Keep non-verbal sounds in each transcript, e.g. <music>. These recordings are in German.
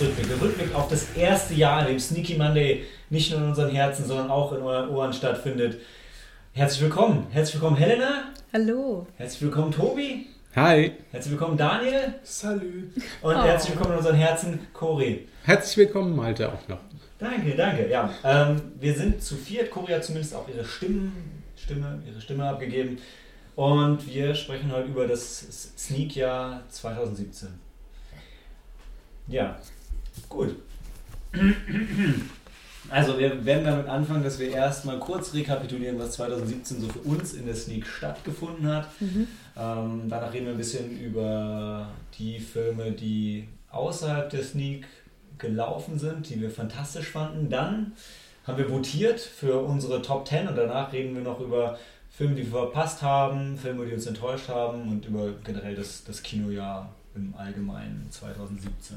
Jahresrückblick. Der Rückblick auf das erste Jahr, in dem Sneaky Monday nicht nur in unseren Herzen, sondern auch in euren Ohren stattfindet. Herzlich willkommen. Herzlich willkommen, Helena. Hallo. Herzlich willkommen, Tobi. Hi. Herzlich willkommen, Daniel. Salü. Und Oh. herzlich willkommen in unseren Herzen, Cori. Herzlich willkommen, Malte, auch noch. Danke, danke. Ja, ähm, wir sind zu viert. Cori hat zumindest auch ihre Stimmen, Stimme, ihre Stimme abgegeben. Und wir sprechen heute über das Sneak-Jahr 2017. Ja, gut. <clears throat> Also wir werden damit anfangen, dass wir erstmal kurz rekapitulieren, was 2017 so für uns in der Sneak stattgefunden hat. Mhm. Ähm, danach reden wir ein bisschen über die Filme, die außerhalb der Sneak gelaufen sind, die wir fantastisch fanden. Dann haben wir votiert für unsere Top 10 und danach reden wir noch über Filme, die wir verpasst haben, Filme, die uns enttäuscht haben und über generell das, das Kinojahr im Allgemeinen 2017.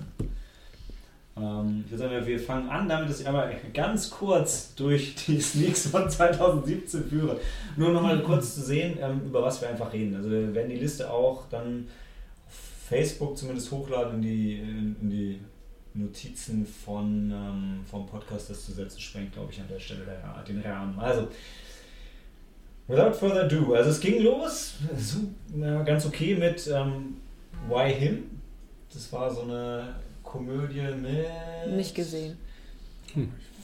Ähm, ich würde sagen, wir fangen an damit, dass ich einmal ganz kurz durch <laughs> die Sneaks von 2017 führe. Nur nochmal kurz zu sehen, ähm, über was wir einfach reden. Also wir werden die Liste auch dann auf Facebook zumindest hochladen in die, in, die Notizen von, ähm, vom Podcast, das zu setzen, sprengt, glaube ich, an der Stelle den Rahmen. Also, without further ado, also es ging los, ganz okay mit ähm, Why Him? Das war so eine Komödie mit... Nicht gesehen.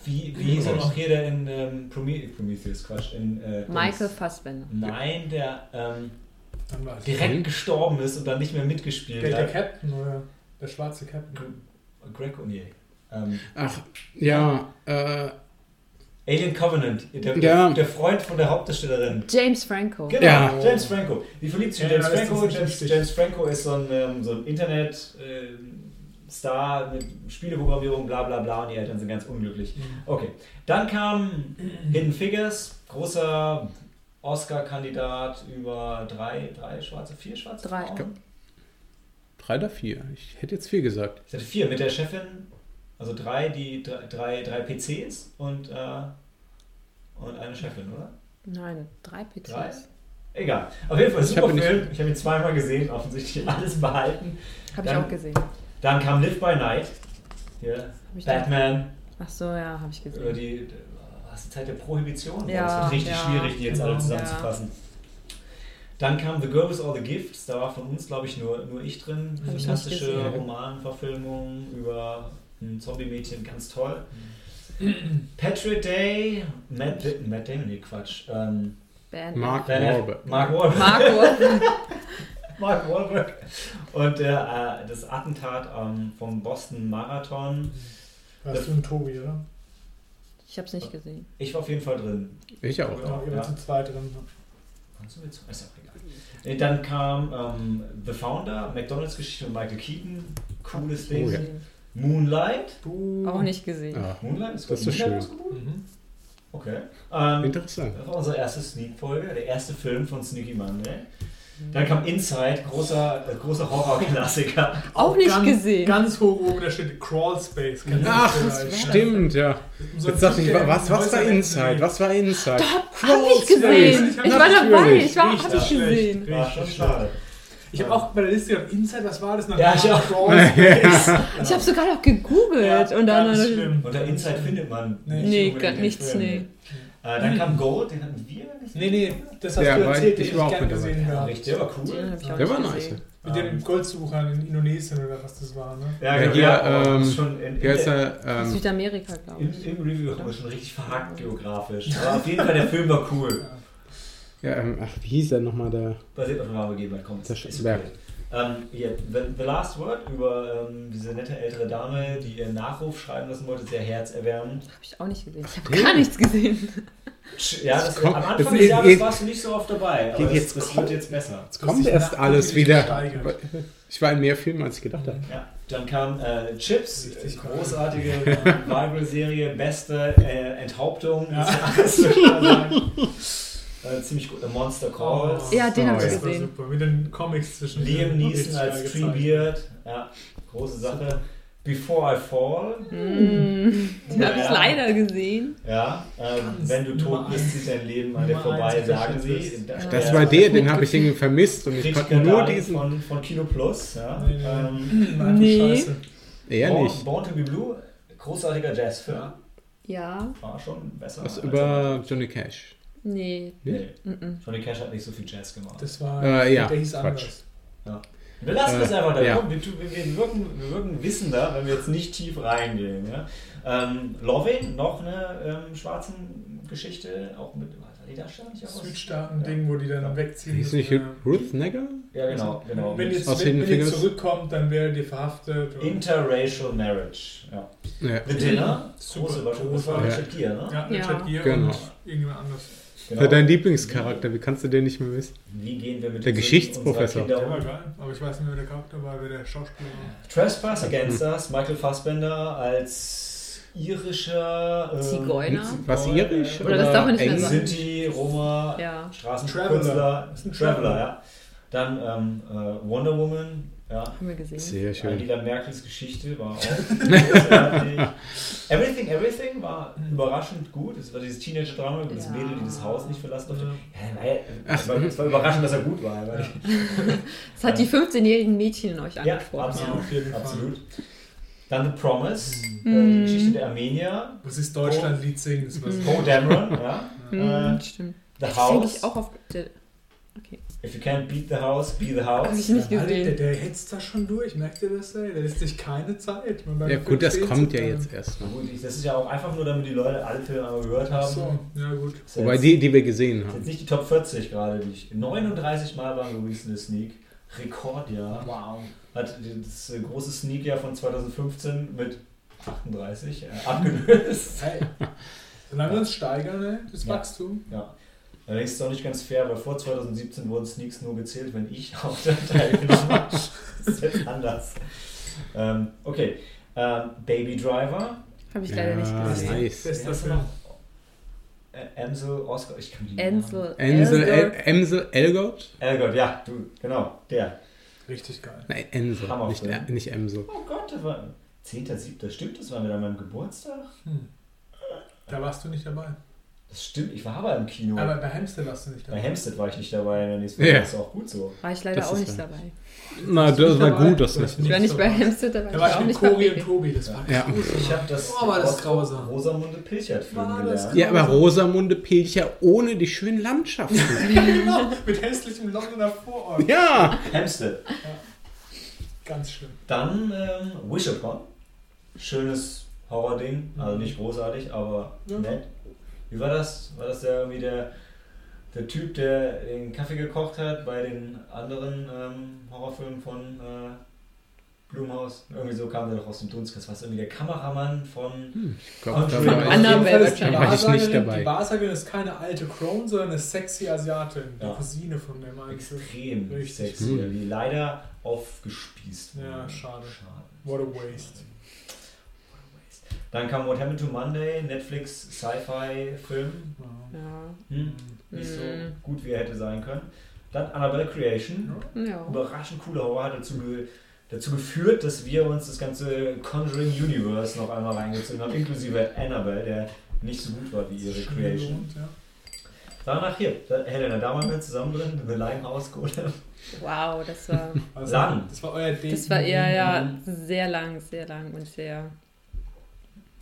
Wie, wie hieß er noch hier, der in ähm, Prome Prometheus, Quatsch, in... Äh, Michael. Fassbender. Nein, der ähm, direkt gestorben ist und dann nicht mehr mitgespielt Der, der hat. Captain oder der schwarze Captain. Greg O'Neill. Ähm, Ach, ja, äh, Alien Covenant, der, Ja. der Freund von der Hauptdarstellerin. James Franco. Genau, Ja. James Franco. Die verliebt sich in Ja, James ist Franco. James. James Franco ist so ein, ähm, so ein Internet-Star mit Spieleprogrammierung, bla bla bla, und die Eltern sind ganz unglücklich. Mhm. Okay, dann kam Hidden Figures, großer Oscar-Kandidat über drei, drei schwarze, vier schwarze Drei. Frauen. drei oder vier. Ich hätte jetzt vier gesagt. Ich hatte vier mit der Chefin, also drei, die drei, drei, PCs und, äh, und eine Chefin, oder? Nein, drei PCs. Drei? Egal. Auf jeden Fall Ich super habe nicht- Film. Ich habe ihn zweimal gesehen, offensichtlich alles behalten. Habe ich auch gesehen. Dann kam Live by Night. Ich Batman Ach so, ja, habe ich über gesehen. die was, die Zeit der Prohibition. Ja, das wird richtig ja, schwierig, die jetzt alle genau, zusammenzufassen. Dann kam The Girl with All the Gifts. Da war von uns, glaube ich, nur, nur ich drin. Hab ich Fantastische gesehen. Romanverfilmung über ein Zombie-Mädchen, ganz toll. <clears throat> Patrick Day, Matt, Matt Damon, nee, Quatsch. Ähm. Mark Wahlberg. Mark Wahlberg. <laughs> Mark Wahlberg. Und der, äh, das Attentat ähm, vom Boston Marathon. Warst du ein Tobi, oder? Ich habe es nicht gesehen. Ich war auf jeden Fall drin. Ich auch. Genau, ihr ja. wart zu zweit drin. Kannst du jetzt? Ist auch egal. Äh, Dann kam ähm, The Founder, McDonalds-Geschichte mit Michael Keaton. Cooles Ding. Oh ja. Moonlight. Du. Auch nicht gesehen. Ah, Moonlight ist, Das ist ich, schön. Mhm. Okay. Ähm, interessant. das war unsere erste Sneak-Folge, der erste Film von Sneaky Monday. Dann kam Inside, großer, äh, großer Horror-Klassiker. Auch nicht ganz, gesehen. Ganz hoch oben, da steht Crawl Space. Ach, stimmt, ja. So Jetzt dachte ich, was, was war Inside? Was war Inside? Hab ich gesehen. Ich war dabei. Ich war, hab ich schlecht. gesehen. War schon schade. Ich habe auch bei der Liste gehabt, Inside, was war das? Nach Ja, ich auch. Crawl Space. <laughs> Ich habe sogar noch gegoogelt. und dann. ganz schlimm. Unter Inside findet man Nee. nicht Nee, nichts, nee. Äh, dann kam Gold, den hatten wir gesehen. Nee, nee, das hast Ja, du erzählt, ich den war ich auch gern mit dabei. gesehen Ja, habe. richtig, der war cool. ich auch Der nicht war nice. Mit dem Goldsucher in Indonesien oder was das war, ne? Ja, Ja, genau, hier, ja, aber ähm, das ist schon in, in, der, er? Ähm, Südamerika, glaube im, ich. im Review haben wir schon richtig verhackt geografisch. Aber auf jeden Fall, der Film war cool. ja, ähm, ach, wie hieß er nochmal der? Basiert auf einer wahren Begebenheit, komm. Das ist Werk. okay. Ähm, hier, the, the Last Word über ähm, diese nette ältere Dame, die ihren Nachruf schreiben lassen wollte, sehr herzerwärmend. Habe ich auch nicht gesehen. Ich habe gar nichts gesehen. Ja, das, Komm, am Anfang des Jahres jetzt- warst du nicht so oft dabei, aber jetzt das, das komm. wird jetzt besser. Jetzt kommt erst nach- alles wieder. steigert. <laughs> Ich war in mehr Filmen, als ich gedacht habe. Ja, dann kam äh, Chips, Richtig großartige <laughs> Bible-Serie, beste äh, Enthauptung Ja. des <laughs> Jahres, Äh, ziemlich gut, Monster Calls. Oh. Ja, den Oh, habe ich gesehen. super. Mit den Comics zwischen Liam Neeson als. Treebeard, ja, große Sache. Before I Fall. Mm, den habe ich Ja. leider gesehen. Ja, ähm, wenn du tot bist, zieht dein Leben an dir vorbei, sagen sie. Das war der, den habe ich irgendwie vermisst und ich konnte nur diesen. von, von Kino Plus. Ja. Nee, nee. Ähm, <clears throat> Nee. scheiße. Eher Born, nicht. Born to be Blue, großartiger Jazzfilm. Ja. War schon besser. Was über Johnny Cash. Nee. Nee. Mm-mm. Johnny Cash hat nicht so viel Jazz gemacht. Das war, Äh, ja, der hieß Quatsch. anders. Wir lassen Äh, es einfach da. ja. Komm, wir, wir, wir, wirken, wir wirken wissender, wenn wir jetzt nicht tief reingehen. Ja? Ähm, Loving, noch eine ähm, schwarzen Geschichte, auch mit, die Darsteller nicht aus? Südstaaten-Ding, wo die dann Ja. wegziehen. Hieß nicht ja. Ruth Negger? Ja, genau. genau. Wenn, jetzt, Aus wenn, wenn ihr zurückkommt, dann werdet ihr verhaftet. Interracial Marriage. Ja. Ja. The Dinner, Super. große das war Ja. Richard Gere, ne? Ja, Ja. Richard Gere Genau. und irgendjemand anders. Genau. Für deinen Lieblingscharakter, wie kannst du den nicht mehr wissen? Wie gehen wir mit Der Geschichtsprofessor. Der war geil, aber ich weiß nicht mehr, wer der Charakter war, wer der Schauspieler war. Trespass Against Us, Michael Fassbender als irischer ähm, Zigeuner? Was irisch? Oder das darf man nicht mehr sagen. Sinti, Roma, Ja. Straßenkünstler, Traveler. Das ist ein Traveler, Traveler. ja. Dann ähm, äh, Wonder Woman, ja. Haben wir gesehen. Sehr schön. Angela Merkels Geschichte war auch <laughs> großartig. Everything, Everything war überraschend gut. Es war dieses Teenager-Drama über das Ja. Mädel, die das Haus nicht verlassen durfte. Ja. Es, war, es war überraschend, dass er gut war. <laughs> Das hat die 15-jährigen Mädchen in euch angesprochen. absolut. Ja, Fall. Absolut. Dann The Promise, äh, Mhm. die Geschichte der Armenier. Was ist Deutschland-Lied singen? Das war so. Poe Dameron, ja. Mhm, Äh, stimmt. the House. ich auch auf. der- If you can't beat the house, be the Hab house. ich nicht Ja, Alter, der, gesehen. der hetzt da schon durch, merkt ihr das? Ey? Der lässt sich keine Zeit. Ja gut, das kommt ja jetzt erst noch. gut, das ist ja auch einfach nur, damit die Leute alle Filme einmal gehört haben. Ach so, ja gut. Ist Wobei jetzt- die, die wir gesehen ist jetzt haben. nicht die Top 40 gerade, die ich. 39 Mal war Luis in der Sneak. Rekordjahr. Wow. Hat das große Sneakjahr von 2015 mit 38 äh, abgelöst. Hey. Solange wir uns steigern, ey, das Ja. Wachstum. Ja. Allerdings ist es auch nicht ganz fair, weil vor 2017 wurden Sneaks nur gezählt, wenn ich <laughs> auch da teilgenommen habe. <laughs> Das ist jetzt anders. Ähm, okay. Ähm, Baby Driver. Habe ich leider nicht Ja, gesehen. nice. Du Film. noch? Amsel, Oscar, ich kann die. Ansel, Elgort. El Amsel Elgort? Elgort, ja, du, genau, der. Richtig geil. Nein, Hammerfilm. nicht, äh, nicht Amsel. Oh Gott, das war 10.7. Stimmt, das war wieder an meinem Geburtstag? Hm. Da warst du nicht dabei. Das stimmt, ich war aber im Kino. Aber bei Hamster warst du nicht Bei dabei. Hempstead war ich nicht dabei, in der nächsten Ja. Folge ist auch gut so. War ich leider Das auch ist nicht ja- dabei. Na, das war dabei? gut, dass Du warst nicht. Ich war nicht bei dabei. Hamster, da war ich war auch mit nicht bei Cory und. Tobi, das war Ja. Ich habe das, Oh, war das aus grausam. Rosamunde das gelernt. Ja, aber Rosamunde Pilcher ohne die schönen Landschaften. <laughs> genau, mit hässlichem Londoner Vorort. ja! Hempstead. Ganz schlimm. Dann ähm, Wish Upon. Schönes Horror-Ding. Also nicht großartig, aber Ja. nett. Wie war das? War das der irgendwie der, der Typ, der den Kaffee gekocht hat bei den anderen ähm, Horrorfilmen von äh, Blumhaus? Irgendwie so kam der doch aus dem Dunstkreis. Was irgendwie der Kameramann von. Ich glaub, Von war Annabelle ist die wahrscheinlich. War ich nicht Wahrsagerin- dabei. Die Wahrsagerin ist keine alte Crone, sondern eine sexy Asiatin. Die Ja. Cousine von der du? Extrem sexy, Hm. die leider aufgespießt wurde. Ja, schade. schade. What a waste. Dann kam What Happened to Monday, Netflix Sci-Fi-Film. Ja. Hm, nicht so Hm. gut, wie er hätte sein können. Dann Annabelle Creation. Ja. Überraschend cooler Horror hat dazu, ge dazu geführt, dass wir uns das ganze Conjuring Universe noch einmal reingezogen haben, inklusive Annabelle, der nicht so gut war wie ihre Creation. ja. Danach hier, da, Helena, da waren wir zusammen drin, The Limehouse Golem. Wow, das war, Also, Lang. Das war euer Date. das war eher ja sehr lang, sehr lang und sehr.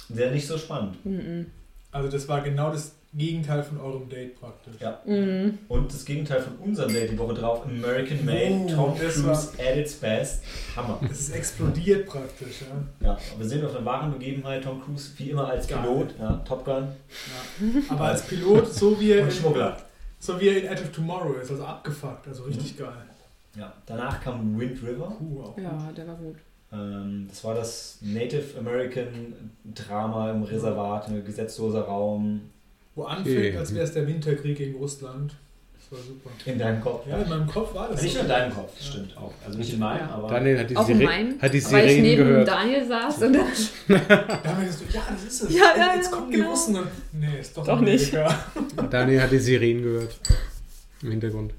Der nicht so spannend. Mm Also das war genau das Gegenteil von eurem Date praktisch. Ja. Mm. Und das Gegenteil von unserem Date die Woche drauf, American Made, Oh, Tom das Cruise at its best. Hammer. Es ist explodiert praktisch, ja. Ja, aber wir sind auf einer wahren Begebenheit, Tom Cruise, wie immer als Geil. Pilot, ja, Top Gun ja. Aber als Pilot, <laughs> so wie er und in, Schmuggler. so wie er in Edge of Tomorrow ist, also abgefuckt, also richtig geil. Ja, danach kam Wind River. Puh, auch. Ja, der war gut. Ähm, das war das Native American Drama im Reservat, ein gesetzloser Raum Wo anfängt, als wäre es der Winterkrieg gegen Russland. Das war super. in deinem Kopf. Ja, in meinem Kopf war das Nicht so. nur in deinem Kopf, das Ja. stimmt auch. Also nicht in meinem, Ja. aber. Daniel hat die, Auch in Sire meinem, hat die weil ich Sirenen neben gehört. Daniel saß und dann, <laughs> Da haben wir gesagt, ja, das ist es. Ja, ja, Jetzt ja, kommen die genau. Russen und. Nee, ist doch, Doch nicht. <laughs> Daniel hat die Sirenen gehört. Im Hintergrund.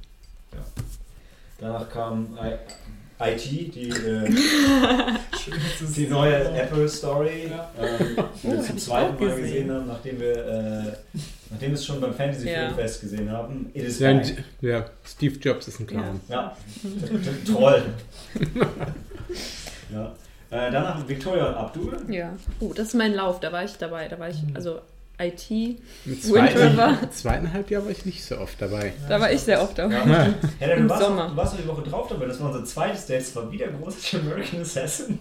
Danach kam IT, die. Äh, <laughs> Die neue Apple Story, Ja. ähm, die wir Oh, zum zweiten Mal gesehen. gesehen haben, nachdem wir, äh, nachdem wir es schon beim Fantasy Ja. Filmfest gesehen haben. It is Ja, ja, Steve Jobs ist ein Clown. Ja, toll. <laughs> ja. Äh, danach Victoria und Abdul. Ja. Oh, das ist mein Lauf, da war ich dabei. Da war ich, Mhm. also IT, Im Wind zweiten, zweiten Halbjahr war ich nicht so oft dabei. da war ich sehr oft dabei. Ja. <laughs> Du Im warst, Sommer. du warst doch die Woche drauf dabei. Das war unser zweites Date. Das war wieder großartig American Assassin.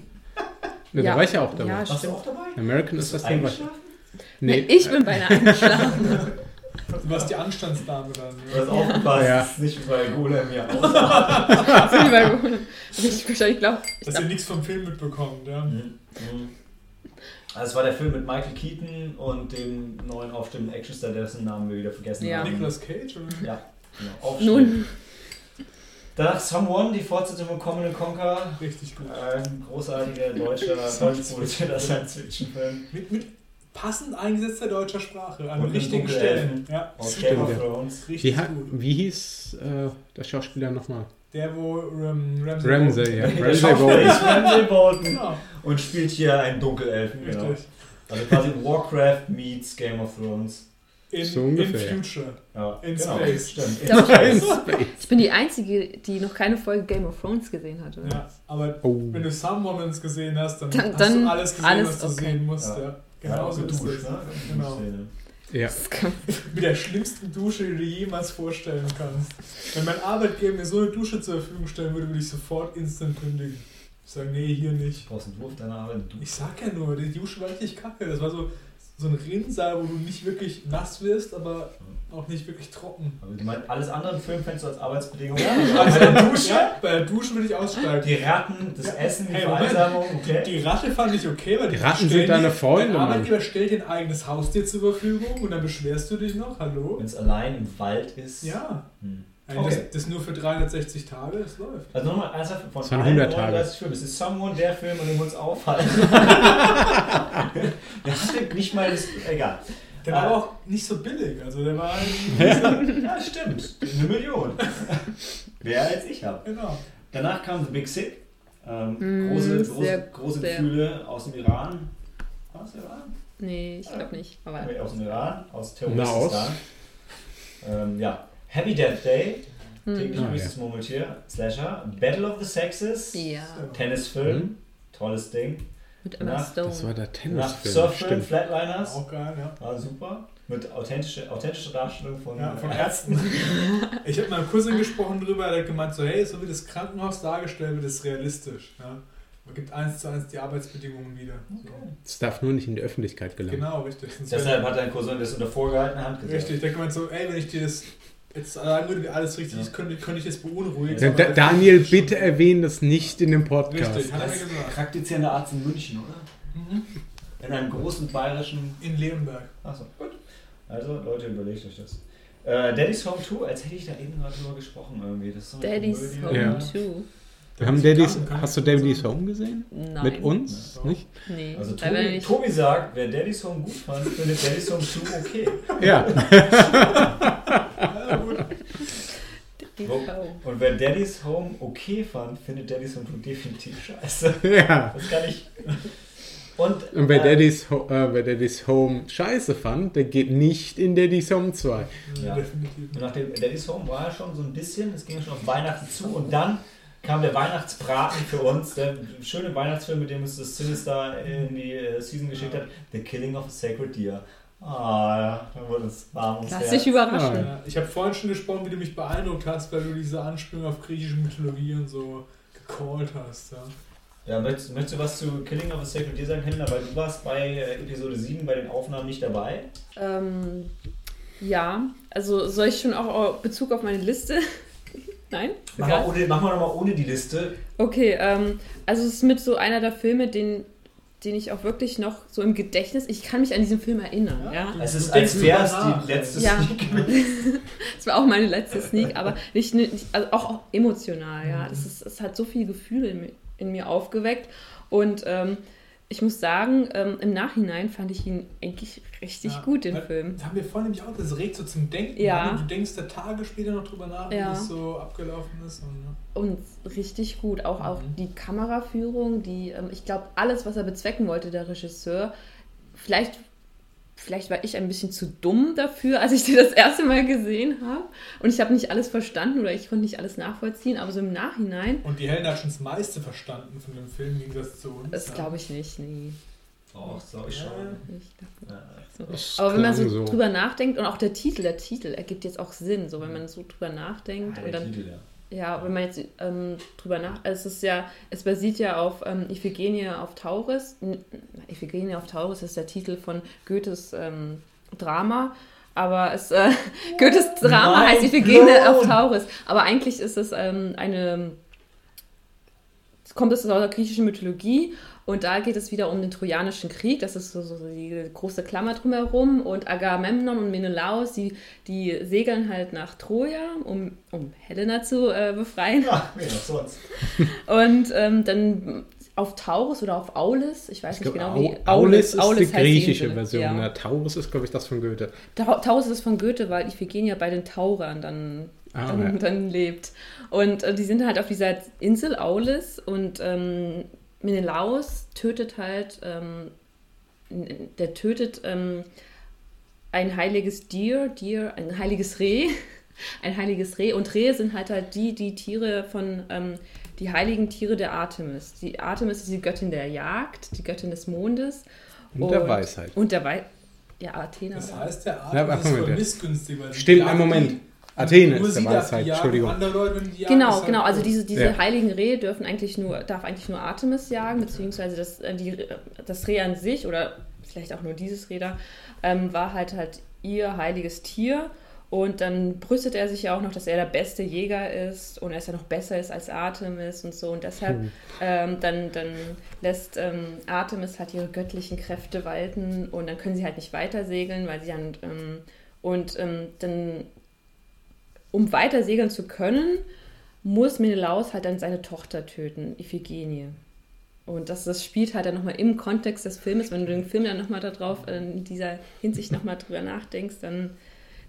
Ne, Ja. Da war ich ja auch dabei. Ja, Warst du auch dabei? American Bist ist du das dann was. eingeschlafen? Nee, ich bin beinahe eingeschlafen. <laughs> Du warst die Anstandsdame dann. Du hast Ja. aufgepasst, Ja. es nicht bei Golem hier <laughs> ist lieber gut. Ich wahrscheinlich glaube, ich Dass glaub, ihr nichts vom Film mitbekommt, ja. Mhm. Mhm. Also es war der Film mit Michael Keaton und dem neuen aufstehenden Actionstar, dessen Namen wir wieder vergessen Ja. haben. Nicolas Cage, oder? Ja, genau. Aufstehen. nun, Danach Someone, die Fortsetzung von Common Conquer. Richtig gut. Ein großartiger deutscher, <laughs> deutsch produzierter Science-Fiction-Film Mit, mit passend eingesetzter deutscher Sprache an Und richtigen. Stellen. Ja, aus Game of. Thrones. richtig Wie, gut. wie hieß äh, der Schauspieler nochmal? Der, wo ähm, Ramsey. Ramsey, ja. <laughs> Ramsey Bolton. ist Ramsey Bolton Genau, und spielt hier einen Dunkelelfen. Genau. richtig. Also quasi Warcraft meets Game of Thrones. In, So in ungefähr. Future. Ja, In genau, Space. Stimmt. In Space. <laughs> ich bin die Einzige, die noch keine Folge Game of Thrones gesehen hatte. Ja, aber Oh. wenn du Someone gesehen hast, dann, Dann- hast dann du alles gesehen, alles was du okay. sehen musst. Ja. Ja. Genau Genau auch so ist geduscht, es. ne? Genau. Ja. <laughs> Mit der schlimmsten Dusche, die du dir jemals vorstellen kannst. Wenn mein Arbeitgeber mir so eine Dusche zur Verfügung stellen würde, würde ich sofort instant kündigen. Ich sage, nee, hier nicht. Du brauchst einen Wurf deiner Arbeit. Du Ich sag ja nur, die Dusche war richtig kacke. Das war so, so ein Rinnsal, wo du nicht wirklich nass wirst, aber auch nicht wirklich trocken. Aber du meinst, alles andere im Film fändest du als Arbeitsbedingung? Also bei der Dusche? Ja, bei der Dusche würde ich aussteigen. Die Ratten, das Ja. Essen, die Hey. Vereinsamung, okay. Die Ratte fand ich okay, weil Die die Ratten sind deine Freunde, Dein. Arbeitgeber stellt dir ein eigenes Haustier zur Verfügung und dann beschwerst du dich noch. Hallo? Wenn es allein im Wald ist. Ja. Hm. Ey, Okay. Das, das nur für 360 Tage, das läuft. Also nochmal ernsthaft von Das waren allen 100 Tage. 39 Filmen. Es ist Someone der Film, an dem wir uns aufhalten. <laughs> der hatte nicht mal das. Egal. Der Ah. war aber auch nicht so billig. Also der war <laughs> Ja, stimmt. Eine Million. Mehr als ich habe. genau. Danach kam The Big Sick. Ähm, Mm, große sehr- große, große sehr- Gefühle aus dem Iran. War es Iran? nee, ich glaube nicht. Aber aus dem Iran, aus. Terrorististan. Ähm, ja. Happy Death Day. Täglich Ah, grüßes Murmeltier. Slasher. Battle of the Sexes. ja, Tennisfilm. Mhm. Tolles Ding. mit Emma Stone. Das war der Nach Tennisfilm. Surffilm. Flatliners. Auch geil, ja. War super. Mit authentischer authentische Darstellung von, Ja, von Ärzten. <laughs> Ich habe mit meinem Cousin gesprochen drüber, der hat gemeint, so hey, so wie das Krankenhaus dargestellt wird, ist realistisch. Ja? Man gibt eins zu eins die Arbeitsbedingungen wieder. Es darf nur nicht in die Öffentlichkeit gelangen. Genau, richtig. Sonst Deshalb hat dein Cousin das unter vorgehaltener Hand gesagt. richtig, der hat gemeint so, ey, wenn ich dir das jetzt sagen würde, wie alles richtig Ja. ist, könnte, könnte ich das beunruhigen. Aber da, Daniel, bitte erwähne das nicht in dem Podcast. Richtig, hat er gesagt. praktizierender Arzt in München, oder? Mhm. In einem großen bayerischen. In Leonberg. Achso, gut. Also, Leute, überlegt euch das. Äh, Daddy's Home 2, als hätte ich da eben gerade drüber gesprochen irgendwie. Das ist so Daddy's Komödie. Home Ja. 2. Wir haben Daddy's, hast du Daddy's Home gesehen? Nein. Mit uns? Ja. Nicht? Nee. Also Tobi, nicht. Tobi sagt, wer Daddy's Home gut fand, findet Daddy's Home 2 okay. Ja. <laughs> Ja, gut. Und wer Daddy's Home okay fand, findet Daddy's Home 2 definitiv scheiße. <laughs> ja. Das kann ich. Und, Und wer äh, Daddy's, äh, wer Daddy's Home scheiße fand, der geht nicht in Daddy's Home 2. Ja. Definitiv. Und nach dem Daddy's Home war ja schon so ein bisschen, es ging schon auf Weihnachten zu und dann kam der Weihnachtsbraten für uns, der schöne Weihnachtsfilm, mit dem uns das Sinister in die äh, Season geschickt hat, The Killing of a Sacred Deer. Ah, ja, da wurde es warm ums Lass dich überraschen. Ja. Ja, ich habe vorhin schon gesprochen, wie du mich beeindruckt hast, weil du diese Anspielung auf griechische Mythologie und so gecallt hast. Ja. Ja, möchtest, möchtest du was zu Killing of a Sacred Deer sagen, Händler? Weil du warst bei äh, Episode 7 bei den Aufnahmen nicht dabei. Ähm, ja, also soll ich schon auch Bezug auf meine Liste? Nein? Mach Egal. mal, ohne, mach mal nochmal ohne die Liste. Okay, ähm, also es ist mit so einer der Filme, den, den ich auch wirklich noch so im Gedächtnis, ich kann mich an diesen Film erinnern, Ja. ja. Es ist, als wäre es die letzte Ja. Sneak gewesen. <laughs> <laughs> Es war auch meine letzte Sneak, aber nicht, nicht also auch, auch emotional, ja. Mhm. Es, ist, es hat so viel Gefühle in, in mir aufgeweckt und ähm, ich muss sagen, ähm, im Nachhinein fand ich ihn eigentlich richtig Ja, gut, den Film. Haben wir vorhin nämlich auch, das regt so zum Denken. Ja. an. Du denkst da Tage später noch drüber nach, Ja. wie das so abgelaufen ist. Und, ja. Und richtig gut. Auch, auch Mhm. die Kameraführung, die, ähm, ich glaube, alles, was er bezwecken wollte, der Regisseur, vielleicht, vielleicht war ich ein bisschen zu dumm dafür, als ich den das erste Mal gesehen habe. Und ich habe nicht alles verstanden oder ich konnte nicht alles nachvollziehen, aber so im Nachhinein, und die Helen hat schon das meiste verstanden von dem Film, im Gegensatz zu uns. das ja. glaube ich nicht, nee. Auch, so ich schon. Ja. so. Das Aber wenn man so, so. drüber nachdenkt und auch der Titel, der Titel ergibt jetzt auch Sinn, so wenn man so drüber nachdenkt Ah, und der dann Titel, ja. Ja, wenn man jetzt ähm, drüber nach, also es ist ja, es basiert ja auf ähm, Iphigenie auf Tauris. Iphigenie auf Tauris ist der Titel von Goethes ähm, Drama, aber es äh, <laughs> Goethes Drama heißt Iphigenie blown. auf Tauris. Aber eigentlich ist es ähm, eine, kommt es aus der griechischen Mythologie und da geht es wieder um den Trojanischen Krieg. Das ist so, so die große Klammer drumherum. Und Agamemnon und Menelaus, die, die segeln halt nach Troja, um, um Helena zu äh, befreien. Ja, auch sonst. Und ähm, dann auf Taurus oder auf Aulis, ich weiß Ich nicht glaube, genau wie. Au- Aulis ist die heißt griechische Version. Ja. Ja. Taurus ist, glaube ich, das von Goethe. Ta Taurus ist von Goethe, weil Iphigenia bei den Taurern dann, Ah, dann, ja. dann lebt. Und äh, die sind halt auf dieser Insel Aulis und ähm, Menelaus tötet halt, ähm, der tötet ähm, ein heiliges Tier, Tier, ein heiliges Reh, <laughs> ein heiliges Reh. Und Rehe sind halt halt die, die Tiere von, ähm, die heiligen Tiere der Artemis. Die Artemis ist die Göttin der Jagd, die Göttin des Mondes. Und der Weisheit. Und der Weisheit. Ja, Athena. Das heißt, der Ja, Atem aber ist voll ja. missgünstig. Weil Stimmt, einen Moment. Athene nur ist der Weisheit, Entschuldigung. Genau, genau. Also diese, diese Ja. heiligen Rehe dürfen eigentlich nur, darf eigentlich nur Artemis jagen, beziehungsweise das, äh, die, das Reh an sich oder vielleicht auch nur dieses Reh da, ähm, war halt halt ihr heiliges Tier. Und dann brüstet er sich ja auch noch, dass er der beste Jäger ist und er ist ja noch besser ist als Artemis und so. Und deshalb ähm, dann, dann lässt ähm, Artemis halt ihre göttlichen Kräfte walten und dann können sie halt nicht weiter segeln, weil sie dann ähm, und ähm, dann um weiter segeln zu können, muss Menelaus halt dann seine Tochter töten, Iphigenie. Und das, das spielt halt dann nochmal im Kontext des Filmes, wenn du den Film dann nochmal darauf, äh, in dieser Hinsicht nochmal drüber nachdenkst, dann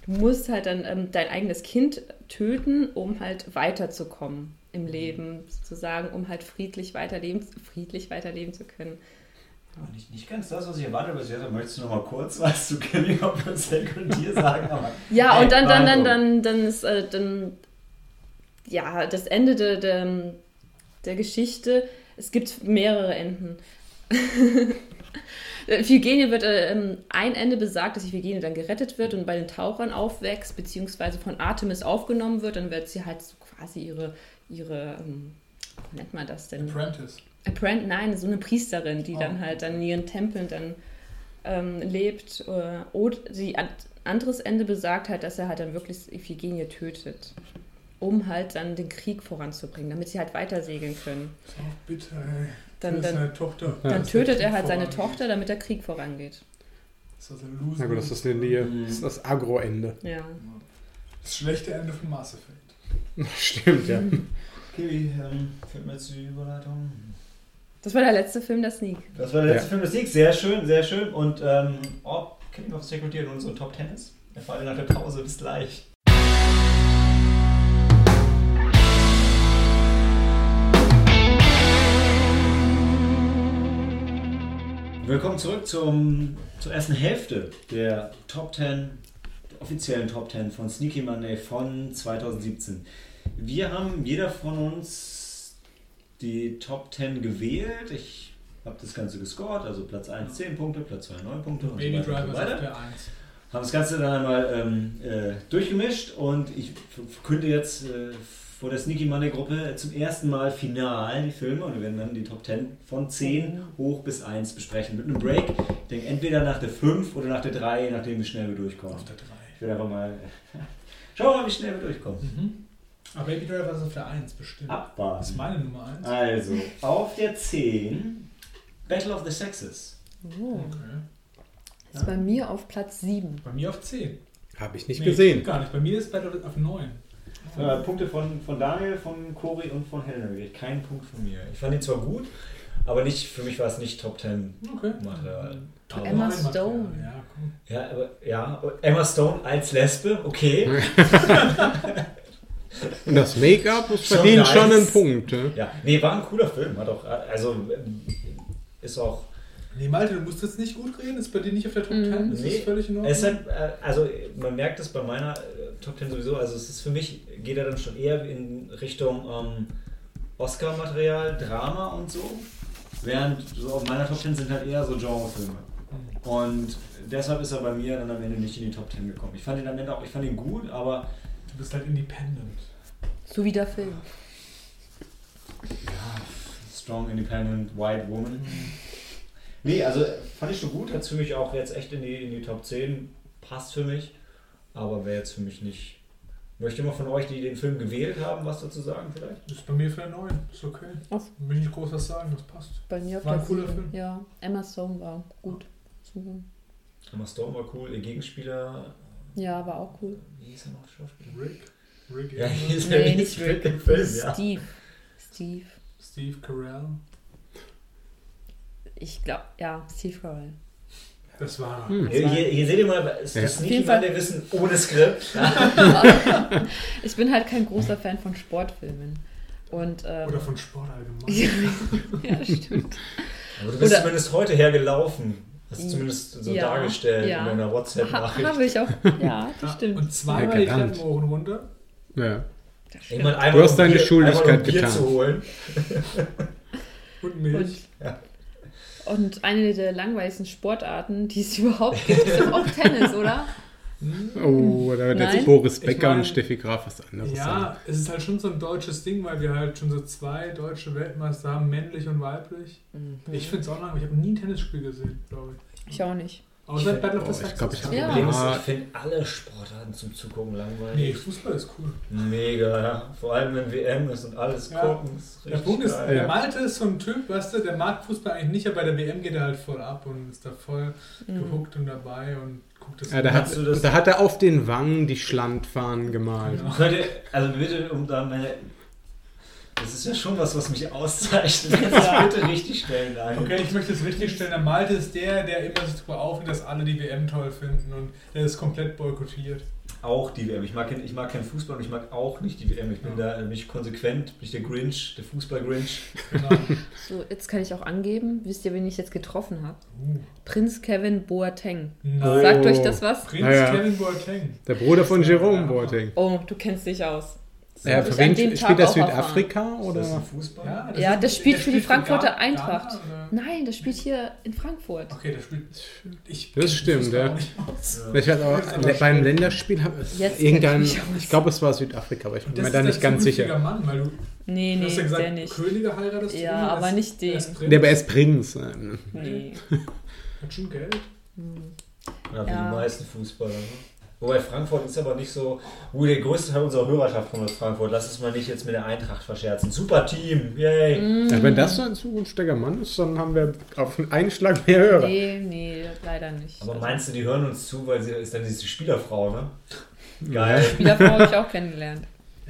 du musst halt dann ähm, dein eigenes Kind töten, um halt weiterzukommen im Leben, sozusagen, um halt friedlich weiterleben, friedlich weiterleben zu können. Nicht, nicht ganz das, was ich erwartet habe aber Möchtest du noch mal kurz was zu Kevin <laughs> Oppenseck und dir sagen? Aber Ja, und dann, dann, dann, dann, dann ist äh, dann, ja, das Ende der, der, der Geschichte. Es gibt mehrere Enden. <laughs> Iphigenie wird, äh, ähm, ein Ende besagt, dass Iphigenie dann gerettet wird und bei den Tauchern aufwächst, beziehungsweise von Artemis aufgenommen wird. Dann wird sie halt so quasi ihre, ihre ähm, nennt man das denn? Apprentice. Apprent, nein, so eine Priesterin, die Oh. dann halt dann in ihren Tempeln dann ähm, lebt. Äh, und die an, anderes Ende besagt halt, dass er halt dann wirklich Iphigenie tötet, um halt dann den Krieg voranzubringen, damit sie halt weiter segeln können. So, bitte, ey. Dann, das ist dann, seine Tochter. dann der tötet er halt seine. Tochter, damit der Krieg vorangeht. Das ist ein Loser. Na gut, das ist, eine Nähe, Mhm. das, ist das Agro-Ende. Ja. Das schlechte Ende von Mass Effect. <laughs> Stimmt, ja. <laughs> Kiwi, ähm, führt mir jetzt die Überleitung. Das war der letzte Film der Sneak. Das war der letzte Ja. Film des Siegs. Sehr schön, sehr schön. Und ähm, ob Kevin Oppenseck und dir in unsere Top Ten ist? Erfahren wir nach der Pause. Bis gleich. Willkommen zurück zum, zur ersten Hälfte der Top 10, der offiziellen Top 10 von Sneaky Monday von 2017. Wir haben jeder von uns die Top 10 gewählt. Ich habe das Ganze gescored, also Platz 1 10 Punkte, Platz 2 9 Punkte und Baby so weiter. Driver Und ist so auf weiter. der 1. Haben das Ganze dann einmal ähm, äh, durchgemischt und ich verkünde jetzt äh, vor der Sneaky Money Gruppe zum ersten Mal final die Filme und wir werden dann die Top 10 von 10 hoch bis 1 besprechen mit einem Break. Ich denke entweder nach der 5 oder nach der 3, je nachdem wie schnell wir durchkommen. Auf der 3. Ich will einfach mal <laughs> schauen wir mal, wie schnell wir durchkommen. Mhm. Aber Baby Driver ist auf der 1 bestimmt. Das Abwarten. ist meine Nummer 1. Also, auf der 10 Battle of the Sexes. Oh. Okay. Ist bei mir auf Platz 7. Bei mir auf 10. Habe ich nicht Nee, gesehen. Gar nicht. Bei mir ist Battle auf 9. Äh, Punkte von, von Daniel, von Cori und von Helena. Kein Punkt von mir. Ich fand ihn zwar gut, aber nicht, für mich war es nicht Top 10 Okay. Material. Top Emma 9 Material. Stone. Ja, komm. Ja, aber, ja, aber Emma Stone als Lesbe, okay. <laughs> <laughs> Und das Make-up ist Schon verdient nice. schon einen Punkt. Ja? Ja, nee, war ein cooler Film. Hat auch, also ist auch. Nee, Malte, du musst jetzt nicht gut reden, ist bei dir nicht auf der Top Mhm. 10, das Nee, ist völlig in Ordnung. Es hat, äh, also man merkt es bei meiner äh, Top 10 sowieso. Also es ist für mich geht er dann schon eher in Richtung ähm, Oscar-Material, Drama und so. Während so auf meiner Top 10 sind halt eher so Genrefilme. Und deshalb ist er bei mir dann am Ende nicht in die Top 10 gekommen. Ich fand ihn am Ende auch, ich fand ihn gut, aber du bist halt independent. So wie der Film. Ja, Strong Independent White Woman. Nee, also fand ich schon gut, hat für mich auch jetzt echt in die, in die Top 10, passt für mich, aber wäre jetzt für mich nicht. Möchte mal von euch, die den Film gewählt haben, was dazu sagen vielleicht? Das ist bei mir für eine 9, ist okay. Auf- Will ich nicht groß was sagen, das passt. Bei mir auf War ein cooler Sieben. Film. Ja, Emma Stone war gut. Super. Emma Stone war cool, ihr Gegenspieler, Ja, war auch cool. wie hieß er noch, Schauspieler? Rick? Rick Ja, ist Nee, nicht nicht Rick Film, ja. Steve. Steve. Steve Carell. Ich glaube, ja, Steve Carell. Das war. Hm. Hier, hier, hier seht ihr mal, es Ja. ist Auf nicht jeden jemand, Fall. der wissen ohne Skript. <laughs> <laughs> ich bin halt kein großer Fan von Sportfilmen. Und, ähm, Oder von Sport allgemein. <laughs> ja, stimmt. Aber du bist Oder- zumindest heute hergelaufen. Hast du zumindest so Ja, dargestellt ja. in deiner Ha, WhatsApp-Nachricht. habe ich auch. Ja, das stimmt. Und zweimal die. Treppen hoch und runter. Ja. Ich meine, einmal hast um deine Bier, Schuldigkeit um Bier getan. zu holen. <laughs> Und Milch. Und, und eine der langweiligsten Sportarten, die es <laughs> überhaupt gibt, ist doch auch Tennis, oder? Hm. Oh, da wird jetzt Boris Ich Becker mein- und Steffi Graf was anderes sagen. Ja, es ist halt schon so ein deutsches Ding, weil wir halt schon so zwei deutsche Weltmeister haben, männlich und weiblich. Ich finde es auch langweilig. Ich habe nie ein Tennisspiel gesehen, glaube ich. Ich auch nicht. Außer Ich Battle of the oh, ich Sexes. glaub, ich hab- Ja. Ah. ich finde alle Sportarten zum Zugucken Nee, langweilig. Fußball ist cool. Mega, ja. Vor allem wenn WM ist und alles Ja. gucken. Ist Der richtig Punkt ist, geil. der Malte ist so ein Typ, weißt du, der mag Fußball eigentlich nicht, aber bei der WM geht er halt voll ab und ist da voll Mhm. gehuckt und dabei und guckt das. Ja, da, hat, das- da hat er auf den Wangen die Schlandfahnen gemalt. Ja. Ihr, also bitte, um da meine. Das ist ja schon was, was mich auszeichnet. Du bitte richtig stellen, Daniel. Okay, ich möchte es richtig stellen. Der Malte ist der, der immer sich darüber aufregt, dass alle die WM toll finden und der ist komplett boykottiert. Auch die WM. Ich mag, kein- ich mag keinen Fußball und ich mag auch nicht die WM. Ich bin da nicht konsequent, bin ich der Grinch, der Fußball-Grinch. Genau. <laughs> So, jetzt kann ich auch angeben. Wisst ihr, wen ich jetzt getroffen habe? Uh, Prinz Kevin Boateng. nein. Sagt euch das was? Prinz Ja, ja. Kevin Boateng. Der Bruder von Jerome Boateng. Oh, du kennst dich aus. Ja, für wen spielt Tag er auch erfahren. Südafrika Ist das? Fußball? Ja, Ja, ist- das spielt für die Frankfurter Ghana, Eintracht. oder? Nein, das spielt hier in Frankfurt. Okay, das spielt. Ich Das stimmt, ja. auch. Ja. Ich weiß auch, Das ist aber beim. Länderspiel habe ich Jetzt irgendein, ich glaube es war Südafrika, aber ich bin Das mir da nicht ganz sicher. Mann, weil du, Nee, du nee, hast ja gesagt, der nicht. Könige heiratest du. Ja, aber er ist- nicht den. er. Der aber er ist Prinz. Nee. Hat schon Geld. Ja, wie Ja. die meisten Fußballer. Ne? Wobei Frankfurt ist aber nicht so. Uh, der größte Teil unserer Hörerschaft kommt aus Frankfurt. Lass es mal nicht jetzt mit der Eintracht verscherzen. Super Team, yay! Mhm. Ja, wenn das so ein zukünftiger Mann ist, dann haben wir auf einen Schlag mehr Hörer. Nee, nee, leider nicht. Aber meinst du, die hören uns zu, weil sie ist dann diese Spielerfrau, ne? Geil. Spielerfrau habe ich auch kennengelernt.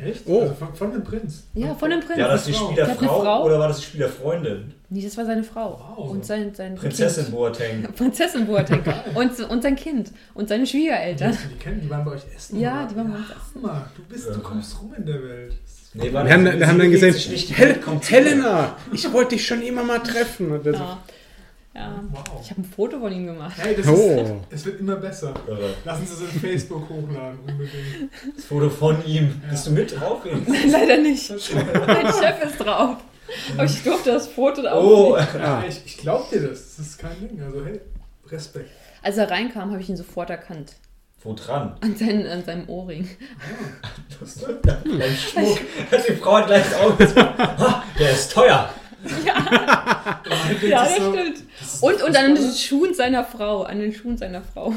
Echt? Oh. Also von, von dem Prinz. Ja, von dem Prinz. Ja, das ist die Spielerfrau Frau? oder war das die Spielerfreundin? Nee, das war seine Frau. Wow. Und sein, sein Prinzessin Kind. Boateng. <laughs> Prinzessin Boateng. und, und sein Kind. Und seine Schwiegereltern. Die, die kennen, die waren bei euch essen. Ja, oder? die waren bei uns essen. Hammer. Du bist, du kommst rum in der Welt. Nee, Wir haben, wir haben dann gesehen, Hel Helena, ich wollte dich schon immer mal treffen. Und Ja. ja. Wow. Ich habe ein Foto von ihm gemacht. Hey, das Oh. ist, es wird immer besser. Lassen Sie es in Facebook hochladen, unbedingt. Das Foto von ihm. Ja. Bist du mit drauf? <laughs> Leider nicht. Mein Chef ist drauf. Aber ich durfte das Foto da Oh, auch nicht. Ja, <laughs> Ah. ich, ich glaub dir das. Das ist kein Ding. Also, hey, Respekt. Als er reinkam, habe ich ihn sofort erkannt. wo dran? An, seinen, an seinem Ohrring. Ein Schmuck. Die Frau hat gleich das Auge gesagt, "Ah, der ist teuer. Ja, Das ja ist das so- stimmt. das ist Und, und an den. Schuhen seiner Frau. An den Schuhen seiner Frau.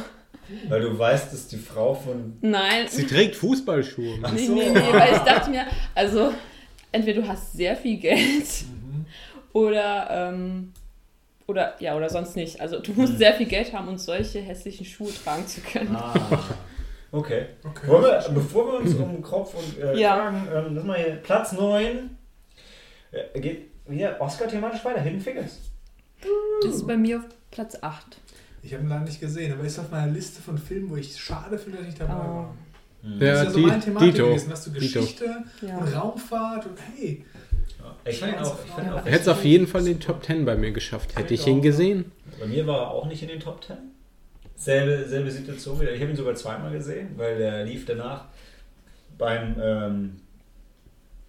Weil du weißt, dass die Frau von. Nein. Sie trägt Fußballschuhe. Ach Nee, so. nee, nee, weil ich dachte mir, also entweder du hast sehr viel Geld Mhm. oder, ähm, oder, ja, oder sonst nicht. Also du Mhm. musst sehr viel Geld haben, um solche hässlichen Schuhe tragen zu können. Ah. <laughs> Okay. Okay. Wollen wir, bevor wir uns um Kopf und äh, Ja. Kragen, ähm, lass mal hier, Platz 9. Äh, geht, wieder Oscar-thematisch weiter. Hidden Figures. Das ist bei mir auf Platz 8. Ich habe ihn leider nicht gesehen, aber ist auf meiner Liste von Filmen, wo ich schade finde, dass ich nicht dabei Oh. war. Mhm. Das Ja, ist ja so meine Thematik Dito. gewesen. Hast du Dito. Geschichte Ja. und Raumfahrt und hey. Ich fand ihn auch, Er hätte es auf jeden Fall in den Top 10 bei mir geschafft. Hätte ich ihn gesehen? Bei mir war er auch nicht in den Top 10. Selbe, selbe Situation wieder. Ich habe ihn sogar zweimal gesehen, weil der lief danach beim ähm,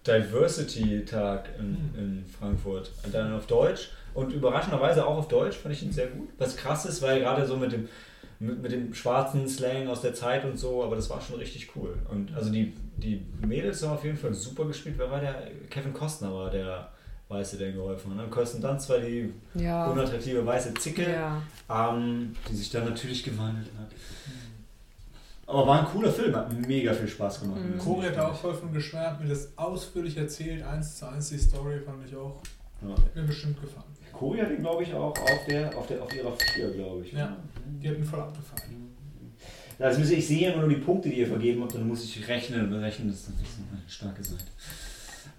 Diversity-Tag in, in Frankfurt. Und dann auf Deutsch und überraschenderweise auch auf Deutsch fand ich ihn sehr gut. Was krass ist, weil gerade so mit dem, mit, mit dem schwarzen Slang aus der Zeit und so, aber das war schon richtig cool. Und also die, die Mädels haben auf jeden Fall super gespielt. Wer war der? Kevin Costner war der Weiße, der ihm geholfen hat. Und Kirsten Dunst war die Ja. unattraktive weiße Zicke, Ja. ähm, die sich dann natürlich gewandelt hat. Aber war ein cooler Film, hat mega viel Spaß gemacht. Mhm. Corey hat da auch voll von geschwärmt, mir das ausführlich erzählt, eins zu eins die Story fand ich auch. Ja. Hat mir bestimmt gefallen. Corey hat ihn, glaube ich, auch auf, der, auf, der, auf ihrer 4, glaube ich. Ja. Die hat mir voll abgefallen. Also ich sehe immer nur die Punkte, die ihr vergeben habt, und dann muss ich rechnen und berechnen, das ist natürlich eine starke Seite.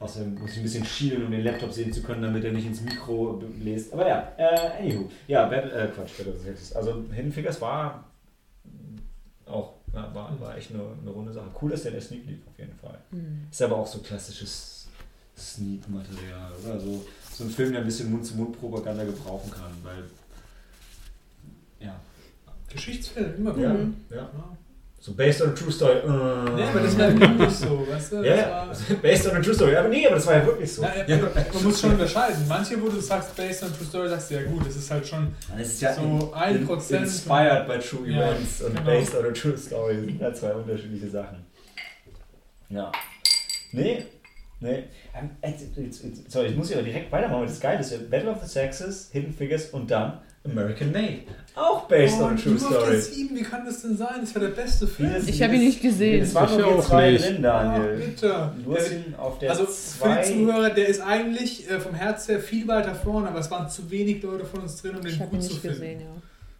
Außerdem muss ich ein bisschen schielen, um den Laptop sehen zu können, damit er nicht ins Mikro bläst. Aber ja, äh, anywho. Ja, Battle, äh, Quatsch, Battle. Also Hidden Figures war auch, ja, war, war echt eine, eine runde Sache. Cool, dass der der Sneak lief, auf jeden Fall. Mhm. Ist aber auch so klassisches Sneak-Material, oder? So, so ein Film, der ein bisschen Mund-zu-Mund-Propaganda gebrauchen kann, weil. Ja. Geschichtsfilm, immer gut. Ja, Mhm. ja. Ja. So based on a true story. Äh. Ja, aber das war wirklich so, weißt du? Ja, Das war, <laughs> based on a true story. Aber nee, aber das war ja wirklich so. Na, ja, Man muss schon unterscheiden. Manche, wo du sagst, based on true story, sagst du ja gut, das ist halt schon. Es ist ja So in- ein in- Prozent Inspired by true Ja, events und genau. based on a true story sind ja zwei unterschiedliche Sachen. Ja. Nee. Nee. Ähm, jetzt- jetzt- jetzt- Sorry, ich muss ja direkt weitermachen, weil das geil ist. Battle of the Sexes, Hidden Figures und dann American Made. Auch based on a true der story. 7, wie kann das denn sein? Das war der beste Film. Ich habe ihn nicht gesehen. Es waren Ich nur wir auch zwei nicht. drin, Ah, Daniel. bitte. Du hast ihn auf der Also für zwei. die Zuhörer, der ist eigentlich äh, vom Herz her viel weiter vorne, aber es waren zu wenig Leute von uns drin, um den Ich habe ihn gut zu nicht finden. gesehen, ja.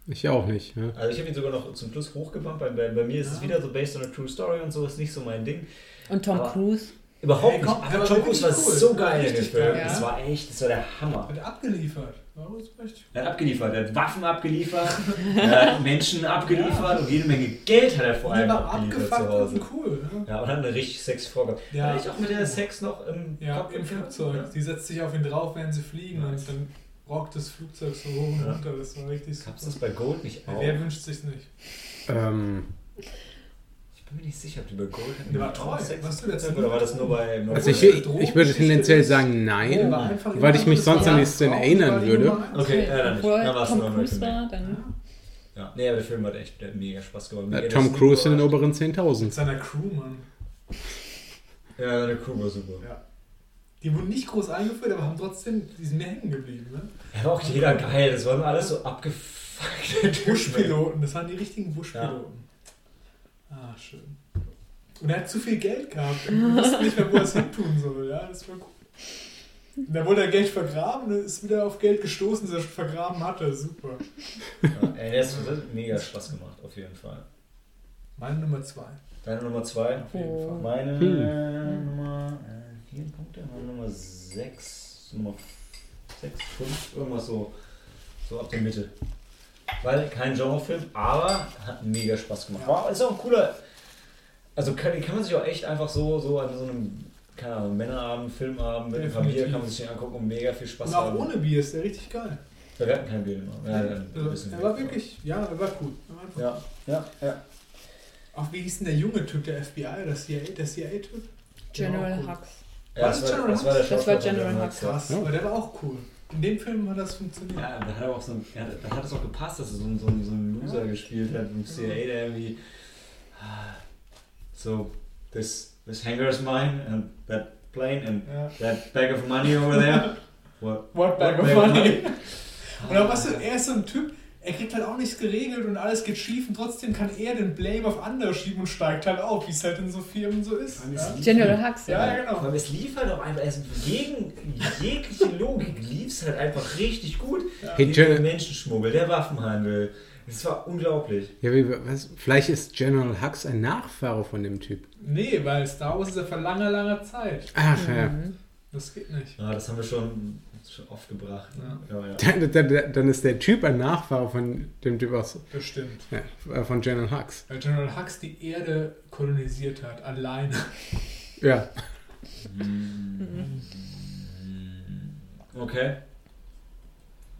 Ich auch nicht. Ja. Also ich habe ihn sogar noch zum Schluss hochgebampt. Bei, bei, bei mir ist es Ja. wieder so based on a true story und so, ist nicht so mein Ding. Und Tom Aber- Cruise? Überhaupt Hey, komm, nicht. der Aber war Tom Cruise war cool. so geil in dem Richtig Film. Das ja. war echt, das war der Hammer. Hat er abgeliefert. War das echt? Er hat abgeliefert, er hat Waffen abgeliefert, <laughs> er hat Menschen abgeliefert und jede Menge Geld hat er vor allem Der war abgeliefert zu Hause. und cool. Ne? Ja, und hat eine richtig sexy Frau gehabt. Ja. Hatte ich auch mit der Sex noch im Ja, Kopf im Flugzeug. Die setzt sich auf ihn drauf, während sie fliegen Ja. und dann rockt das Flugzeug so hoch und Ja. runter. Das war richtig Gab es super. das bei Gold nicht Ja, auch? wer wünscht sich's nicht? Ähm, bin mir nicht sicher, ob die bei Gold. Der war treu. Warst du gezeigt, Oder war das nur bei... Nur also ich, ich, würde tendenziell sagen nein, einfach weil ich mich sonst an die ja Szene erinnern würde. Okay, ja, dann nicht. Dann Cruise American war, dann... Ja, nee, aber der Film hat echt mega Spaß gemacht. Ja, Mega Tom Cruise in den oberen Mit 10.000. seiner Crew, Mann. Ja, der Crew war super. Ja. Die wurden nicht groß eingeführt, aber haben trotzdem, die sind mir hängen geblieben. Ne? Ja, war auch jeder geil. Das waren alles so abgefuckte. Buschpiloten, das waren die richtigen Buschpiloten. Ah, schön. Und er hat zu viel Geld gehabt. Und wusste nicht mehr, wo er es hin tun soll. Ja, das war cool. Und dann wurde er Geld vergraben und ist wieder auf Geld gestoßen, das er schon vergraben hatte. Super. Ja, ey, das das hat mega Spaß gemacht, auf jeden Fall. Meine Nummer zwei. Deine Nummer zwei. Auf jeden Oh. Fall. Meine Hm. Nummer äh, vier Punkte, meine Nummer sechs, Nummer sechs, fünf, irgendwas so, so ab der Mitte. Weil kein Genrefilm, aber hat mega Spaß gemacht. Ja. War, ist auch ein cooler, also kann, kann man sich auch echt einfach so, so an so einem, keine Ahnung, Männerabend, Filmabend mit Definitiv. Familie kann man sich den angucken und mega viel Spaß Und auch haben. ohne Bier ist der richtig geil. Ja, wir hatten kein Bier mehr. Ja, ein Also, er war wirklich, ja, er war cool. Er war einfach Ja, ja, ja. Auch wie hieß denn der junge Typ, der FBI, der CIA, der CIA-Typ? General cool. Hux. Ja, Was, das war, General das war der Hux? Das war von General Hux, ja. Krass, Ja. aber der war auch cool. In dem Film hat das funktioniert. Ja, da hat er auch so ein, ja, da hat es auch gepasst, dass er so, so, so einen Loser gespielt hat im CIA, der irgendwie ah, so this this hangar is mine and that plane and Ja. that bag of money over there. <laughs> What? What bag What of bag of money? Und dann weißt du, er ist so ein Typ, er kriegt halt auch nichts geregelt und alles geht schief und trotzdem kann er den Blame auf andere schieben und steigt halt auf, wie es halt in so Firmen so ist. Ja, General Hux, ja, ja. ja genau. Aber es lief halt auch einfach, es, gegen jegliche Logik lief es halt einfach richtig gut. Hey, Der Menschenschmuggel, der Waffenhandel. Es war unglaublich. ja, wie, was, vielleicht ist General Hux ein Nachfahre von dem Typ. Nee, weil Star Wars ist ja vor langer, langer Zeit. Ach ja. Mhm. Das geht nicht. Ja, das haben wir schon, schon oft gebracht. Ne? Ja. Ja, Dann, dann, dann ist der Typ ein Nachfahre von dem Typ aus, Das stimmt. ja, von General Hux. Weil General Hux die Erde kolonisiert hat, alleine. Ja. Okay.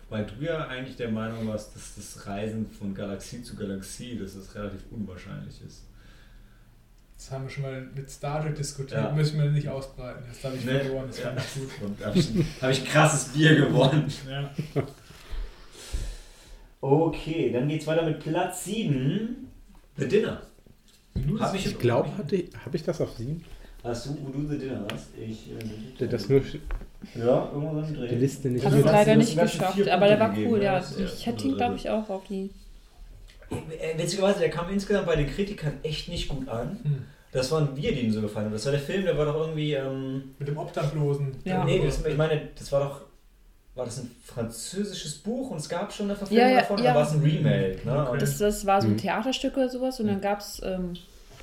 Weil du ja eigentlich der Meinung warst, dass das Reisen von Galaxie zu Galaxie, dass das relativ unwahrscheinlich ist. Das haben wir schon mal mit Star Trek diskutiert, Ja. müssen wir nicht ausbreiten. Das habe ich Nee, verloren, das ja. fand ich gut. <laughs> Und da habe ich, hab ich krasses Bier gewonnen. Ja. Okay, dann geht's weiter mit Platz 7. The Dinner. Hab ich Ich glaube, hatte habe ich das auf sieben? Hast du, wo du The Dinner hast? Ich. Äh, Das nur ja, irgendwo so ein Dreh. die Liste nicht. Habe ich leider nicht geschafft, aber der war cool, ja. Ich hätte ihn, glaube ich, auch auf die. Äh, Witzigerweise, der kam insgesamt bei den Kritikern echt nicht gut an. Hm. Das waren wir, die ihm so gefallen haben. Das war der Film, der war doch irgendwie. Ähm, Mit dem Obdachlosen. Ja. Nee, das, ich meine, das war doch. War das ein französisches Buch und es gab schon eine Verfilmung Ja, ja, davon? ja. Oder war es ein Remake? Ne? Okay. Das, das war so ein Mhm. Theaterstück oder sowas und dann gab es ähm,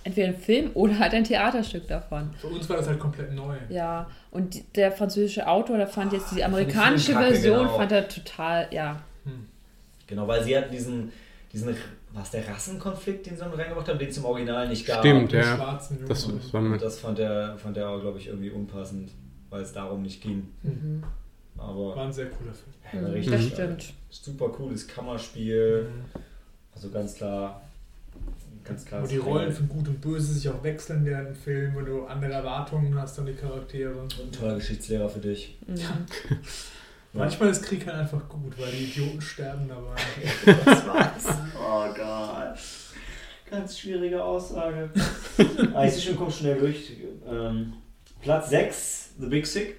entweder einen Film oder halt ein Theaterstück davon. Für uns war das halt komplett neu. Ja, und die, der französische Autor, der fand jetzt die Ah, ich amerikanische kacke, Version, genau. fand er total, ja. Hm. Genau, weil sie hatten diesen. diesen was der Rassenkonflikt, den sie dann reingebracht haben, den es im Original nicht gab. Stimmt, ja. Das, das war Und mein, das fand der, fand der glaube ich, irgendwie unpassend, weil es darum nicht ging. Mhm. Aber War ein sehr cooler Film. ja, Mhm, richtig das stimmt. Super cooles Kammerspiel. Mhm. Also ganz klar. Ganz klar. Wo die Rollen von Gut und Böse sich auch wechseln während dem Film, wo du andere Erwartungen hast an die Charaktere. Ein toller Geschichtslehrer für dich. Mhm. <laughs> <laughs> Manchmal ist Krieg halt einfach gut, weil die Idioten sterben dabei. <laughs> Das war's. Oh Gott. Ganz schwierige Aussage. <laughs> ah, ich sehe schon, komm schnell durch. Ähm, Platz 6, The Big Sick.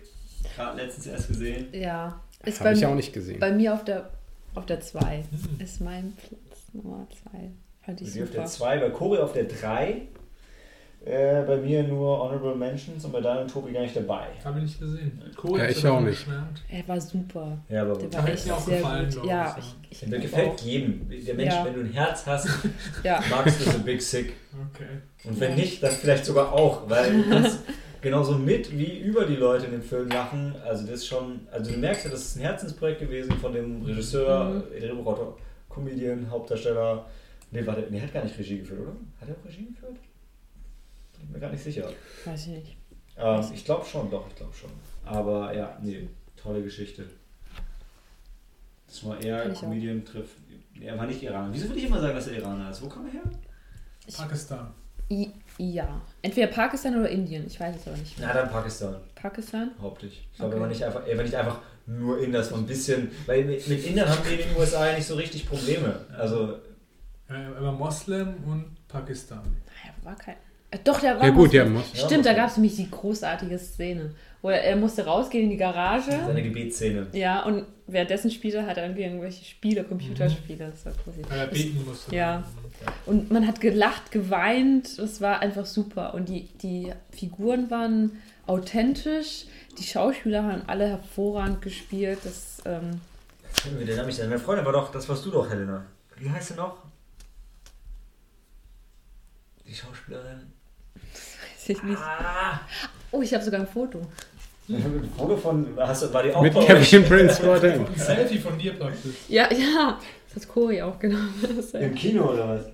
Gerade letztens erst gesehen. Ja, ist habe bei, ich auch nicht gesehen. bei mir auf der auf der 2. Hm. Ist mein Platz Nummer 2. Fand ich Bei dir auf der super. 2, bei Cory auf der 3. Äh, bei mir nur Honorable Mentions und bei Daniel und Tobi gar nicht dabei. Habe ich nicht gesehen. Cool, Ja, ich auch nicht. geschwärmt? Er war super. Ja, aber Der war echt mir auch sehr gefallen, gut. Ja, ich, ich, der gefällt auch. jedem. Der Mensch, Ja. wenn du ein Herz hast, <laughs> Ja, magst du The Big Sick. Okay. Und wenn Ja. nicht, dann vielleicht sogar auch, weil du kannst genauso mit wie über die Leute in dem Film lachen. Also das ist schon, also du merkst ja, das ist ein Herzensprojekt gewesen von dem Regisseur, Mhm. Drehbuchautor, Comedian, Hauptdarsteller. Nee, warte, nee, hat gar nicht Regie geführt, oder? Hat er auch Regie geführt? Bin mir gar nicht sicher. weiß ich nicht. Ähm, ich glaube schon, doch, ich glaube schon. Aber ja, nee, tolle Geschichte. Das war eher ich. Comedian trifft. Er war nicht Iraner. Wieso würde ich immer sagen, dass er Iraner ist? Wo kam er her? Pakistan. I, ja. Entweder Pakistan oder Indien. Ich weiß es aber nicht. Na, dann Pakistan. Pakistan? Hauptsächlich. Ich glaube, Okay. er war nicht einfach, er war nicht einfach nur Inder, das war ein bisschen, weil mit, mit Indern haben wir in den USA ja nicht so richtig Probleme. Also, Er war Moslem und Pakistan. Naja, war kein. Äh, doch, der war Ja gut, ja, Moslem. muss. Ja, Stimmt, da gab es nämlich die großartige Szene, wo er, er musste rausgehen in die Garage. seine Gebetsszene. Ja, und währenddessen spielte hat er irgendwie irgendwelche Spiele, Computerspiele. Das war cool. Weil er beten musste. Ja. Und man hat gelacht, geweint. Das war einfach super. Und die, die Figuren waren authentisch. Die Schauspieler haben alle hervorragend gespielt. Das, ähm, den Namen ich denn? Meine Freundin war doch, das warst du doch, Helena. Wie heißt sie noch? Die Schauspielerin? Weiß ich nicht. Ah! Oh, ich habe sogar ein Foto. Ich habe ein Foto von, hast du, war die auch Mit? Kevin Prince. Ein Selfie von dir praktisch. Ja, ja. Das hat Cori aufgenommen. <laughs> Das, äh, Im Kino oder was?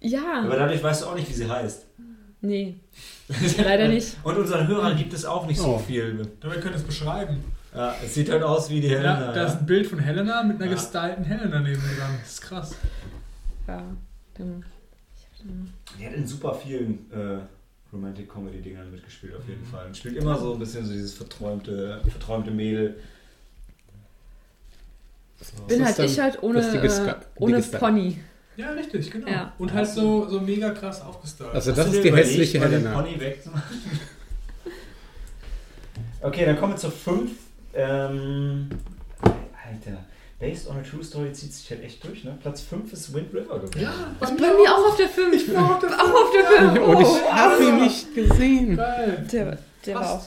ja. Aber dadurch weißt du auch nicht, wie sie heißt. Nee, <laughs> leider nicht. Und unseren Hörern gibt es auch nicht so Oh. viel. Dabei könnt ihr es beschreiben. Ja, es sieht halt aus wie die Helena. Ja, da ist ein Bild von Helena mit einer Ja. gestylten Helena neben dran. Das ist krass. Ja. dann- Die hat in super vielen äh, Romantic Comedy Dingern mitgespielt auf jeden Fall. Und spielt immer so ein bisschen so dieses verträumte, verträumte Mädel. So. Bin halt ich halt ohne, äh, ohne Pony. Ja, richtig, genau. Ja. Und halt so, so mega krass aufgestylt. Also das ist die hässliche Helena. Pony wegzumachen? Okay, dann kommen wir zur 5. Ähm, Alter, Based on a True Story zieht sich halt echt durch, ne? Platz 5 ist Wind River gewesen. ja, Ist bei mir auch auf der 5. Ich bin auch der Auch auf der 5. Und ich habe ihn nicht gesehen. Geil. Der, der war auch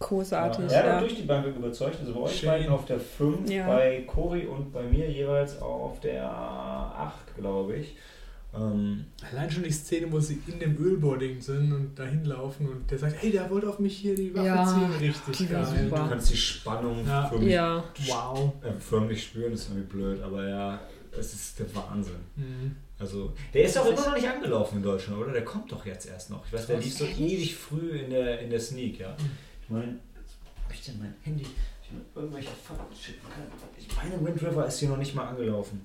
großartig. Ja, er hat Ja. auch durch die Bank überzeugt. Also bei euch Schön. beiden auf der 5, Ja. bei Cory und bei mir jeweils auf der 8, glaube ich. Ähm, Allein schon die Szene, wo sie in dem Ölboarding sind und dahin laufen und der sagt, hey, der wollte auf mich hier die Waffe Ja, ziehen. Richtig geil. du kannst die Spannung Ja. förmlich, Ja. Wow. äh, förmlich spüren, das ist irgendwie blöd, aber ja, es ist der Wahnsinn. Mhm. Also, der ist auch immer noch nicht angelaufen in Deutschland, oder? Der kommt doch jetzt erst noch. Ich weiß, der lief so ewig früh in der, in der Sneak, ja. Ich meine, hab ich denn mein Handy, ich mir irgendwelche Fakten schicken kann? Ich meine, Wind River ist hier noch nicht mal angelaufen.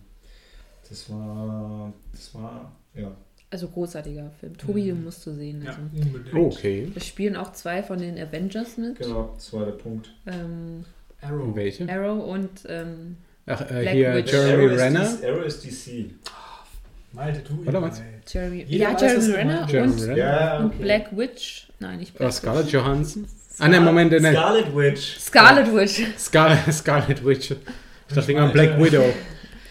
Das war, das war, ja. Also großartiger Film. Tobi, Mhm. musst du sehen. Ja, Also. unbedingt. Okay. Es spielen auch zwei von den Avengers mit. Genau, das war der Punkt. Ähm, Arrow. Welche? Arrow und ähm, Ach, äh, Black hier Witch. Jeremy Arrow ist Renner. DC Arrow ist DC. Malte, du Oder was? Jeremy, Jeder ja, weiß, Jeremy Renner. Jeremy und, Renner. Ja, und okay. Black Witch. Nein, nicht Black Oder Scarlett Witch. Johansson. Ah, ne, Moment, ne, Scarlet Witch. Scarlet Witch. <laughs> Scarlet, Scarlet Witch. Ich dachte immer Alter. Black Widow.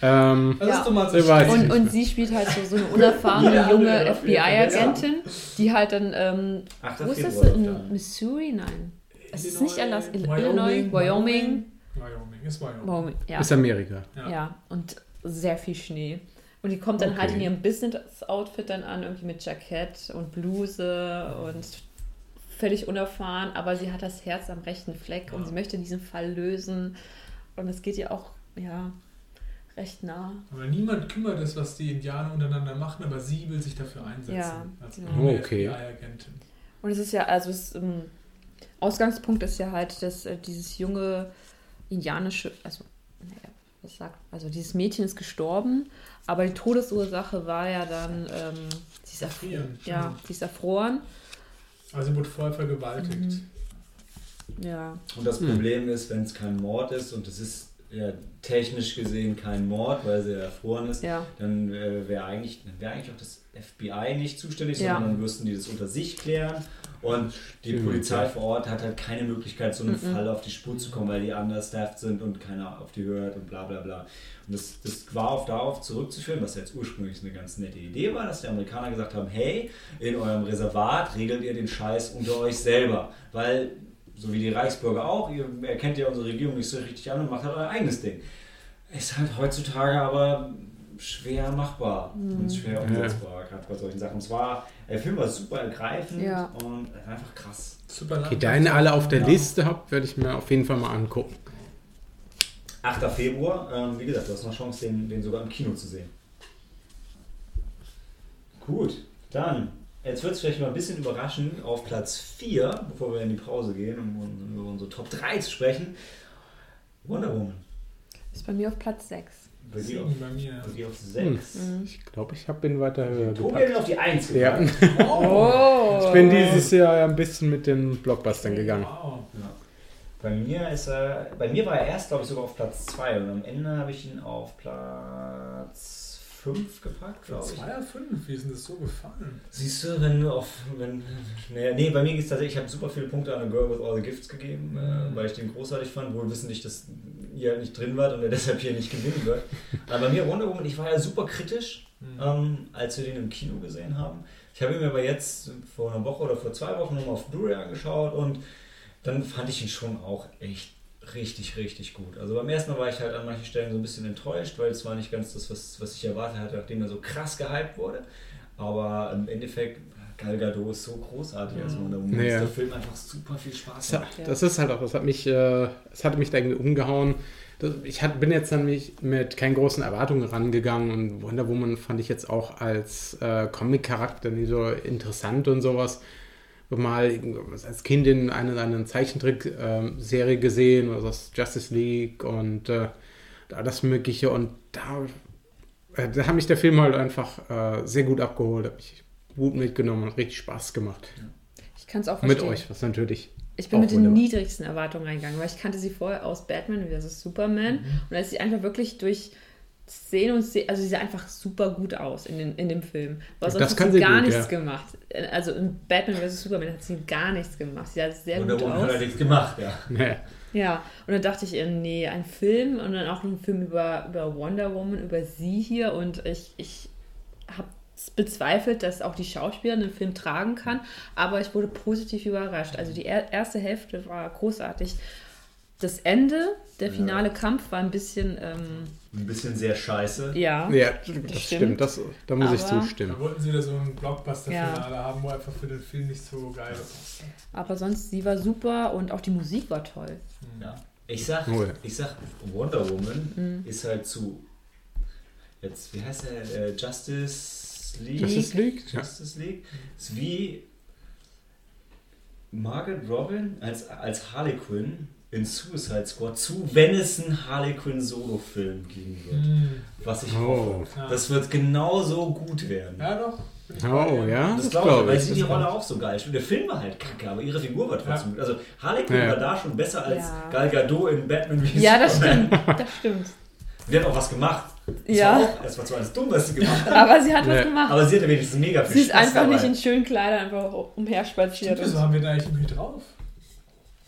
Ähm, Lass Ja. doch mal weiß. Und, und sie spielt halt so, so eine unerfahrene <laughs> Ja, junge ja, FBI-Agentin, die halt dann, ähm, 8. wo ist das? In Missouri? Nein. Es ist nicht Alaska, Illinois, Wyoming. Wyoming ist Wyoming. Wyoming. Ja. ist Amerika. Ja. ja, und sehr viel Schnee. Und die kommt dann halt Okay. in ihrem Business-Outfit dann an, irgendwie mit Jackett und Bluse und völlig unerfahren, aber sie hat das Herz am rechten Fleck und sie möchte diesen Fall lösen. Und es geht ihr auch, ja, recht nah. Aber niemand kümmert es, was die Indianer untereinander machen, aber sie will sich dafür einsetzen. Ja, als genau. junge Okay. FBI-Agentin. Und es ist ja, also es, ähm, Ausgangspunkt ist ja halt, dass äh, dieses junge indianische, also, naja, was sagt, also dieses Mädchen ist gestorben, aber die Todesursache war ja dann, ähm, sie ist erfroren. Erfrieren, Ja, sie ist erfroren. Also sie wurde vorher vergewaltigt. Mhm. Ja, Und das Hm. Problem ist, wenn es kein Mord ist und es ist ja technisch gesehen kein Mord, weil sie erfroren ist, ja, dann äh, wäre eigentlich, wär eigentlich auch das FBI nicht zuständig, Ja. sondern dann müssten die das unter sich klären. Und die Stimmt, Polizei vor Ort hat halt keine Möglichkeit, so einem Mhm. Fall auf die Spur zu kommen, weil die understaffed sind und keiner auf die hört und bla bla bla. Und das, das war auf darauf zurückzuführen, was jetzt ursprünglich eine ganz nette Idee war, dass die Amerikaner gesagt haben, hey, in eurem Reservat regelt ihr den Scheiß unter euch selber. Weil, so wie die Reichsbürger auch, ihr erkennt ja unsere Regierung nicht so richtig an und macht halt euer eigenes Ding. Ist halt heutzutage aber schwer machbar Mhm. und schwer umsetzbar, gerade bei solchen Sachen. Und zwar, der Film war super ergreifend Ja. und einfach krass. Super Okay, ihr alle auf der Ja. Liste habt, werde ich mir auf jeden Fall mal angucken. 8. Februar, ähm, wie gesagt, du hast noch Chance, den, den sogar im Kino zu sehen. Gut, dann, jetzt wird es vielleicht mal ein bisschen überraschen, auf Platz 4, bevor wir in die Pause gehen, um über unsere Top 3 zu sprechen, Wonder Woman. ist bei mir auf Platz 6. Bei dir auf, bei mir. bei dir auf Hm. 6. Mhm. Ich glaube, ich habe ihn weiter höher Tobi hat gepackt. ihn auf die 1 Ja. <laughs> Oh! Ich bin dieses Jahr ja ein bisschen mit den Blockbustern gegangen. Wow. Ja. Bei mir ist er, bei mir war er erst, glaube ich, sogar auf Platz 2 und am Ende habe ich ihn auf Platz 5 gepackt, glaube ich. 2 oder 5, wie ist denn das so gefallen? Siehst du, wenn du auf. Wenn, nee, nee, bei mir geht es tatsächlich, ich habe super viele Punkte an A Girl with All the Gifts gegeben, äh, weil ich den großartig fand, wohl wissentlich, dass ihr halt nicht drin wart und er <laughs> deshalb hier nicht gewinnen wird. Aber bei mir Wonder Woman, ich war ja super kritisch, Mhm. ähm, als wir den im Kino gesehen haben. Ich habe ihn mir aber jetzt vor einer Woche oder vor zwei Wochen nochmal auf Blu-ray angeschaut und dann fand ich ihn schon auch echt richtig, richtig gut. Also beim ersten Mal war ich halt an manchen Stellen so ein bisschen enttäuscht, weil es war nicht ganz das, was, was ich erwartet hatte, nachdem er so krass gehypt wurde. Aber im Endeffekt, Gal Gadot ist so großartig als Wonder Woman, Ja. dass der Film einfach super viel Spaß Das, macht. das ist halt auch, das hat mich, äh, hatte mich da irgendwie umgehauen. Das, ich hat, bin jetzt dann mich mit keinen großen Erwartungen rangegangen und Wonder Woman fand ich jetzt auch als äh, Comic-Charakter nicht so interessant und sowas. Mal als Kind in einer, einer Zeichentrick-Serie gesehen oder das Justice League und äh, da das Mögliche und da, äh, da hat mich der Film halt einfach äh, sehr gut abgeholt, hat mich gut mitgenommen und richtig Spaß gemacht. Ich kann es auch Mit verstehen. euch, was natürlich Ich bin mit den wunderbar. niedrigsten Erwartungen reingegangen, weil ich kannte sie vorher aus Batman vs. Superman Mhm. und ist sie einfach wirklich durch Und Szene, also sie sah einfach super gut aus in, den, in dem Film. Aber sonst Das hat kann sie gar gut, nichts ja. gemacht. Also in Batman vs. Superman hat sie gar nichts gemacht. Sie sah sehr Wonder gut Woman aus. hat allerdings gemacht, ja. Ja. Ja, und dann dachte ich, äh, nee, ein Film und dann auch ein Film über, über Wonder Woman, über sie hier und ich, ich habe bezweifelt, dass auch die Schauspielerin den Film tragen kann, aber ich wurde positiv überrascht. Also die er erste Hälfte war großartig. Das Ende, der Ja. finale Kampf war ein bisschen, ähm, Ein bisschen sehr scheiße. ja. Ja, das stimmt. Das, da muss ich Aber- zustimmen. Da wollten sie wieder so ein Blockbuster-Finale Ja. haben, wo einfach für den Film nicht so geil ist. Aber sonst, sie war super und auch die Musik war toll. Ja. Ich sag, Oh ja. ich sag, Wonder Woman Mhm. ist halt zu. Jetzt, wie heißt der? Äh, Justice League? Justice League? Ja. Justice League. Ist wie Margaret Robin als, als Harley Quinn in Suicide Squad zu, wenn es einen Harley Quinn Solo-Film geben wird. Mhm. Was ich Oh. hoffe. Das wird genauso gut werden. Ja, doch. Oh, ja? Das glaube ich, weil sie die Das Rolle glaub auch so geil spielt. Der Film war halt kacke, aber ihre Figur war trotzdem Ja. gut. Also Harley Quinn Ja. war da schon besser als Ja. Gal Gadot in Batman wie Ja, das stimmt. Das stimmt. Die hat auch was gemacht. Das Ja. Es war zwar alles dumm, was sie gemacht hat, Aber sie hat Ja. was gemacht. aber sie hatte wenigstens mega viel Sie ist Spaß einfach dabei. nicht in schönen Kleidern einfach umherspaziert. Stimmt, so haben wir da eigentlich irgendwie drauf.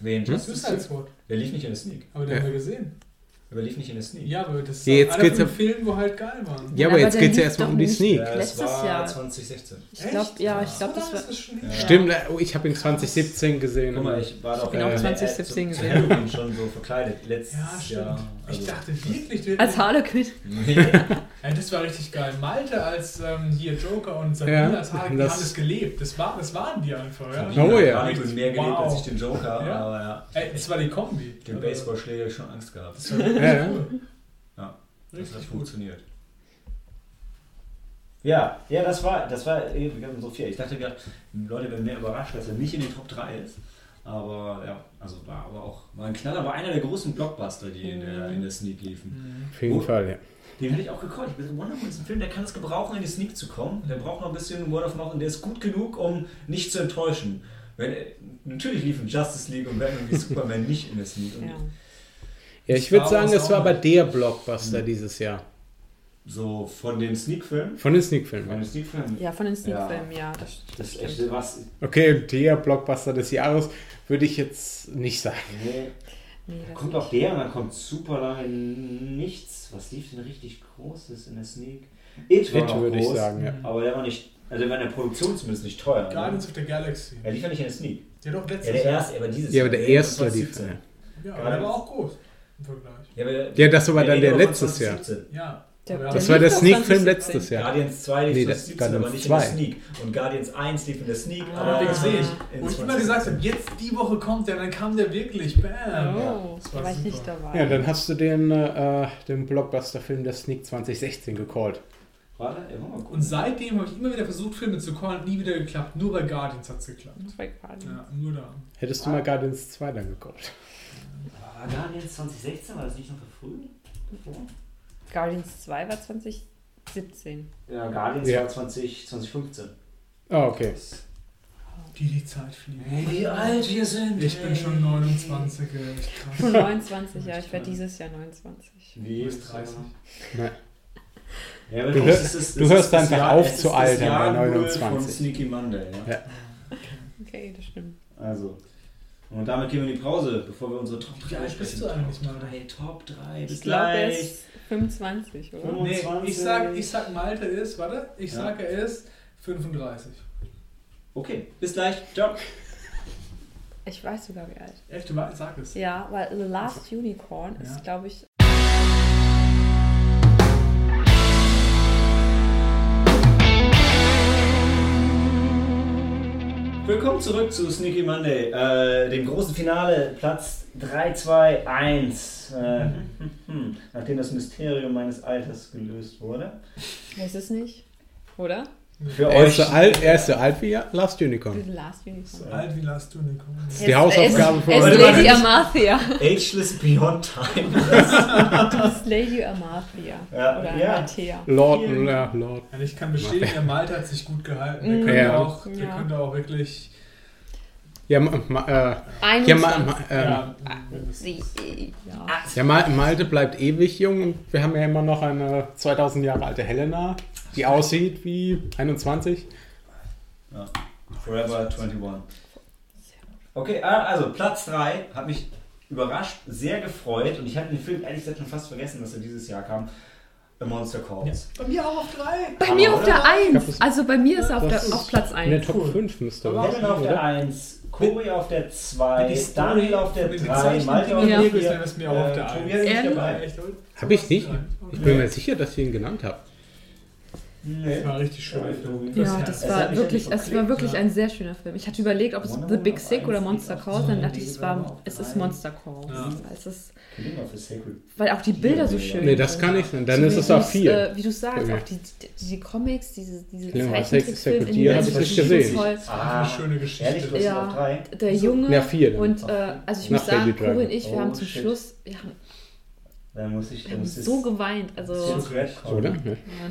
Wen? Hm? Suicide Squad. Der lief nicht in der Sneak. Aber den Ja. haben wir gesehen. Der lief nicht in der Sneak. Ja, aber das ist Ja, jetzt einer geht's von Filmen, wo halt geil waren. Ja, aber aber jetzt geht es ja erstmal um die. Sneak. Ja, es Letztes war Jahr. 2016. ich glaube, ja, ich glaube, das war. ist das schon Ja. her. Stimmt, äh, oh, ich habe ihn 2017 gesehen. Guck mal, ich war doch bin auch äh, 2017 äh, zu, gesehen. Halloween schon so verkleidet. Letztes Ja, Jahr. ich Also- dachte wirklich, du Als Harlequin. Nee. <laughs> Ja, das war richtig geil. Malte als ähm, hier Joker und Sabine Ja, als Harley, das- haben es gelebt. Das, war, das waren die einfach. Ja. Oh ja. Harley Quinn mehr gelebt Wow. als ich den Joker, Ja. aber ja. Ey, das war die Kombi. Den Also, Baseballschläger hab ich schon Angst gehabt. Das war richtig Ja, cool. Ja. Das Richtig hat gut. funktioniert. Ja, ja, das war, das war eben so viel. Ich dachte gerade, Leute werden mehr überrascht, dass er nicht in den Top 3 ist. Aber ja, also war aber auch war ein Knaller, war einer der großen Blockbuster, die in der, in der Sneak liefen. Mhm. Auf jeden Oh. Fall, ja. Den hätte ich auch gekonnt. Ich bin so, Wonder Woman ist ein Film, der kann es gebrauchen, in die Sneak zu kommen. Der braucht noch ein bisschen Word of Mouth und der ist gut genug, um nicht zu enttäuschen. Wenn, natürlich liefen Justice League und Batman wie Superman <laughs> nicht in der Sneak. Ja. Ja, ich würde sagen, es war aber der Blockbuster Mhm. dieses Jahr. So von den Sneak-Filmen. Von den Von Sneak-Filmen. den Sneak-Filmen. ja, von den Sneak-Filmen, ja. das, Das das ist echt was. Okay, der Blockbuster des Jahres würde ich jetzt nicht sagen. Nee. Nee, das Kommt auch der und dann kommt super lange nichts. Was lief denn richtig Großes in der Sneak? It war It würde ich groß, sagen, ja. Aber der war nicht, also der war in der Produktion zumindest nicht teuer. Ne? Guardians of the Galaxy. Er lief ja nicht in der Sneak. Ja, doch, letztes Ja, der Jahr. erste, aber dieses Ja, aber der erste war von die. 2017. Ja, aber der war auch groß im Vergleich. Ja, aber Ja, das war dann der von letztes Jahr. 2017. Ja. Der- Aber der Das ja, war der Sneak-Film 2017. letztes Jahr. Guardians 2 lief Nee, das 2017, aber Guardians nicht in der 2. Sneak. Und Guardians 1 lief in der Sneak, Ah. aber Deswegen sehe ich. Wo ich immer 2017. gesagt habe, jetzt die Woche kommt der, dann kam der wirklich. Bam. Oh, Das da war war ich nicht dabei. Ja, dann hast du den, äh, den Blockbuster-Film der Sneak 2016 gecallt. Wollen wir mal gucken. Und seitdem habe ich immer wieder versucht, Filme zu callen, hat nie wieder geklappt. Nur bei Guardians hat es geklappt. Das war Guardians. Ja, nur da. Hättest du mal Guardians 2 dann gecallt. War Guardians 2016, war das nicht noch früh? Guardians 2 war 2017. Ja, Guardians Ja. war 20, 2015. Ah, okay. Wie die Zeit fliegt. Hey, wie alt wir sind. Ich bin schon 29, ey, echt Schon krass. 29, ja, ich werde dieses Jahr 29. Wie Du bist 30. Nein. Ja, Du das hör- ist das- du das hörst ist das einfach Jahr- auf ist zu das altern bei Jahr Null 29. Von Sneaky Monday, ja. Ja. Okay, das stimmt. Also. Und damit gehen wir in die Pause, bevor wir unsere Top 3 Wie alt bist du eigentlich mal? Top 3, Top 3, bis Ich glaube, gleich. ist 25, oder? Fünf- Nee, 25. ich sag, ich sag Malte ist, warte, ich Ja. sag er ist 35. Okay, bis gleich. Ciao. Ich weiß sogar wie alt. Echt, du sag es. Ja, weil The Last Unicorn Ja. ist, glaube ich, Willkommen zurück zu Sneaky Monday, äh, dem großen Finale, Platz 3, 2, 1. Äh, nachdem das Mysterium meines Alters gelöst wurde. weiß es nicht, oder? Für Er ist, euch so alt, er ist so alt wie Last Unicorn. Last Unicorn. So alt wie Last Unicorn. Das ist die Hausaufgabe für ist mal, Lady Amathia. Ageless Beyond Time. Das ist Lady Amathia. Ja, Oder ja. Amathea. Lord, ja, Lord. Und ich kann bestätigen, der Malte hat sich gut gehalten. Der Mhm. könnte, Ja. auch, der Ja. könnte auch wirklich. Ja, ma, ma, äh, ja, 21. ma, ma, ähm, ja, ja. ja, Ma- Malte bleibt ewig jung und wir haben ja immer noch eine 2000 Jahre alte Helena, die aussieht wie 21. Ja. Forever 21. Okay, ah, also Platz 3 hat mich überrascht, sehr gefreut und ich hatte den Film ehrlich gesagt schon fast vergessen, dass er dieses Jahr kam. A Monster Calls. Bei mir auch auf drei. Bei Hammer, mir auf oder? der Ich glaub, 1. das- Also bei mir ist er auf, der, ist auf Platz In der 1. Top Cool. 5 müsste er Kevin auf der oder? 1, Cory auf der 2, Die Story Daniel auf der von den 3, gezeichneten Malte auf der Ja. 4. ist mir auch auf der Äh, 1. Tobias ist nicht Ehrlich? dabei. Echt, oder? Hab ich nicht. Ich bin mir sicher, dass ich ihn genannt habe. Nee. Das war richtig schön. Ja, Das war wirklich, ja es war wirklich ja. ein sehr schöner Film. Ich hatte überlegt, ob es Wonder The Big auf Sick oder Monster die Calls, auf dann dachte ich, es die war, es ist. Monster Calls. Ja. Es ist, Killing of a Sacred. weil auch die Bilder so schön Nee, das sind. kann nicht sein. Dann So ist es du's, 4. Äh, wie du sagst, Ja. auch die, die, die Comics, diese, diese Ja, Zeichentrickfilme Sacred Deer in hab den ich nicht so gesehen. toll. Ah, eine schöne Geschichte. Ehrlich, du hast Ja. auf 3? Der Junge Ja, vier dann. und äh, also ich Nach muss sagen. Cory und ich, wir Oh, haben zum shit. Schluss, wir haben, Dann muss ich, wir dann ich so geweint. Also, Oder? Ja.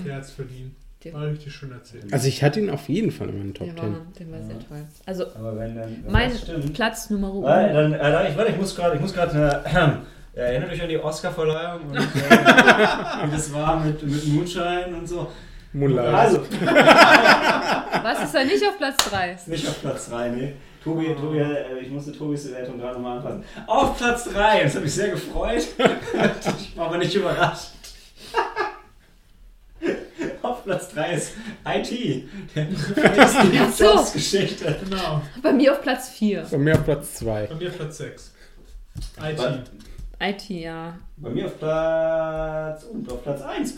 Der hat es verdient. Der- War richtig schön erzählt. Also ich hatte ihn auf jeden Fall in meinen Top der 10. war, der war sehr Ja. toll. Also Aber wenn dann. Wenn mein das stimmt. Platz Nummer Äh, dann, äh, ich, warte, ich muss gerade, ich muss gerade <clears throat> eine. Erinnert euch an die Oscar-Verleihung und <laughs> äh, wie das war mit, mit Moonshine und so. Moonlight. Also, <laughs> Was ist da nicht auf Platz 3? ist nicht auf Platz 3, nee. Tobi, Tobi, äh, ich musste Tobis Wertung gerade nochmal anpassen. Auf Platz 3, das hat mich sehr gefreut. <laughs> ich war aber nicht überrascht. Auf Platz 3 ist IT. Ach so. Geschichte. Genau. Bei mir auf Platz 4. Bei mir auf Platz 2. Bei mir Platz 6. IT. IT, ja. bei mir auf Platz. Und auf Platz 1.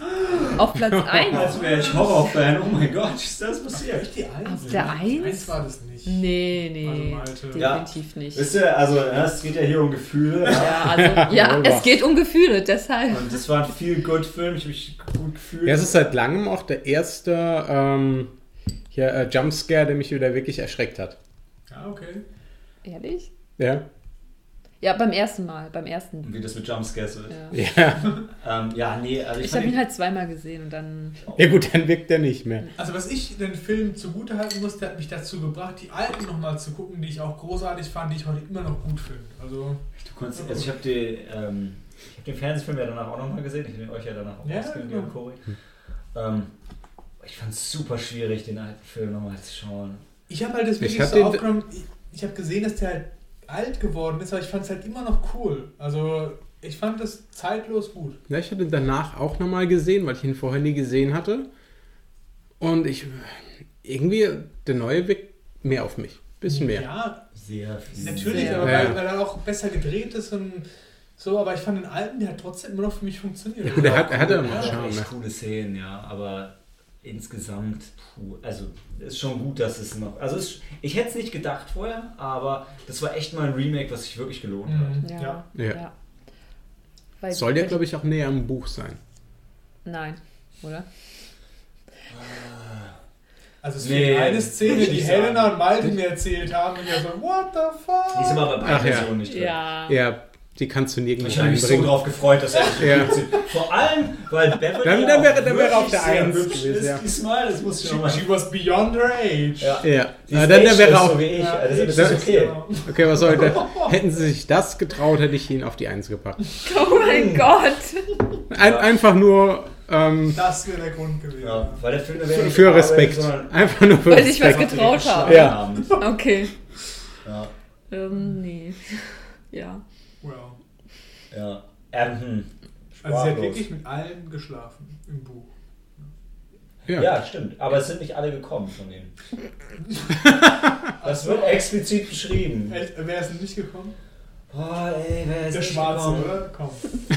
Auf Platz <laughs> 1? Als wäre ich Horrorfan. Oh mein Gott, ist das passiert? Echt die 1? Auf der Eins? 1 war das nicht. Nee, Also nee. Ja. Definitiv nicht. Wisst ihr, also ja, es geht ja hier um Gefühle. Ja. Ja, also, ja, es geht um Gefühle, deshalb. Und das war ein viel good Film. Ich habe mich gut gefühlt. Ja, es ist seit langem auch der erste ähm, hier, äh, Jumpscare, der mich wieder wirklich erschreckt hat. Ja, okay. Ehrlich? Ja? Ja, beim ersten Mal, beim ersten. Wie das mit Jumpscares ist. Ja. Ja. <laughs> Ähm, ja, nee, also ich, Ich habe ihn halt zweimal gesehen und dann. ja gut, dann wirkt der nicht mehr. Also was ich den Film zugute halten muss, der hat mich dazu gebracht, die alten nochmal zu gucken, die ich auch großartig fand, die ich heute immer noch gut finde. Also, Du konntest, also ich habe die, ähm, ich hab den Fernsehfilm ja danach auch nochmal gesehen. Ich habe euch ja danach auch Ja, ausgegeben, genau. Cory. Ähm, ich fand es super schwierig, den alten Film nochmal zu schauen. ich habe halt das Ich wirklich so den- aufgenommen, ich, ich habe gesehen, dass der halt alt geworden ist, aber ich fand es halt immer noch cool. Also, ich fand das zeitlos gut. Ja, ich hatte ihn danach auch nochmal gesehen, weil ich ihn vorher nie gesehen hatte. Und ich irgendwie, der neue wirkt mehr auf mich. Bisschen mehr. Ja, Sehr viel. natürlich, Sehr. aber Ja. weil, weil er auch besser gedreht ist und so, aber ich fand den alten, der hat trotzdem immer noch für mich funktioniert. Ja, gut, er hat, er hat ja noch Charme. echt ne? coole Szenen, ja, aber insgesamt, puh, also ist schon gut, dass es noch, also es, ich hätte es nicht gedacht vorher, aber das war echt mal ein Remake, was sich wirklich gelohnt hat. Mhm. Ja. Ja. Ja. Weil, Soll ja, glaube ich, auch näher am Buch sein. Nein, oder? Also es Nee, eine Szene, die Helena sagen. und Malte mir erzählt haben und ich so, what the fuck? Die ist aber bei Ach beiden ja. Nicht drin. Ja. Ja, die kannst du nirgendwo Ich habe mich so drauf gefreut, dass er Ja. Vor allem, weil Beverly Dann- dann wäre- dann wäre er auf der sehr Eins hübsch gewesen, ist ja. Diesmal, das muss ich She, she was beyond her age. Ja. Ja, ist dann, dann wäre so auch. wie ich. Ja, also, das das- ist okay. Okay, was sollte. Hätten sie sich das getraut, hätte ich ihn auf die Eins gepackt. Oh mein Gott! Ein, Ja. Einfach nur ähm, Das wäre der Grund gewesen. Ja, weil der Film für, für Respekt. sondern Einfach nur für Weil ich was Respekt. getraut habe. Ja. Okay. Ja, Ähm, nee. Ja. Ja. Ähm, hm. Also sie hat wirklich mit allen geschlafen im Buch. Ja. Ja, stimmt. Aber es sind nicht alle gekommen von denen. <laughs> Das wird explizit beschrieben. Echt, Wer ist denn nicht gekommen? Boah, ey, wer ist Der nicht Schwarze, gekommen? oder? Komm. <laughs>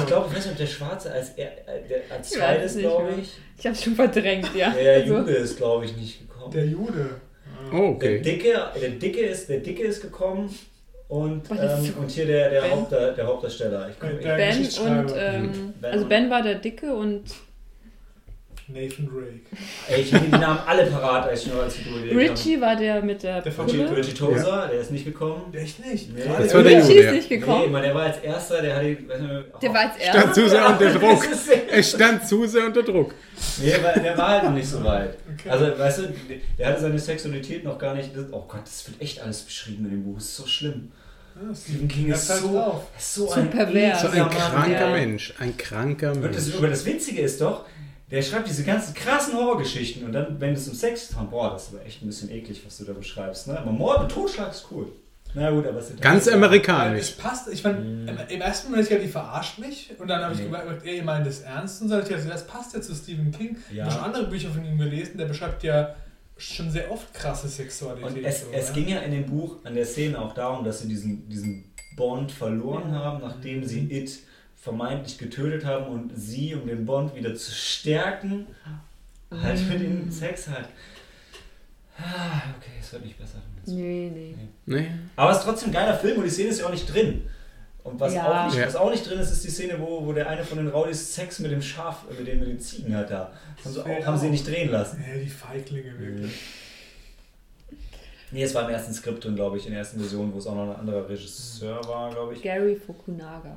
Ich glaube, ich weiß nicht, ob der Schwarze als, er, äh, der, als zweites, glaube ich. Ich hab's schon verdrängt, ja. Der Also, Jude ist, glaube ich, nicht gekommen. Der Jude. Oh, Der okay. Dicke, der Dicke ist, der Dicke ist gekommen und, ähm, und hier der, der, Ben? Haupt, der, der Hauptdarsteller. Ich, ich, ben Geschichtsschreiber. und, ähm, Ben also Ben war der Dicke und Nathan Drake. ey, ich habe die Namen alle parat, als ich nur als Figur gelesen Richie war der mit der Der. Richie. Richie Tozer, der ist nicht gekommen. Der echt nicht. Nee. Das war der Richie ist ja. nicht Nee, gekommen. man, der war als erster, der hatte. Nicht, Der war als Stand erster. zu sehr unter <laughs> Druck. Es stand zu sehr unter Druck. Nee, weil der war halt noch nicht so weit. Okay. Also, weißt du, der hatte seine Sexualität noch gar nicht. Oh Gott, das wird echt alles beschrieben in dem Buch. Das ist so schlimm. Ja, Stephen King ist halt so, ist so, So ein pervers. So ein Mann, kranker ey. Mensch. Ein kranker Und das, Mensch. aber das Witzige ist doch, der schreibt diese ganzen krassen Horrorgeschichten und dann, wenn es um Sex geht, boah, das ist aber echt ein bisschen eklig, was du da beschreibst. Ne? Aber Mord und Totschlag ist cool. Na gut, aber es sind Ganz amerikanisch. Es passt, ich fand, Mhm. im, ersten Moment, ich gedacht, die verarscht mich und dann habe ich Nee. gemerkt, ey, ihr meint das ernst und so, ich dachte, das passt ja zu Stephen King. Ich Ja. habe schon andere Bücher von ihm gelesen, der beschreibt ja schon sehr oft krasse Sexualität. Und es, so, es ging ja in dem Buch an der Szene auch darum, dass sie diesen, diesen Bond verloren Ja. haben, nachdem sie Mhm. It vermeintlich getötet haben und sie, um den Bond wieder zu stärken, halt mit ihm Sex hat. Ah, okay, es wird nicht besser. Nee, nee. Nee. Aber es ist trotzdem ein geiler Film und die Szene ist ja auch nicht drin. Und was, Ja. auch, nicht, Ja. was auch nicht drin ist, ist die Szene, wo, wo der eine von den Rowdies Sex mit dem Schaf, äh, mit den, mit den Ziegen hat da. Haben sie, auch, haben sie nicht drehen lassen. Ja, die Feiglinge wirklich. Nee, es war im ersten Skript drin, glaube ich, in der ersten Version, wo es auch noch ein anderer Regisseur war, glaube ich. Gary Fukunaga.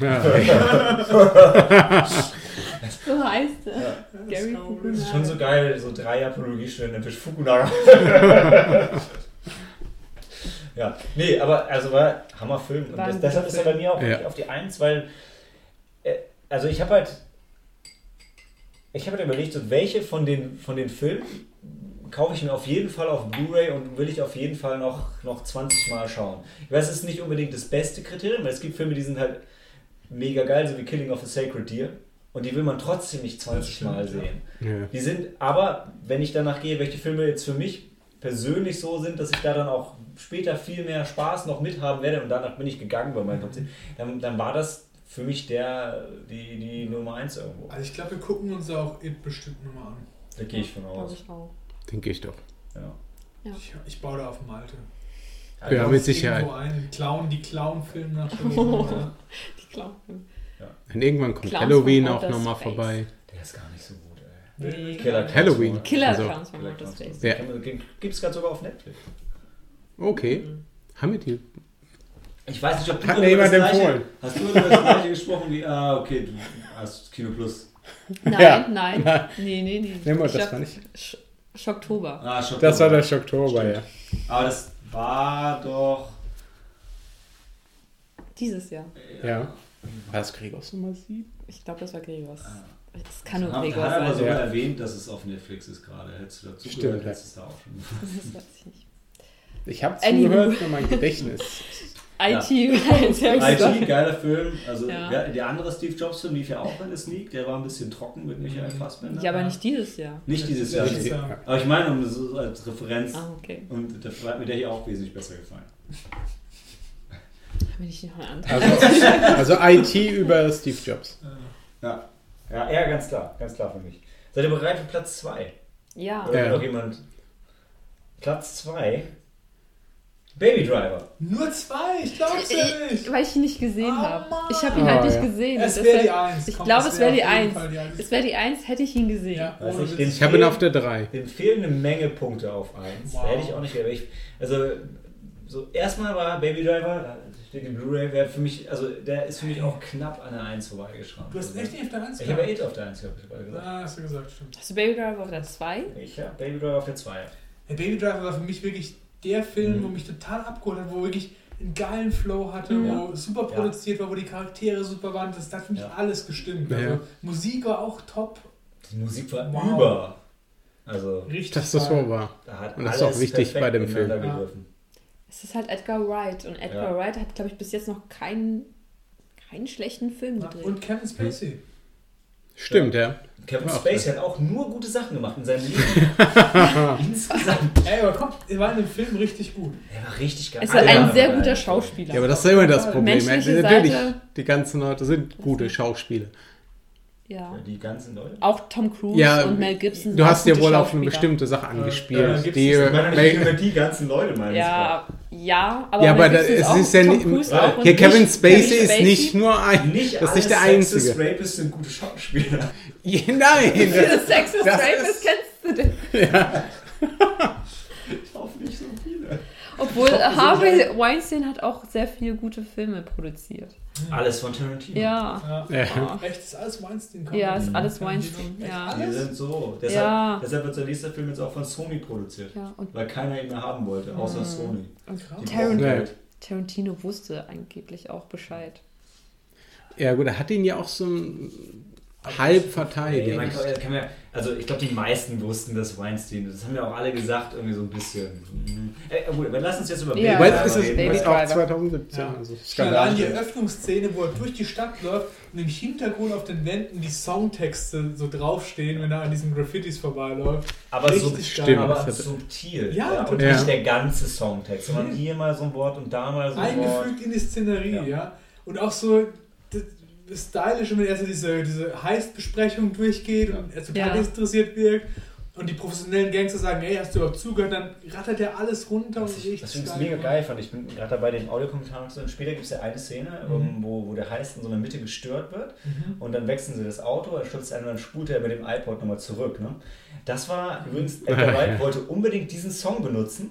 Ja. <laughs> So heißt er. Ja. Gary ich. Das ist Fukunaga. schon so geil, so drei Apologiestudenten Fisch Fukunaga. <laughs> ja, nee, aber also war Hammerfilm. Und das, deshalb ist er bei mir auch Ja. wirklich auf die Eins, weil äh, also ich habe halt ich habe halt überlegt, so welche von den von den Filmen kaufe ich mir auf jeden Fall auf Blu-ray und will ich auf jeden Fall noch, noch 20 Mal schauen. Ich weiß, es ist nicht unbedingt das beste Kriterium, weil es gibt Filme, die sind halt mega geil, so wie Killing of a Sacred Deer. Und die will man trotzdem nicht 20 stimmt, Mal sehen. Ja. Die sind, aber wenn ich danach gehe, welche Filme jetzt für mich persönlich so sind, dass ich da dann auch später viel mehr Spaß noch mithaben werde und danach bin ich gegangen bei meinen Top 10, dann, dann war das für mich der, die, die Nummer 1 irgendwo. Also ich glaube, wir gucken uns auch It bestimmt nochmal an. Da gehe ich von aus. Denke ich doch. Ja. Ja. Ich, ich baue da auf Malte. Ja, Baut mit Sicherheit. Clown, die Clown-Filme nach <laughs> der Die Clown. Und irgendwann kommt Clowns Halloween auch nochmal vorbei. Der ist gar nicht so gut, ey. Nee. Killer Clowns Halloween. Killer Also- Clowns von Outer Space. Ja. Ja. Gibt es gerade sogar auf Netflix. Okay. Mhm. Haben wir die? Ich weiß nicht, ob du Hat über mir das jemand empfohlen. Hast du über das gleiche gesprochen wie, ah, okay, du hast Kino Plus. Nein, Ja. nein. Nee, nee, nee. Nee, Mann, Ich das war nicht- Sch Schocktober. Ah, schon Das war der Schocktober, ja. Aber das war doch. Dieses Jahr. Ja. War das Gregors Nummer 7? Ich glaube, das war Gregors. Ah. Es kann nur Gregor hat aber sein. sogar Ja. erwähnt, dass es auf Netflix ist gerade. Hättest du dazu Stimmt, gehört, ja. hättest du es da auch schon. Das weiß <laughs> ich nicht. Ich habe zugehört, nur mein Gedächtnis. <laughs> IT, sehr gut. IT, geiler Film. Also Ja. der, der andere Steve Jobs Film lief ja auch bei der Sneak. Der war ein bisschen trocken mit Michael Mhm. Fassbender. Ja, aber nicht dieses Jahr. Nicht dieses Ja, Jahr. dieses Jahr. Ja. Aber ich meine, um so als Referenz. Ah, okay. Und der hat mir der hier auch wesentlich besser gefallen. Bin ich noch ein Also, also IT über Steve Jobs. Ja. Ja, ja, ganz klar. Ganz klar für mich. Seid ihr bereit für Platz 2? Ja. Oder Ja. noch jemand? Platz 2. Baby Driver. Nur zwei, ich glaub's ja nicht. Weil ich ihn nicht gesehen Oh, habe. Mann. Ich habe ihn Oh, halt nicht ja. gesehen. Es wäre die Eins. Ich glaube, es wäre die Eins. Eins. Es wäre die Eins, hätte ich ihn gesehen. Ja, ohne ich, Ich habe ihn auf der 3. Dem fehlen eine Menge Punkte auf 1. Wow. Da hätte ich auch nicht. Ich, also, so erstmal war Baby Driver, da steht die Blu-ray, wäre für mich, also der ist für mich auch knapp an der 1 vorbeigeschrammt. Du hast echt nicht auf der Eins Ich habe ja It auf der 1 gehabt, ich habe gerade gesagt. Ah, hast du gesagt, stimmt. Hast du Baby Driver auf der 2? Ich habe Baby Driver auf der 2. Der Baby Driver war für mich wirklich der Film, Mhm. wo mich total abgeholt hat, wo wirklich einen geilen Flow hatte, Mhm. wo super produziert war, wo die Charaktere super waren. Das hat für mich Ja. alles gestimmt. Ja. Also, Musik war auch top. Die Musik war Wow. über. Also, Richtig. Dass das so war. da Und das ist auch wichtig bei dem Film. Ja. Es ist halt Edgar Wright. Und Edgar Ja. Wright hat, glaube ich, bis jetzt noch keinen, keinen schlechten Film gedreht. Und Kevin Spacey. Stimmt, ja. Kevin Ja, Spacey hat auch nur gute Sachen gemacht in seinem Leben. <laughs> Insgesamt. Ey, aber komm, er war in dem Film richtig gut. Er war richtig geil. Es ist Alle ein sehr guter Schauspieler. Ja, aber das ist immer das Problem. Menschliche Natürlich, Seite. die ganzen Leute sind gute Schauspieler. Ja. Die ganzen Leute. Auch Tom Cruise Ja, und Mel Gibson. sind Du hast dir wohl auf eine bestimmte Sache Ja, angespielt. gibt's die, Ich meine die ganzen Leute, meine Ja, ja, aber, ja, aber da, es auch, ist ja nicht. Ja, Hier, Kevin Spacey ist nicht nur ein. Nicht Das ist nicht der Sexist Einzige. Rapists sind gute Schauspieler. <laughs> Ja, Nein! Diese Sexist Das Rapist kennst du denn? <laughs> Ich hoffe nicht so viele. Obwohl hoffe, Harvey. Weinstein hat auch sehr viele gute Filme produziert. Alles von Tarantino. Ja. Ja. Ja. Echt, ist alles Weinstein. Ja, ist alles Weinstein. Ja. Die alles? sind so. Deshalb, Ja. deshalb wird der nächste Film jetzt auch von Sony produziert. ja. Und Weil keiner ihn mehr haben wollte, außer Mhm. Sony. Krass. Die Tarant- brauchen Ja. Geld. Tarantino wusste angeblich auch Bescheid. Ja, gut, er hat ihn ja auch so ein halb verteidigen. Ja, also ich glaube, die meisten wussten das Weinstein. Das haben ja auch alle gesagt, irgendwie so ein bisschen. Mhm. Äh, gut, aber lass uns jetzt über Ja, Weil Driver es ist, reden. Baby ist auch Driver. 2017. Ja. Also Schon allein die Skandal. Eröffnungsszene, wo er durch die Stadt läuft und im Hintergrund auf den Wänden die Songtexte so draufstehen, wenn er an diesen Graffitis vorbeiläuft. Aber, sub. Stimmt, aber subtil. Ja, und total. nicht der ganze Songtext, sondern hier mal so ein Wort und da mal so ein Wort. Eingefügt in die Szenerie, Ja. ja. Und auch so das, das Stylische, wenn er so diese, diese Heist-Besprechung durchgeht und er total Ja. interessiert wirkt. Und die professionellen Gangster sagen, hey, hast du überhaupt zugehört? Dann rattert er alles runter Was und ich, richtig was ich mega geil fand, ich bin gerade dabei, den Audiokommentaren zu hören. Später gibt es ja eine Szene, Mhm. um, wo, wo der Heist in so einer Mitte gestört wird Mhm. und dann wechseln sie das Auto, er stürzt ein und dann spult er mit dem iPod nochmal zurück. Ne? Das war übrigens, <laughs> Edgar Wright wollte unbedingt diesen Song benutzen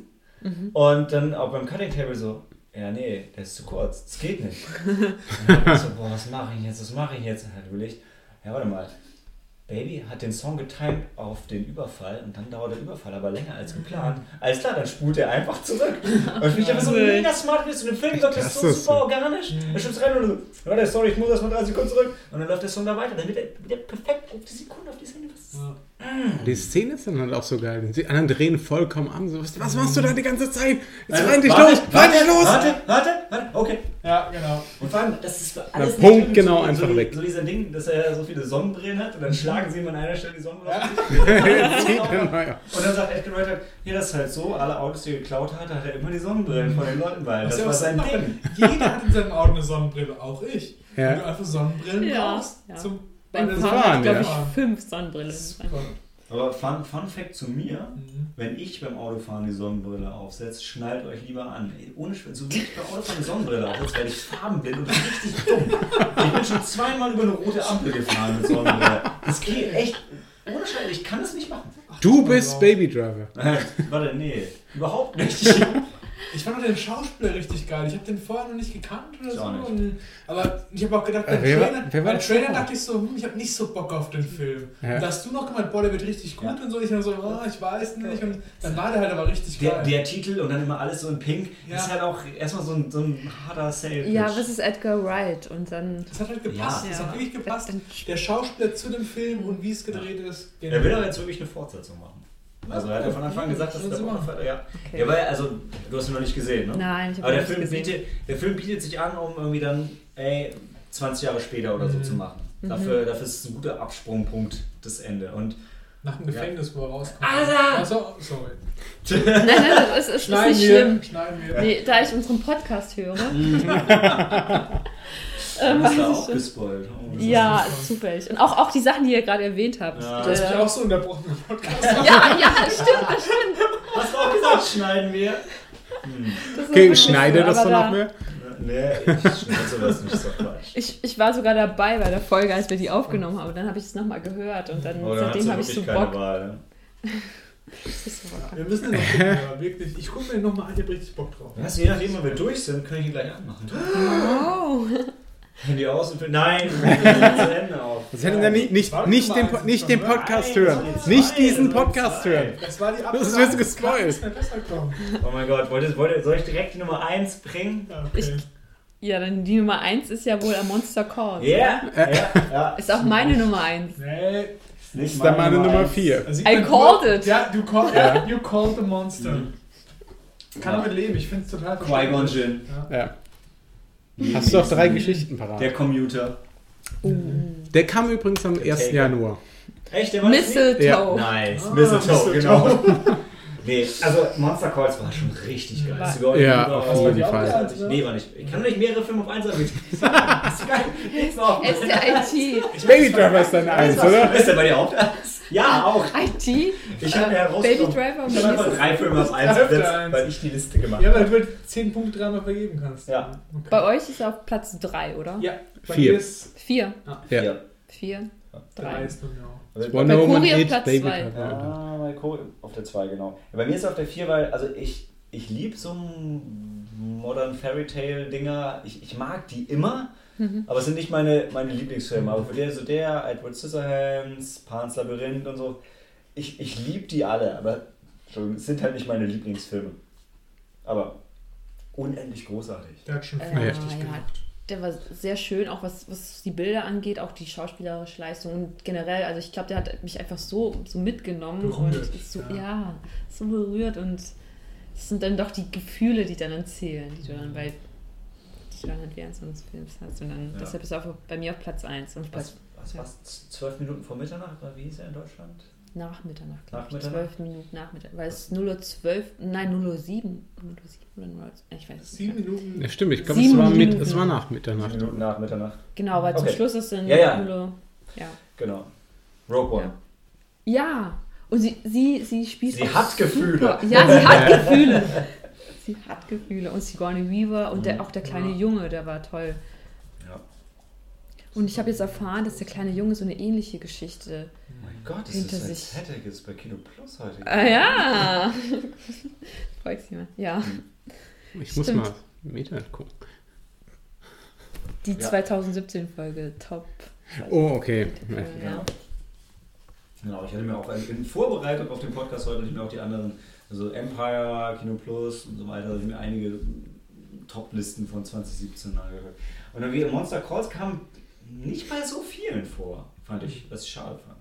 und dann auch beim Cutting Table so, ja nee, der ist zu kurz, das geht nicht. Und dann so, boah, was mache ich jetzt, was mache ich jetzt? Und hat überlegt, ja warte mal, Baby hat den Song getimt auf den Überfall und dann dauert der Überfall aber länger als geplant. Alles klar, dann spult er einfach zurück. Und finde ich aber so Cool. mega smart ist. Und im Film wirkt das so super so. organisch. Er schubst rein und so, warte, sorry, ich muss erst mal 30 Sekunden zurück. Und dann läuft der Song da weiter. Dann wird er wieder perfekt auf die Sekunde, auf die Sekunde. Was Ja. Die Szene ist dann halt auch so geil. Die anderen drehen vollkommen an. So, was, was machst du da die ganze Zeit? Jetzt Also, dich warte, los! Warte, dich los! warte, warte, warte, okay. ja, genau. Und vor allem, das ist für alles Punkt nicht genau so, einfach so, weg. So dieser Ding, dass er so viele Sonnenbrillen hat und dann schlagen sie ihm an einer Stelle die Sonnenbrille auf. <laughs> <laughs> Und dann sagt Edgar Wright, halt, ja, das ist halt so, alle Autos, die er geklaut hat, hat er immer die Sonnenbrillen von den Leuten. Was Das ja war sein Ding. weil Jeder hat in seinem Auto eine Sonnenbrille, auch ich. Ja. Wenn du einfach Sonnenbrillen Ja, brauchst, ja. zum Beim Fahren Fahren, glaube ja. ich, fünf Sonnenbrillen. Aber Fun, Fun Fact zu mir, Mhm. wenn ich beim Autofahren die Sonnenbrille aufsetze, schnallt euch lieber an. Ohne Schwä- so wie ich beim Autofahren die Sonnenbrille aufsetze, werde ich farbenblind und richtig dumm. Ich bin schon zweimal über eine rote Ampel gefahren mit Sonnenbrille. Das geht echt, ohne Scheiß, ich kann das nicht machen. Du bist Baby Driver. <laughs> Warte, nee, überhaupt nicht. Ich fand auch den Schauspieler richtig geil. Ich habe den vorher noch nicht gekannt oder Ich so. Und, aber ich habe auch gedacht, Äh, beim wer Trailer, wer beim das Trailer dachte ich so, hm, ich habe nicht so Bock auf den Film. Ja. Und da hast du noch gemeint, boah, der wird richtig gut Ja. und so. Ich dann so, oh, ich weiß nicht. Und dann war der halt aber richtig Der, geil. der Titel und dann immer alles so in Pink, Ja. ist halt auch erstmal so ein, so ein harter Sale. Ja, was ist Edgar Wright? Und dann. das hat halt gepasst. Ja. Das hat wirklich gepasst. Der Schauspieler zu dem Film und wie es gedreht ist. Er will aber jetzt wirklich eine Fortsetzung machen. Also er hat ja von Anfang an gesagt, dass Sollen der. Bock ja. Okay. ja, weil, also du hast ihn noch nicht gesehen, ne? Nein, ich habe Aber der nicht Film, gesehen. bietet, der Film bietet sich an, um irgendwie dann, ey, 20 Jahre später oder so Mhm. zu machen. Mhm. Dafür, dafür ist es ein guter Absprungpunkt, das Ende. Und Nach dem Gefängnis, wo er rauskommt. Alter! Also, sorry. <laughs> Nein, nein, das ist, ist, nicht wir. schlimm. Schneiden wir. Nee, da ich unseren Podcast höre. <laughs> <laughs> du ähm, bist da weiß ich auch gespoilt. Oh, Ja, ist- zufällig. Und auch, auch die Sachen, die ihr gerade erwähnt habt. Ja. Du hast mich Äh, auch so unterbrochen im Podcast. <laughs> ja, ja, stimmt, das stimmt. ist- Hast du auch gesagt, schneiden wir? Hm. Das ist Okay, schneide so, das aber doch da- noch mehr. Nee, ich schneide sowas nicht so Quatsch. Ich, ich war sogar dabei bei der Folge, als wir die aufgenommen haben. Dann habe ich es nochmal gehört und dann hast seitdem habe ich so Bock. Wahl? ne? Das ist so wahr. Wir müssen den noch gucken, <laughs> ja, wirklich. Ich gucke mir den nochmal an, ich habe richtig Bock drauf. Was, je nachdem, wenn wir durch sind, kann ich ihn gleich anmachen. Wow. Handy aus und Nein, <laughs> zu Ende auf. Das hätten wir nicht, nicht, nicht, den, das nicht den Podcast hören. das Nicht diesen das Podcast hören. Das war die Das Absage. ist jetzt gespoilt. Oh mein Gott, wollt, wollt, soll ich direkt die Nummer 1 bringen? Ja, okay. Ja, dann die Nummer 1 ist ja wohl A Monster Calls. Ja, ja, ja. Ist auch meine Nummer 1. Nee. Ist nicht Das ist dann meine Nummer eins. 4. da sieht I called it. Ja, du call, ja. you called the monster. Mhm. Kann damit leben, ich finde es total Qui-Gon. Jinn. Ja. Hast du doch drei Geschichten parat. Der Commuter. Der kam übrigens am Der 1. Taker. Januar. Echt, der war das nicht? Mistletoe. Ja. Nice, Ah, Mistletoe, Mistletoe. genau. <laughs> nee, also Monster Calls war schon richtig geil. Du überhaupt Ja, auf jeden war die Fall. Ja. Nee, war nicht. Ich kann doch nicht mehrere Filme auf eins. <laughs> Das ist geil. Geht's noch? Ist der IT. Baby Driver ist deine Eins, oder? Ist der bei dir auch da? Ja, auch. IT? Ich habe mir Baby. Driver und Ich habe einfach drei Filme auf eins gesetzt, eins. weil ich die Liste gemacht Ja, habe. weil du halt 10 Punkte dreimal vergeben kannst. Ja. Bei euch ist er auf Platz 3, oder? Ja, bei Vier. dir ist 4. Ja. Ja. 4. drei 3. ist bei mir auch. Also Wonder Bei Woman Cory auf 8, Platz Baby zwei. Ah, bei auf der 2, genau. Ja, bei mir ist er auf der 4, weil, also ich, ich liebe so ein Modern Fairy Tale Dinger. Ich, ich mag die immer, Mhm. aber es sind nicht meine, meine Lieblingsfilme. Aber für der, so der, Edward Scissorhands, Pan's Labyrinth und so, ich, ich liebe die alle, aber es sind halt nicht meine Lieblingsfilme. Aber unendlich großartig. Der hat schon Äh, viel Ja. richtig ja. gemacht. Der war sehr schön, auch was, was die Bilder angeht, auch die schauspielerische Leistung und generell, also ich glaube, der hat mich einfach so, so mitgenommen Berührt, und so, ja. ja. so berührt und es sind dann doch die Gefühle, die dann erzählen, die du dann bei die du dann halt während so eines Films hast und dann Ja. deshalb ist er auch bei mir auf Platz 1 und Was, Platz was ja. war's? Zwölf Minuten vor Mitternacht oder wie ist er in Deutschland? Nach Mitternacht, glaube Nach ich, Mitternacht? 12 Minuten nach Mitternacht, weil es 0 Uhr 12, nein 0 Uhr 7, 0 Uhr 7 oder 0 Uhr, ich weiß es nicht. Sieben mehr. Minuten. Ja, stimmt, ich glaube, es, war mit- es war nach Sieben Mitternacht. Minuten nach Mitternacht. Genau, weil zum Okay. Schluss ist dann Ja, ja. 0 Uhr, ja. Genau. Rogue One. Ja, und sie, sie, sie spielt. Sie hat Gefühle. super. Ja, sie hat Gefühle. <laughs> Sie hat Gefühle. Und Sigourney Weaver und der, auch der kleine Ja. Junge, der war toll. Und ich habe jetzt erfahren, dass der kleine Junge so eine ähnliche Geschichte. Oh mein Gott, das Hinter ist ein sich. Zettiges bei Kino Plus heute. Ah ja! Freut sich mal. Ja, Ich muss Stimmt. mal im Internet gucken. die Ja. 2017-Folge, top. Oh, okay. Ja. Ja. Genau, ich hatte mir auch in Vorbereitung auf den Podcast heute ich mir auch die anderen, also Empire, Kino Plus und so weiter, hatte ich mir einige Top-Listen von 2017 angehört. Und dann wie Monster Calls kam nicht bei so vielen vor, fand ich, was ich schade fand.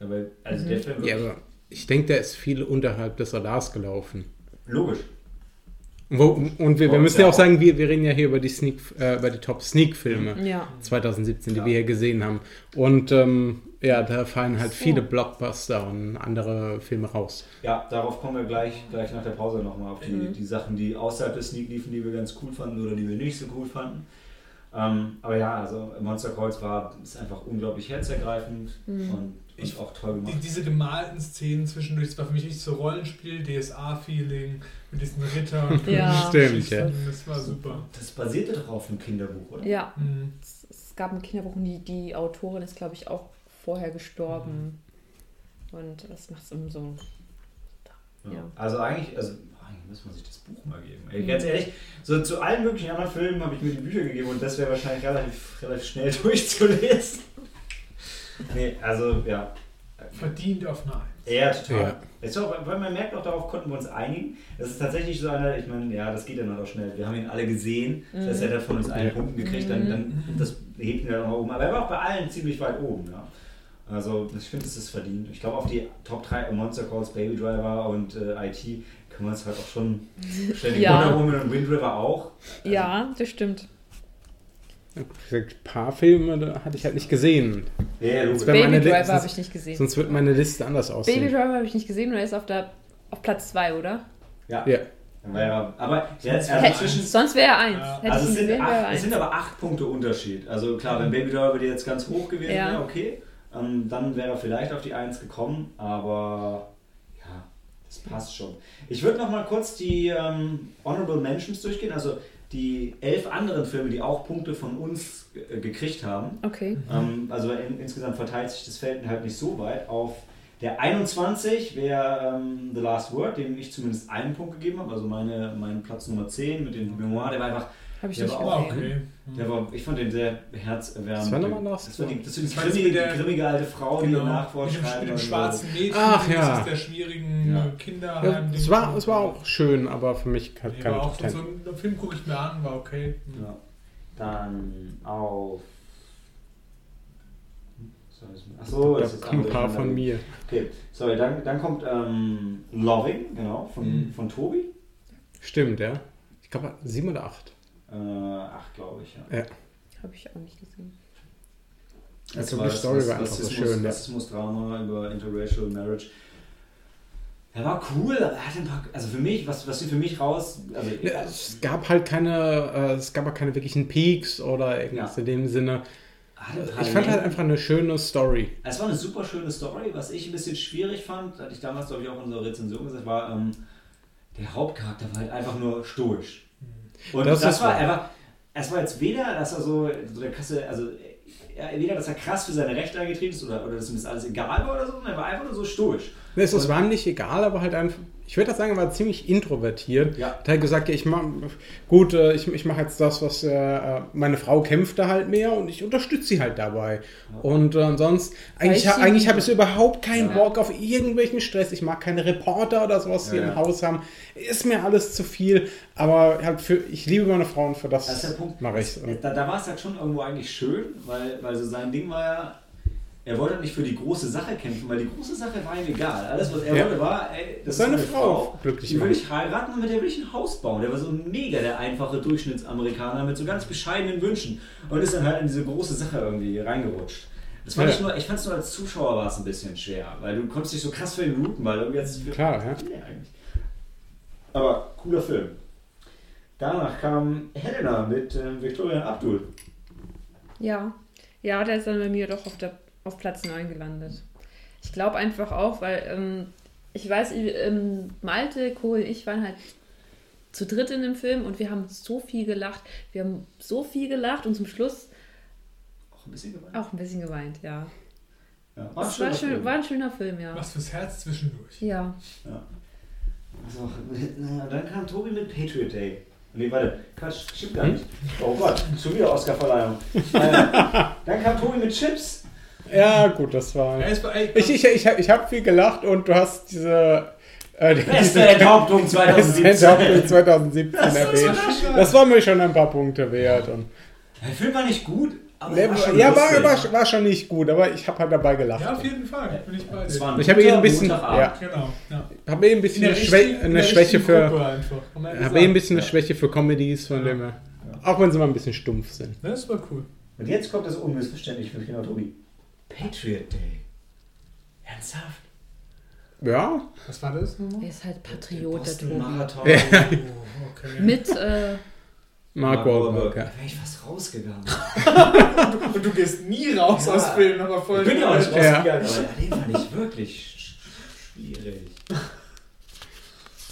Ja, weil, also Mhm. der Film ja, aber ich denke, der ist viel unterhalb des Radars gelaufen. logisch. Wo, und wir, wir müssen ja auch sagen, wir, wir reden ja hier über die Sneak, äh, über die Top Sneak-Filme ja. 2017, die wir hier gesehen haben. Und ähm, ja, da fallen halt So. viele Blockbuster und andere Filme raus. Ja, darauf kommen wir gleich, gleich nach der Pause nochmal auf die, Mhm. die Sachen, die außerhalb des Sneak liefen, die wir ganz cool fanden oder die wir nicht so cool fanden. Ähm, aber ja, also Monster Calls war ist einfach unglaublich herzergreifend Mhm. und, Ich- auch toll Die, gemacht. diese gemalten Szenen zwischendurch, das war für mich richtig so Rollenspiel, DSA-Feeling mit diesen Rittern. Ja. Stimmt, ja. Das war super. Das basierte doch auf einem Kinderbuch, oder? Ja, Mhm. es, es gab ein Kinderbuch und die, die Autorin ist, glaube ich, auch vorher gestorben. Und das macht es umso. Ja. Ja. Also eigentlich, also eigentlich muss man sich das Buch mal geben. Ey, Mhm. Ganz ehrlich, so zu allen möglichen anderen Filmen habe ich mir die Bücher gegeben und das wäre wahrscheinlich relativ, relativ schnell <laughs> durchzulesen. nee, also ja. Verdient auf eine Eins. Ja, total. Ja. Ist auch, weil man merkt auch, darauf konnten wir uns einigen. Das ist tatsächlich so einer, ich meine, ja, das geht dann halt auch schnell. Wir haben ihn alle gesehen. Das heißt, er hat von uns einen Ja. Punkten gekriegt, dann, dann Mhm. das hebt ihn dann auch mal oben. Aber er war auch bei allen ziemlich weit oben, ja. Also ich finde, es ist verdient. Ich glaube, auf die Top 3 Monster Calls, Baby Driver und äh, IT können wir uns halt auch schon <laughs> stellen. Die Ja. Wonder Woman und Wind River auch. Also, Ja, das stimmt. Ein paar Filme da hatte ich halt nicht gesehen. Ja, meine Baby Driver sonst- habe ich nicht gesehen. Sonst wird meine Liste anders Baby aussehen. Driver habe ich nicht gesehen und er ist auf, der, auf Platz 2, oder? Ja. Ja. Er- Aber ja, also zwischen, Sonst wäre er 1. Ja. Hätte also es sind, gesehen, acht, es 1. sind aber acht Punkte Unterschied. Also klar, wenn Baby Driver dir jetzt ganz hoch gewesen Ja. wäre, okay, ähm, dann wäre er vielleicht auf die 1 gekommen, aber ja, das passt schon. Ich würde noch mal kurz die ähm, Honorable Mentions durchgehen, also die elf anderen Filme, die auch Punkte von uns äh, gekriegt haben. Okay. Ähm, also in, insgesamt verteilt sich das Feld halt nicht so weit. Auf der 21 wäre ähm, The Last Word, dem ich zumindest einen Punkt gegeben habe. Also meine, mein Platz Nummer 10 mit dem Memoir, der war einfach, Habe ich Der nicht war gesehen. okay. der war, ich fand den sehr herzerwärmend. Was war nochmal Last Das war die, das war die Das war das grimmige, mit der- die grimmige alte Frau, die Genau. ihr Mit dem, mit dem so. schwarzen Mädchen, Ach, das ja. ist der schwierigen Ja. äh, Kinder. Ja, es, war, es war auch schön, aber für mich halt Nee, keine war auch so, so 10. ein Film gucke ich mir an, war okay. Ja. Dann auf. Achso, das Da ist ein paar von mir. Okay, sorry, dann, dann kommt ähm, Loving, genau, von, Mhm. von Tobi. Stimmt, ja. Ich glaube, sieben oder acht. Äh, ach, glaube ich, ja. Habe ich auch nicht gesehen. Also die Story das war einfach so Rassismus- schön. Ja. Rassismus-Drama über Interracial Marriage. Er war cool, er hat ein paar, also für mich, was, was sie für mich raus, also Ja, Es gab halt keine, äh, es gab halt keine wirklichen Peaks oder irgendwas Ja. in dem Sinne. hat ein paar Ich fand halt einfach eine schöne Story. Es war eine super schöne Story. Was ich ein bisschen schwierig fand, hatte ich damals, glaube ich, auch in unserer Rezension gesagt, war, ähm, der Hauptcharakter war halt einfach nur stoisch. Und Das das, war, er war, es war jetzt weder, dass er so, so der Kasse, also er, weder, dass er krass für seine Rechte eingetreten ist oder, oder dass ihm das alles egal war oder so, sondern er war einfach nur so stoisch. Es, es war ihm nicht egal, aber halt einfach, ich würde sagen, er war ziemlich introvertiert. Ja. Er hat gesagt, ja, ich mach, gut, äh, ich, ich mache jetzt das, was äh, meine Frau kämpfte halt mehr und ich unterstütze sie halt dabei. Und äh, sonst, eigentlich, ha, eigentlich habe ich so überhaupt keinen Ja. Bock auf irgendwelchen Stress. Ich mag keine Reporter oder sowas hier Ja. im Haus haben. Ist mir alles zu viel. Aber halt für, ich liebe meine Frau und für das, Das ist der Punkt. mache ich Da, da war es halt schon irgendwo eigentlich schön, weil, weil so sein Ding war ja, er wollte nicht für die große Sache kämpfen, weil die große Sache war ihm egal. Alles, was er Ja. wollte, war, ey, das Seine ist eine Frau glücklich die will machen. ich heiraten und mit der will ich ein Haus bauen. Der war so mega der einfache Durchschnittsamerikaner mit so ganz bescheidenen Wünschen und ist dann halt in diese große Sache irgendwie reingerutscht. Das fand Ja. ich nur, ich fand es nur als Zuschauer war es ein bisschen schwer, weil du konntest dich so krass für ihn routen, weil irgendwie jetzt Klar, ja. Eigentlich. Aber cooler Film. Danach kam Helena mit äh, Victoria Abdul. Ja. Ja, der ist dann bei mir doch auf, der, auf Platz 9 gelandet. Ich glaube einfach auch, weil ähm, ich weiß, ähm, Malte, Kohl und ich waren halt zu dritt in dem Film und wir haben so viel gelacht. Wir haben so viel gelacht und zum Schluss Auch ein bisschen gemeint. auch ein bisschen geweint, ja. Ja, Das war, schöner schön, Film. war ein schöner Film, ja. Was fürs Herz zwischendurch. Ja. Ja. Also, naja, dann kam Tobi mit Patriot Day. Nee, warte, Quatsch, stimmt gar nicht. Oh Gott, schon wieder Oscarverleihung. dann kam Tobi mit Chips. Ja, gut, das war. Ja, es war, ey, Ich, ich, ich, ich habe viel gelacht und du hast diese. Äh, Beste Enthauptung Beste 2017. Enthauptung 2017 Das ist erwähnt. Das war mir schon ein paar Punkte wert. Und Der Film war nicht gut, aber er war schon ja, war, war, war schon nicht gut, aber ich habe halt dabei gelacht. ja, auf jeden Fall. Bin ich bei dir. Ich habe eh ein bisschen- Montagabend. Genau. Ja. habe eh ein bisschen In eine, Schwä eine Schwäche für. Ja habe eh ein bisschen eine Ja. Schwäche für Comedies, von Ja. dem. Auch wenn sie mal ein bisschen stumpf sind. Das war cool. Und jetzt kommt das unmissverständlich für genau Tobi. Patriot Day. Ernsthaft? Ja, Was war das? Er ist halt Patriot, der Boston. Marathon. <laughs> Ja. Oh, okay. Mit, äh, Mark Wahlberg. Da Ja. wäre ich fast rausgegangen. Und <laughs> du gehst nie raus Ja. aus Filmen, aber voll. Ich bin ja auch nicht Ja. rausgegangen, aber den fand ich wirklich sch- schwierig.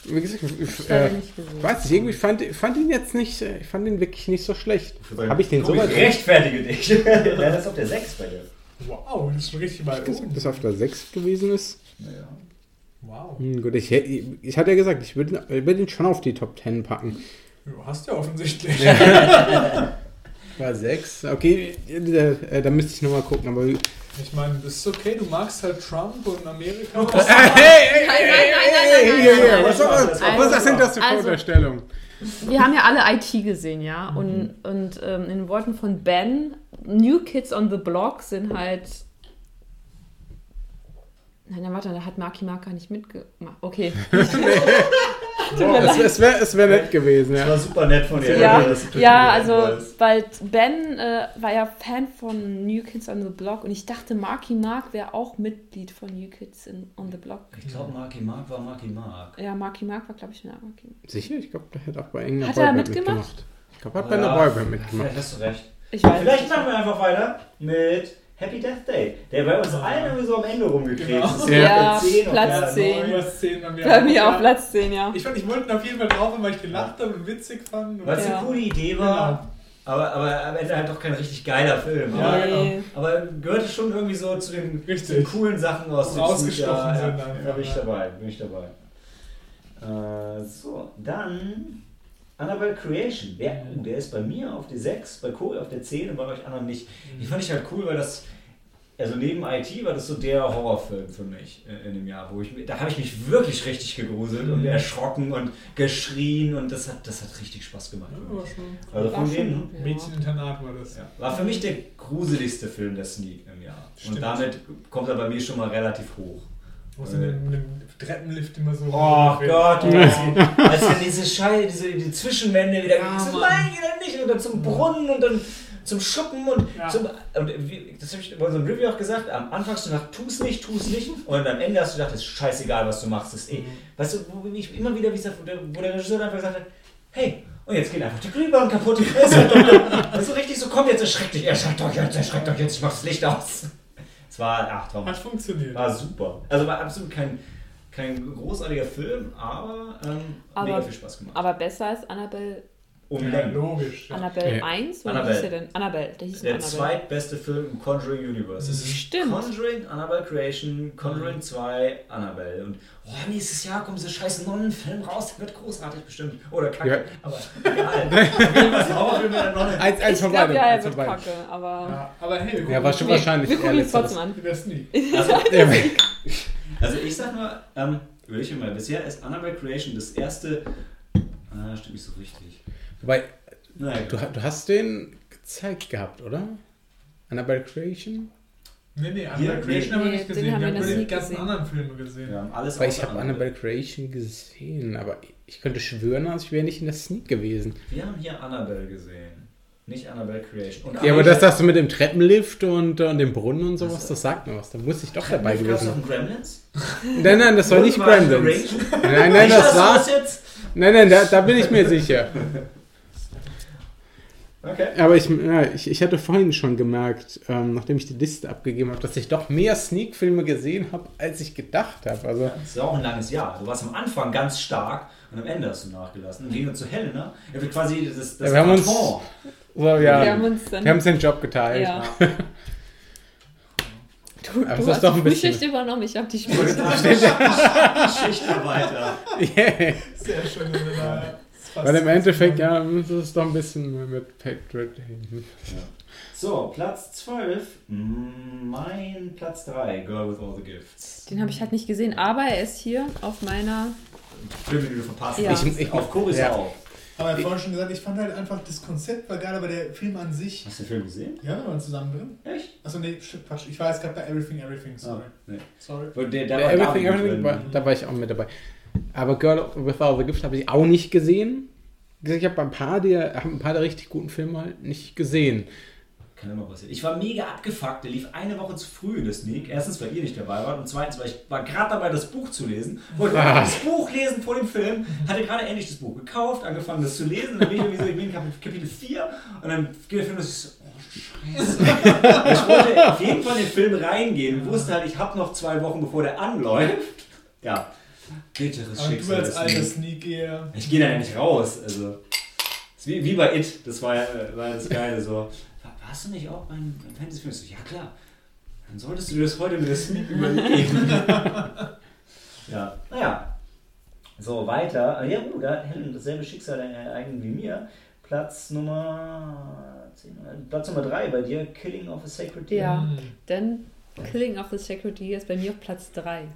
Wie gesagt, ich, ich äh, nicht weiß ich, irgendwie fand, fand ihn jetzt nicht, äh, ich fand ihn wirklich nicht so schlecht. Habe ich den so weit rechtfertige dich. <laughs> ja, das ist auf der 6 bei dir. Wow, das ist schon richtig weit gesagt, oben. dass er auf der 6 gewesen ist? Naja. Wow. Hm, gut, ich, ich hatte ja gesagt, ich würde ich würd ihn schon auf die Top 10 packen. Du hast ja offensichtlich. War 6? Okay, äh, äh, da müsste ich nochmal gucken, aber. Ich meine, das ist okay, du magst halt Trump und Amerika. Hey, hey, nein, nein, nein, nein, hier, nein, hier, nein, was, was nein, sind das für also- Unterstellungen? Wir haben ja alle IT gesehen, ja. Und, und ähm, in den Worten von Ben, New Kids on the Block sind halt. Nein, nein, warte, da hat Marky Mark gar nicht mitgemacht. Okay. <laughs> Es, es wäre es wär nett gewesen, Das ja. war super nett von dir. Ja, ja, Day also, weil Ben äh, war ja Fan von New Kids on the Block und ich dachte, Marky Mark wäre auch Mitglied von New Kids in, on the Block. Ich glaube, Marky Mark war Marky Mark. Ja, Marky Mark war, glaube ich, ja, Marky Mark. Sicher? Ich glaube, der hat auch bei irgendeiner Hat er mitgemacht? Ich glaube, er hat bei einer Boyband mitgemacht. Vielleicht hast du recht. Ich weiß Vielleicht nicht. machen wir einfach weiter mit Happy Death Day, der bei uns allen irgendwie so am Ende rumgekrebst Genau. ist. Ja, Auf der 10 und Platz der 10. 9. Du hast 10 bei mir. Bei mir Ja. auf Platz 10, ja. Ich fand, ich wollte ihn auf jeden Fall drauf, weil ich gelacht habe und witzig fand. Weil es Ja. eine coole Idee war, aber, aber am Ende halt doch kein richtig geiler Film. Ja, aber, genau. Aber gehörte schon irgendwie so zu den, zu den coolen Sachen aus dem Rausgestochen Sneak, ja, sind ja, Da bin ich ja. dabei, bin ich dabei. Äh, so, dann Annabelle Creation. Der, oh, der ist bei mir auf der 6, bei Corey auf der 10 und bei euch anderen nicht. Die fand ich halt cool, weil das, also neben IT war das so der Horrorfilm für mich äh, in dem Jahr, wo ich, da habe ich mich wirklich richtig gegruselt und Mhm. erschrocken und geschrien und das hat, das hat richtig Spaß gemacht. für Ja, mich. war schon. Also von denen ja. Mädcheninternat war das. ja, war für mich der gruseligste Film der Sneak im Jahr. Stimmt. Und damit kommt er bei mir schon mal relativ hoch. In dem, in dem Treppenlift immer so. Oh Gott, Ja. als, dann diese Scheiße, diese die Zwischenwände wieder Ja, nein, geht dann nicht. Und dann zum Brunnen und dann zum Schuppen und Ja. zum. Und wie, das habe ich bei so einem Review auch gesagt. Am Anfang hast du gedacht, tu's nicht, tu's nicht. Und am Ende hast du gedacht, es ist scheißegal, was du machst. Das ist eh. Weißt du, wo ich immer wieder, wie gesagt, wo der, wo der Regisseur einfach gesagt hat, hey, und jetzt geht einfach die Glühbirne kaputt. <laughs> Das ist so richtig so, komm jetzt, erschreckt dich, erschreckt euch jetzt, erschreckt euch jetzt, ich mach das Licht aus. Es war, ach, Traum. Hat funktioniert. War super. Also war absolut kein, kein großartiger Film, aber, ähm, Aber- mega viel Spaß gemacht. Aber besser als Annabelle um Ja, logisch. Ja. Annabelle Ja. 1? Oder Annabelle. hieß der denn? Annabelle. Der hieß Der Annabelle. zweitbeste Film im Conjuring Universe. Es ist Stimmt. Conjuring, Annabelle Creation, Conjuring 2, Annabelle. Und oh, nächstes Jahr kommt dieser scheiß Nonnenfilm raus, der wird großartig bestimmt. Oder kacke. Ja. Aber egal. <laughs> Eins, eins Ich von glaube, beidem. ja, er wird kacke, aber... Ja, aber hey, wir gucken Ja, war schon Nee, wahrscheinlich wir gucken ihn trotzdem an. der Sneak. Also, <laughs> also ich sag mal, ähm, will ich mal, bisher ist Annabelle Creation das erste. Ah, stimmt nicht so richtig. Wobei, du, du hast den gezeigt gehabt, oder? Annabelle Creation? Nee, nee, Annabelle Creation haben wir nee, nicht den gesehen. haben Wir haben nur die ganzen gesehen. anderen Filme gesehen. haben alles Weil ich habe Annabelle Creation gesehen, aber ich könnte schwören, als ich wäre nicht in der Sneak gewesen. Wir haben hier Annabelle gesehen. Nicht Annabelle Creation. Und Ja, aber das, das du mit dem Treppenlift und, äh, und dem Brunnen und sowas, Also- das sagt mir was. Da muss ich doch dabei gewesen sein. einen Gremlins? Nein, nein, das war nicht Gremlins. Nein, nein, das war. Nein, nein, da, da bin ich mir sicher. Okay. Aber ich, ja, ich, ich hatte vorhin schon gemerkt, ähm, nachdem ich die Liste abgegeben habe, dass ich doch mehr Sneak-Filme gesehen habe, als ich gedacht habe. Also, Das ist ja auch ein langes Jahr. Du warst am Anfang ganz stark und am Ende hast du nachgelassen. Im Gegensatz zu Helena, er wird quasi das, das Ja, wir haben uns- Karton. So, ja, Wir haben uns dann... wir haben uns den Job geteilt. ja. Ja. <laughs> Du, Aber du hast doch die ein bisschen- Frühschicht übernommen, ich habe die sagen, Schichtarbeiter. <laughs> Yeah. Sehr schön. Weil im Endeffekt, ja, das ist doch ein bisschen mit Patrick. So, Platz 12. Mein Platz 3, Girl with All the Gifts. Den habe ich halt nicht gesehen, aber er ist hier auf meiner... Filme, die du verpasst Ja. hast. Ich- ich- Auf Choris ja. Aber er hat vorhin schon gesagt, ich fand halt einfach, das Konzept war geil, aber der Film an sich. Hast du den Film gesehen? Ja, wir waren zusammen drin. Echt? Achso, nee, Quatsch. Ich war jetzt gerade bei Everything, Everything, sorry. Ah, nee. Sorry. Der, der, Der war Everything, Everything, war, da war ich auch mit dabei. Aber Girl with All the Gift habe ich auch nicht gesehen. Ich habe ein paar der, hab ein paar der richtig guten Filme halt nicht gesehen. Kann immer passieren. Ich war mega abgefuckt. Der lief eine Woche zu früh in der Sneak. Erstens, weil ihr nicht dabei wart. Und zweitens, weil ich war gerade dabei, das Buch zu lesen. Wollte Ah. das Buch lesen vor dem Film. Hatte gerade endlich das Buch gekauft, angefangen, das zu lesen. Und dann bin ich irgendwie so, ich bin in Kap- Kapitel 4. Und dann geht der Film, das ist so, oh Scheiße. ich wollte auf jeden Fall in den Film reingehen. Und wusste halt, ich habe noch zwei Wochen, bevor der anläuft. Ja. Bitteres Aber du Schicksal. als des alter Sneak. Sneak-Geher. Ich gehe da ja nicht raus. Also, wie, wie bei It, das war ja war ja das Geile. So. Warst du nicht auch beim, beim Fantasy-Film? So, ja klar. Dann solltest du dir das heute mit der Sneak <laughs> überlegen. <laughs> ja, naja. So, weiter. Ah, Ja, gut, da hat Helen dasselbe Schicksal äh, eigentlich wie mir. Platz Nummer 10, äh, Platz Nummer 3 bei dir, Killing of a Sacred Deer. Ja, Hm. denn Killing of the Sacred Deer ist bei mir auf Platz 3.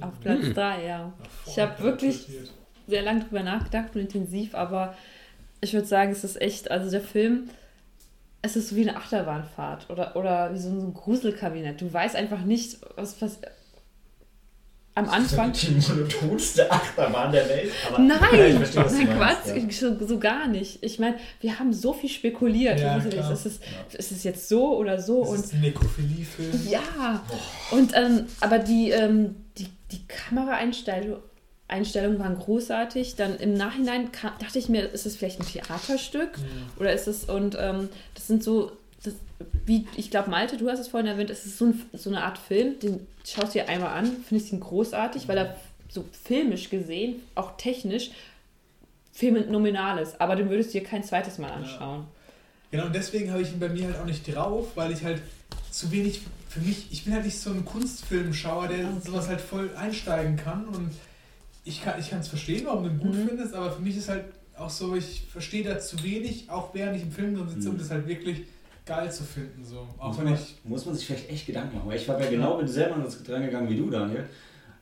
Auf Platz Hm. 3, ja. Ich habe wirklich sehr lange drüber nachgedacht und intensiv, aber ich würde sagen, es ist echt, also der Film, es ist so wie eine Achterbahnfahrt oder, oder wie so ein, Gruselkabinett. Du weißt einfach nicht, was, was am Anfang. Die monotonste Achterbahn der Welt. Aber Nein, Ja, ich verstehe, nein, Quatsch, so, so gar nicht. Ich meine, wir haben so viel spekuliert. Ja, klar. ist, es, ist es jetzt so oder so? Das und ist ein Nekrophilie-Film. Ja, und ähm, aber die, ähm, die, die Kameraeinstellungen Einstellungen waren großartig. Dann im Nachhinein kam, dachte ich mir, ist es vielleicht ein Theaterstück oder ist es und ähm, das sind so, das, wie ich glaube Malte, du hast es vorhin erwähnt, es ist so, ein, so eine Art Film, den schaust du dir einmal an, findest ihn großartig, weil er so filmisch gesehen, auch technisch, phänomenal ist. Aber den würdest du dir kein zweites Mal anschauen. Genau, und deswegen habe ich ihn bei mir halt auch nicht drauf, weil ich halt zu wenig, für mich, ich bin halt nicht so ein Kunstfilmschauer, der in sowas halt voll einsteigen kann und ich kann ich es verstehen, warum du ihn gut Mhm. findest, aber für mich ist halt auch so, ich verstehe da zu wenig, auch während ich im Film drin sitze, um Mhm. das halt wirklich geil zu finden, so. Auch Muss wenn man, ich, muss man sich vielleicht echt Gedanken machen. Weil ich war ja genau mit selber dran gegangen wie du, Daniel.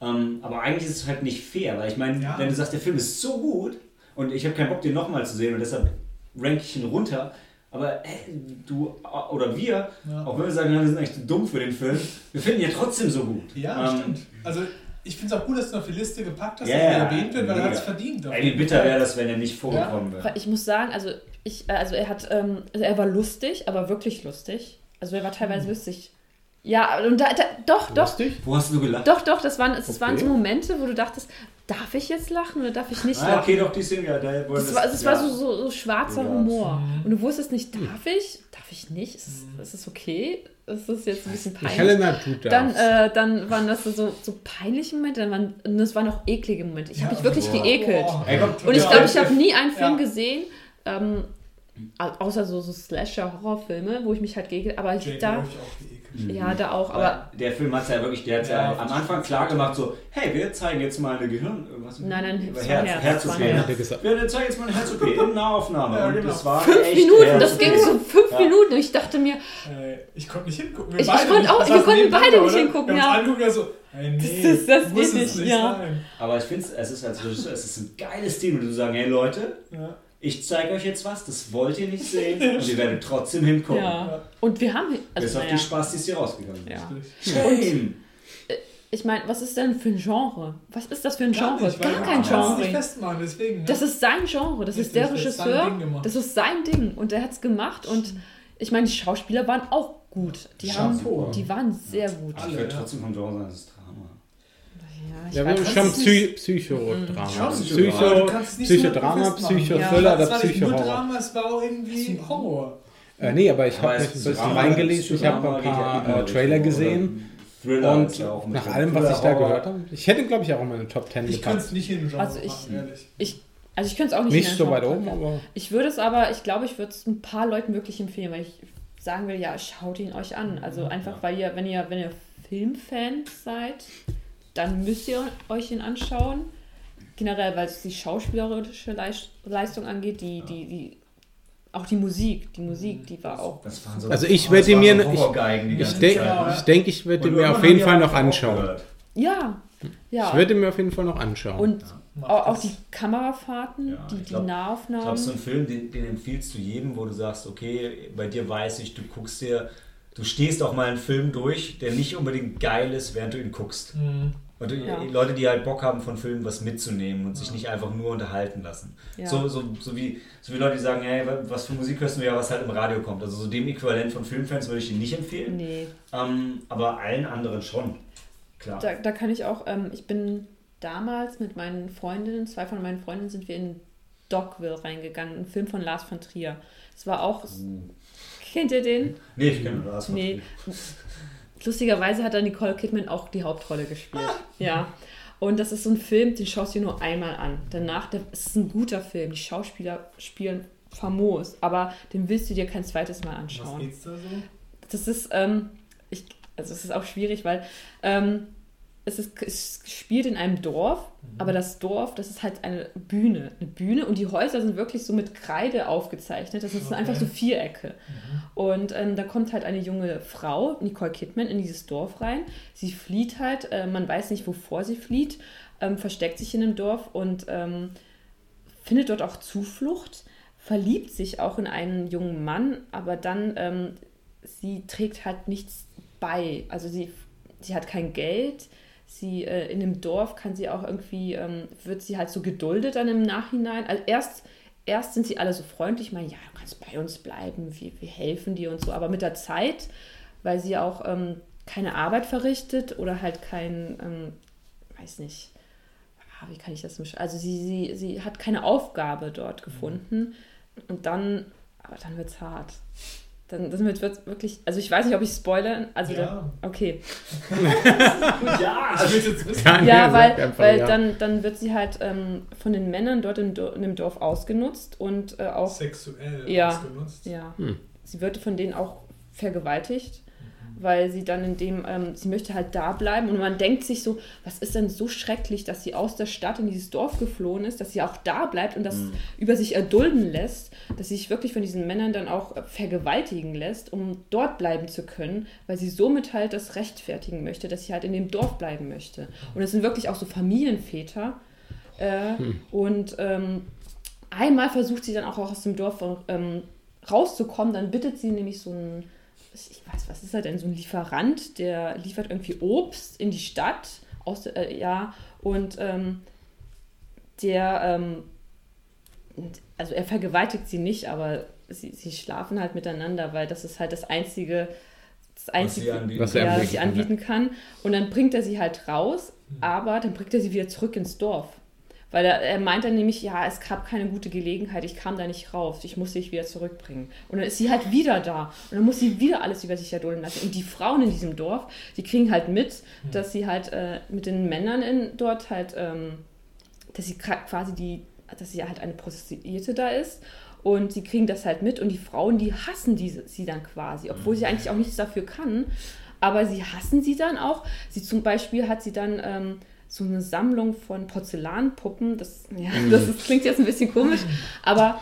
Ähm, aber eigentlich ist es halt nicht fair, weil ich meine, Ja. wenn du sagst, der Film ist so gut und ich habe keinen Bock, den nochmal zu sehen und deshalb rank ich ihn runter. Aber äh, du oder wir, ja. auch wenn wir sagen, wir sind eigentlich zu dumm für den Film, wir finden ihn ja trotzdem so gut. Ja, Ähm, stimmt. Also ich finde es auch gut, dass du auf die Liste gepackt hast, Ja, dass er ja, erwähnt wird, weil er mega. hat es verdient. Ey, wie bitter wäre das, wenn er nicht vorgekommen wäre. Ich muss sagen, also ich, äh, also er hat, ähm, also er war lustig, aber wirklich lustig. Also er war teilweise lustig. Ja, und da, da, doch, doch, Lustig? Wo hast du gelacht? doch, doch, das waren, es waren Okay. so Momente, wo du dachtest, darf ich jetzt lachen oder darf ich nicht Ah, lachen? okay, doch, die sind ja da. wo Das war, also es ja. war so, so, so schwarzer Ja. Humor. Mhm. Und du wusstest nicht, darf ich? Darf ich nicht? Ist es, ist es okay? Ist es jetzt ein bisschen peinlich? Helena tut das. Dann, äh, dann waren das so, so peinliche Momente, dann waren, und das waren auch eklige Momente. Ich habe Ja, mich wirklich boah. geekelt. Boah. Und ich glaube, ich habe nie einen Film Ja. gesehen, ähm, außer so, so Slasher-Horrorfilme, wo ich mich halt geekelt, aber Jane da, ich auch geekelt. ja, da auch, aber der Film hat ja wirklich, der hat Ja, ja, am Anfang klar gemacht, so, hey, wir zeigen jetzt mal eine Gehirn... Was, Nein, nein, es Herz, Herz, Herz, es OP. Herz. Er gesagt. Wir zeigen jetzt mal eine Herz-OP <laughs> in Nahaufnahme. Ja, Und genau. das war fünf echt Minuten, Herz- das ging so fünf Ja. Minuten und ich dachte mir, Äh, ich konnte nicht hingucken. Ich- ich konnte auch- wir konnten beide nicht oder? hingucken, Wir haben ja. uns angeguckt und so, ey, nee, Das ist- das muss geht es nicht, ja. sein. Aber ich finde, es ist Regisseur, es ist ein geiles Ding, und du sagen, hey Leute, Ja. Ich zeige euch jetzt was, das wollt ihr nicht sehen <laughs> und ihr werdet trotzdem hingucken. ja. Und wir haben, Bis also auf naja, die Spastis, die rausgegangen sind. ja. Shame! Ich meine, was ist denn für ein Genre? Was ist das für ein Gar Genre? nicht, weil Gar kein es nicht Genre. festmachen, deswegen. ne? Das ist sein Genre, das ist der ist sein Regisseur, Ding gemacht. das ist sein Ding und der hat es gemacht und ich meine, die Schauspieler waren auch gut. Die, haben, die waren sehr gut. Ich würde trotzdem vom Genre sagen, es ist. Ja, ich Ja, wir haben schon Psy Psychodrama. Psycho, so Psychodrama. Psychothriller Ja. oder Es war nicht nur Psychohorror. Drama, es war auch irgendwie Horror. Äh, nee, aber ich habe mich ein bisschen reingelesen, ich habe Psychodrama ein ja paar immer äh, Trailer gesehen Thriller und ja auch mit nach allem, was ich da gehört habe, ich hätte, glaube ich, auch in meine Top 10 Ich könnte es nicht in den Genre Also ich- machen, ehrlich. ich, also ich könnte es auch nicht Nicht in so ein weit oben, aber Ich würde es aber, ich glaube, ich würde es ein paar Leuten wirklich empfehlen, weil ich sagen will, ja, schaut ihn euch an. Also einfach, weil ihr, wenn ihr, wenn ihr Filmfans seid, dann müsst ihr euch ihn anschauen. Generell, weil es die schauspielerische Leis- Leistung angeht, die, die, die, auch die Musik, die Musik, die war auch. Das waren so, Also ich werde mir- so ich- ich denke. Ja. ich, denk, ich werde mir auf jeden Fall noch anschauen. Ja, ja. Ich werde mir auf jeden Fall noch anschauen. Und Macht auch, die Kamerafahrten, Ja, die, ich die glaub- Ich Nahaufnahmen. glaube, so ein Film, den, den empfiehlst du jedem, wo du sagst, okay, bei dir weiß ich, du guckst dir, du stehst auch mal einen Film durch, der nicht unbedingt geil ist, während du ihn guckst. Mhm. Und Ja. Leute, die halt Bock haben, von Filmen was mitzunehmen und sich nicht einfach nur unterhalten lassen. Ja. So, so, so, wie, so wie Leute, die sagen, hey, was für Musik hörst du ja, was halt im Radio kommt. Also so dem Äquivalent von Filmfans würde ich ihn nicht empfehlen, nee, ähm, aber allen anderen schon. Klar. da, da kann ich auch, ähm, ich bin damals mit meinen Freundinnen, zwei von meinen Freundinnen sind wir in Dogville reingegangen, ein Film von Lars von Trier. Es war auch, Uh. kennt ihr den? Nee, ich kenne das. Nee. <laughs> Lustigerweise hat da Nicole Kidman auch die Hauptrolle gespielt. Ja. Und das ist so ein Film, den schaust du dir nur einmal an. Danach, der, es ist ein guter Film. Die Schauspieler spielen famos, aber den willst du dir kein zweites Mal Was anschauen. geht's da so? Das ist, ähm, ich, also es ist auch schwierig, weil ähm, es, ist, es spielt in einem Dorf, aber das Dorf, das ist halt eine Bühne. Eine Bühne und die Häuser sind wirklich so mit Kreide aufgezeichnet. Das sind Okay. einfach so Vierecke. Und ähm, da kommt halt eine junge Frau, Nicole Kidman, in dieses Dorf rein. Sie flieht halt, äh, man weiß nicht, wovor sie flieht, ähm, versteckt sich in dem Dorf und ähm, findet dort auch Zuflucht, verliebt sich auch in einen jungen Mann, aber dann, ähm, sie trägt halt nichts bei. Also sie, sie hat kein Geld. Sie äh, in dem Dorf kann sie auch irgendwie, ähm, wird sie halt so geduldet dann im Nachhinein. Also erst, erst sind sie alle so freundlich, meinen, ja, du kannst bei uns bleiben, wir, wir helfen dir und so. Aber mit der Zeit, weil sie auch ähm, keine Arbeit verrichtet oder halt kein, ähm, weiß nicht, ah, wie kann ich das beschreiben? Also sie, sie, sie hat keine Aufgabe dort gefunden und dann, aber dann wird es hart. Dann, dann wird es wirklich, also ich weiß nicht, ob ich spoilere, also Ja. da, okay. <laughs> ja, Ich will jetzt wissen. Ja, Ja, weil, weil ja. dann, dann wird sie halt ähm, von den Männern dort im, Dor- in dem Dorf ausgenutzt und äh, auch, Sexuell Ja. ausgenutzt. ja, Hm. sie wird von denen auch vergewaltigt, weil sie dann in dem, ähm, sie möchte halt da bleiben und man denkt sich so, was ist denn so schrecklich, dass sie aus der Stadt in dieses Dorf geflohen ist, dass sie auch da bleibt und das über sich erdulden lässt, dass sie sich wirklich von diesen Männern dann auch äh, vergewaltigen lässt, um dort bleiben zu können, weil sie somit halt das rechtfertigen möchte, dass sie halt in dem Dorf bleiben möchte. Und es sind wirklich auch so Familienväter. Äh, Und ähm, einmal versucht sie dann auch aus dem Dorf ähm, rauszukommen, dann bittet sie nämlich so einen, ich weiß, was ist er denn, so ein Lieferant, der liefert irgendwie Obst in die Stadt, aus, der- äh, ja, und ähm, der, ähm, also er vergewaltigt sie nicht, aber sie, sie schlafen halt miteinander, weil das ist halt das einzige, das was einzige, sie anbieten. Was er anbieten was sie kann, anbieten kann. Und dann bringt er sie halt raus, aber dann bringt er sie wieder zurück ins Dorf. Weil er, er meint dann nämlich, ja, es gab keine gute Gelegenheit, ich kam da nicht raus, ich muss dich wieder zurückbringen. Und dann ist sie halt wieder da. Und dann muss sie wieder alles über sich erdulden lassen. Und die Frauen in diesem Dorf, die kriegen halt mit, dass sie halt äh, mit den Männern in, dort halt, ähm, dass sie quasi die, dass sie halt eine Prostituierte da ist. Und sie kriegen das halt mit und die Frauen, die hassen diese, sie dann quasi, obwohl sie eigentlich auch nichts dafür kann. Aber sie hassen sie dann auch. Sie zum Beispiel hat sie dann ähm, so eine Sammlung von Porzellanpuppen. Das, ja, das ist, klingt jetzt ein bisschen komisch, aber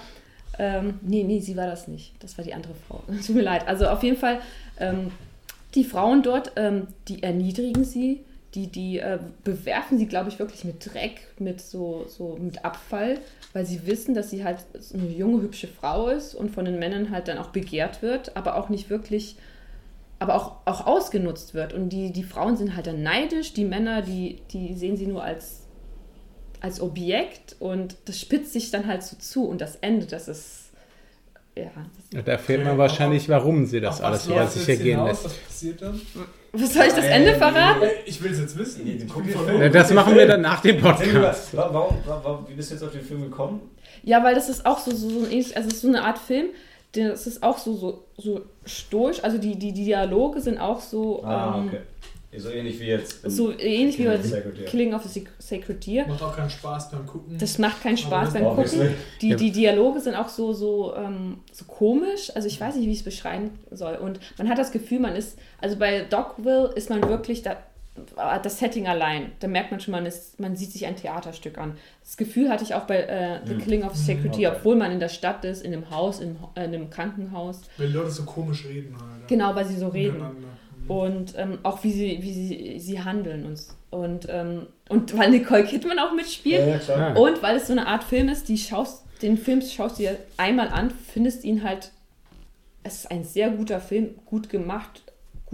ähm, nee, nee, sie war das nicht. Das war die andere Frau. <laughs> Tut mir leid. Also auf jeden Fall, ähm, die Frauen dort, ähm, die erniedrigen sie, die, die äh, bewerfen sie, glaube ich, wirklich mit Dreck, mit so, so mit Abfall, weil sie wissen, dass sie halt eine junge, hübsche Frau ist und von den Männern halt dann auch begehrt wird, aber auch nicht wirklich, aber auch, auch ausgenutzt wird. Und die, die Frauen sind halt dann neidisch, die Männer, die, die sehen sie nur als, als Objekt und das spitzt sich dann halt so zu und das Ende, das ist ja. Da erfährt man wahrscheinlich, warum sie das alles über sich ergehen hinaus? lässt. Was passiert dann? Was soll ich das Ende verraten? Ich will es jetzt wissen. Ich. Ja, das machen wir dann nach dem Podcast. Warum, wa- wa- wie bist du jetzt auf den Film gekommen? Ja, weil das ist auch so, so, so also es ist so eine Art Film, das ist auch so, so, so stoisch, also die, die, die Dialoge sind auch so, Ah, ähm, okay. So ähnlich wie jetzt. so ähnlich wie bei Killing of the Sacred Deer. Killing. Macht auch keinen Spaß beim Gucken. Das macht keinen Spaß beim. Gucken. Die, die Dialoge sind auch so, so, ähm, so komisch. Also ich weiß nicht, wie ich es beschreiben soll. Und man hat das Gefühl, man ist, also bei Dogville ist man wirklich da, das Setting allein. Da merkt man schon, man, ist, man sieht sich ein Theaterstück an. Das Gefühl hatte ich auch bei äh, The Mhm. Killing of Deer, okay. obwohl man in der Stadt ist, in einem Haus, in, äh, in einem Krankenhaus. Weil die Leute so komisch reden halt. Genau, weil sie so reden. Mhm. Und ähm, auch wie sie, wie sie, sie handeln. Und, und, ähm, und weil Nicole Kidman auch mitspielt. Ja, ja, klar. Und weil es so eine Art Film ist, die schaust, den Film schaust du dir einmal an, findest ihn halt, es ist ein sehr guter Film, gut gemacht,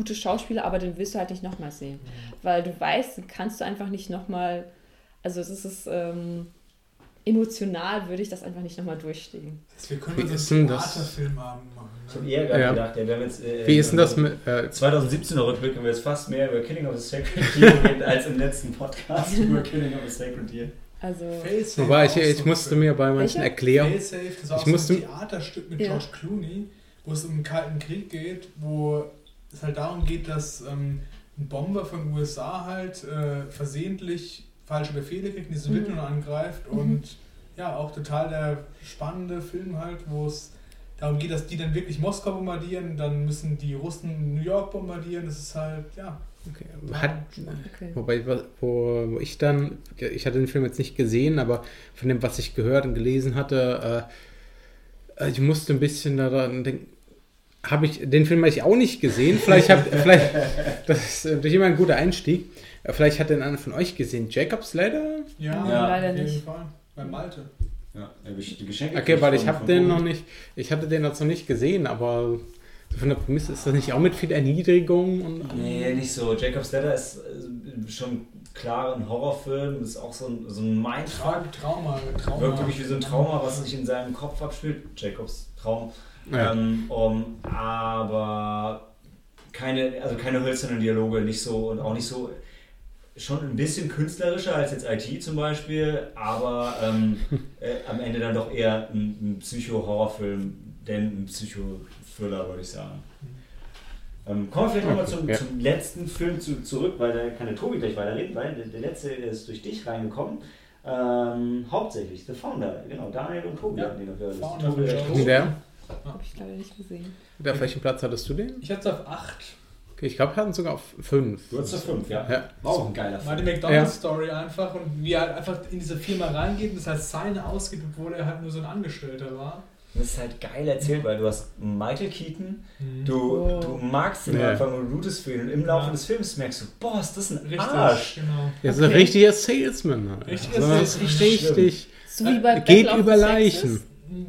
gute Schauspieler, aber den willst du halt nicht nochmal sehen. Weil du weißt, den kannst du einfach nicht nochmal, also es ist, ähm, emotional würde ich das einfach nicht nochmal durchstehen. Wir können Wie uns ist einen denn das? Theaterfilmabend machen. Ich habe Ne? eher gerade Ja. gedacht, ja, wir haben jetzt. Äh, Wie ist denn das mit. Äh, 2017er Rückblick haben wir jetzt fast mehr über Killing of the Sacred Deer geredet <laughs> als im letzten Podcast über Killing of the Sacred Deer. Also, wobei ich, ich so musste mir bei manchen? Erklärungen. War Ich auch so musste- ein Theaterstück mit Ja. George Clooney, wo es um den Kalten Krieg geht, wo es halt darum geht, dass ähm, ein Bomber von den USA halt äh, versehentlich falsche Befehle kriegt, die Sowjetunion angreift Mhm. und ja, auch total der spannende Film halt, wo es darum geht, dass die dann wirklich Moskau bombardieren, dann müssen die Russen New York bombardieren, das ist halt, ja. Okay, hat, okay. Wobei, wo, wo ich dann, ich hatte den Film jetzt nicht gesehen, aber von dem, was ich gehört und gelesen hatte, äh, ich musste ein bisschen daran denken, habe ich, den Film habe ich auch nicht gesehen, vielleicht habe, <laughs> vielleicht, das ist natürlich immer ein guter Einstieg, Äh, vielleicht hat den einer von euch gesehen, Jacob's Ladder? Ja, Ja, leider jeden nicht. Fall. Bei Malte. Ja, die Geschenke. Okay, weil ich habe den noch nicht, ich hatte den jetzt noch nicht gesehen, aber von der Prämisse ist das nicht auch mit viel Erniedrigung und Nee, nicht so. Jacob's Ladder ist äh, schon klar ein Horrorfilm, ist auch so ein, so ein Mindfuck. Trauma, Trauma. Wirkt wirklich wie so ein Trauma, was sich in seinem Kopf abspielt. Jacobs Traum. Ja. Ähm, um, aber keine, also keine hölzernen Dialoge, nicht so und auch nicht so. Schon ein bisschen künstlerischer als jetzt IT zum Beispiel, aber ähm, <laughs> äh, am Ende dann doch eher ein, ein Psycho-Horrorfilm, denn ein Psycho-Thriller, würde ich sagen. Ähm, kommen wir vielleicht nochmal zum, ja. zum letzten Film zu, zurück, weil da kann der Tobi gleich weiterreden, weil der, der letzte ist durch dich reingekommen. Ähm, hauptsächlich The Founder, genau, Daniel und Tobi Ja, hatten den noch gehört. Founder Tobi der? Habe ich leider nicht gesehen. Auf welchem Platz hattest du den? Ich hatte es auf 8. Okay, ich glaube, wir hatten sogar auf fünf. Du hattest da fünf, ja. Ja. War auch ein geiler War die Film. McDonalds-Story einfach und wie er halt einfach in diese Firma reingeht und das als seine ausgibt, obwohl er halt nur so ein Angestellter war. Das ist halt geil erzählt, weil du hast Michael Keaton, du, Oh. du magst ihn Ja. einfach und du rootest für ihn und im Laufe Ja. des Films merkst du, boah, ist das ein Richtig, Arsch. genau. So ein Okay. richtiger Salesman. Richtiger also, Salesman. Richtig. So wie bei Äh, geht über Leichen.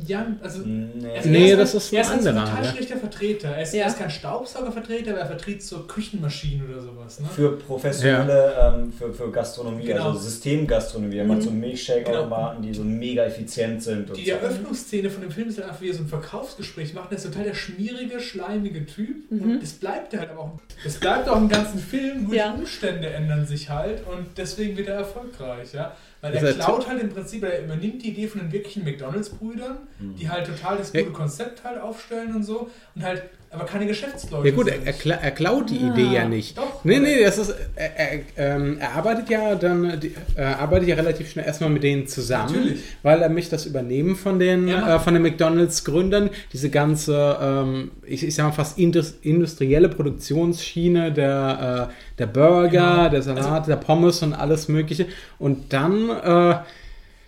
Ja, also. Nee. also Nee, er das ist ein er ist anderer, ein total ja. schlechter Vertreter. Er ist, Ja. er ist kein Staubsaugervertreter, aber er vertritt so Küchenmaschinen oder sowas. Ne? Für professionelle, ähm, für, für Gastronomie, Genau. also Systemgastronomie. Er Mhm. macht so Milchshake-Automaten, die so mega effizient sind. Und Die so. Eröffnungsszene von dem Film ist halt einfach wie er so ein Verkaufsgespräch macht. Er ist total der schmierige, schleimige Typ. Mhm. Und das bleibt er halt aber auch. Das bleibt auch im ganzen Film, nur Ja. die Umstände ändern sich halt und deswegen wird er erfolgreich, ja. Weil Ist er er klaut halt im Prinzip, er übernimmt die Idee von den wirklichen McDonalds-Brüdern, Mhm. die halt total das Ja. gute Konzept halt aufstellen und so. Und halt aber keine Geschäftsleute. Ja gut, er, er, kla- er klaut die Ah. Idee ja nicht. Doch. Nee, nee, das ist, er, er, ähm, er arbeitet ja dann, die- er arbeitet ja relativ schnell erstmal mit denen zusammen, Natürlich. weil er möchte das übernehmen von den, Ja, äh, von den McDonalds-Gründern, diese ganze, ähm, ich, ich sag mal fast indus, industrielle Produktionsschiene der, äh, der Burger, Genau. der Salat, der Pommes und alles mögliche und dann, äh,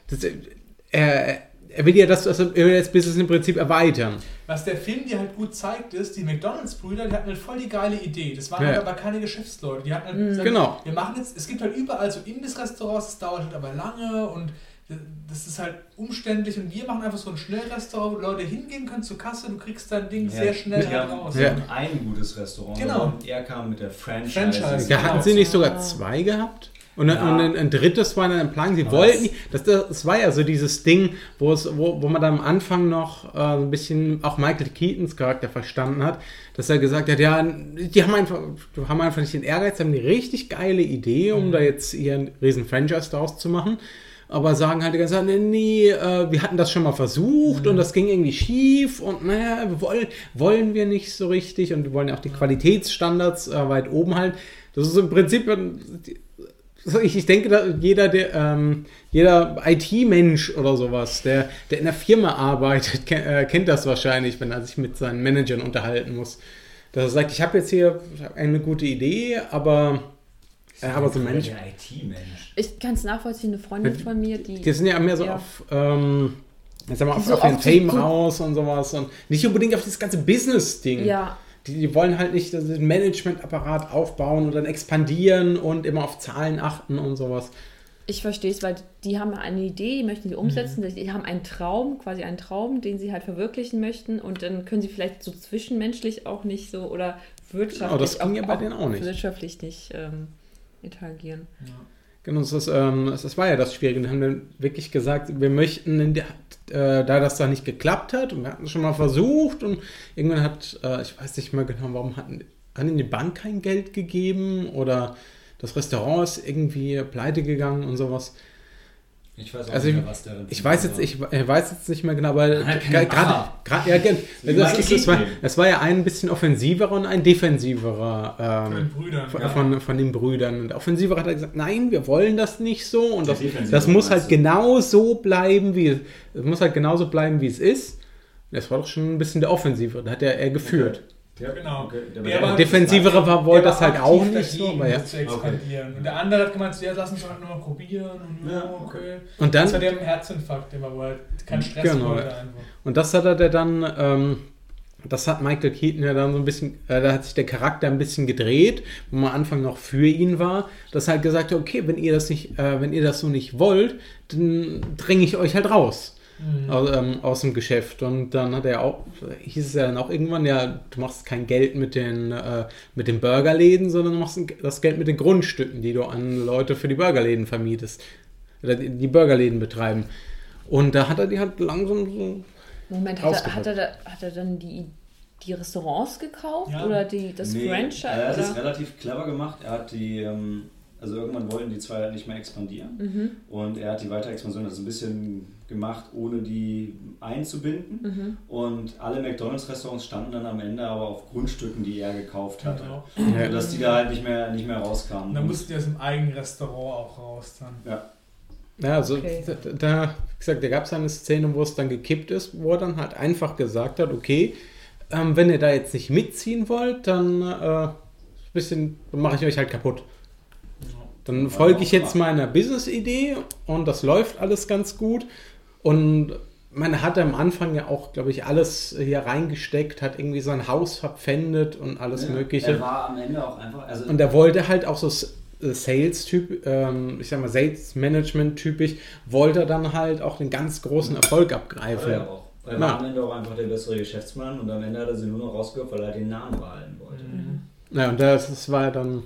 das, er, er will ja das, also er will das Business im Prinzip erweitern. Was der Film dir halt gut zeigt, ist, die McDonalds-Brüder, die hatten halt voll die geile Idee. Das waren Ja. halt aber keine Geschäftsleute. Die hatten halt gesagt, Genau. wir machen jetzt, es gibt halt überall so Imbiss-Restaurants, das dauert halt aber lange und das ist halt umständlich und wir machen einfach so ein Schnellrestaurant, wo Leute hingehen können zur Kasse, du kriegst dein Ding sehr schnell wir halt haben raus. Ja. ein gutes Restaurant. Genau. Und er kam mit der Franchise. Franchise. Ja, Genau. hatten sie nicht sogar Ah. zwei gehabt? Und, Ja. und ein, ein drittes war dann im Plan. Sie Aber wollten, das- das, war ja so dieses Ding, wo, es, wo, wo man dann am Anfang noch äh, ein bisschen auch Michael Keatons Charakter verstanden hat, dass er gesagt hat, ja, die haben einfach, die haben einfach nicht den Ehrgeiz, haben eine richtig geile Idee, um Mhm. da jetzt ihren riesen Franchise daraus zu machen. Aber sagen halt die ganze Zeit, nee, nee äh, wir hatten das schon mal versucht und das ging irgendwie schief und naja, wollen, wollen wir nicht so richtig und wir wollen ja auch die Qualitätsstandards äh, weit oben halten. Das ist im Prinzip, Ich, ich denke, da jeder, der, ähm, jeder IT-Mensch oder sowas, der, der in der Firma arbeitet, ken, äh, kennt das wahrscheinlich, wenn er sich mit seinen Managern unterhalten muss. Dass er sagt, ich habe jetzt hier eine gute Idee, aber, äh, aber so Mensch, Der IT-Mensch. Ich kann es nachvollziehen, eine Freundin von mir, die. die sind ja mehr so Ja. auf, ähm, ich sag mal, Die auf, so auf den Fame raus und sowas und nicht unbedingt auf das ganze Business-Ding. ja, Die, die wollen halt nicht das Management-Apparat aufbauen und dann expandieren und immer auf Zahlen achten und sowas. ich verstehe es, weil die haben eine Idee, die möchten sie umsetzen, Mhm. die haben einen Traum, quasi einen Traum, den sie halt verwirklichen möchten und dann können sie vielleicht so zwischenmenschlich auch nicht so oder wirtschaftlich Oh, das ging ja bei denen auch nicht. wirtschaftlich nicht ähm, interagieren. Genau, das, ist, ähm, das, das war ja das Schwierige. Wir haben dann wirklich gesagt, wir möchten, in der, äh, da das da nicht geklappt hat, und wir hatten es schon mal versucht und irgendwann hat, äh, ich weiß nicht mehr genau, warum hatten, hat ihnen die Bank kein Geld gegeben oder das Restaurant ist irgendwie pleite gegangen und sowas. Ich weiß auch Also nicht ich- mehr, was der Ich weiß jetzt, ich äh, weiß jetzt nicht mehr genau, aber keine gerade, ja, das, ist, das, war, das war ja ein bisschen offensiverer und ein defensiverer Von ähm, den Brüdern. von, Ja. von, von den Brüdern. Und der Offensiver hat er gesagt, nein, wir wollen das nicht so und das, Defensive das muss halt genau so bleiben, wie es muss halt genauso bleiben, wie es ist. Das war doch schon ein bisschen der Offensive, da hat er, er geführt. Ja, Genau. Okay. Der, Der der, Defensivere war, war das halt auch nicht so, aber ja. zu expandieren. Und der andere hat gemeint, ja, lass uns doch halt nochmal probieren. Und ja, okay. Und das war dann, der im Herzinfarkt, der war, wo er keinen Stress Genau. wollte einfach. und das hat er der dann, ähm, das hat Michael Keaton ja dann so ein bisschen, äh, da hat sich der Charakter ein bisschen gedreht, wo man am Anfang noch für ihn war, dass er halt gesagt hat, okay, wenn ihr das nicht, äh, wenn ihr das so nicht wollt, dann dränge ich euch halt raus. Mhm. aus, ähm, aus dem Geschäft. Und dann hat er auch, hieß es ja dann auch irgendwann, ja, du machst kein Geld mit den, äh, mit den Burgerläden, sondern du machst das Geld mit den Grundstücken, die du an Leute für die Burgerläden vermietest. Oder die, die Burgerläden betreiben. Und da hat er die halt langsam so. Moment, hat er, hat, er, da- hat er dann die, die Restaurants gekauft Ja. oder die, das nee, Franchise? Er hat es relativ clever gemacht. Er hat die, ähm, also irgendwann wollten die zwei halt nicht mehr expandieren. Mhm. Und er hat die Weiterexpansion also ein bisschen gemacht, ohne die einzubinden. Mhm. Und alle McDonalds-Restaurants standen dann am Ende aber auf Grundstücken, die er gekauft hatte. Genau. Ja. Sodass die da halt nicht mehr, nicht mehr rauskamen. Und dann mussten die aus dem eigenen Restaurant auch raus dann. ja. Ja, also Okay. da, da, wie gesagt, da gab es eine Szene, wo es dann gekippt ist, wo er dann halt einfach gesagt hat, okay, ähm, wenn ihr da jetzt nicht mitziehen wollt, dann äh, bisschen, dann mache ich euch halt kaputt. Dann folge ich jetzt meiner Business-Idee und das läuft alles ganz gut. Und man hat am Anfang ja auch, glaube ich, alles hier reingesteckt, hat irgendwie sein Haus verpfändet und alles Ja, Mögliche. Er war am Ende auch einfach. Also Und er wollte halt auch so äh, Sales-Typ, ähm, ich sag mal Sales-Management-typisch, wollte er dann halt auch den ganz großen Erfolg war abgreifen. er auch. Er Ja. war am Ende auch einfach der bessere Geschäftsmann und am Ende hat er sie nur noch rausgehört, weil er halt den Namen behalten wollte. Ja, und das, das war ja dann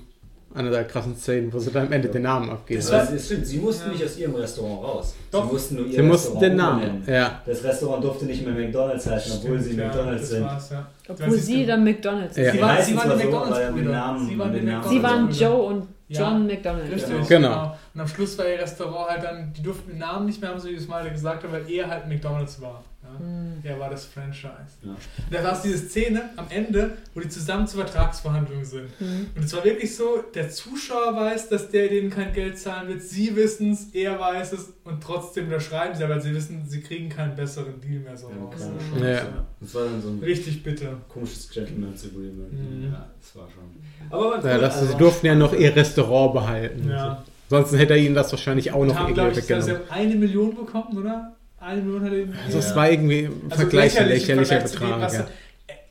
eine der krassen Szenen, wo sie dann am Ende den Namen abgeben. Das war- es stimmt, sie mussten Ja. nicht aus ihrem Restaurant raus. Doch. Sie mussten nur ihr Sie mussten Restaurant den Namen. Ja. Das Restaurant durfte nicht mehr McDonalds heißen, obwohl sie Stimmt, ja, McDonalds das sind. war's, ja. Obwohl sie dann McDonalds Ja. sind. Sie heißen sie waren die McDonalds-Brüder. Sie waren Namen. Sie waren. Joe und John McDonald. Richtig, Genau. Genau. Und am Schluss war ihr Restaurant halt dann, die durften den Namen nicht mehr haben, so wie es mal gesagt haben, weil er halt McDonalds war. Ja. Hm. Er war das Franchise. Ja. Und da war es diese Szene am Ende, wo die zusammen zur Vertragsverhandlung sind. Hm. Und es war wirklich so, der Zuschauer weiß, dass der denen kein Geld zahlen wird, sie wissen es, er weiß es und trotzdem unterschreiben sie, weil sie wissen, sie kriegen keinen besseren Deal mehr so Ja, raus. keine Ja. Ja. ja. Das war dann so ein Richtig bitter. komisches Gentleman's Agreement. Mhm. Ja, das war schon. Aber Ja, das, also- sie durften ja noch ihr Restaurant behalten. Ja. Sonst hätte er ihnen das wahrscheinlich auch Und noch haben, irgendwie ich, sie weggenommen. haben eine Million bekommen, oder? Eine Million hat er ihnen Also es war irgendwie ein Also Vergleich, lächerlich im lächerlicher dem, Betrag. Ja.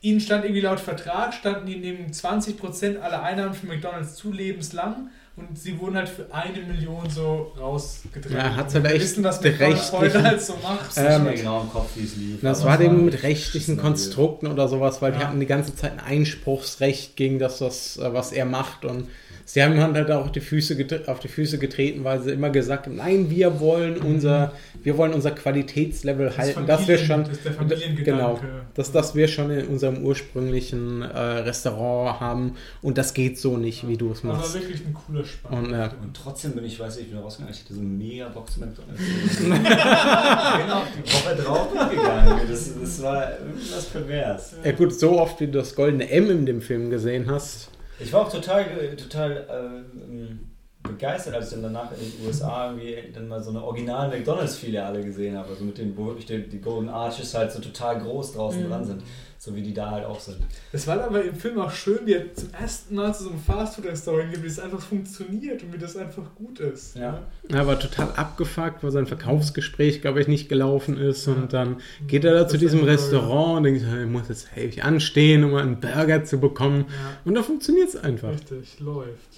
Ihnen stand irgendwie laut Vertrag, standen ihnen eben 20% aller Einnahmen für McDonalds zu lebenslang und sie wurden halt für eine Million so rausgedreht. Ja, Und halt wir echt wissen, was die McDonalds heute rechtlichen- halt so macht. Ähm, nicht genau im Kopf, wie es lief. Das war eben mit rechtlichen Konstrukten oder sowas, weil die Ja. hatten die ganze Zeit ein Einspruchsrecht gegen das, was, äh, was er macht. Und sie haben ihm halt auch auf die, Füße auf die Füße getreten, weil sie immer gesagt haben, nein, wir wollen unser, wir wollen unser Qualitätslevel Das halten. Das wir schon, das ist der Familiengedanke. genau, dass das wir schon in unserem ursprünglichen äh, Restaurant haben. Und das geht so nicht, wie du es machst. wirklich ein cooler Spaß. Und äh, Und trotzdem bin ich, weiß ich, ich bin rausgegangen, ich hatte so mega Bock zu McDonalds. ich bin auch die Woche drauf gegangen. Das, das war irgendwas pervers. ja gut, so oft wie du das goldene M in dem Film gesehen hast. Ich war auch total, total ähm, begeistert, als ich dann danach in den USA irgendwie dann mal so eine original McDonalds-Filiale gesehen habe. Also mit den, wo wirklich die, die Golden Arches halt so total groß draußen Mhm. dran sind. So wie die da halt auch sind. Es war aber im Film auch schön, wie er zum ersten Mal zu so einem Fastfood-Restaurant geht, wie es einfach funktioniert und wie das einfach gut ist. Ja. Er war total abgefuckt, weil sein Verkaufsgespräch, glaube ich, nicht gelaufen ist. Ja. Und dann geht er da zu Das diesem ist ein Restaurant und denkt, ich muss jetzt ewig anstehen, um einen Burger zu bekommen. Ja, Und da funktioniert es einfach. richtig, läuft.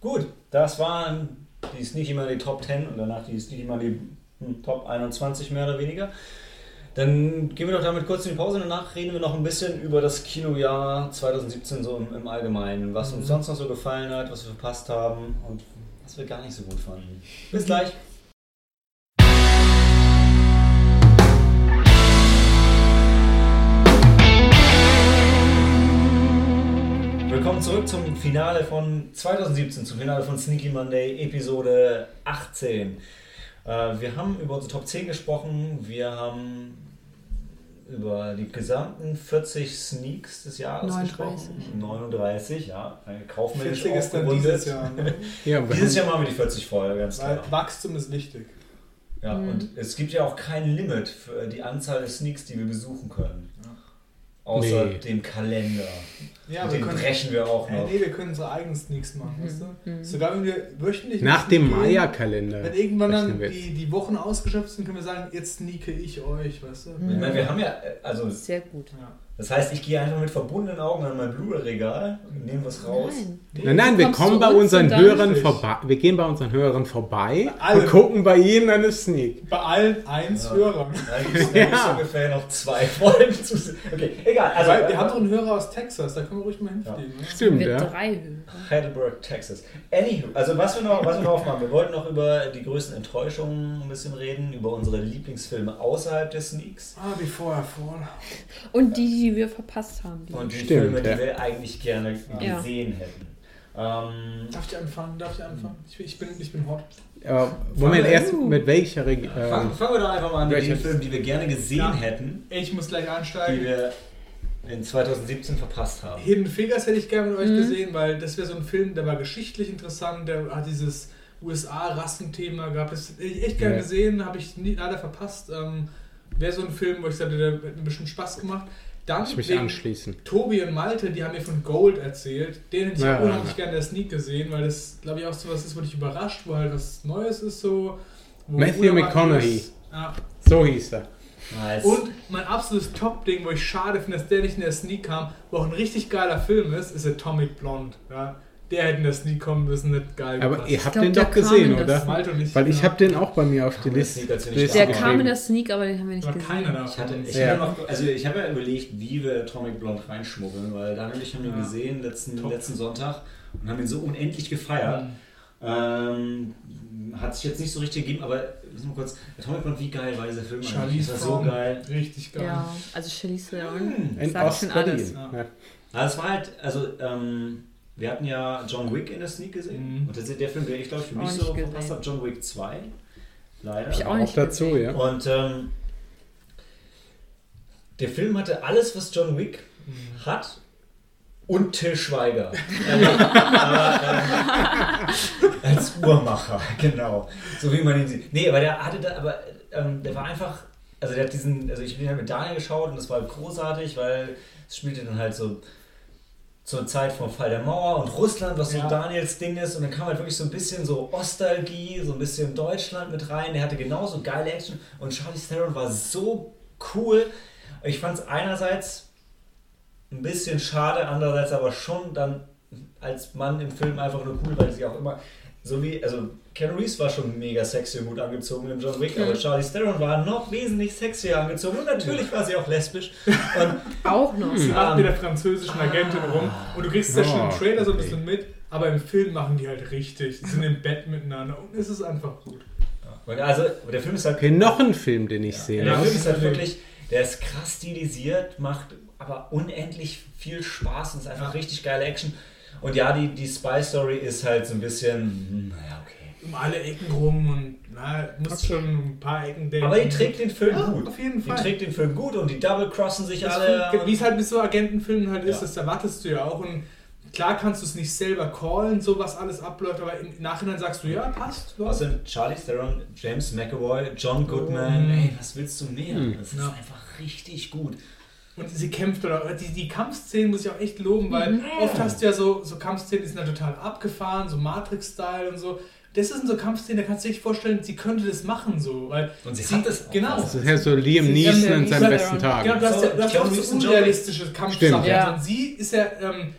Gut, das waren die Sneaky Money Top 10 und danach die Sneaky Money hm, Top 21 mehr oder weniger. Dann gehen wir doch damit kurz in die Pause und danach reden wir noch ein bisschen über das Kinojahr 2017 so im, im Allgemeinen, was uns Mhm. sonst noch so gefallen hat, was wir verpasst haben und was wir gar nicht so gut fanden. Bis gleich. Willkommen zurück zum Finale von 2017, zum Finale von Sneaky Monday, Episode 18. Äh, wir haben über unsere Top 10 gesprochen, wir haben über die gesamten 40 Sneaks des Jahres 39. gesprochen. 39, ja. Kaufmännisch 40 ist dann dieses Jahr. Ne? <laughs> Ja, wir Dieses haben- Jahr machen wir die 40 voll, ganz Weil klar. Wachstum ist wichtig. Ja, Mhm. und es gibt ja auch kein Limit für die Anzahl der Sneaks, die wir besuchen können. Ja. Außer Nee. dem Kalender. Ja, Und wir den können, brechen wir auch äh, noch. nee, wir können unsere eigenen Sneaks machen, weißt du? Mhm. Sogar wenn wir wöchentlich nach dem Maya-Kalender. Wenn irgendwann dann die, die Wochen ausgeschöpft sind, können wir sagen, jetzt sneake ich euch, weißt du? Mhm. Ich meine, wir haben ja, äh, also Sehr gut. Ja. Das heißt, ich gehe einfach mit verbundenen Augen an mein Blu-ray-Regal, nehme was raus. Nein. Nein, nein, wir kommen bei uns unseren und Hörern vorbei. Wir gehen bei unseren Hörern vorbei und gucken bei ihnen eine Sneak. Bei allen eins Ja. Hörer. Da gibt es Ja. ungefähr noch zwei Folgen zu sehen. Okay, egal. Also, Weil wir haben so einen Hörer aus Texas, da können wir ruhig mal hinfliegen. ne? Stimmt, Wir ja. drei Hörer. Heidelberg, Texas. Anywho, also was wir noch, was wir noch aufmachen, wir wollten noch über die größten Enttäuschungen ein bisschen reden, über unsere Lieblingsfilme außerhalb der Sneaks Ah, bevor er vor. Und die, die wir verpasst haben. Die. und die Stimmt, Filme, die ja. wir eigentlich gerne Ja. gesehen hätten. Ähm, Darf ich anfangen? Darf ich anfangen? Ich bin, ich bin, ich bin hot. Aber Moment, wir- erst mit welcher Region? fangen, fangen wir doch einfach mal an mit welche- den Filmen, die wir gerne gesehen Ja. hätten, Ich muss gleich die einsteigen. wir in 2017 verpasst haben. Hidden Figures hätte ich gerne mit euch Mhm. gesehen, weil das wäre so ein Film, der war geschichtlich interessant, der hat dieses USA-Rassenthema gehabt. Das hätte ich echt gerne Ja. gesehen, habe ich nie, leider verpasst. Ähm, wäre so ein Film, wo ich sagte, der hätte mir bestimmt Spaß gemacht. Dann Ich mich anschließen. Tobi und Malte, die haben mir von Gold erzählt. Den hätte ich Ja, auch unheimlich ja. gerne in der Sneak gesehen, weil das, glaube ich, auch so was ist, wo dich überrascht, wo halt was Neues ist so. Matthew McConaughey. ist. Ja. So hieß er. Nice. Und mein absolutes Top-Ding, wo ich schade finde, dass der nicht in der Sneak kam, wo auch ein richtig geiler Film ist, ist Atomic Blonde. Ja. Der hätte in der Sneak kommen müssen, nicht geil. Aber gepasst. ihr habt glaub, den doch gesehen, das- oder? Ich. Weil ich ja. habe den auch bei mir auf die Liste, das wir Der kam in der Sneak, aber den haben wir nicht gesehen. keiner da. Ich hatte, ich Ja. hatte noch, also ich habe ja überlegt, wie wir Atomic Blonde reinschmuggeln, weil Daniel und ich haben ihn Ja. gesehen letzten, Top. letzten Sonntag und haben ihn so unendlich gefeiert. Ähm, hat sich jetzt nicht so richtig gegeben, aber müssen wir kurz, Atomic Blonde, wie geil war dieser Film eigentlich? Das war so geil. Richtig geil. Ja, also Charlize Theron Hm. In sagt schon alles. Ja. Ja. Aber es war halt, also ähm, wir hatten ja John Wick in der Sneak gesehen. Mhm. Und das ist der Film, der ich glaube für Auch mich so gesehen. verpasst habe, John Wick 2. Leider. Hab ich auch Auch nicht dazu, gesehen. ja. Und ähm, der Film hatte alles, was John Wick Mhm. hat und Till Schweiger. <laughs> Ähm, aber, ähm, als Uhrmacher, genau. So wie man ihn sieht. Nee, aber der hatte da, aber ähm, der war einfach, also der hat diesen, also ich bin halt mit Daniel geschaut und das war halt großartig, weil es spielte dann halt so zur Zeit vom Fall der Mauer und Russland, was so Ja. Daniels Ding ist. Und dann kam halt wirklich so ein bisschen so Ostalgie, so ein bisschen Deutschland mit rein. Der hatte genauso geile Action. Und Charlie Theron war so cool. Ich fand es einerseits ein bisschen schade, andererseits aber schon dann als Mann im Film einfach nur cool, weil sie auch immer so wie, also Keanu Reeves war schon mega sexy und gut angezogen in John Wick, aber Charlie Theron war noch wesentlich sexier angezogen und natürlich war sie auch lesbisch. <laughs> Und Auch noch. Sie macht mit der französischen Agentin rum und du kriegst es ja schon im Ah, Trailer so ein bisschen mit, aber im Film machen die halt richtig. Die sind im Bett miteinander und es ist einfach gut. Und also der Film ist halt Okay, noch ein Film, den ich sehe. Der Ja. Film ist halt wirklich, der ist krass stilisiert, macht aber unendlich viel Spaß und ist einfach richtig geile Action. Und ja, die, die Spy-Story ist halt so ein bisschen, hm, naja, okay. Um alle Ecken rum und na, musst schon ein paar Ecken denken. Aber die trägt den Film Ja, gut. auf jeden Die Fall. trägt den Film gut und die double-crossen sich Das alle. Wie es halt mit so Agentenfilmen halt ist, Ja. das erwartest du ja auch. Und klar kannst du es nicht selber callen, so was alles abläuft, aber im Nachhinein sagst du, ja, passt. Ja. Außerdem Charlie Theron, James McAvoy, John Goodman, Mhm. ey, was willst du mehr? Mhm. Das ist Ja. einfach richtig gut. Und sie kämpft oder die, die Kampfszenen muss ich auch echt loben, weil Mhm. oft hast du ja so, so Kampfszenen, die sind ja total abgefahren, so Matrix-Style und so. Das sind so Kampfszenen, da kannst du dir vorstellen, sie könnte das machen, so. Weil Und sie hat das. Genau. Das ist ja so Liam Sie- Neeson in seinen besten. Tagen. Genau, du hast, ja, du hast auch so unrealistische Kampfsachen. ja. Und sie ist ja ähm,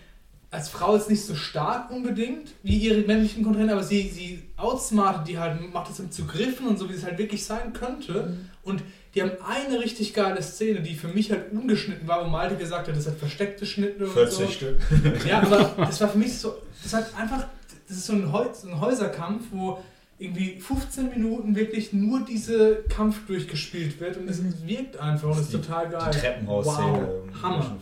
als Frau jetzt nicht so stark unbedingt wie ihre männlichen Kontrahenten, aber sie, sie outsmartet die halt, macht es im zu Griffen und so, wie es halt wirklich sein könnte. Und die haben eine richtig geile Szene, die für mich halt ungeschnitten war, wo Malte gesagt hat, das hat versteckte Schnitte und 40 so. Stück. Ja, aber das war für mich so, das hat einfach, das ist so ein, Häus ein Häuserkampf, wo irgendwie 15 Minuten wirklich nur diese Kampf durchgespielt wird und es wirkt einfach und es ist Die- total geil. Die Treppenhausszene. Wow, Hammer.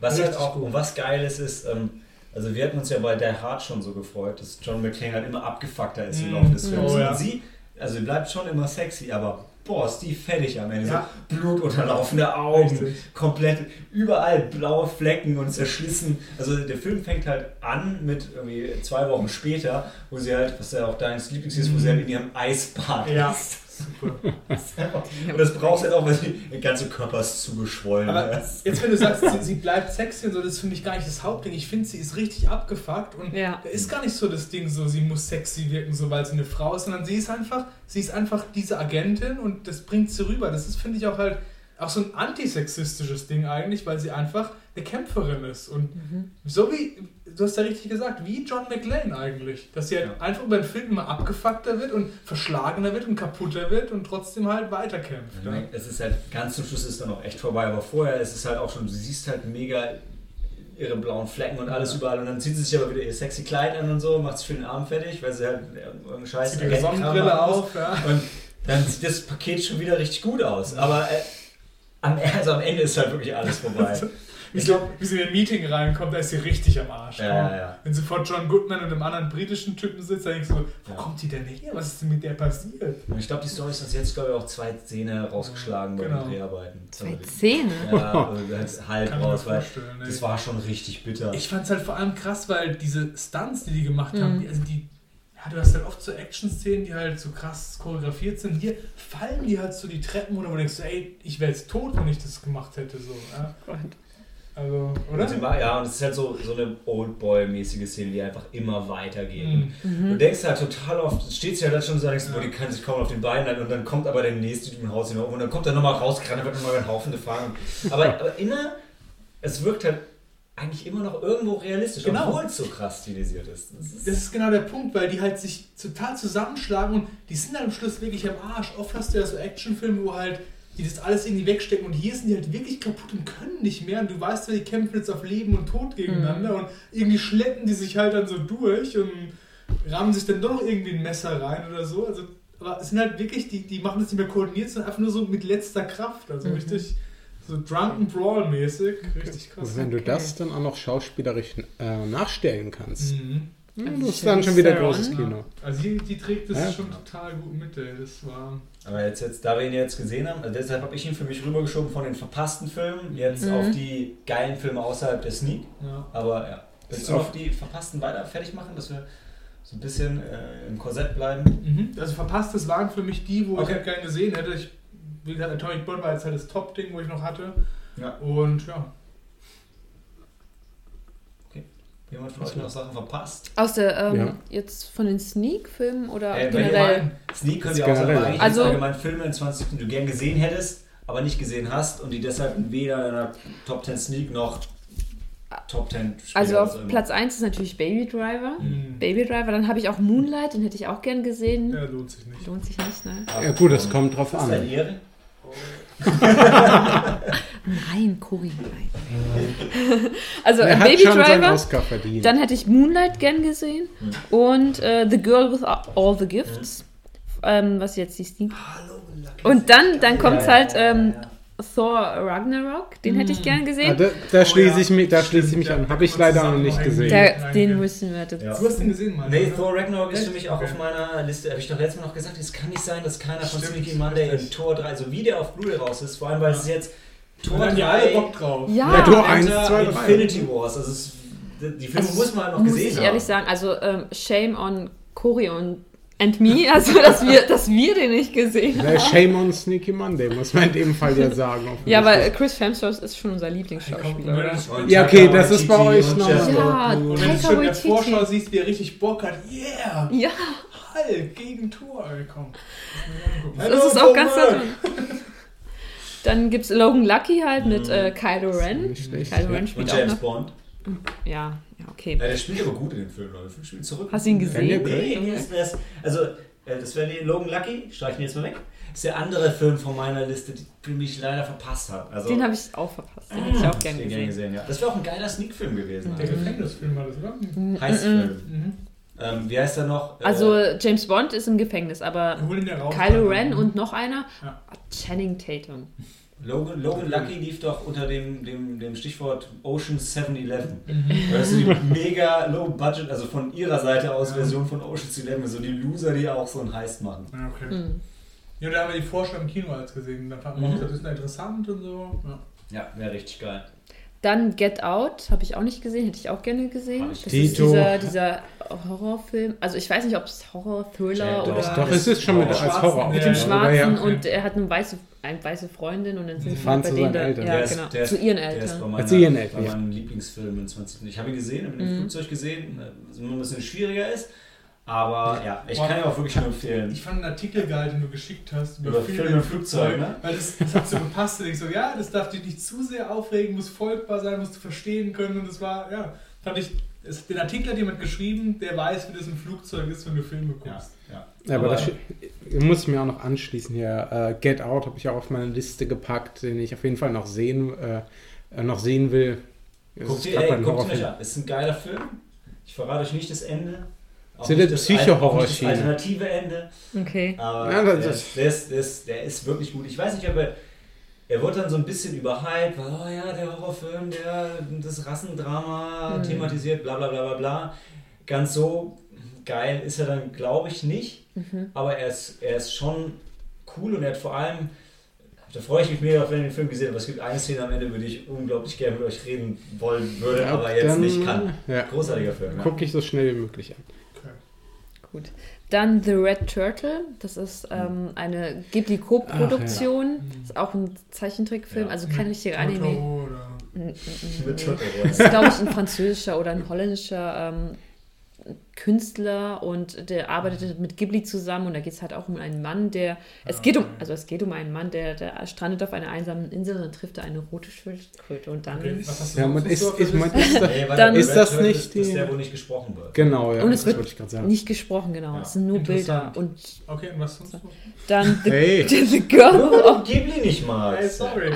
Was halt Richtig auch, gut. und was Geiles ist, ähm, also wir hatten uns ja bei Der Hard schon so gefreut, dass John McClane halt immer abgefuckter ist im Mm. Laufe des Films. Oh, ja. Und sie, also sie bleibt schon immer sexy, aber boah, ist die fertig am Ende. Ja. So blutunterlaufende Augen, Richtig. komplett, überall blaue Flecken und zerschlissen. Also der Film fängt halt an mit irgendwie zwei Wochen später, wo sie halt, was ja auch dein Lieblings ist, wo sie halt in ihrem Eisbad Ja. ist. Super. <laughs> Und das brauchst du halt auch, weil sie, der ganze Körper ist zugeschwollen. Aber Ja. jetzt, wenn du sagst, sie, sie bleibt sexy und so, das ist für mich gar nicht das Hauptding. Ich finde, sie ist richtig abgefuckt und Ja. da ist gar nicht so das Ding, so sie muss sexy wirken, so weil sie eine Frau ist, sondern sie ist einfach, sie ist einfach diese Agentin und das bringt sie rüber. Das ist, finde ich, auch halt auch so ein antisexistisches Ding eigentlich, weil sie einfach eine Kämpferin ist. Und so wie, du hast ja richtig gesagt, wie John McLean eigentlich. Dass sie halt Ja. einfach über den Film immer abgefuckter wird und verschlagener wird und kaputter wird und trotzdem halt weiterkämpft. Ja. meine, Es ist halt, ganz zum Schluss ist dann auch echt vorbei, aber vorher ist es halt auch schon, du siehst halt mega ihre blauen Flecken und alles Ja. überall und dann zieht sie sich aber wieder ihr sexy Kleid an und so, macht sich für den Arm fertig, weil sie halt irgendeinen scheiß Zieht ihre Sonnenbrille auf. Ja. Und dann sieht das Paket schon wieder richtig gut aus. Aber äh, am, also am Ende ist halt wirklich alles vorbei. <laughs> Wie sie, wie sie in ein Meeting reinkommt, da ist sie richtig am Arsch. Ja, ja, ja. Wenn sie vor John Goodman und einem anderen britischen Typen sitzt, dann denkst du, wo Ja. kommt die denn her? Was ist denn mit der passiert? Ich glaube, die Story ist uns jetzt, glaube ich, auch zwei Zähne rausgeschlagen bei Genau. den Dreharbeiten. Zwei Zähne. Ja, also halt halb raus, weil ey. das war schon richtig bitter. Ich fand es halt vor allem krass, weil diese Stunts, die die gemacht Mhm. haben, die, also die, ja, du hast halt oft so Action-Szenen, die halt so krass choreografiert sind. Hier fallen die halt so die Treppen runter, wo du denkst, ey, ich wäre jetzt tot, wenn ich das gemacht hätte. So, ja. Also, Und sie oder? war, ja, und es ist halt so, so eine Oldboy-mäßige Szene, die einfach immer weitergeht. Mhm. Du denkst halt total oft, steht sie halt dann schon so, denkst, du, Ja. boah, die kann sich kaum auf den Beinen halten und dann kommt aber der nächste Typ im Haus hinauf und dann kommt er nochmal rausgerannt, dann wird nochmal ein Haufen gefangen. Aber, <laughs> aber inner, es wirkt halt eigentlich immer noch irgendwo realistisch, Genau. obwohl es so krass stilisiert ist. Das ist Das ist genau der Punkt, weil die halt sich total zusammenschlagen und die sind dann am Schluss wirklich am Arsch. Oft hast du ja so Actionfilme, wo halt die das alles irgendwie wegstecken und hier sind die halt wirklich kaputt und können nicht mehr und du weißt ja, die kämpfen jetzt auf Leben und Tod gegeneinander und irgendwie schleppen die sich halt dann so durch und rammen sich dann doch noch irgendwie ein Messer rein oder so. Also, aber es sind halt wirklich, die, die machen das nicht mehr koordiniert, sondern einfach nur so mit letzter Kraft. Also Mhm. richtig So Drunken Brawl-mäßig. Richtig krass. Also wenn du Okay. das dann auch noch schauspielerisch äh, nachstellen kannst, Mhm. Also das ist dann schon wieder Sharon. großes Kino. Also die, die trägt das Ja. schon total gut mit, ey. Das war. Aber jetzt, jetzt, da wir ihn jetzt gesehen haben, also deshalb habe ich ihn für mich rübergeschoben von den verpassten Filmen, jetzt Mhm. auf die geilen Filme außerhalb der Sneak. Ja. Aber ja, willst du Auf- noch die verpassten weiter fertig machen, dass wir so ein bisschen äh, im Korsett bleiben? Mhm. Also verpasstes waren für mich die, wo Okay. ich halt gern gesehen hätte. Ich, wie gesagt, Atomic Blonde war jetzt halt das Top-Ding, wo ich noch hatte. Ja. Und ja. Jemand von euch noch Sachen verpasst? Aus der, ähm, Ja. jetzt von den Sneak-Filmen oder Äh, generell? Sneak könnt ihr auch sagen, Also- allgemein Filme in 20 Sekunden, die du gern gesehen hättest, aber nicht gesehen hast und die deshalb weder in der Top 10 Sneak noch Top 10 spielen, Also auf. Platz 1 ist natürlich Baby Driver. Mhm. Baby Driver, dann habe ich auch Moonlight, den hätte ich auch gern gesehen. ja, lohnt sich nicht. Lohnt sich nicht, ne? Ja gut, das kommt drauf Ist das an. Nein, Cory, nein. <laughs> also Er äh, hat Baby Driver, Oscar verdient. dann hätte ich Moonlight gern gesehen Hm. und äh, The Girl with All the Gifts, ähm, was jetzt die Sneak. Und dann, dann kommt halt ja, ähm, ja. Thor Ragnarok, den hätte ich gern Ah, gesehen. da da schließe Oh ja, ich mich, da stimmt, schließe ich mich ja, an. da Habe ich leider noch nicht gesehen. Nein, den ja. müssen wir jetzt. Ja. Du hast den gesehen, Mann. Nee? Thor Ragnarok ist für mich auch Okay. auf meiner Liste. Habe ich doch letztes Mal noch gesagt, es kann nicht sein, dass keiner von Stimmt, Sneaky Monday in. Tor 3, also wie der auf Blu-ray raus ist, vor allem weil es jetzt Da Tor haben die 3, alle Bock drauf. Ja, Ja, Tor eins, Enter zwei, drei. Infinity Wars. Also es, die Filme Also, muss man halt noch muss gesehen ich haben. ehrlich sagen, also ähm, shame on Cory und and me, also dass wir, dass wir den nicht gesehen haben. Shame on Sneaky Monday, muss man in dem Fall ja sagen. Ja, weil offensichtlich. Chris Hemsworth ist schon unser Lieblingsschauspieler. Und Ja, okay, das ist bei euch und noch- Ja. Und wenn du schon in der. Vorschau siehst, wie er richtig Bock hat, yeah! Ja, Hulk gegen Thor, ey, komm. das ist auch ganz. Dann gibt es Logan Lucky halt mit äh, Kylo Ren. Kylo. Ren Und spielt auch James noch. Bond. Ja, okay. Ja, der spielt aber gut in den Filmen, Leute. Der spielt zurück. Hast du ihn gesehen? Nee, nee, das, das, also, äh, das wäre die Logan Lucky, streichen wir jetzt mal weg. Das ist der andere Film von meiner Liste, den ich leider verpasst habe. Also, Den habe ich auch verpasst. Den hätte ich auch den gerne gern gesehen. gesehen, ja. Das wäre auch ein geiler Sneak-Film gewesen. Der Also. Gefängnisfilm war das, oder? Heißfilm. Mhm. Ähm, wie heißt der noch? Äh, Also James Bond ist im Gefängnis, aber. Kylo Ren und noch einer, Ja. Channing Tatum. Logan, Logan Lucky lief doch unter dem, dem, dem Stichwort Ocean's 7-Eleven. Mhm. Das ist die mega low budget, also von ihrer Seite aus Ja. Version von Ocean's 11, so die Loser, die auch so ein Heist machen. Ja, okay. Hm. Ja, da haben wir die Vorschau im Kino als gesehen. Da fanden wir Mhm. auch, das ist interessant und so. Ja. Ja, wäre richtig geil. Dann Get Out, habe ich auch nicht gesehen, hätte ich auch gerne gesehen. Das ist Tito. dieser, dieser Horrorfilm. Also ich weiß nicht, ob es Horror, Thriller Ja, doch, oder Doch, es ist schon mit als dem Horror. Schwarzen, mit Ja, dem ja. Schwarzen Ja, okay. und er hat eine weiße, eine weiße Freundin und dann sind sie bei zu denen da, Eltern. ja, Der ist- genau, der ist- zu ihren Der ist bei, Eltern. meiner, Zu ihren Eltern, bei ja. meinem Lieblingsfilm in 20. Ich habe ihn gesehen, habe ihn im Mhm. Flugzeug gesehen, was immer ein bisschen schwieriger ist. Aber ja, ich kann ihn auch wirklich nur empfehlen. Ich fand einen Artikel geil, den du geschickt hast Über Filme im Flugzeug, ne? Weil das, das hat so gepasst. Und ich so, ja, das darf dich nicht zu sehr aufregen, muss folgbar sein, musst du verstehen können. Und das war, ja, fand ich, es, den Artikel hat jemand geschrieben, der weiß, wie das im Flugzeug ist, wenn du Filme Ja, guckst. ja. Ja, aber das muss ich mir auch noch anschließen hier. Äh, Get Out habe ich auch auf meine Liste gepackt, den ich auf jeden Fall noch sehen, äh, noch sehen will. Es Guckt ihr, grad ey, guckt euch an. Ist ein geiler Film. Ich verrate euch nicht das Ende. Auch Ist ja nicht der das- Psycho-Horror auch nicht das Schiene. alternative Ende. Okay. Aber Ja, das der, ist- der, ist, der, ist, der ist wirklich gut. Ich weiß nicht, ob er. Er wird dann so ein bisschen überhyped, weil, oh ja, der Horrorfilm, der das Rassendrama Mhm. thematisiert, bla bla bla bla bla. Ganz so geil ist er dann, glaube ich, nicht. Mhm. Aber er ist, er ist schon cool und er hat vor allem. Da freue ich mich mega auf, wenn ich den Film gesehen habe. Aber es gibt eine Szene am Ende, über die ich unglaublich gerne mit euch reden wollen würde, Ja, aber jetzt nicht kann. Ja, Großartiger Film. Ja. gucke ich so schnell wie möglich an. Gut. Dann The Red Turtle. Das ist ähm, eine Ghibli Co-Produktion. Ist auch ein Zeichentrickfilm, Ja. also kein richtiger Anime. Oder. Das ist, glaube ich, ein französischer oder ein holländischer ähm, Künstler und der arbeitet mit Ghibli zusammen und da geht es halt auch um einen Mann, der. Es geht um, also es geht um einen Mann, der, der strandet auf einer einsamen Insel und dann trifft er eine rote Schildkröte und dann. Ja, man ist, der ist, man ist Nee, Dann- Ist das Turtle nicht ist, ist die- der, wo nicht gesprochen wird. genau, ja, Und es das wird wollte ich gerade sagen. Nicht gesprochen, genau. Ja. Es sind nur Bilder. Und Okay, und was sonst noch? dann <laughs> The, Hey, <laughs> the Girl Ghibli nicht magst. Hey, sorry.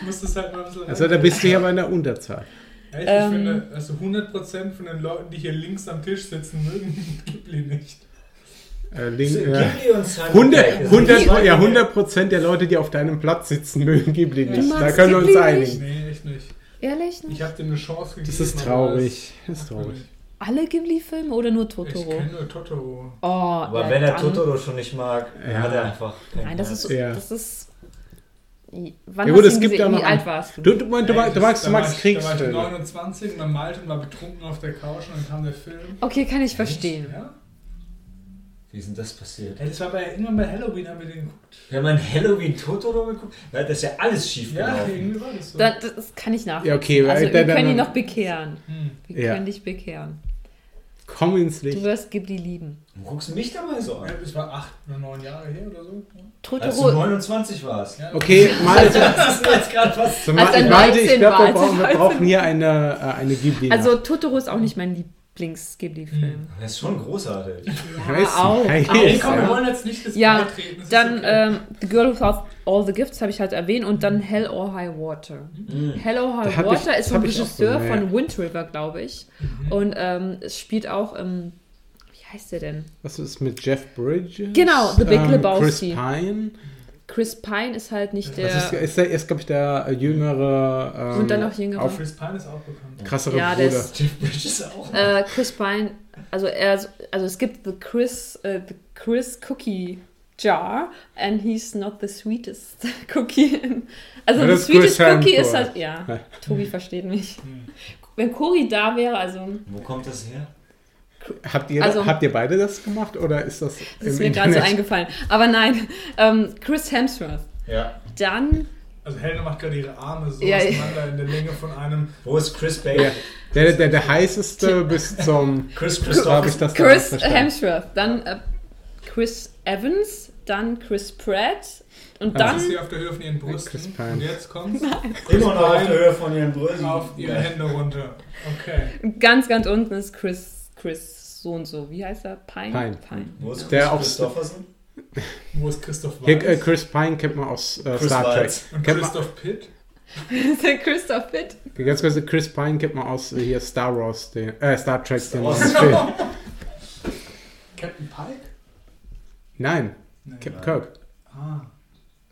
Ich muss das halt mal ein bisschen also da bist du ja bei einer Unterzahl. Echt, Ähm. ich finde, also 100% von den Leuten, die hier links am Tisch sitzen, mögen Ghibli nicht. Äh, Link, Ghibli äh, und Simon 100, Pegg. 100, Das ja, sind 100 Prozent der Leute, die auf deinem Platz sitzen, <laughs> mögen Ghibli Du nicht. Da können wir uns Ghibli einigen. Nee, echt nicht. Ehrlich? Ich habe dir eine Chance gegeben. Das ist traurig. Das ist traurig. Alle Ghibli-Filme oder nur Ich Totoro? kenne nur Totoro. Oh, Aber ja, wenn er Totoro schon nicht mag, Ja. hat er einfach Nein, das ist. Ja. Das ist wann Ja gut, hast du es gibt gesehen? ja noch Wie alt warst du? Du, du, du, du, Ey, magst, du das- magst, du da war magst ich- Da war ich Kriegsfilme. 29 und dann Malte und war betrunken auf der Couch und dann kam der Film. Okay, kann ich verstehen. Ja? Wie ist denn das passiert? Ey, das war bei, irgendwann bei Halloween, haben wir den geguckt. Wir haben ein Halloween Totoro geguckt. Da ist ja alles schief Ja, gelaufen. irgendwie war das so. Da, das kann ich nachvollziehen. Ja, okay, also, da- wir da- können ihn noch bekehren. Hm. Wir Ja. können dich bekehren. Komm ins Du Licht. wirst Ghibli lieben. Du guckst mich dabei so Ja, an. das war acht oder neun Jahre her oder so. Ja. Als du Totoro. 29 warst. Ja. Okay, Malte, <laughs> Das ist jetzt gerade was. so, Als Malte, Malte, ich 19 glaube, wir brauchen, wir brauchen 19 hier eine, äh, eine Ghibli. Also Totoro ist auch nicht mein Lieblings-Ghibli-Film. Das ist schon großartig. Ja, Weiß auch. Hey, Ey, komm, wir ja. wollen jetzt nicht das Ja, ist Dann okay. ähm, The Girl Who Hath All the Gifts habe ich halt erwähnt und dann Hell or High Water. Mhm. Hell or Da High ich- Water das ist ich auch Regisseur gesehen, ja. von Wind River, glaube ich. Mhm. Und ähm, es spielt auch im. Wie heißt der denn? Was ist mit Jeff Bridges? Genau, The Big Ähm, Lebowski. Chris Pine. Chris Pine ist halt nicht der. Das ist, ist, der- ist glaube ich, der äh, jüngere. Ähm, Und dann noch jüngere. Auf Chris Pine ist auch bekannt. krassere Ja, der Bruder. ist- Jeff Bridges auch. Äh, Chris Pine, also er, also es gibt the Chris, äh, the Chris Cookie Jar and he's not the sweetest <laughs> cookie. Also Ja, the sweetest Chris Cookie ist halt, ja, Ja. Tobi versteht mich. Hm. Wenn Cory da wäre, also Wo kommt das her? Habt ihr, Also- habt ihr beide das gemacht oder ist das, das ist mir gerade so eingefallen. Aber nein, ähm, Chris Hemsworth. Ja. Dann, Also Helena macht gerade ihre Arme so Ja, auseinander in der Länge von einem. Wo ist Chris Ja, Baker? der, der, der heißeste <laughs> bis zum. Chris Christoph. ich das Chris. Hemsworth, dann äh, Chris Evans, dann Chris Pratt und Ah. dann Dann ist sie auf der Höhe von ihren Chris Brüsten. Pine. Und jetzt kommt Immer noch auf der Höhe von ihren Brüsten. auf ihre Hände runter. Okay. ganz, ganz unten ist Chris, Chris so und so. Wie heißt er? Pine? Pine. Wo ist Chris Der auch- Christopherson? <laughs> Wo ist Christoph Hier, Waltz? äh, Chris Pine kennt man aus äh, Star Trek. Waltz. Und Kennt man, Christoph Pitt? Ist <laughs> der Christoph Pitt? ganz kurz, Chris Pine kennt man aus äh, hier Star Wars, den, äh, Star Trek, den Wars. neuen <laughs> Film. Captain Pike? Nein, Nee. Captain Kirk. Ah,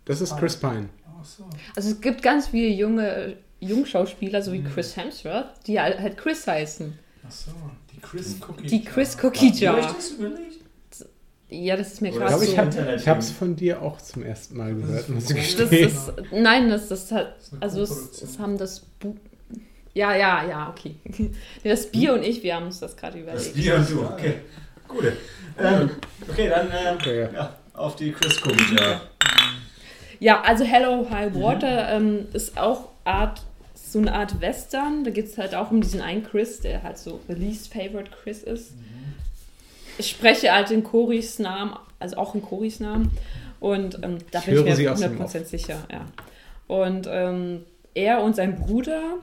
Das ist Chris Pine. ach so. Also es gibt ganz viele junge Jungschauspieler, so wie Mhm. Chris Hemsworth, die halt halt Chris heißen. Ach so. Die Chris Cookie. Die Chris Jar. Cookie Jar. das überlegt? Ja, das ist mir gerade glaube, so. ich habe hab's von dir auch zum ersten Mal gehört, muss ich das gestehen. ist, nein, das, das hat, Das also es, es haben das Bu ja, ja, ja, okay. <laughs> Das Bier und ich, wir haben uns das gerade Das überlegt. Bier und du, okay. Gute. Ähm, okay, dann ähm, Okay, ja. ja, auf die Chris Cookie Jar. Ja, also Hello High Water ähm, ist auch Art, so eine Art Western. Da geht es halt auch um diesen einen Chris, der halt so the least favorite Chris ist. Ich spreche halt in Coris Namen, also auch in Coris Namen. Und ähm, da Ich bin ich mir aus dem 100% sicher, ja. Und ähm, er und sein Bruder,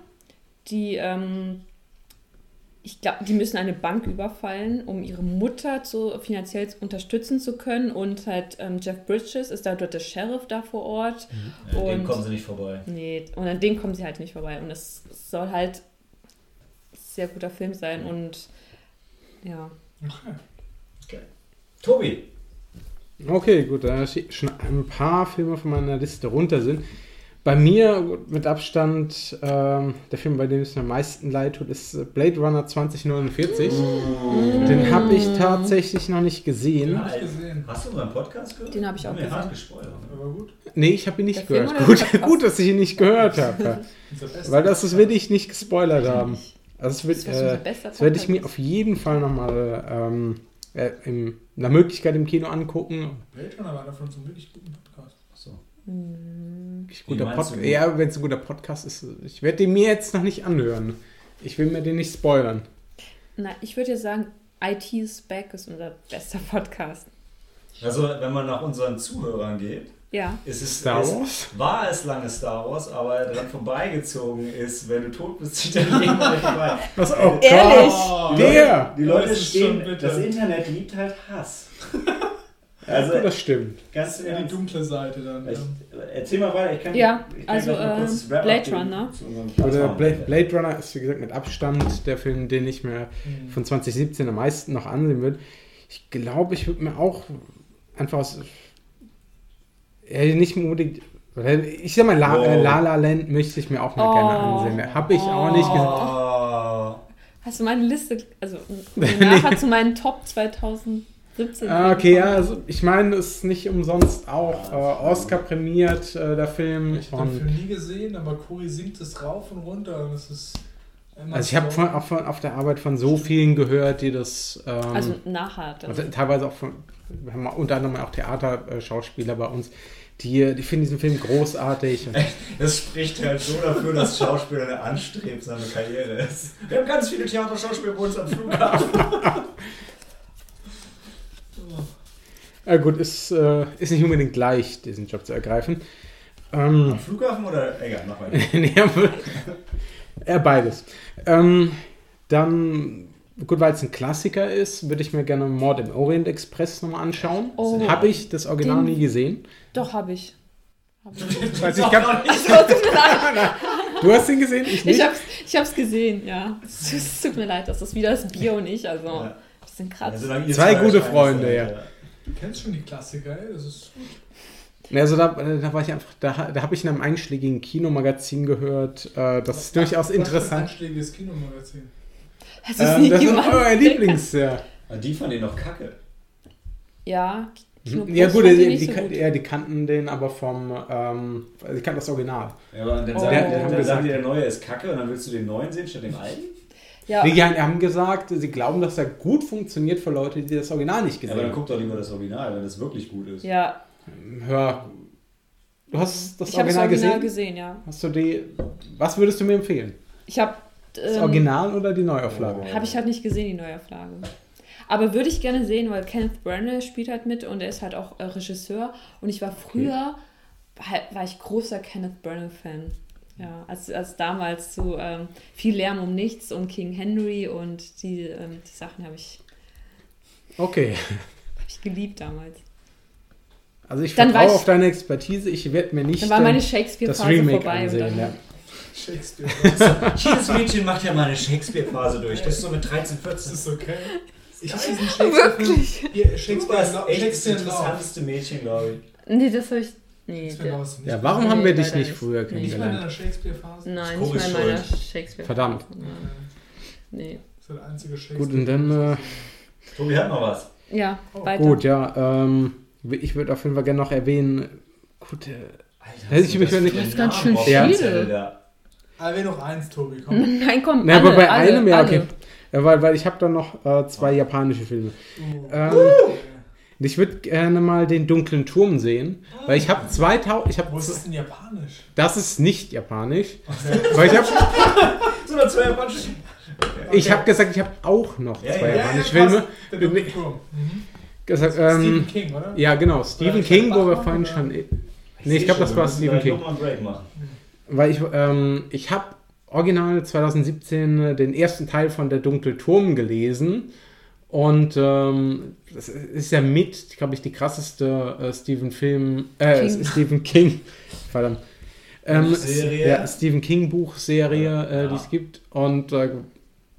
die, ähm, ich glaube, die müssen eine Bank überfallen, um ihre Mutter zu, finanziell unterstützen zu können. Und halt ähm, Jeff Bridges ist da dort der Sheriff da vor Ort. Ja, dem Und- kommen sie nicht vorbei. Nee, und an dem kommen sie halt nicht vorbei. Und es soll halt ein sehr guter Film sein. Und ja. Okay. Tobi. Okay, gut, da schon ein paar Filme von meiner Liste runter sind. Bei mir mit Abstand ähm, der Film, bei dem es mir am meisten leid tut, ist äh, Blade Runner 2049. Den habe ich tatsächlich noch nicht Den gesehen. habe ich gesehen. Hast du unseren Podcast gehört? Den habe ich auch wir hart gesehen. gespoilert. Aber gut. Nee, ich habe ihn nicht Der gehört. Gut, gut, dass ich ihn nicht <laughs> gehört habe. Weil das, will ich nicht gespoilert haben. Also das, wird, äh, das werde ich mir auf jeden Fall nochmal ähm, äh, in einer Möglichkeit im Kino angucken. Blade Runner war davon so ein wirklich guten Podcast. Hm. Wirklich guter Pod du? ja, wenn es ein guter Podcast ist. Ich werde den mir jetzt noch nicht anhören. Ich will mir den nicht spoilern. Na, ich würde ja sagen, IT is Back ist unser bester Podcast. Also, wenn man nach unseren Zuhörern geht, Ja. ist es, Star es Wars? war es lange Star Wars, aber dran vorbeigezogen ist, wenn du tot bist, zieht dein Leben vorbei. Was? Oh Ehrlich? Oh, Der! Die Leute ist schon stehen, das Internet liebt halt Hass. <laughs> Also, das stimmt. ganz Das ist eher die dunkle Seite dann. Ich, Ja. erzähl mal weiter, ich kann, Ja, ich kann also, äh, Blade Runner. Oder. Blade, Blade Runner ist, wie gesagt, mit Abstand der Film, den ich mir Mhm. von 2017 am meisten noch ansehen würde. Ich glaube, ich würde mir auch einfach aus. Ja, nicht unbedingt. Ich sag mal, La, äh, La La Land möchte ich mir auch mal Oh. gerne ansehen. Habe ich auch nicht gesehen. Oh. Hast du meine Liste, also <laughs> nachher zu meinen Top 2017? Ah, okay, ja, also ich meine, es ist nicht umsonst auch äh, Oscar prämiert, äh, der Film. Ich habe den Film nie gesehen, aber Cory singt es rauf und runter und es ist. immer also ich habe so- von, auch von, auf der Arbeit von so vielen gehört, die das ähm, Also nachher. Dann. und teilweise auch von, wir haben unter anderem auch Theaterschauspieler bei uns, die, die finden diesen Film großartig. Das spricht halt so dafür, dass Schauspieler eine anstrebsame Karriere ist. Wir haben ganz viele Theaterschauspieler bei uns am Flughafen. <laughs> äh, gut, ist, äh, ist nicht unbedingt leicht, diesen Job zu ergreifen. Ähm, Am Flughafen oder? Egal, mach weiter. <laughs> nee, ja, beides. Ähm, dann, gut, weil es ein Klassiker ist, würde ich mir gerne Mord im Orient Express nochmal anschauen. Oh. Habe ich das Original Den- nie gesehen. Doch, habe ich. Hab ich. <laughs> Also ich hab, <laughs> du hast ihn gesehen? Ich Ich nicht. hab's, ich hab's gesehen, ja. Es, tut mir leid, das ist wieder das Bier und ich, also Ja. wir sind Ja, Zwei gute Freunde, seid, ja. Du kennst schon die Klassiker, ey, das ist gut. Also da, da war ich einfach, da, da habe ich in einem einschlägigen Kinomagazin gehört, äh, das ist durchaus Was für ein interessant. einschlägiges Kinomagazin. Ist Ähm, nicht das ist euer Lieblings, ja. Ah, Die fanden den noch kacke. Ja, Kino Mhm. Ja gut, die, die, so gut. ja, die kannten den aber vom, ähm, also die kannten das Original. Ja, aber dann Oh. sagen, die, dann gesagt- sagen die, der neue ist kacke und dann willst du den neuen sehen statt dem alten? Ja, Die haben gesagt, sie glauben, dass er gut funktioniert für Leute, die das Original nicht Ja, gesehen aber dann haben. guck doch lieber das Original, wenn das wirklich gut ist. ja Hör, du hast das ich habe das Original, Original gesehen? gesehen, ja. Hast du die, was würdest du mir empfehlen? Ich habe. Das Ähm, Original oder die Neuauflage? Habe ich halt nicht gesehen, die Neuauflage. Aber würde ich gerne sehen, weil Kenneth Branagh spielt halt mit und er ist halt auch äh, Regisseur. Und ich war früher, war, war ich großer Kenneth Branagh-Fan. Ja, als, als damals zu ähm, viel Lärm um nichts und King Henry und die, ähm, die Sachen habe ich, Okay, <laughs> hab ich geliebt damals. also ich Dann vertraue ich- auf deine Expertise. Ich werde mir nicht Dann war meine ähm, das Shakespeare-Phase Remake vorbei. Und ansehen. dann, Ja. Shakespeare. Jedes Mädchen macht ja mal eine Shakespeare-Phase durch. Das ist so mit 13, Das 14. ist okay. Ich habe diesen Shakespeare-Film. Wirklich? Ihr- Du Shakespeare, warst Lau- echt das Shakespeare interessanteste Mädchen, glaube ich. Nee, das habe ich. Nee, der, ja, warum Nee, haben wir dich nicht früher Nee, ich Nicht mal in kennengelernt? einer Shakespeare-Phase? nein, nicht mal in meiner schuld. Shakespeare. Verdammt. Nein. Nee. Das ist der einzige Shakespeare. Gut, und dann, äh, Tobi hat noch was. Ja, Oh, weiter. Gut, ja, ähm, ich würde auf jeden Fall gerne noch erwähnen, gut, äh, Alter, Hätte ich mich das nicht- für Das ist ganz schön viele. Zettel da? Ah, noch eins, Tobi, komm. <laughs> Nein, komm. ne, alle, aber bei alle, einem, ja, alle. okay. Ja, weil, weil ich habe da noch äh, zwei japanische Filme. Uh. Ähm, ich würde gerne mal den dunklen Turm sehen, weil ich habe 2000, ich Wo habe, ist das denn japanisch? das ist nicht japanisch, Okay. weil ich habe, <laughs> So eine zwei japanische. ich habe gesagt, ich habe auch noch Ja, zwei ja, ja, japanische passt. Filme. Der dunkle Turm. Mhm. Gesagt, Stephen ähm, King, oder? ja, genau, Stephen Oder King, wo wir vorhin schon, nee, ich glaube, das war Stephen King. Nochmal einen Break machen. Weil ich, ähm, ich habe original 2017 äh, den ersten Teil von Der dunkle Turm gelesen. Und ähm, das ist ja mit, glaube ich, die krasseste äh, Stephen Film, äh, King. <laughs> Stephen King, verdammt. Ähm, Buchserie. Ja, Stephen King Buchserie, äh, Ja. die es gibt. Und äh,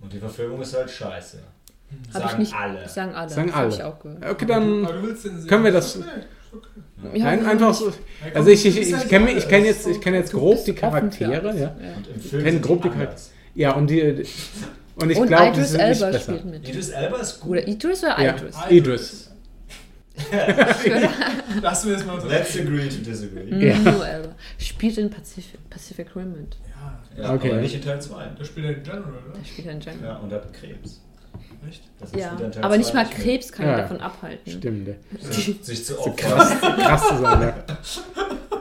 Und die Verfilmung ist halt scheiße. Hab Sagen ich nicht. alle. Sagen alle. Sagen alle. Ich auch gehört. okay, dann können wir das- okay. Ja, nein, einfach so. Also ich, ich, ich kenne nicht ich kenn jetzt, ich kenn jetzt grob die Charaktere, ja. Und im Film Kennen sind grob die Charaktere. Ja, und die und ich glaube, Idris Elba besser. spielt mit. Idris Elba ist gut. Oder Idris oder Ja. Idris? Idris. <laughs> Lass mir das mal so. Let's agree to disagree. Mhm, Ja. Nur Elba. Spielt in Pacific, Pacific Rim mit. Ja, Ja, Okay. aber nicht in Teil 2. da spielt er den General, oder? Der spielt in Django. Ja, und hat Krebs. Echt? Das Ja, in aber nicht 2 mal. Krebs kann ihn Ja. davon abhalten. Stimmt. ja. Sich- zu So opfern. krass, krass zu sein, ja. <laughs>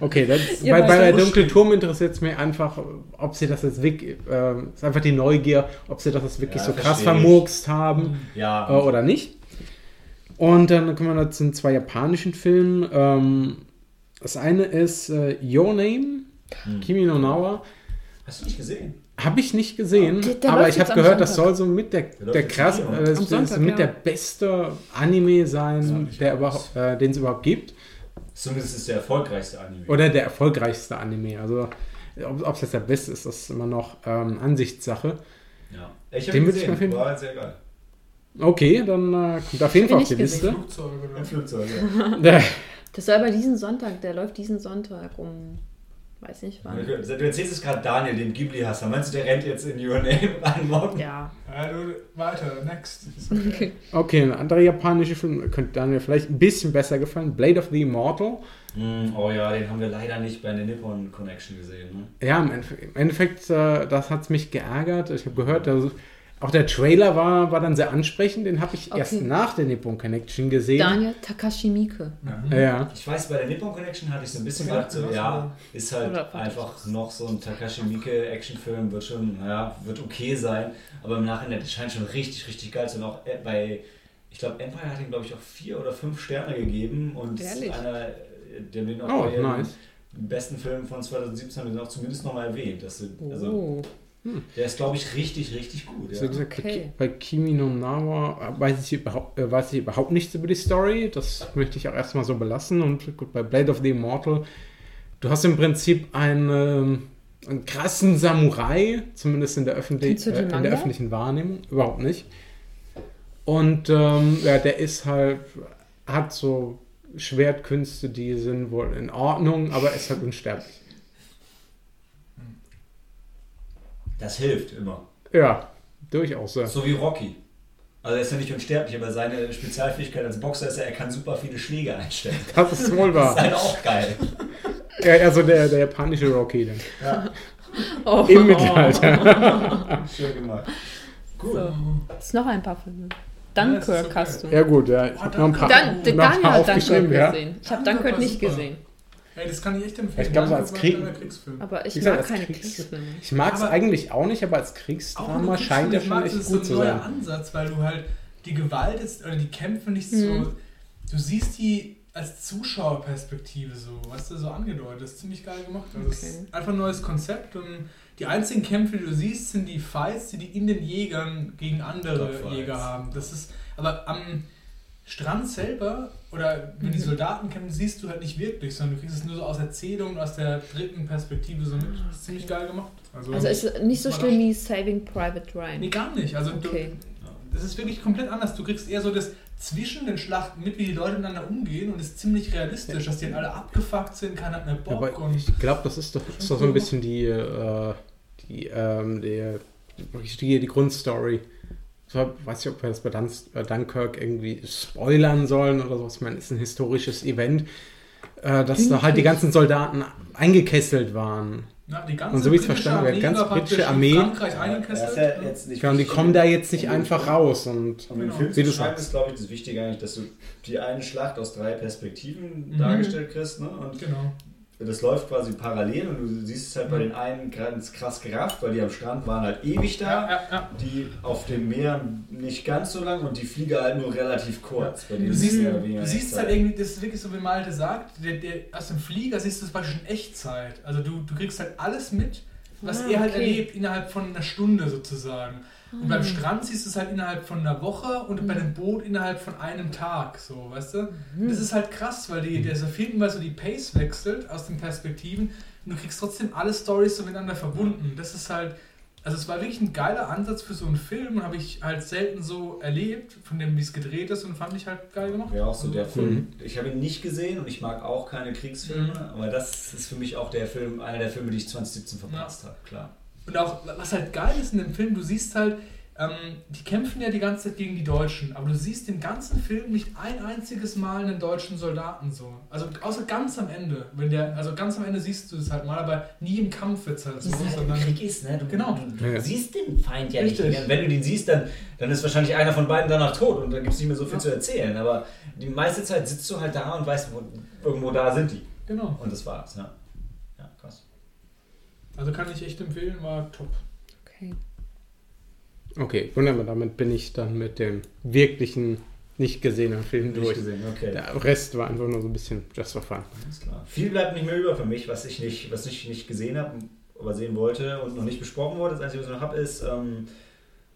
Okay, das, bei, bei der wo dunkle steht. Turm interessiert es mich einfach, ob sie das jetzt wirklich, ähm, ist einfach die Neugier, ob sie das jetzt wirklich Ja, so krass vermurkst haben Ja, äh, oder nicht. Und dann kommen wir noch zu den zwei japanischen Filmen. Ähm, das eine ist äh, Your Name, Hm. Kimi no Nawa. Hast du nicht gesehen? Habe ich nicht gesehen, Der- der aber ich habe gehört, das soll so mit der, der jetzt krass, äh, Sonntag, mit ja. der beste Anime sein, der überhaupt, äh, den es überhaupt gibt. Zumindest ist der erfolgreichste Anime. Oder der erfolgreichste Anime. Also, ob es jetzt der beste ist, das ist immer noch ähm, Ansichtssache. ja. Ich hab Den ihn würd ich mal gesehen. finden. War halt sehr geil. Okay, dann äh, kommt auf jeden Fall ich auf die Liste. Flugzeug Flugzeug, ja. <laughs> Das soll aber diesen Sonntag, der läuft diesen Sonntag um, weiß nicht wann. Du erzählst es gerade Daniel, dem Ghibli-Hasser. Meinst du, der rennt jetzt in Your Name <laughs> rein morgen? Ja. Ja, du, weiter, next. Okay. Okay, ein anderer japanischer Film könnte Daniel vielleicht ein bisschen besser gefallen. Blade of the Immortal. Mm, oh ja, den haben wir leider nicht bei der Nippon Connection gesehen. Ne? Ja, im Endeffekt, im Endeffekt äh, das hat es mich geärgert. Ich habe gehört, dass auch der Trailer war, war dann sehr ansprechend. Den habe ich Okay. erst nach der Nippon Connection gesehen. Daniel Takashi Miike. Ja. Ich weiß, bei der Nippon Connection hatte ich so ein bisschen gedacht, so, genau ja, ist halt einfach noch so ein Takashi Miike Actionfilm, wird schon, naja, wird okay sein, aber im Nachhinein, das scheint schon richtig, richtig geil zu sein. Auch äh, bei, ich glaube, Empire hat ihm, glaube ich, auch vier oder fünf Sterne gegeben und ist Ehrlich? einer, äh, der wird auch Oh, bei den nice. besten Filmen von 2017 haben wir auch zumindest nochmal erwähnt. Dass, also, Oh. Der ist, glaube ich, richtig, richtig gut. Ja. gesagt, Okay. bei Kimi no Nawa weiß ich, überhaupt, äh, weiß ich überhaupt nichts über die Story. Das möchte ich auch erstmal so belassen. Und gut, bei Blade of the Immortal, du hast im Prinzip einen, ähm, einen krassen Samurai, zumindest in der, öffentlich, äh, in der öffentlichen Wahrnehmung. Überhaupt nicht. Und ähm, ja, der ist halt, hat so Schwertkünste, die sind wohl in Ordnung, aber ist halt unsterblich. Das hilft immer. Ja, durchaus. Ja. So wie Rocky. Also er ist ja nicht unsterblich, aber seine Spezialfähigkeit als Boxer ist ja, er kann super viele Schläge einstellen. <laughs> Das ist wohl Das ist wahr. halt auch geil. Ja, also der, der japanische Rocky dann. Ja, Oh. Im Mittelalter. <laughs> schön gemacht. Gut. So. Ist noch ein paar Filme. Ja, das ist Dunkirk okay. hast du. Ja gut, ja. Ich Oh, habe noch ein paar, Dan der noch ein paar Dunkirk ja. gesehen. Ich habe Dunkirk nicht super. gesehen. Ey, das kann ich echt empfehlen. Ich glaube, so als Krieg- Kriegsfilm. Aber ich gesagt, mag keine Kriegs- Kriegsfilme. Ich mag es eigentlich auch nicht, aber als Kriegsdrama scheint er Kriegsfilme schon echt ist gut so zu ein neuer sein. Ansatz, weil du halt die Gewalt ist, oder die Kämpfe nicht so. Mhm. Du siehst die als Zuschauerperspektive so, weißt du, so angedeutet. Das ist ziemlich geil gemacht. Also Okay. ist einfach ein neues Konzept und die einzigen Kämpfe, die du siehst, sind die Fights, die die in den Jägern gegen andere. Jäger haben. Das ist, aber am Strand selber oder wenn die Mhm. Soldaten kämpfen, siehst du halt nicht wirklich, sondern du kriegst es nur so aus Erzählungen, aus der dritten Perspektive so mit. Das ist ziemlich geil gemacht. Also ist es nicht so schlimm wie Saving Private Ryan. Nee, gar nicht. Also Okay. du, das ist wirklich komplett anders. Du kriegst eher so das zwischen den Schlachten mit, wie die Leute miteinander umgehen und es ist ziemlich realistisch, dass die dann alle abgefuckt sind, keiner hat mehr Ja, Bock aber und ich glaube, das ist doch, ist doch so ein bisschen die, äh, die, ähm, die, die, die Grundstory. Weiß nicht, ob wir das bei Dun Dunkirk irgendwie spoilern sollen oder so. Ich meine, es ist ein historisches Event, äh, dass da halt die ganzen Soldaten eingekesselt waren. na, die ganze Und so wie ich's britische verstanden habe, ganz britische Armee. Frankreich eingekesselt. ist ja ne? Ja, und die kommen da jetzt nicht einfach raus. Und Um den Genau. Film Wie zu du schreiben, sagst. ist, glaube ich, das Wichtige eigentlich, dass du die eine Schlacht aus drei Perspektiven Mhm. dargestellt kriegst. Ne? Und Genau. Das läuft quasi parallel und du siehst es halt bei Mhm. den einen ganz krass gerafft, weil die am Strand waren halt ewig da. Ja, ja, ja. Die auf dem Meer nicht ganz so lang und die Flieger halt nur relativ kurz. Bei denen Du ist siehst, du siehst Echtzeit. halt irgendwie, das ist wirklich so, wie Malte sagt, der, der, aus dem Flieger siehst du es praktisch in Echtzeit. Also du, du kriegst halt alles mit, was Ah, er halt okay. erlebt, innerhalb von einer Stunde sozusagen. Und beim Strand siehst du es halt innerhalb von einer Woche und bei dem Boot innerhalb von einem Tag, so, weißt du? Das ist halt krass, weil die, der so mal so die Pace wechselt aus den Perspektiven und du kriegst trotzdem alle Stories so miteinander verbunden. Das ist halt, also es war wirklich ein geiler Ansatz für so einen Film, habe ich halt selten so erlebt, von dem, wie es gedreht ist und fand ich halt geil gemacht. Ja, auch so der Also, Film. Ich habe ihn nicht gesehen und ich mag auch keine Kriegsfilme, Mhm. aber das ist für mich auch der Film, einer der Filme, die ich 2017 verpasst habe, klar. Und auch, was halt geil ist in dem Film, du siehst halt, ähm, die kämpfen ja die ganze Zeit gegen die Deutschen, aber du siehst im ganzen Film nicht ein einziges Mal einen deutschen Soldaten so. Also außer ganz am Ende. Wenn der, also ganz am Ende siehst du es halt mal, aber nie im Kampf wird es halt so. sondern, ist, ne? Du, Genau. du, du Ja. siehst den Feind ja Richtig. nicht. Wenn du den siehst, dann, dann ist wahrscheinlich einer von beiden danach tot und dann gibt es nicht mehr so viel Ja. zu erzählen. Aber die meiste Zeit sitzt du halt da und weißt, wo, irgendwo da sind die. genau. Und das war's, ja. Also kann ich echt empfehlen, war top. Okay. okay, wunderbar. Damit bin ich dann mit dem wirklichen, nicht gesehenen Film Nicht durch. gesehen, okay. Der Rest war einfach nur so ein bisschen just for fun. Alles klar. Viel bleibt nicht mehr über für mich, was ich nicht, was ich nicht gesehen habe, aber sehen wollte und noch nicht besprochen wurde. Das Einzige, was ich noch habe, ist ähm,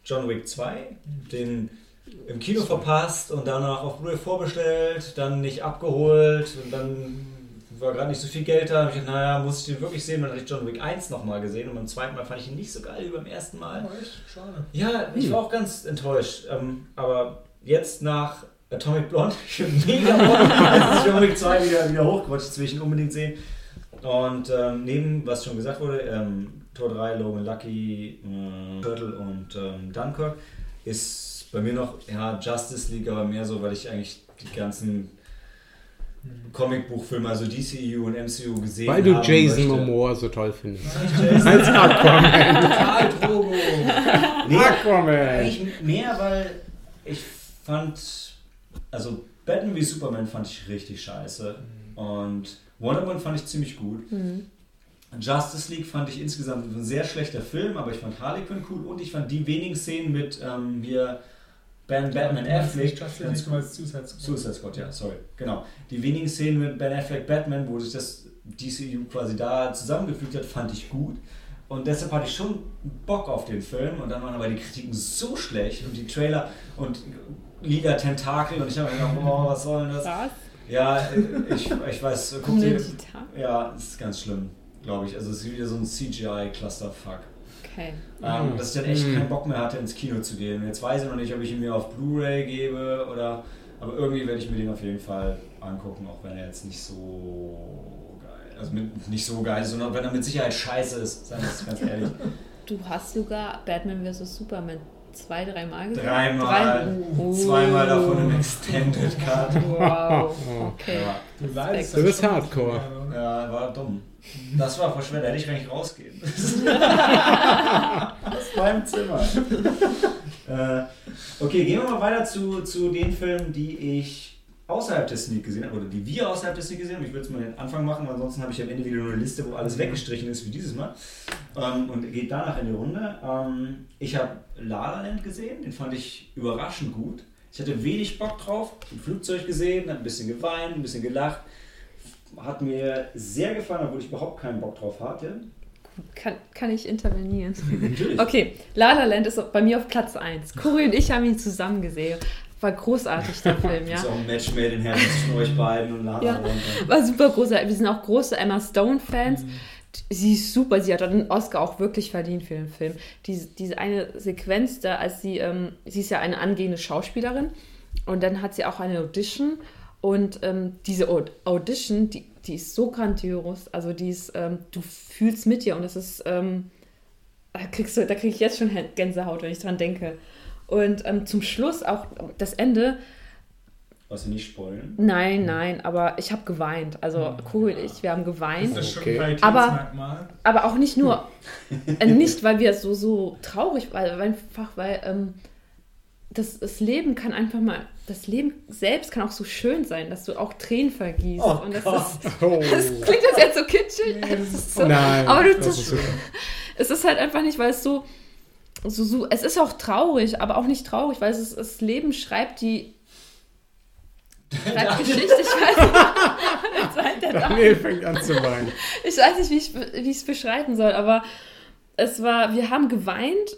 John Wick 2, den im Kino verpasst und danach auf Blu-ray vorbestellt, dann nicht abgeholt und dann war gerade nicht so viel Geld da. Und ich dachte, naja, muss ich den wirklich sehen? Dann hatte ich John Wick 1 nochmal gesehen und beim zweiten Mal fand ich ihn nicht so geil wie beim ersten Mal. Oh, echt? Schade. Ja, ich war auch ganz enttäuscht. Ähm, aber jetzt nach Atomic Blonde, ich bin <laughs> mega Bock, als John Wick 2 wieder, wieder hochgerutscht, das will ich ihn unbedingt sehen. Und ähm, neben, was schon gesagt wurde, ähm, Tor 3, Logan Lucky, äh, Turtle und ähm, Dunkirk, ist bei mir noch ja, Justice League, aber mehr so, weil ich eigentlich die ganzen Comicbuchfilme, also DCU und MCU gesehen Weil du haben Jason möchte. Momoa so toll findest. Jason Als Aquaman. Karl Drogo. Nee, Aquaman. eigentlich mehr, weil ich fand, also Batman wie Superman fand ich richtig scheiße und Wonder Woman fand ich ziemlich gut. Mhm. Justice League fand ich insgesamt ein sehr schlechter Film, aber ich fand Harley Quinn cool und ich fand die wenigen Szenen mit ähm, hier Ben Batman Affleck Justice ganz League, Suicide Squad. Suicide Squad, ja, sorry. Genau. Die wenigen Szenen mit Ben Affleck Batman, wo sich das DCU quasi da zusammengefügt hat, fand ich gut. Und deshalb hatte ich schon Bock auf den Film. Und dann waren aber die Kritiken so schlecht und die Trailer und Liga Tentakel und ich habe mir gedacht, oh, was soll denn das? Was? Ja, ich, ich weiß, guck dir. Community-Tag? Ja, das ist ganz schlimm, glaube ich. Also es ist wieder so ein CGI-Clusterfuck. Okay. Ähm, dass ich dann echt Mhm. keinen Bock mehr hatte, ins Kino zu gehen. Jetzt weiß ich noch nicht, ob ich ihn mir auf Blu-ray gebe oder. Aber irgendwie werde ich mir den auf jeden Fall angucken, auch wenn er jetzt nicht so geil Also mit, nicht so geil ist, sondern wenn er mit Sicherheit scheiße ist, sagen wir es ganz ehrlich. <laughs> Du hast sogar Batman vs. Superman zwei, dreimal gesehen? Dreimal, Drei- Oh. zweimal davon im Extended Cut. Wow, <laughs> okay. Ja, Du leidest Du bist hardcore. Ja, war dumm. Das war verschwendet, da hätte ich eigentlich rausgehen. <laughs> Aus meinem Zimmer. <laughs> äh, okay, gehen wir mal weiter zu, zu den Filmen, die ich außerhalb des Sneak gesehen habe, oder die wir außerhalb des Sneak gesehen haben. Ich würde es mal den Anfang machen, weil ansonsten habe ich am Ende wieder nur eine Liste, wo alles weggestrichen ist, wie dieses Mal. Ähm, und geht danach in die Runde. Ähm, ich habe La La Land gesehen, den fand ich überraschend gut. Ich hatte wenig Bock drauf, im Flugzeug gesehen, habe ein bisschen geweint, ein bisschen gelacht. Hat mir sehr gefallen, obwohl ich überhaupt keinen Bock drauf hatte. Kann, kann ich intervenieren? <laughs> Natürlich. Okay, La La Land ist bei mir auf Platz 1. Cory und ich haben ihn zusammen gesehen. War großartig, der <laughs> Film, ja. Ist auch ein Match made in heaven zwischen euch beiden und Lara Ja. runter. War super großartig. Wir sind auch große Emma Stone-Fans. Sie ist super, sie hat den Oscar auch wirklich verdient für den Film. Diese, diese eine Sequenz da, als sie, ähm, sie ist ja eine angehende Schauspielerin und dann hat sie auch eine Audition und ähm, diese Aud- Audition, die, die ist so grandios, also die ist, ähm, du fühlst mit ihr und das ist, ähm, da kriegst du, da kriege ich jetzt schon Gänsehaut, wenn ich dran denke. Und ähm, zum Schluss auch das Ende, Was wir nicht spoilen. Nein, nein, aber ich habe geweint. Also Cool und ich, wir haben Das geweint. ist schon Okay. ein Aber-. Aber auch nicht nur, äh, <laughs> nicht weil wir so, so traurig waren, weil einfach weil ähm, das, das Leben kann einfach mal, das Leben selbst kann auch so schön sein, dass du auch Tränen vergießt. Oh und das Gott. ist, <laughs> Oh. das klingt das jetzt so kitschig. Das ist so, Nein. aber du, das das, ist es ist halt einfach nicht, weil es so, so, so, es ist auch traurig, aber auch nicht traurig, weil es ist, das Leben schreibt die schreibt <laughs> Geschichte, ich weiß nicht. Der da. Daniel fängt an zu weinen. Ich weiß nicht, wie ich wie ich es beschreiben soll, aber es war, wir haben geweint,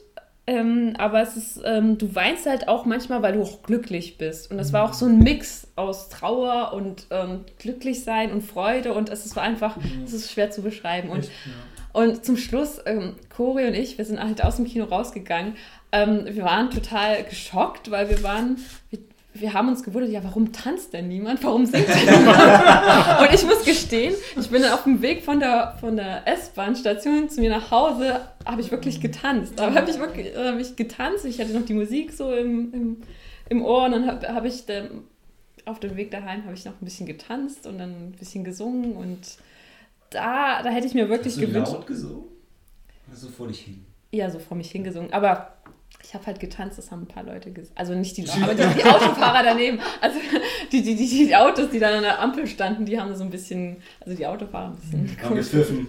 ähm, aber es ist, ähm, du weinst halt auch manchmal, weil du auch glücklich bist. Und es war auch so ein Mix aus Trauer und ähm, glücklich sein und Freude und es ist war einfach, es ist schwer zu beschreiben. Und, Echt, ja. und zum Schluss, ähm, Cori und ich, wir sind halt aus dem Kino rausgegangen. Ähm, wir waren total geschockt, weil wir waren, wir, wir haben uns gewundert, ja, warum tanzt denn niemand? Warum singt denn niemand? und ich muss gestehen, ich bin dann auf dem Weg von der, von der S-Bahn-Station zu mir nach Hause, habe ich wirklich getanzt. Da habe ich wirklich äh, hab ich getanzt. Ich hatte noch die Musik so im, im, im Ohr und dann habe hab ich dann, auf dem Weg daheim habe ich noch ein bisschen getanzt und dann ein bisschen gesungen und da, da hätte ich mir wirklich Hast du gewünscht. laut gesungen? Oder so vor dich hin? Ja, so vor mich hingesungen. Aber ich habe halt getanzt, das haben ein paar Leute gesehen. Also nicht die <laughs> Leute, aber die, die Autofahrer daneben. Also die, die, die, die Autos, die dann an der Ampel standen, die haben so ein bisschen, also die Autofahrer ein bisschen Haben komisch. gepfiffen.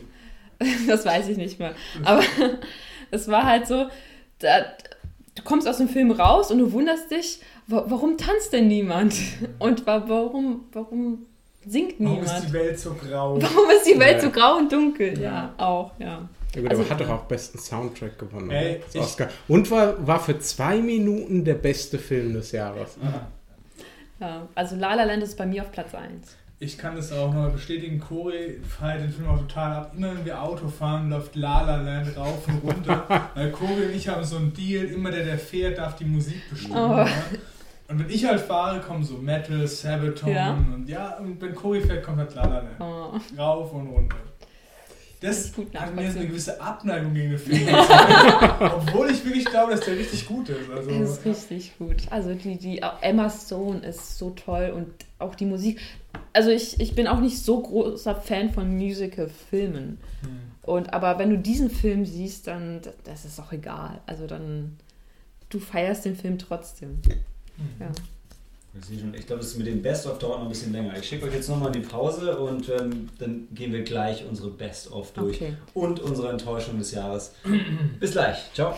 <laughs> Das weiß ich nicht mehr. Aber <laughs> es war halt so, da, du kommst aus dem Film raus und du wunderst dich, wa- warum tanzt denn niemand? Und wa- warum, warum singt Warum niemand? ist die Welt so grau? Warum ist die Welt so grau und dunkel? Ja. Ja, auch, ja. Ja gut, Also- aber hat doch auch besten Soundtrack gewonnen. Ey, das ich- Oscar. Und war, war für zwei Minuten der beste Film des Jahres. Ah. ja. Also La La Land ist bei mir auf Platz 1. Ich kann das auch noch bestätigen. Corey feiert den Film auch total ab. Immer wenn wir Auto fahren, läuft La La Land rauf und runter. <laughs> weil Corey und ich haben so einen Deal. Immer der, der fährt, darf die Musik bestimmen. Oh. Ja? Und wenn ich halt fahre, kommen so Metal, Sabaton Ja. und ja, und wenn Corey fährt, kommt halt La La Land. Oh. Rauf und runter. Das hat mir jetzt eine gewisse Abneigung gegen den Film. <laughs> Obwohl ich wirklich glaube, dass der richtig gut ist. Also, Das ist richtig gut. Also die, die Emma Stone ist so toll und auch die Musik. Also ich, ich bin auch nicht so großer Fan von Musical-Filmen. Hm. Und aber wenn du diesen Film siehst, dann das, ist auch egal. Also dann du feierst den Film trotzdem. Ja. Ich glaube, das mit dem Best-of dauert noch ein bisschen länger. Ich schicke euch jetzt nochmal die Pause und ähm, dann gehen wir gleich unsere Best-of durch Okay. und unsere Enttäuschung des Jahres. <clears throat> Bis gleich. Ciao.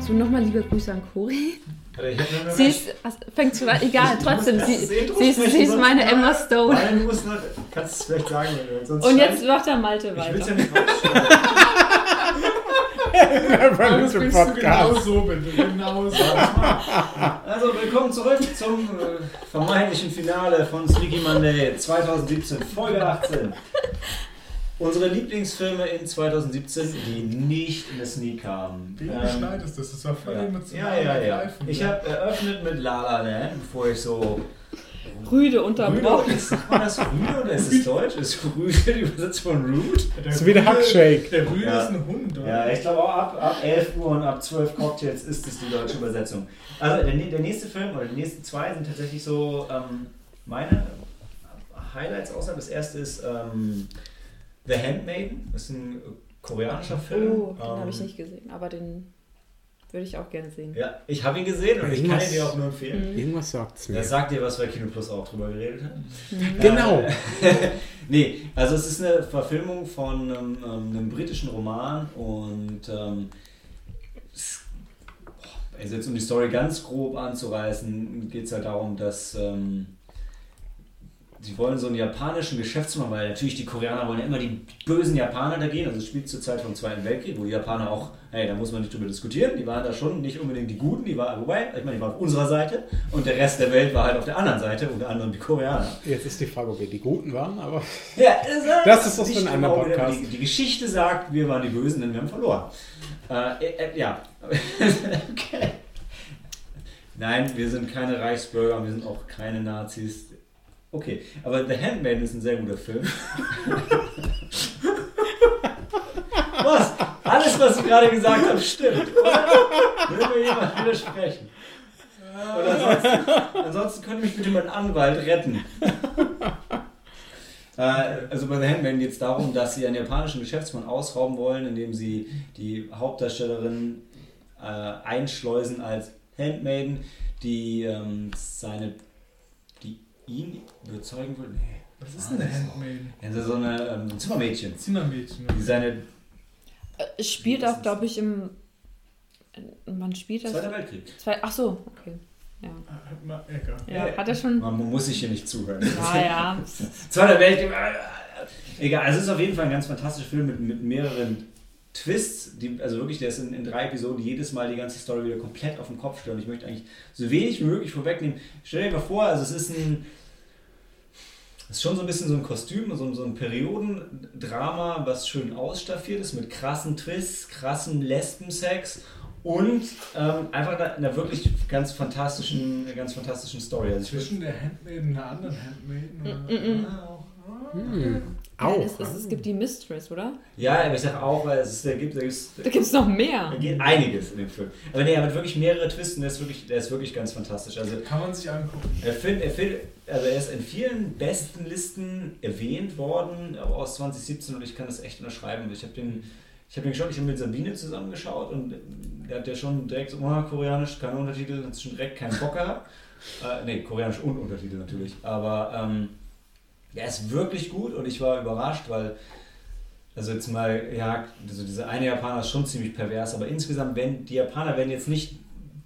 So nochmal liebe Grüße an Cori. Sie ist, fängt zu egal, trotzdem, Du sie, sie, ist, sie ist sonst- meine Emma Stone. Nein, du musst noch, kannst es vielleicht sagen, wenn du sonst Und jetzt macht der Malte Ich will es ja weiter. nicht rausschneiden. Zum bringst du genau so, bitte. Genau so. Also, willkommen zurück zum äh, vermeintlichen Finale von Sneaky Monday 2017, Folge 18. Unsere Lieblingsfilme in 2017, die nicht in der Sneak kamen. Wie Ähm, schneidest du das? Das war voll ja, emotional. ja, ja. ja. ergreifend, Ich ja. habe eröffnet mit La La Land, bevor ich so. Rüde Rüde, unterbrochen. ist, sagt man das Rüde oder ist es <laughs> Deutsch? Ist Rüde die Übersetzung von Rude? Der ist wie der Rüde- Hackshake. Der Rüde Ja. ist ein Hund, oder? Ja, ich glaube auch ab, ab 11 Uhr und ab 12 Cocktails ist es die deutsche Übersetzung. Also der, der nächste Film oder die nächsten zwei sind tatsächlich so ähm, meine Highlights außer das erste ist ähm, The Handmaiden, das ist ein koreanischer Film. Oh, den ähm, habe ich nicht gesehen, aber den würde ich auch gerne sehen. Ja, ich habe ihn gesehen und ich kann ihn dir auch nur empfehlen. Mhm. Irgendwas sagt's mir. Das sagt dir was, weil Kino Plus auch drüber geredet hat. Mhm. Genau. Äh, <laughs> nee, also es ist eine Verfilmung von einem, ähm, einem britischen Roman und ähm, es, boah, also jetzt um die Story ganz grob anzureißen, geht es halt darum, dass ähm, sie wollen so einen japanischen Geschäftsmann, weil natürlich die Koreaner wollen ja immer die bösen Japaner dagegen. Also es spielt zur Zeit vom Zweiten Weltkrieg, wo die Japaner auch, hey, da muss man nicht drüber diskutieren, die waren da schon nicht unbedingt die Guten, die waren, wobei, ich meine, die waren auf unserer Seite und der Rest der Welt war halt auf der anderen Seite, unter anderem die Koreaner. Jetzt ist die Frage, ob wir die Guten waren, aber Ja, <laughs> Das ist was nicht für ein anderer Podcast. Die, die Geschichte sagt, wir waren die Bösen, denn wir haben verloren. Äh, äh, ja. <laughs> okay. Nein, wir sind keine Reichsbürger, wir sind auch keine Nazis. Okay, aber The Handmaiden ist ein sehr guter Film. was? Alles, was ich gerade gesagt habe, stimmt, oder? Will mir jemand widersprechen? Und ansonsten, ansonsten könnte mich bitte mein Anwalt retten. Äh, also bei The Handmaiden geht es darum, dass sie einen japanischen Geschäftsmann ausrauben wollen, indem sie die Hauptdarstellerin äh, einschleusen als Handmaiden, die ähm, seine, ihn überzeugen will. Nee. Was ist denn der Handmaiden? Also so eine ähm, Zimmermädchen, Zimmermädchen. die seine Äh, Es spielt auch, glaube ich, im. Man spielt das. Zweiter Weltkrieg. Zwei, ach so, okay. Ja. Ja. Hat er schon. Man muss sich hier nicht zuhören. Ja, ja. <laughs> Zweiter Weltkrieg. äh, Egal, also es ist auf jeden Fall ein ganz fantastischer Film mit, mit mehreren Twists, die, also wirklich, der ist in, in drei Episoden jedes Mal die ganze Story wieder komplett auf den Kopf stellen. Ich möchte eigentlich so wenig wie möglich vorwegnehmen. Stell dir mal vor, also es ist ein. Es ist schon so ein bisschen so ein Kostüm, so, ein- so ein Periodendrama, was schön ausstaffiert ist mit krassen Twists, krassen Lesbensex und ähm, einfach einer, einer wirklich ganz fantastischen, ganz fantastischen Story. Also Zwischen der Handmaiden und einer anderen Handmaiden? Oder? Mm, mm. Ah, auch. Ah, hm, Ja, auch. es, es, es gibt die Mistress, oder? Ja, aber ich sage auch, weil es ist, da gibt es Da gibt es noch mehr. da geht einiges in dem Film. Aber nee, er hat wirklich mehrere Twists und der ist wirklich, der ist wirklich ganz fantastisch. Also Kann man sich angucken. er, find, er, find, also er ist in vielen besten Listen erwähnt worden aber aus 2017 und ich kann das echt unterschreiben. Ich habe den, ich habe den geschaut, ich habe mit Sabine zusammengeschaut und der hat ja schon direkt so, oh, koreanisch, keine Untertitel, hat schon direkt keinen Bock gehabt. <laughs> Äh, nee, koreanisch und Untertitel natürlich. Aber ähm, der ist wirklich gut und ich war überrascht, weil, also jetzt mal, ja, also dieser eine Japaner ist schon ziemlich pervers, aber insgesamt, wenn die Japaner werden jetzt nicht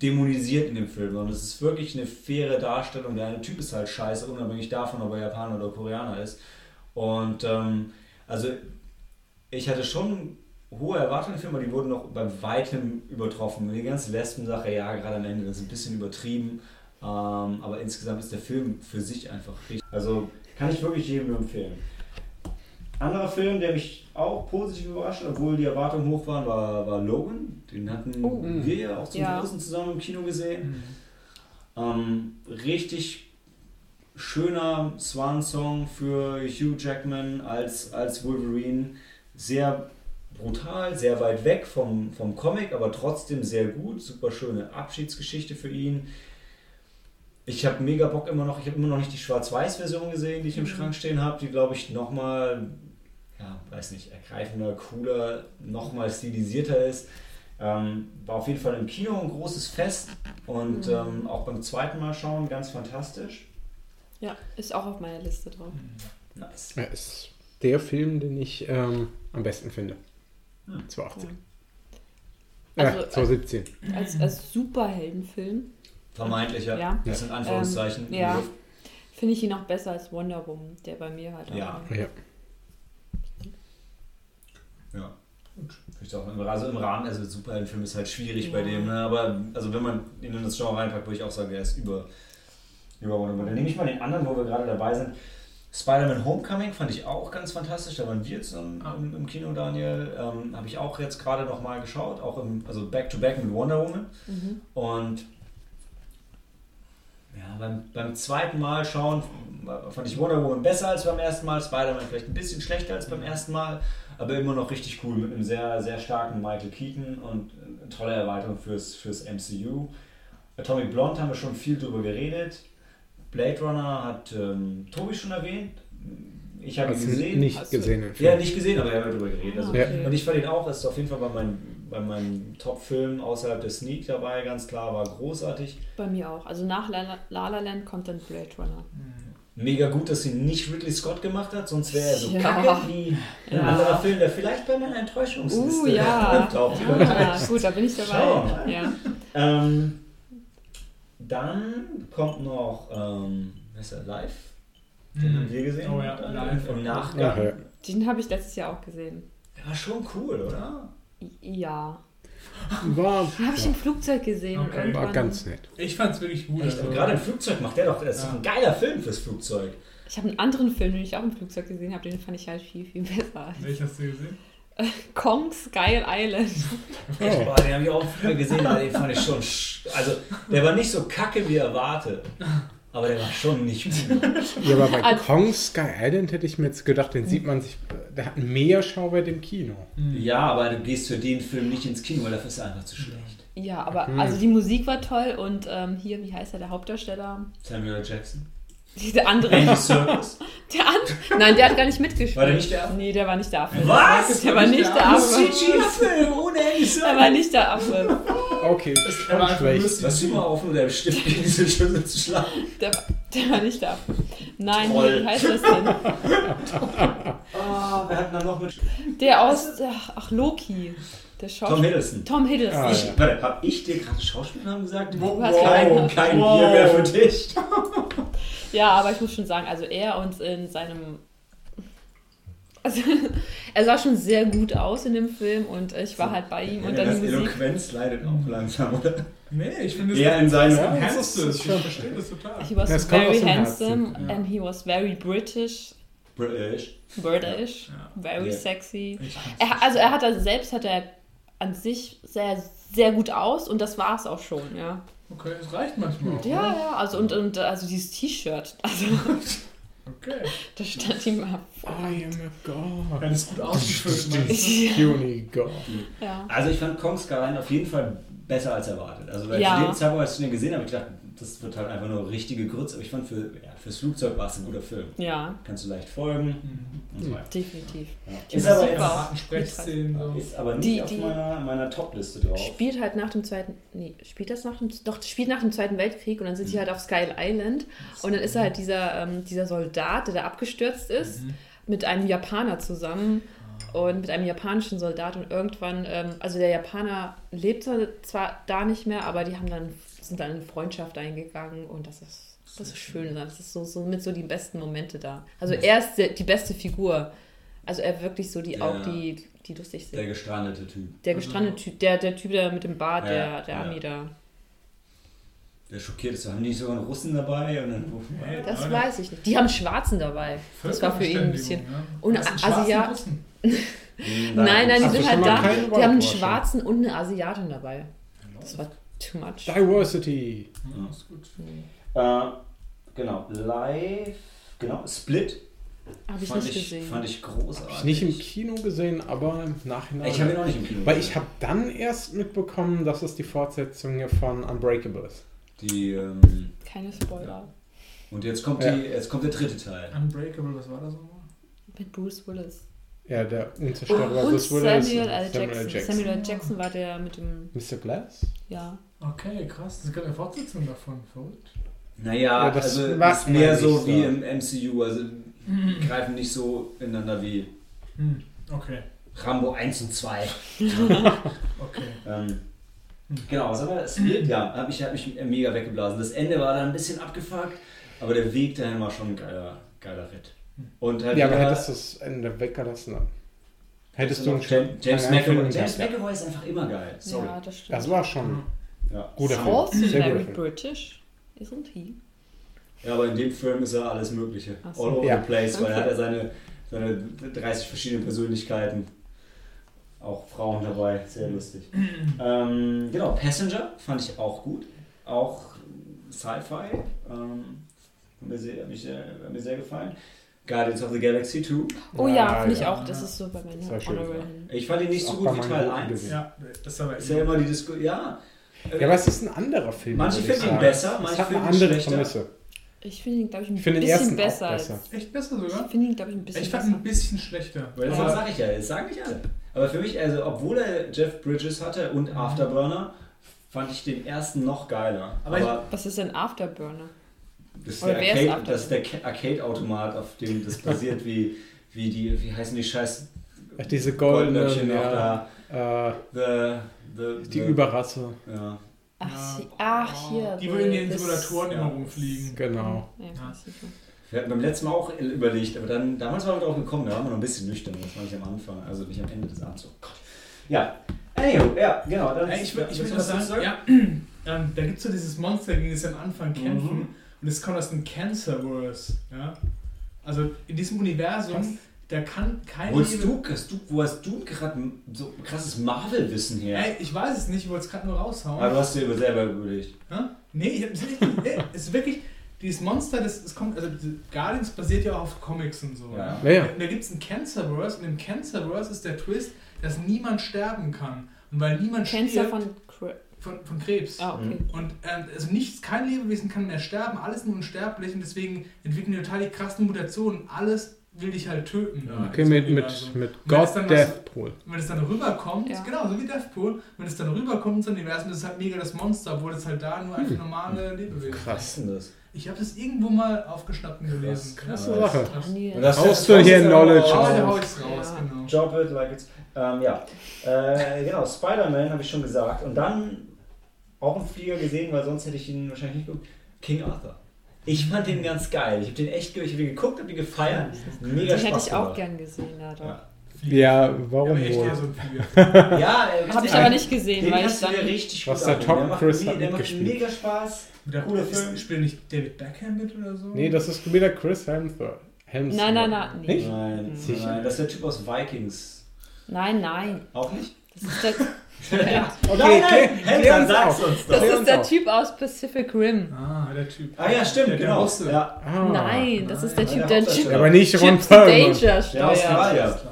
dämonisiert in dem Film, sondern es ist wirklich eine faire Darstellung. Der eine Typ ist halt scheiße, unabhängig davon, ob er Japaner oder Koreaner ist. Und ähm, also ich hatte schon hohe Erwartungen Film, aber die wurden noch bei weitem übertroffen. Die ganze Lesben-Sache, ja, gerade am Ende, das ist ein bisschen übertrieben. Ähm, aber insgesamt ist der Film für sich einfach richtig. Also kann ich wirklich jedem nur empfehlen. Anderer Film, der mich auch positiv überrascht, obwohl die Erwartungen hoch waren, war, war Logan. Den hatten Oh. wir ja auch zum Ja. Großen zusammen im Kino gesehen. Mhm. Ähm, richtig schöner Swan-Song für Hugh Jackman als, als Wolverine. Sehr brutal, sehr weit weg vom, vom Comic, aber trotzdem sehr gut. Super schöne Abschiedsgeschichte für ihn. Ich habe mega Bock immer noch. Ich habe immer noch nicht die Schwarz-Weiß-Version gesehen, die ich im Mhm. Schrank stehen habe, die glaube ich nochmal, ja, weiß nicht, ergreifender, cooler, nochmal stilisierter ist. Ähm, war auf jeden Fall im Kino ein großes Fest und Mhm. ähm, auch beim zweiten Mal schauen ganz fantastisch. Ja, ist auch auf meiner Liste drauf. Nice. Ja, ist der Film, den ich ähm, am besten finde. Hm. 2018. Ja. Ja, Also, 2017. Als, als Superheldenfilm Vermeintlicher. Ja. Das sind Anführungszeichen. Ähm, ja. finde ich ihn noch besser als Wonder Woman, der bei mir halt Ja. auch. Ja. Ja. Ich auch, also im Rahmen, also Superheldenfilm ist halt schwierig bei Ja. dem, ne? aber also wenn man ihn in das Genre reinpackt, würde ich auch sagen, er ist über, über Wonder Woman. Dann nehme ich mal den anderen, wo wir gerade dabei sind. Spider-Man Homecoming fand ich auch ganz fantastisch, da waren wir zusammen Ah. im, im Kino, Daniel. Ähm, Habe ich auch jetzt gerade noch mal geschaut, auch im, also Back-to-Back mit Wonder Woman. Mhm. Und ja, beim, beim zweiten Mal schauen fand ich Wonder Woman besser als beim ersten Mal, Spider-Man vielleicht ein bisschen schlechter als beim ersten Mal, aber immer noch richtig cool mit einem sehr, sehr starken Michael Keaton und eine tolle Erweiterung fürs, fürs MCU. Atomic Blonde haben wir schon viel drüber geredet. Blade Runner hat ähm, Tobi schon erwähnt. Ich habe ihn gesehen. nicht gesehen. Ja, nicht gesehen, aber er hat darüber geredet. Also, okay. Und ich fand ihn auch, ist auf jeden Fall bei meinem, bei meinem Top-Film außerhalb des Sneak dabei, ganz klar, war großartig. Bei mir auch. Also nach La La La Land kommt dann Blade Runner. Mega gut, dass sie nicht Ridley Scott gemacht hat, sonst wäre er so Ja. kacke wie ein Ja. anderer Film, der vielleicht bei meiner Enttäuschungsliste Uh, ja. <laughs> auftaucht. Ja, gut, da bin ich dabei. Mal. Ja. Ähm, dann kommt noch, ähm, was ist der, Live? Den haben wir gesehen. Oh ja, live. Im Nachgang. ja. Den habe ich letztes Jahr auch gesehen. Der war schon cool, oder? Ja. War, Den habe ich im Flugzeug gesehen. Okay. war ganz nett. Ich fand's wirklich gut. Echt? also- gerade im Flugzeug macht der doch, das ist Ja. ein geiler Film fürs Flugzeug. Ich habe einen anderen Film, den ich auch im Flugzeug gesehen habe, den fand ich halt viel, viel besser. Welchen hast du gesehen? <laughs> Kong Skull Island. Oh. Boah, den habe ich auch früher gesehen, aber den fand ich schon. sch- Also, der war nicht so kacke wie erwartet. Aber der war schon nicht gut. <laughs> Ja, aber bei Also- Kong Sky Island hätte ich mir jetzt gedacht, den sieht man sich, der hat mehr Schauwert im Kino. Ja, aber du gehst für den Film nicht ins Kino, weil dafür ist er einfach zu schlecht. Ja, aber Hm. also die Musik war toll und ähm, hier, wie heißt er, der Hauptdarsteller? Samuel. Jackson. Der andere. Andy Serkis. <laughs> Der and Nein, der hat gar nicht mitgespielt. War der nicht der Affe? Nee, der war nicht der Affe. Was? Der war nicht der Affe. CGI-Film ohne Andy Der war nicht der Affe. Okay, Er war schlecht. lustig. Lass du mal auf, nur der Stift gegen diese Schüssel zu schlagen. Der, war- der war nicht der Affe. Nein, Toll. wie heißt das denn? <laughs> Ah, wer hat da noch mit? Der aus. Ach, ach, Loki. Der Tom. Hiddleston. Tom Hiddleston. Ah, Ich, ja. warte, hab ich dir gerade Schauspielernamen gesagt? Du hast Kein, keinen. kein Wow. Bier mehr für dich. <laughs> Ja, aber ich muss schon sagen, also er und in seinem. Also, <laughs> er sah schon sehr gut aus in dem Film und ich war halt bei ihm und dann das die Musik. Eloquenz leidet auch langsam, oder? Nee, ich finde es. Eher in seinem Ja, das es. Ich verstehe das total. He was Ja, aus very handsome Herzen. Ja. and he was very British, British. British, Ja. very Ja. sexy. Er, also er hat also selbst hat er an sich sehr sehr gut aus und das war es auch schon, ja. Okay, es reicht manchmal auch. Ja, ne? ja, also und, und also dieses T-Shirt, <laughs> also Okay. das stand ihm ab. I am a god. Ist gut du? Puny god. Ja. Also ich fand Kong Skyline auf jeden Fall besser als erwartet. Also weil Ja. zu dem Zeitpunkt, als ich den gesehen habe, ich gedacht, das wird halt einfach nur richtige Grütze. Aber ich fand für, fürs Flugzeug war es ein guter Film. Ja, Kannst du leicht folgen Mhm. und so weiter. definitiv. Ja. Ist, Musik aber jetzt, ist aber nicht Die- auf die- meiner, meiner Top-Liste drauf. Spielt halt nach dem zweiten, nee, spielt das nach dem, doch, spielt nach dem Zweiten Weltkrieg und dann sind die halt auf Sky Island und dann ist er halt dieser, ähm, dieser Soldat, der da abgestürzt ist, Mhm. mit einem Japaner zusammen und mit einem japanischen Soldat und irgendwann, ähm, also der Japaner lebt zwar da nicht mehr, aber die haben dann, sind dann in Freundschaft eingegangen und das ist, das ist schön, das ist so, so mit so die besten Momente da. Also er ist der, die beste Figur Also er wirklich so die Der- auch die, die lustig Der sind. gestrandete Typ. Der gestrandete Typ, der, der Typ der mit dem Bart, Ja, der, der ja. Ami da. Der schockiert ist. Haben die sogar einen Russen dabei? Und dann, Hey, Das Leute, weiß ich nicht. Die haben einen Schwarzen dabei. Das war für ihn ein bisschen. Und das sind also ja- Russen. <laughs> Nein, nein, die sind halt da. Die haben einen? Schwarzen und eine Asiatin dabei. Das war too much. Diversity. Ja, ist gut. Äh, genau. Live. Genau. Split. Habe ich fand nicht ich, gesehen. Fand ich großartig. Hab ich nicht im Kino gesehen, aber im Nachhinein. Ich habe ihn auch nicht im Kino Weil ich gesehen. habe dann erst mitbekommen, dass es die Fortsetzung hier von Unbreakable ist. Die, ähm, Keine Spoiler. und jetzt kommt, Ja. die, jetzt kommt der dritte Teil. Unbreakable, was war das nochmal? Mit Bruce Willis. Ja, der Und, unzerstörbare und Bruce Willis Samuel L. Jackson. Samuel L. Jackson war der mit dem. Mr. Glass? Ja. Okay, krass. Das gibt eine Fortsetzung davon. Verrückt. Naja, Ja, das also ist mehr so wie so. im MCU. Also greifen nicht so ineinander wie Hm. Okay. Rambo 1 und 2. <laughs> Okay. Ähm, genau, was haben wir? Split, ja, hat mich, hat mich mega weggeblasen. Das Ende war dann ein bisschen abgefuckt, aber der Weg dahin war schon ein geiler, geiler Ritt. Und halt Ja, aber hättest du das Ende weggelassen, dann hättest du einen. James, James McAvoy. Film James. McAvoy ist einfach immer geil. Sorry. Ja, das stimmt. Das war schon Ja. guter Film. Sehr very guter Film. British, isn't he? Ja, aber in dem Film ist er alles Mögliche. So. All over Ja. the place, weil er hat ja seine, seine 30 verschiedene Persönlichkeiten. Auch Frauen dabei, sehr lustig. ähm, genau, Passenger fand ich auch gut. Auch Sci-Fi. Ähm, hat, mir sehr, hat, mich sehr, hat mir sehr gefallen. Guardians of the Galaxy 2. Oh ja, Ja, finde ich ja. auch. Das ist so bei schön, Honorable. Ich fand ihn nicht Ist so gut wie meinen Teil guten 1. gewesen. Ja, das ist aber Ist ja immer die Diskussion. Ja. Ja, aber es ist ein anderer Film. Manche ich finden ihn besser, Es manche finden ihn andere schlechter. Prämisse. Ich finde ihn, glaube ich, ein Ich finde den bisschen ersten besser. besser. echt besser Ich sogar. finde ihn, glaube ich, ein bisschen Ich fand ihn besser. ein bisschen schlechter. Weil das sage ich ja, das sagen nicht alle. Aber für mich, also obwohl er Jeff Bridges hatte und Afterburner, fand ich den ersten noch geiler. Aber Aber, ich- Was ist denn Afterburner? das ist oder der wer ist Arcade- Afterburner? das ist der Ca- Arcade-Automat, auf dem das <laughs> basiert, wie, wie die, wie heißen die scheiß Ach, diese goldenen, noch ja, da. äh, The, the, die the, Überrasse. Ja. Ach, Ja. sie, ach hier. Die, wo in den Simulatoren ja. immer rumfliegen. Genau. Ja, Ja. Wir hatten beim letzten Mal auch überlegt, aber dann, damals waren wir drauf gekommen, da waren wir noch ein bisschen nüchtern, das war nicht am Anfang, also nicht am Ende des Abends. Oh Gott. Ja, anywho, ja, genau. Dann ich willst du was sagen. dazu Ja, <clears throat> ähm, da gibt es so dieses Monster, gegen das sie am Anfang kämpfen. Mhm. Und es kommt aus dem Cancerverse. Ja? Also in diesem Universum, da kann kein Wo hast Leben- du, hast du, wo hast du gerade so krasses Marvel-Wissen her? Ey, ich weiß es nicht, ich wollte es gerade nur raushauen. Aber du hast dir über selber überlegt. Hä? Nee, ich hab's nicht. <laughs> es ist wirklich. Dieses Monster, das, das kommt, also Guardians basiert ja auch auf Comics und so. Ja. Ja, ja. Und da gibt es ein Cancerverse und im Cancerverse ist der Twist, dass niemand sterben kann. Und weil niemand Cancer stirbt von. Von, von Krebs. Ah, okay. Und ähm, also nichts, kein Lebewesen kann mehr sterben, alles nur unsterblich und deswegen entwickeln die total die krassen Mutationen. Alles will dich halt töten. Ja. Okay, mit, mit, Also, mit wenn es God Deathpool. wenn es dann rüberkommt, Ja. genau, so wie Deathpool, wenn es dann rüberkommt ins Universum, das ist halt mega das Monster, obwohl es halt da nur einfach normale Lebewesen ist. Was ist denn das? Ich habe das irgendwo mal aufgeschnappt und gelesen. Krasse Ja. Sache. Und das Haust du hier Knowledge raus, Ja. genau. Drop it like it's. Ähm, ja. Äh, genau, Spider-Man habe ich schon gesagt. Und dann auch einen Flieger gesehen, weil sonst hätte ich ihn wahrscheinlich nicht geguckt. King Arthur. Ich fand den ganz geil. Ich habe den echt ich hab den geguckt, habe den gefeiert. Mega Den Spaß hätte ich auch gemacht. gern gesehen, ja, doch. Ja. Ja, warum echt wohl? eher so ein Flieger. <laughs> Ja, äh, Habe ich aber nicht gesehen, Den weil ich dann. richtig Was gut der. Tom macht Cruise hat Der macht mega Spaß. Der Cooler Film. Spielt nicht David Beckham mit oder so? Nee, das ist wieder Chris Hemsworth. Hemsworth. Nein, nein, nein. Nicht? Nein, Sicher? nein, das ist der Typ aus Vikings. Nein, nein. Auch nicht? Das ist der, Okay, nein, klär- nein, klär Hendra, uns sag's auf. uns doch. das Klär ist der auf. Typ aus Pacific Rim. Ah, der Typ. Ah ja, stimmt, Der- der genau. Russe. Ja. Ah. Nein, das ist der Nein, Typ, der der. Chip, Aber nicht Ron Perlman. Danger Der steuert.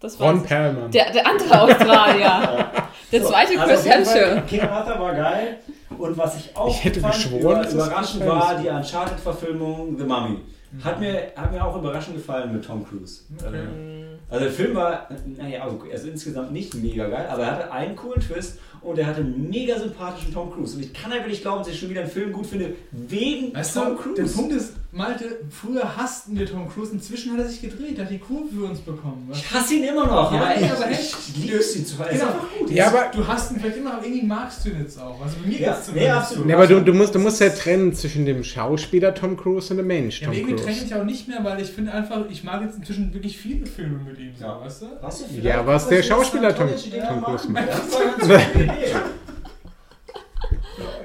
Das Ron war Perlman. der, der andere Australier. <laughs> Der zweite Also auf Chris Fall, Hemsworth. King Arthur war geil. Und was ich auch Ich hätte fand, geschworen, über, überraschend war, die Uncharted-Verfilmung The Mummy. Hat mir, hat mir auch überraschend gefallen mit Tom Cruise. Okay. Also der Film war, naja, also insgesamt nicht mega geil, aber er hatte einen coolen Twist und er hatte einen mega sympathischen Tom Cruise. Und ich kann einfach nicht glauben, dass ich schon wieder einen Film gut finde, wegen Weißt Tom du, Cruise. der Punkt ist, Malte, früher hassten wir Tom Cruise, inzwischen hat er sich gedreht, hat die Kurve für uns bekommen. Ich hasse ihn immer noch, Ja, aber, nee, ich, aber ich, liebe ihn zu Ist einfach gut. Ja, aber- du hast ihn vielleicht immer, aber irgendwie magst du ihn jetzt auch. Also bei mir Ja, geht's nee, zumindest absolut. so. Nee, aber du, du, musst, du musst ja trennen zwischen dem Schauspieler Tom Cruise und dem Mensch Ja, Tom aber irgendwie trenne ich auch nicht mehr, weil ich finde einfach, ich mag jetzt inzwischen wirklich viele Filme mit ihm, so, Ja. weißt du? Hast du vielleicht Ja, was der was Schauspieler Tom, Tom? Cruise macht.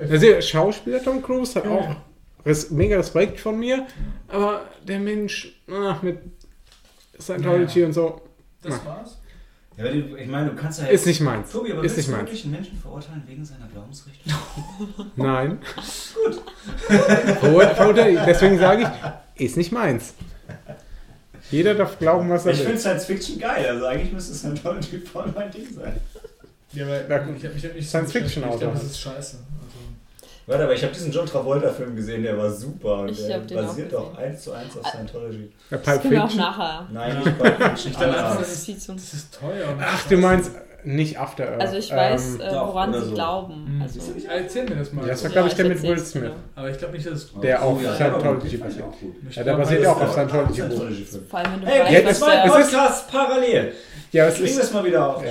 Also der Schauspieler Tom Cruise hat Ja. auch res mega Respekt von mir, aber der Mensch ah, mit Scientology Ja. und so Das war's. Ja, du- ich meine, du kannst ja ist nicht meins. Tobi, aber ist willst nicht du meins. wirklich einen Menschen verurteilen wegen seiner Glaubensrichtung? <laughs> Nein. Gut. Deswegen sage ich, ist nicht meins. Jeder darf glauben, was er Ich finde will. Science Fiction geil, also eigentlich müsste Scientology voll mein Ding sein. Ja, aber Da- ich habe mich hab nicht Science so Fiction beschäftigt. Ich Autor glaube, das halt. ist scheiße. Also, Warte, aber ich habe diesen John Travolta-Film gesehen, der war super und Ich der hab den auch basiert auch eins zu eins auf Scientology. Das Pulp können wir auch Fiction. nachher. Nein, Ja. nicht Pulp Fiction, danach. einfach- Das ist das teuer. Ach, du meinst nicht After Earth. Also ich weiß, Ähm, äh, doch, woran sie so. glauben. Mhm. Also, Ja, Erzähl mir das mal. Ja, das war, glaub ich, der mit Will Smith. aber ich glaube nicht, dass es. Der Oh, auf ja, Scientology basiert. Ja, der basiert auch das- auf Scientology. Vor allem, wenn du Hey, jetzt was zwei. Podcasts parallel. Ja, es ist. es mal wieder auf.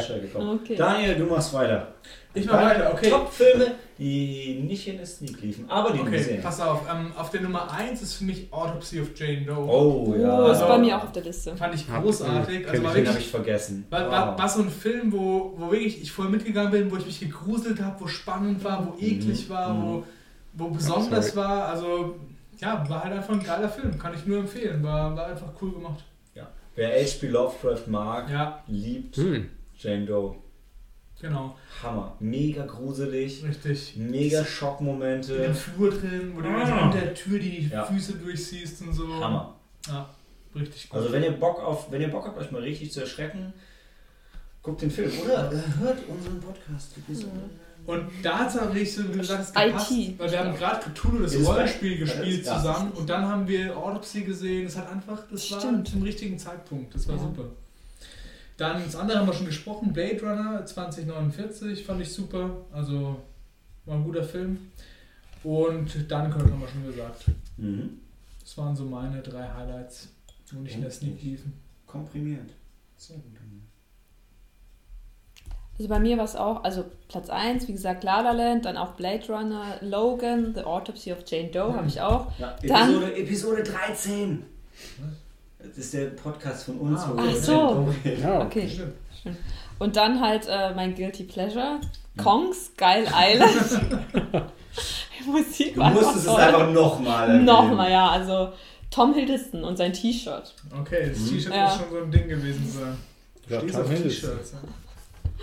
Daniel, du machst weiter. Ich mach weiter, okay. Top-Filme, die nicht in der Sneak liefen, aber die Okay, gesehen pass auf. Ähm, auf der Nummer 1 ist für mich Autopsy of Jane Doe. Oh, ja. Oh, ist Also- bei mir auch auf der Liste. Fand ich Hab- großartig. Also war Den habe ich vergessen. War, war, war so ein Film, wo, wo wirklich ich voll mitgegangen bin, wo ich mich gegruselt habe, wo spannend war, wo eklig war, wo, wo besonders war. Also, ja, war halt einfach ein geiler Film. Kann ich nur empfehlen. War, war einfach cool gemacht. Wer H.P. Lovecraft mag, Ja, liebt Hm. Jane Doe. Genau. Hammer. Mega gruselig, Richtig. mega In Schockmomente. dem Flur drin, wo du Ah. in der Tür die Ja. Füße durchsiehst und so. Hammer. Ja, richtig gut. Also wenn ihr Bock auf, wenn ihr Bock habt, euch mal richtig zu erschrecken, guckt den Film oder hört unseren Podcast. Und dazu habe ich so gesagt, es IT. gepasst, weil wir haben gerade Cthulhu, das Ist Rollenspiel, gespielt ja, zusammen und dann haben wir Autopsy gesehen. Das hat einfach, das war Stimmt. zum richtigen Zeitpunkt. Das war Ja. super. Dann das andere haben wir schon gesprochen, Blade Runner 2049 fand ich super. Also war ein guter Film. Und Dunkirk haben wir schon gesagt. Mhm. Das waren so meine drei Highlights, wo nicht in der Sneak liefen. Komprimiert. Sehr gut. Also bei mir war es auch, also Platz 1, wie gesagt, La La Land, dann auch Blade Runner, Logan, The Autopsy of Jane Doe Mhm. habe ich auch. Ja, Dann- Episode, Episode 13. Das ist der Podcast von uns. Ah. wo Ach wir so. Ja, Okay. Stimmt. Und dann halt äh, mein Guilty Pleasure, Kongs, Geil Island. <laughs> <laughs> Musik Du musstest es einfach nochmal. Nochmal, ja, also Tom Hiddleston und sein T-Shirt. Okay, das Mhm. T-Shirt Ja. muss schon so ein Ding gewesen sein. Ja, Stehst Tom auf Hiddleston.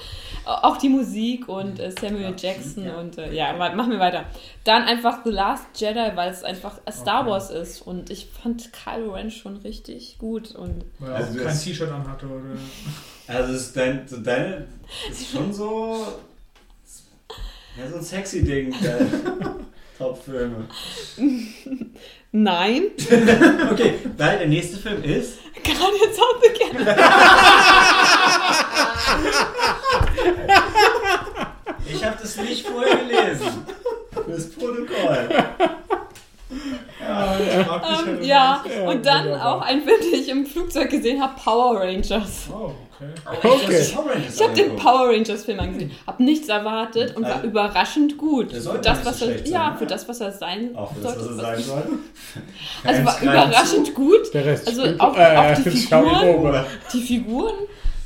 <laughs> Auch die Musik und äh, Samuel Jackson Ja. und äh, ja, ma- machen wir weiter. Dann einfach The Last Jedi, weil es einfach Star Okay. Wars ist und ich fand Kylo Ren schon richtig gut und Weil er Also kein T-Shirt anhatte oder. <laughs> Also ist dein, so deine ist schon so ja so ein sexy Ding. <laughs> Top-Filme. Nein, <laughs> Okay, weil der nächste Film ist Guardians of the Galaxy. Ich habe das nicht vorher gelesen. <laughs> Fürs Protokoll. Ja, Ähm, ja, Ja, und dann wunderbar. auch ein Film, den ich im Flugzeug gesehen habe, Power Rangers. Oh, okay. Okay. Ich habe den Power Rangers Film angesehen, habe nichts erwartet und war Also, überraschend gut. Für das, so was er, sein, ja, für das, was er sein Auch für das, was er sollte. sein soll. <laughs> Also war überraschend gut. Der Rest Also auch- äh, auch die schau ihn Figuren. Die Figuren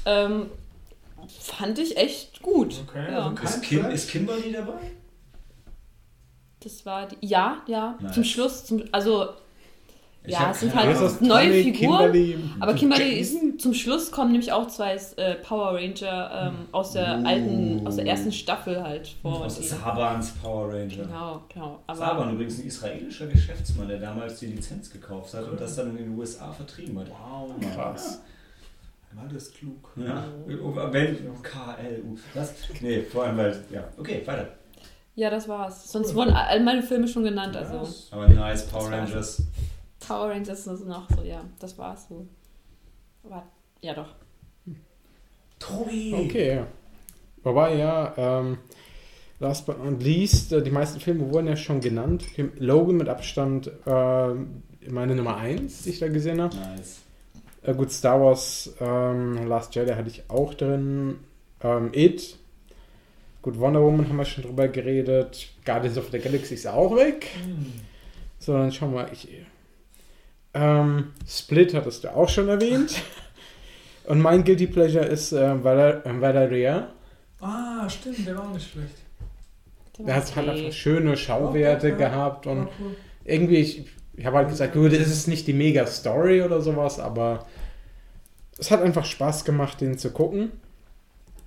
ähm, fand ich echt gut. Okay, ja. also Ist, Kim, ist Kimberly dabei? Das war die. Ja, ja. Nice. Zum Schluss, zum, also Ich Ja, es sind halt Ahnung. neue Conny, Figuren, Kimberly, Aber Kimberly ist zum Schluss kommen nämlich auch zwei äh, Power Ranger ähm, aus der Uh. alten, aus der ersten Staffel halt vor. Aus Sabans Power Ranger. Genau, genau. Aber Saban übrigens ein israelischer Geschäftsmann, der damals die Lizenz gekauft hat und das dann in den USA vertrieben hat. Wow, Krass. Mal das ist klug. Ja, wenn KLU. Was? Nee, vor allem weil. Ja, okay, weiter. Ja, das war's. Sonst wurden all meine Filme schon genannt. Also Aber nice, Power. Rangers. Power Rangers ist noch so, ja, das war's so. Aber, ja doch. Tobi! Okay, ja. Wobei, ja, ähm, last but not least, äh, die meisten Filme wurden ja schon genannt. Logan mit Abstand, äh, meine Nummer 1, die ich da gesehen habe. Nice. Äh, gut, Star Wars ähm, Last Jedi hatte ich auch drin. Ähm, It. Gut, Wonder Woman haben wir schon drüber geredet. Guardians of the Galaxy ist auch weg. So, dann schauen wir. Ich, ähm, Split hattest du auch schon erwähnt. <laughs> Und mein Guilty Pleasure ist äh, Valer äh, Valeria. Ah, stimmt, der war auch nicht schlecht. Der hat halt einfach schöne Schauwerte ja. gehabt und cool. irgendwie, ich, ich habe halt gesagt, gut, es ist nicht die mega Story oder sowas, aber es hat einfach Spaß gemacht, den zu gucken.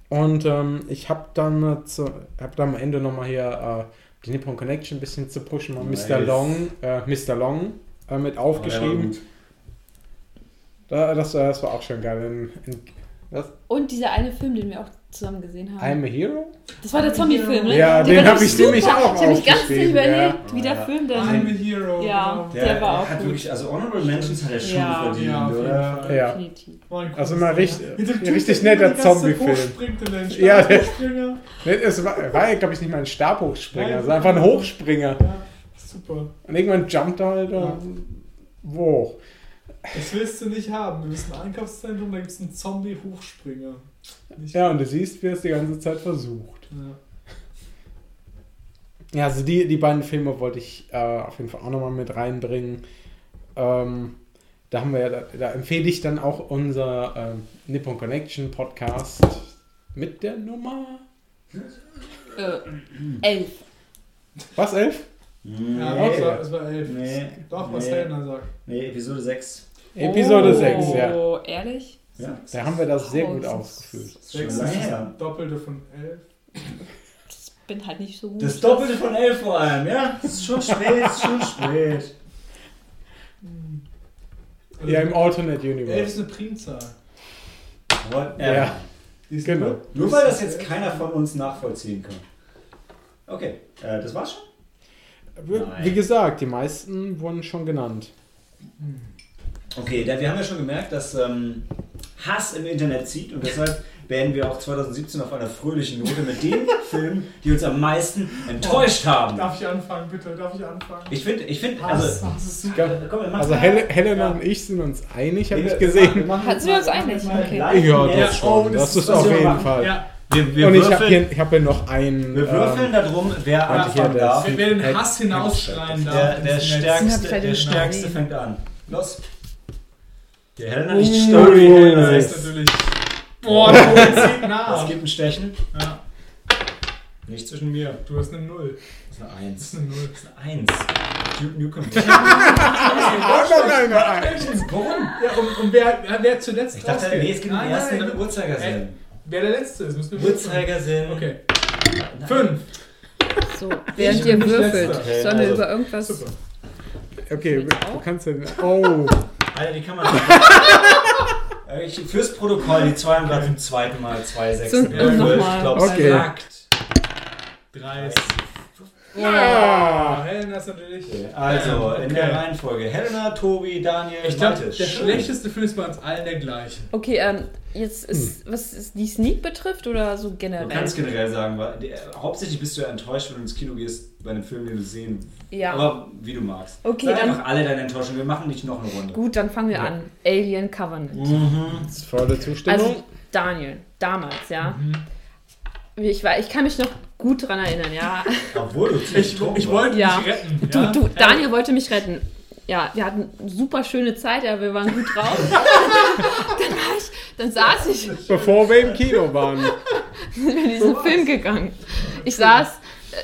Und ähm, ich habe dann, zu, hab dann am Ende nochmal hier äh, die Nippon Connection ein bisschen zu pushen, mal Nice. Mr. Long, äh, Mr. Long äh, mit aufgeschrieben. Da, das, äh, das war auch schon geil. In, in, was? Und dieser eine Film, den wir auch zusammen gesehen haben. I'm a Hero? das war der Zombie-Film, ne? Ja, Der den war hab ich nämlich auch Ich habe mich ganz aufgeschrieben, überlegt, ja. wie der Ja. Film I'm a. Hero. Ja. genau. Der war auch hat gut. wirklich, also Honorable Mentions hat er schon Ja. verdient, Ja, oder? Ja. Definitiv. Also mal richtig- ja. Richtig der netter Zombie-Film. dann Ja, der- Es war, war glaube ich, nicht mal ein Stabhochspringer, es war einfach ein Hochspringer. Ja, super. Und irgendwann jumpt er halt Ja. ja. wo? Das willst du nicht haben. Du bist im Einkaufszentrum, da gibt es einen Zombie-Hochspringer. Ja, und du siehst, wie er es die ganze Zeit versucht. Ja. Ja, also die, die beiden Filme wollte ich äh, auf jeden Fall auch nochmal mit reinbringen. Ähm, da haben wir ja, da, da empfehle ich dann auch unser ähm, Nippon Connection Podcast mit der Nummer. Äh, elf. Was, elf? Nee, Ja, doch, es war, es war elf. Nee. Doch, was Nee. Helena sagt. nee, Episode 6. Episode oh, 6, ja. Oh, ehrlich? Ja. Da haben wir das sehr gut Oh, ausgeführt. Das ist schon Sechs ist lange das. Doppelte von elf. Ich bin halt nicht so gut. Das Doppelte von 11 vor allem, ja? Es ist schon spät, es ist schon spät. Also Ja, im Alternate elf ist Universe. eine Primzahl. Whatever. Ja. Die ist Genau. nur- Nur weil das jetzt keiner von uns nachvollziehen kann. Okay, äh, das war's schon? Wie-. Wie gesagt, die meisten wurden schon genannt. Okay, da, wir haben ja schon gemerkt, dass ähm, Hass im Internet zieht und deshalb beenden wir auch 2017 auf einer fröhlichen Note mit den <laughs> Filmen, die uns am meisten enttäuscht haben. Darf ich anfangen, bitte? Darf ich anfangen? Ich finde, ich finde, Hass, also, super. komm, wir Also Hel Helena Ja. und ich sind uns einig, habe Wir- ich wir gesehen. machen- wir uns einig? Okay. Ja, das schon. oh, das, das ist auf wir jeden machen. Fall. Ja, Wir, wir Und ich habe hier, hab hier noch einen. wir würfeln ähm, darum, wer anfangen darf. der- wer, wer den Head- Hass hinausschreien darf. Der, der Stärkste, der den Stärkste fängt an. Los. Die Helena Oh, nicht stark. nice. Helena Das ist- ist natürlich. Boah, du zieht Es nach. gibt ein Stechen. Ja, Nicht zwischen mir. du hast eine Null. Das ist eine Das Eins. ist eine Null. Das ist eine Eins. Duke Nukem. <laughs> auch noch eine Eins. Warum? Ja, und, und wer, wer zuletzt Ich dachte, rausgeht? nee, es gibt den Nein, ersten nein. Uhrzeigersinn. Wer der Letzte ist, müssen wir. Uhrzeigersinn. Okay. Nein. Fünf. So, während ihr würfelt. Okay, sollen wir also- über irgendwas. Super. Okay, du kannst den. Oh. Alter, wie kann man. <laughs> Äh, ich, fürs Protokoll, die zwei haben gerade zum zweiten Mal zwei Sechsen So, nochmal. Ich glaube, Okay. sagt. 30. Ja. Helena ist natürlich. Also, in der Okay. Reihenfolge. Helena, Tobi, Daniel, Ich glaube, der Schön. schlechteste Film ist bei uns allen der gleiche. Okay, ähm, jetzt ist, was ist die Sneak betrifft oder so Du generell? kannst generell sagen, weil, die, hauptsächlich bist du ja enttäuscht, wenn du ins Kino gehst bei einem Film, den du sehen Ja. Aber wie du magst. Okay, Sag dann- einfach alle deine Enttäuschungen. Wir machen nicht noch eine Runde. Gut, dann fangen wir an. Alien Covenant. Mhm. Das ist volle Zustimmung. Also Daniel, damals, ja. Ich, war, ich kann mich noch gut dran erinnern, ja. Obwohl du Ich, ich wollte Ja. dich retten. Du, ja? du, Daniel wollte mich retten. Ja, wir hatten eine super schöne Zeit, ja, wir waren gut drauf. <laughs> dann, war ich, dann saß ich, Bevor wir im Kino waren. <laughs> bin in diesen Film gegangen. Ich saß,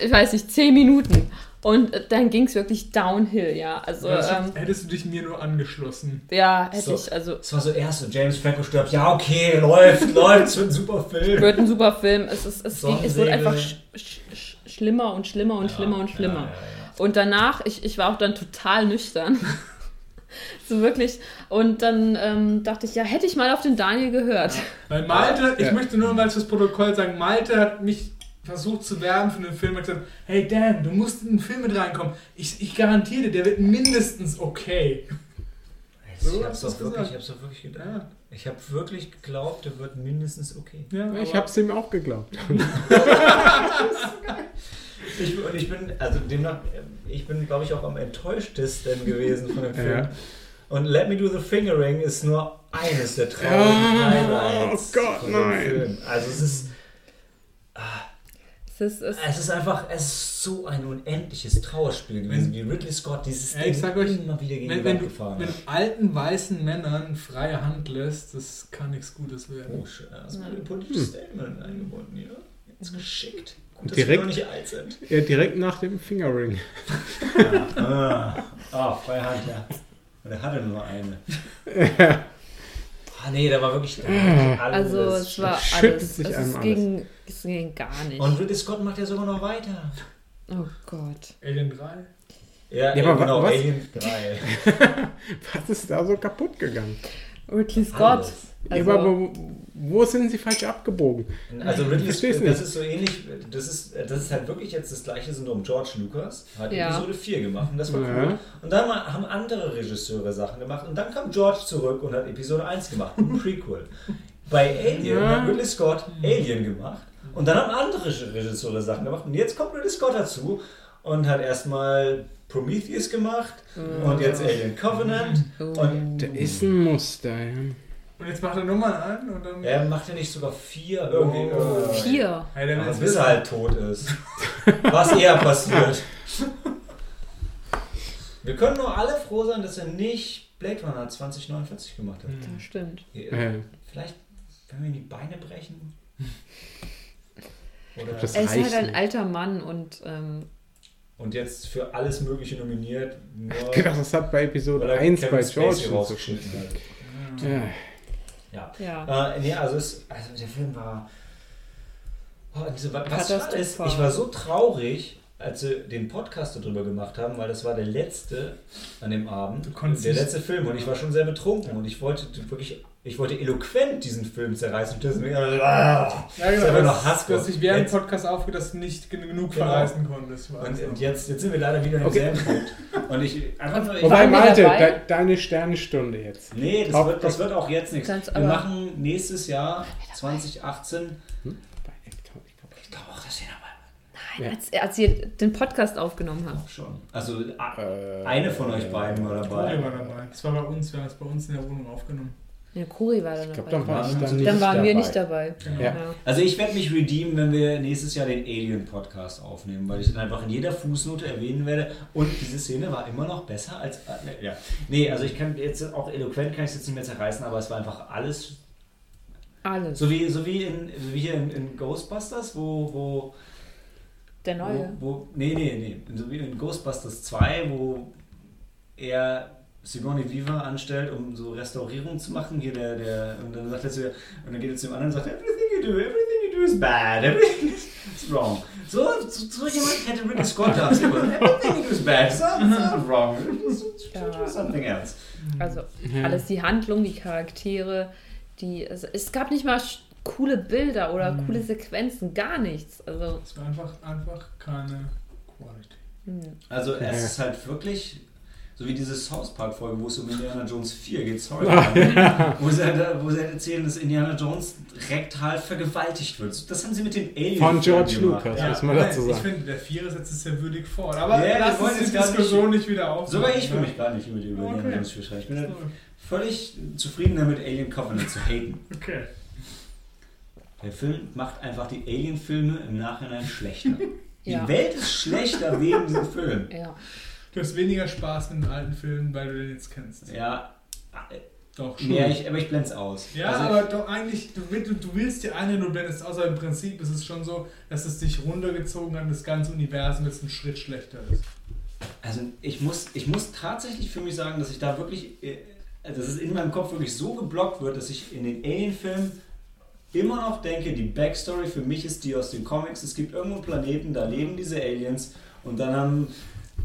äh, ich weiß nicht, zehn Minuten. Und dann ging es wirklich downhill, ja. Also, Ja, ähm, hättest du dich mir nur angeschlossen. ja, hätte So. ich, also, Es war so erst so, James Franco stirbt. Ja, okay, läuft, <laughs> läuft. Es wird ein super Film. wird ein super Film. Es, ist, es, ging, es wurde einfach sch, sch, sch, schlimmer und schlimmer und schlimmer und schlimmer. Ja, ja, ja. Und danach, ich, ich war auch dann total nüchtern. <laughs> so wirklich. Und dann ähm, dachte ich, ja, hätte ich mal auf den Daniel gehört. Weil Malte, ich Ja. möchte nur mal fürs Protokoll sagen, Malte hat mich versucht zu werben für den Film und gesagt, hey Dan, du musst in den Film mit reinkommen. Ich, ich garantiere dir, der wird mindestens okay. So Ich hab's doch wirklich, gesagt. ich hab's doch wirklich gedacht. Ja, Ich habe wirklich geglaubt, der wird mindestens okay. ja, Ich hab's ihm auch geglaubt. <laughs> <laughs> Ich, und ich bin, also demnach, ich bin, glaube ich, auch am enttäuschtesten gewesen von dem Film. Ja. Und Let Me Do the Fingering ist nur eines der traurigen Ah, Highlights oh Gott, nein. Film. Also es ist, Es ist, es, ist einfach, es ist so ein unendliches Trauerspiel gewesen, wie Ridley Scott dieses Ja, ich sag euch, immer wieder gegen Wenn, die wenn, Wand du, gefahren wenn hat. du alten weißen Männern freie Hand lässt, das kann nichts Gutes werden. Oh, schön. Da hast du ein politisches Statement eingebunden, ja? Jetzt geschickt. Gut, dass Direkt- wir noch nicht alt sind. Ja, direkt nach dem Fingerring. Ah, ah freie Hand, ja. Und er hatte nur eine. <laughs> Ah, nee, da war wirklich <laughs> alles also es war schüttet alles. sich Es, einem es, alles. ging, es ging gar nicht. Und Ridley Scott macht ja sogar noch weiter. oh Gott. Alien 3? Ja, Ja, aber genau, was? Alien 3. <laughs> Was ist da so kaputt gegangen? Ridley Scott. Alles. Ja, Also, aber wo, wo sind sie falsch abgebogen? Also Ridley Scott, das nicht. ist so ähnlich, das ist, das ist halt wirklich jetzt das gleiche Syndrom. George Lucas hat Ja. Episode 4 gemacht und das war Ja. cool. Und dann haben andere Regisseure Sachen gemacht und dann kam George zurück und hat Episode 1 gemacht, ein <laughs> Prequel. Bei Alien Ja. hat Ridley Scott Alien gemacht und dann haben andere Regisseure Sachen gemacht und jetzt kommt Ridley Scott dazu und hat erstmal Prometheus gemacht und jetzt Alien Covenant und Da ist ein Muster. Ja. Und jetzt macht er Nummern an und dann. er macht ja nicht sogar vier irgendwie. Oh. Vier. Hey, dann Aber jetzt bis er halt tot ist. Was eher passiert. Wir können nur alle froh sein, dass er nicht Blade Runner 2049 gemacht hat. Das stimmt. Vielleicht, wenn wir ihm die Beine brechen. Oder Das Er ist halt ein nicht. alter Mann und ähm, und jetzt für alles Mögliche nominiert. Nur <laughs> Genau, das hat bei Episode er 1 Kevin bei Spacey George so. Ja. Ja. ja. Äh, nee, also, es, also der Film war. Oh, diese, was was ist, ich war so traurig, als sie den Podcast darüber gemacht haben, weil das war der letzte an dem Abend. Der letzte Film und ich war schon sehr betrunken und ich wollte wirklich, ich wollte eloquent diesen Film zerreißen. Und deswegen, ah, Ja, Das ist genau. aber noch Hassgott. dass ich während dem Jetzt- Podcast aufgeht, dass du nicht gen- genug Genau. verreißen konntest. Ich weiß und, und jetzt, jetzt sind wir leider wieder im Okay. selben Punkt. Und ich <laughs> einfach ich Wobei, Malte, de, deine Sternenstunde jetzt. Nee, das Auf- wird, das wird auch jetzt nichts. Wir machen nächstes Jahr 2018. Bei Ich glaube auch, dass wir dabei Ja. Als, als ihr den Podcast aufgenommen habt. auch schon. Also a- Äh, eine von euch beiden war dabei. Cory war dabei. Das war bei uns, wir haben es bei uns in der Wohnung aufgenommen. Ja, Cory war dann Ich glaube, dabei. dann war ich Waren dann wir dann nicht waren wir dabei. nicht dabei. Genau. Ja. Ja. Also ich werde mich redeemen, wenn wir nächstes Jahr den Alien-Podcast aufnehmen, weil ich dann einfach in jeder Fußnote erwähnen werde und diese Szene war immer noch besser als... äh, Ja. Nee, also ich kann jetzt auch eloquent kann ich es jetzt nicht mehr zerreißen, aber es war einfach alles... Alles. So wie, so wie, in, wie hier in, in Ghostbusters, wo... wo Der neue. Wo, wo, nee, nee, nee. So wie in Ghostbusters 2, wo er Sigourney Weaver anstellt, um so Restaurierung zu machen. Hier der, der, und dann sagt er zu ihr, und dann geht er zu dem anderen und sagt, everything you do, everything you do is bad, everything is wrong. So, so, so jemand hätte Ridley Scott da. Everything you do is bad, it's not, it's not wrong. Ja. Something else. Also alles, die Handlung, die Charaktere, die. Also, es gab nicht mal coole Bilder oder Mhm. coole Sequenzen, gar nichts. Also. Es war einfach, einfach keine Quality. Hm. Also Ja. es ist halt wirklich so wie diese South Park Folge, wo es um Indiana Jones 4 geht, sorry, Ja. wo, sie halt, wo sie halt erzählen, dass Indiana Jones rektal vergewaltigt wird. Das haben sie mit den Aliens Von George gemacht. Lucas. Ja. muss man dazu Ich sagen. finde, der Vierer setzt es ja würdig fort. Aber Ja, lass wollen uns die nicht- Diskussion nicht, wieder aufmachen. Sogar ich will mich gar nicht über Indiana Okay. Jones beschreiben. Ich bin halt völlig zufrieden damit, Alien Covenant zu haten. Okay. Der Film macht einfach die Alien-Filme im Nachhinein schlechter. <laughs> Die Ja. Welt ist schlechter wegen diesem Film. Ja. Du hast weniger Spaß mit den alten Filmen, weil du den jetzt kennst. Ja, Doch, schon. nee, ich, aber ich blende es aus. Ja, Also, aber doch eigentlich, du, willst- du, du willst dir eine, du blendest aus, aber im Prinzip ist es schon so, dass es dich runtergezogen hat, das ganze Universum jetzt einen Schritt schlechter ist. Also ich muss, ich muss tatsächlich für mich sagen, dass ich da wirklich, äh, dass es in meinem Kopf wirklich so geblockt wird, dass ich in den Alien-Filmen immer noch denke, die Backstory für mich ist die aus den Comics. Es gibt irgendwo einen Planeten, da leben diese Aliens und dann haben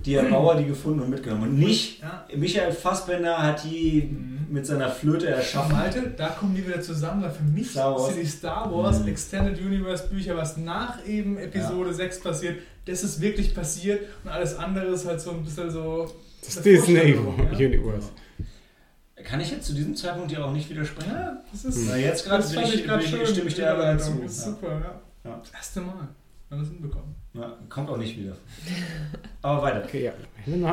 die Erbauer die gefunden und mitgenommen. Und nicht Ja. Michael Fassbender hat die Mhm. mit seiner Flöte erschaffen. Malte, da kommen die wieder zusammen, weil für mich Star Wars. sind die Star Wars Mhm. Extended Universe Bücher, was nach eben Episode 6 passiert, das ist wirklich passiert und alles andere ist halt so ein bisschen so. Das Disney ja. <laughs> Universe. Kann ich jetzt zu diesem Zeitpunkt dir auch nicht widersprechen? Ja, das ist. Na, jetzt gerade stimme ich dir aber Überleitung. zu. Das ist Ja. super, ja. Ja. Das erste Mal. Haben wir es hinbekommen. Ja, kommt auch nicht wieder. Aber weiter. Okay, ja.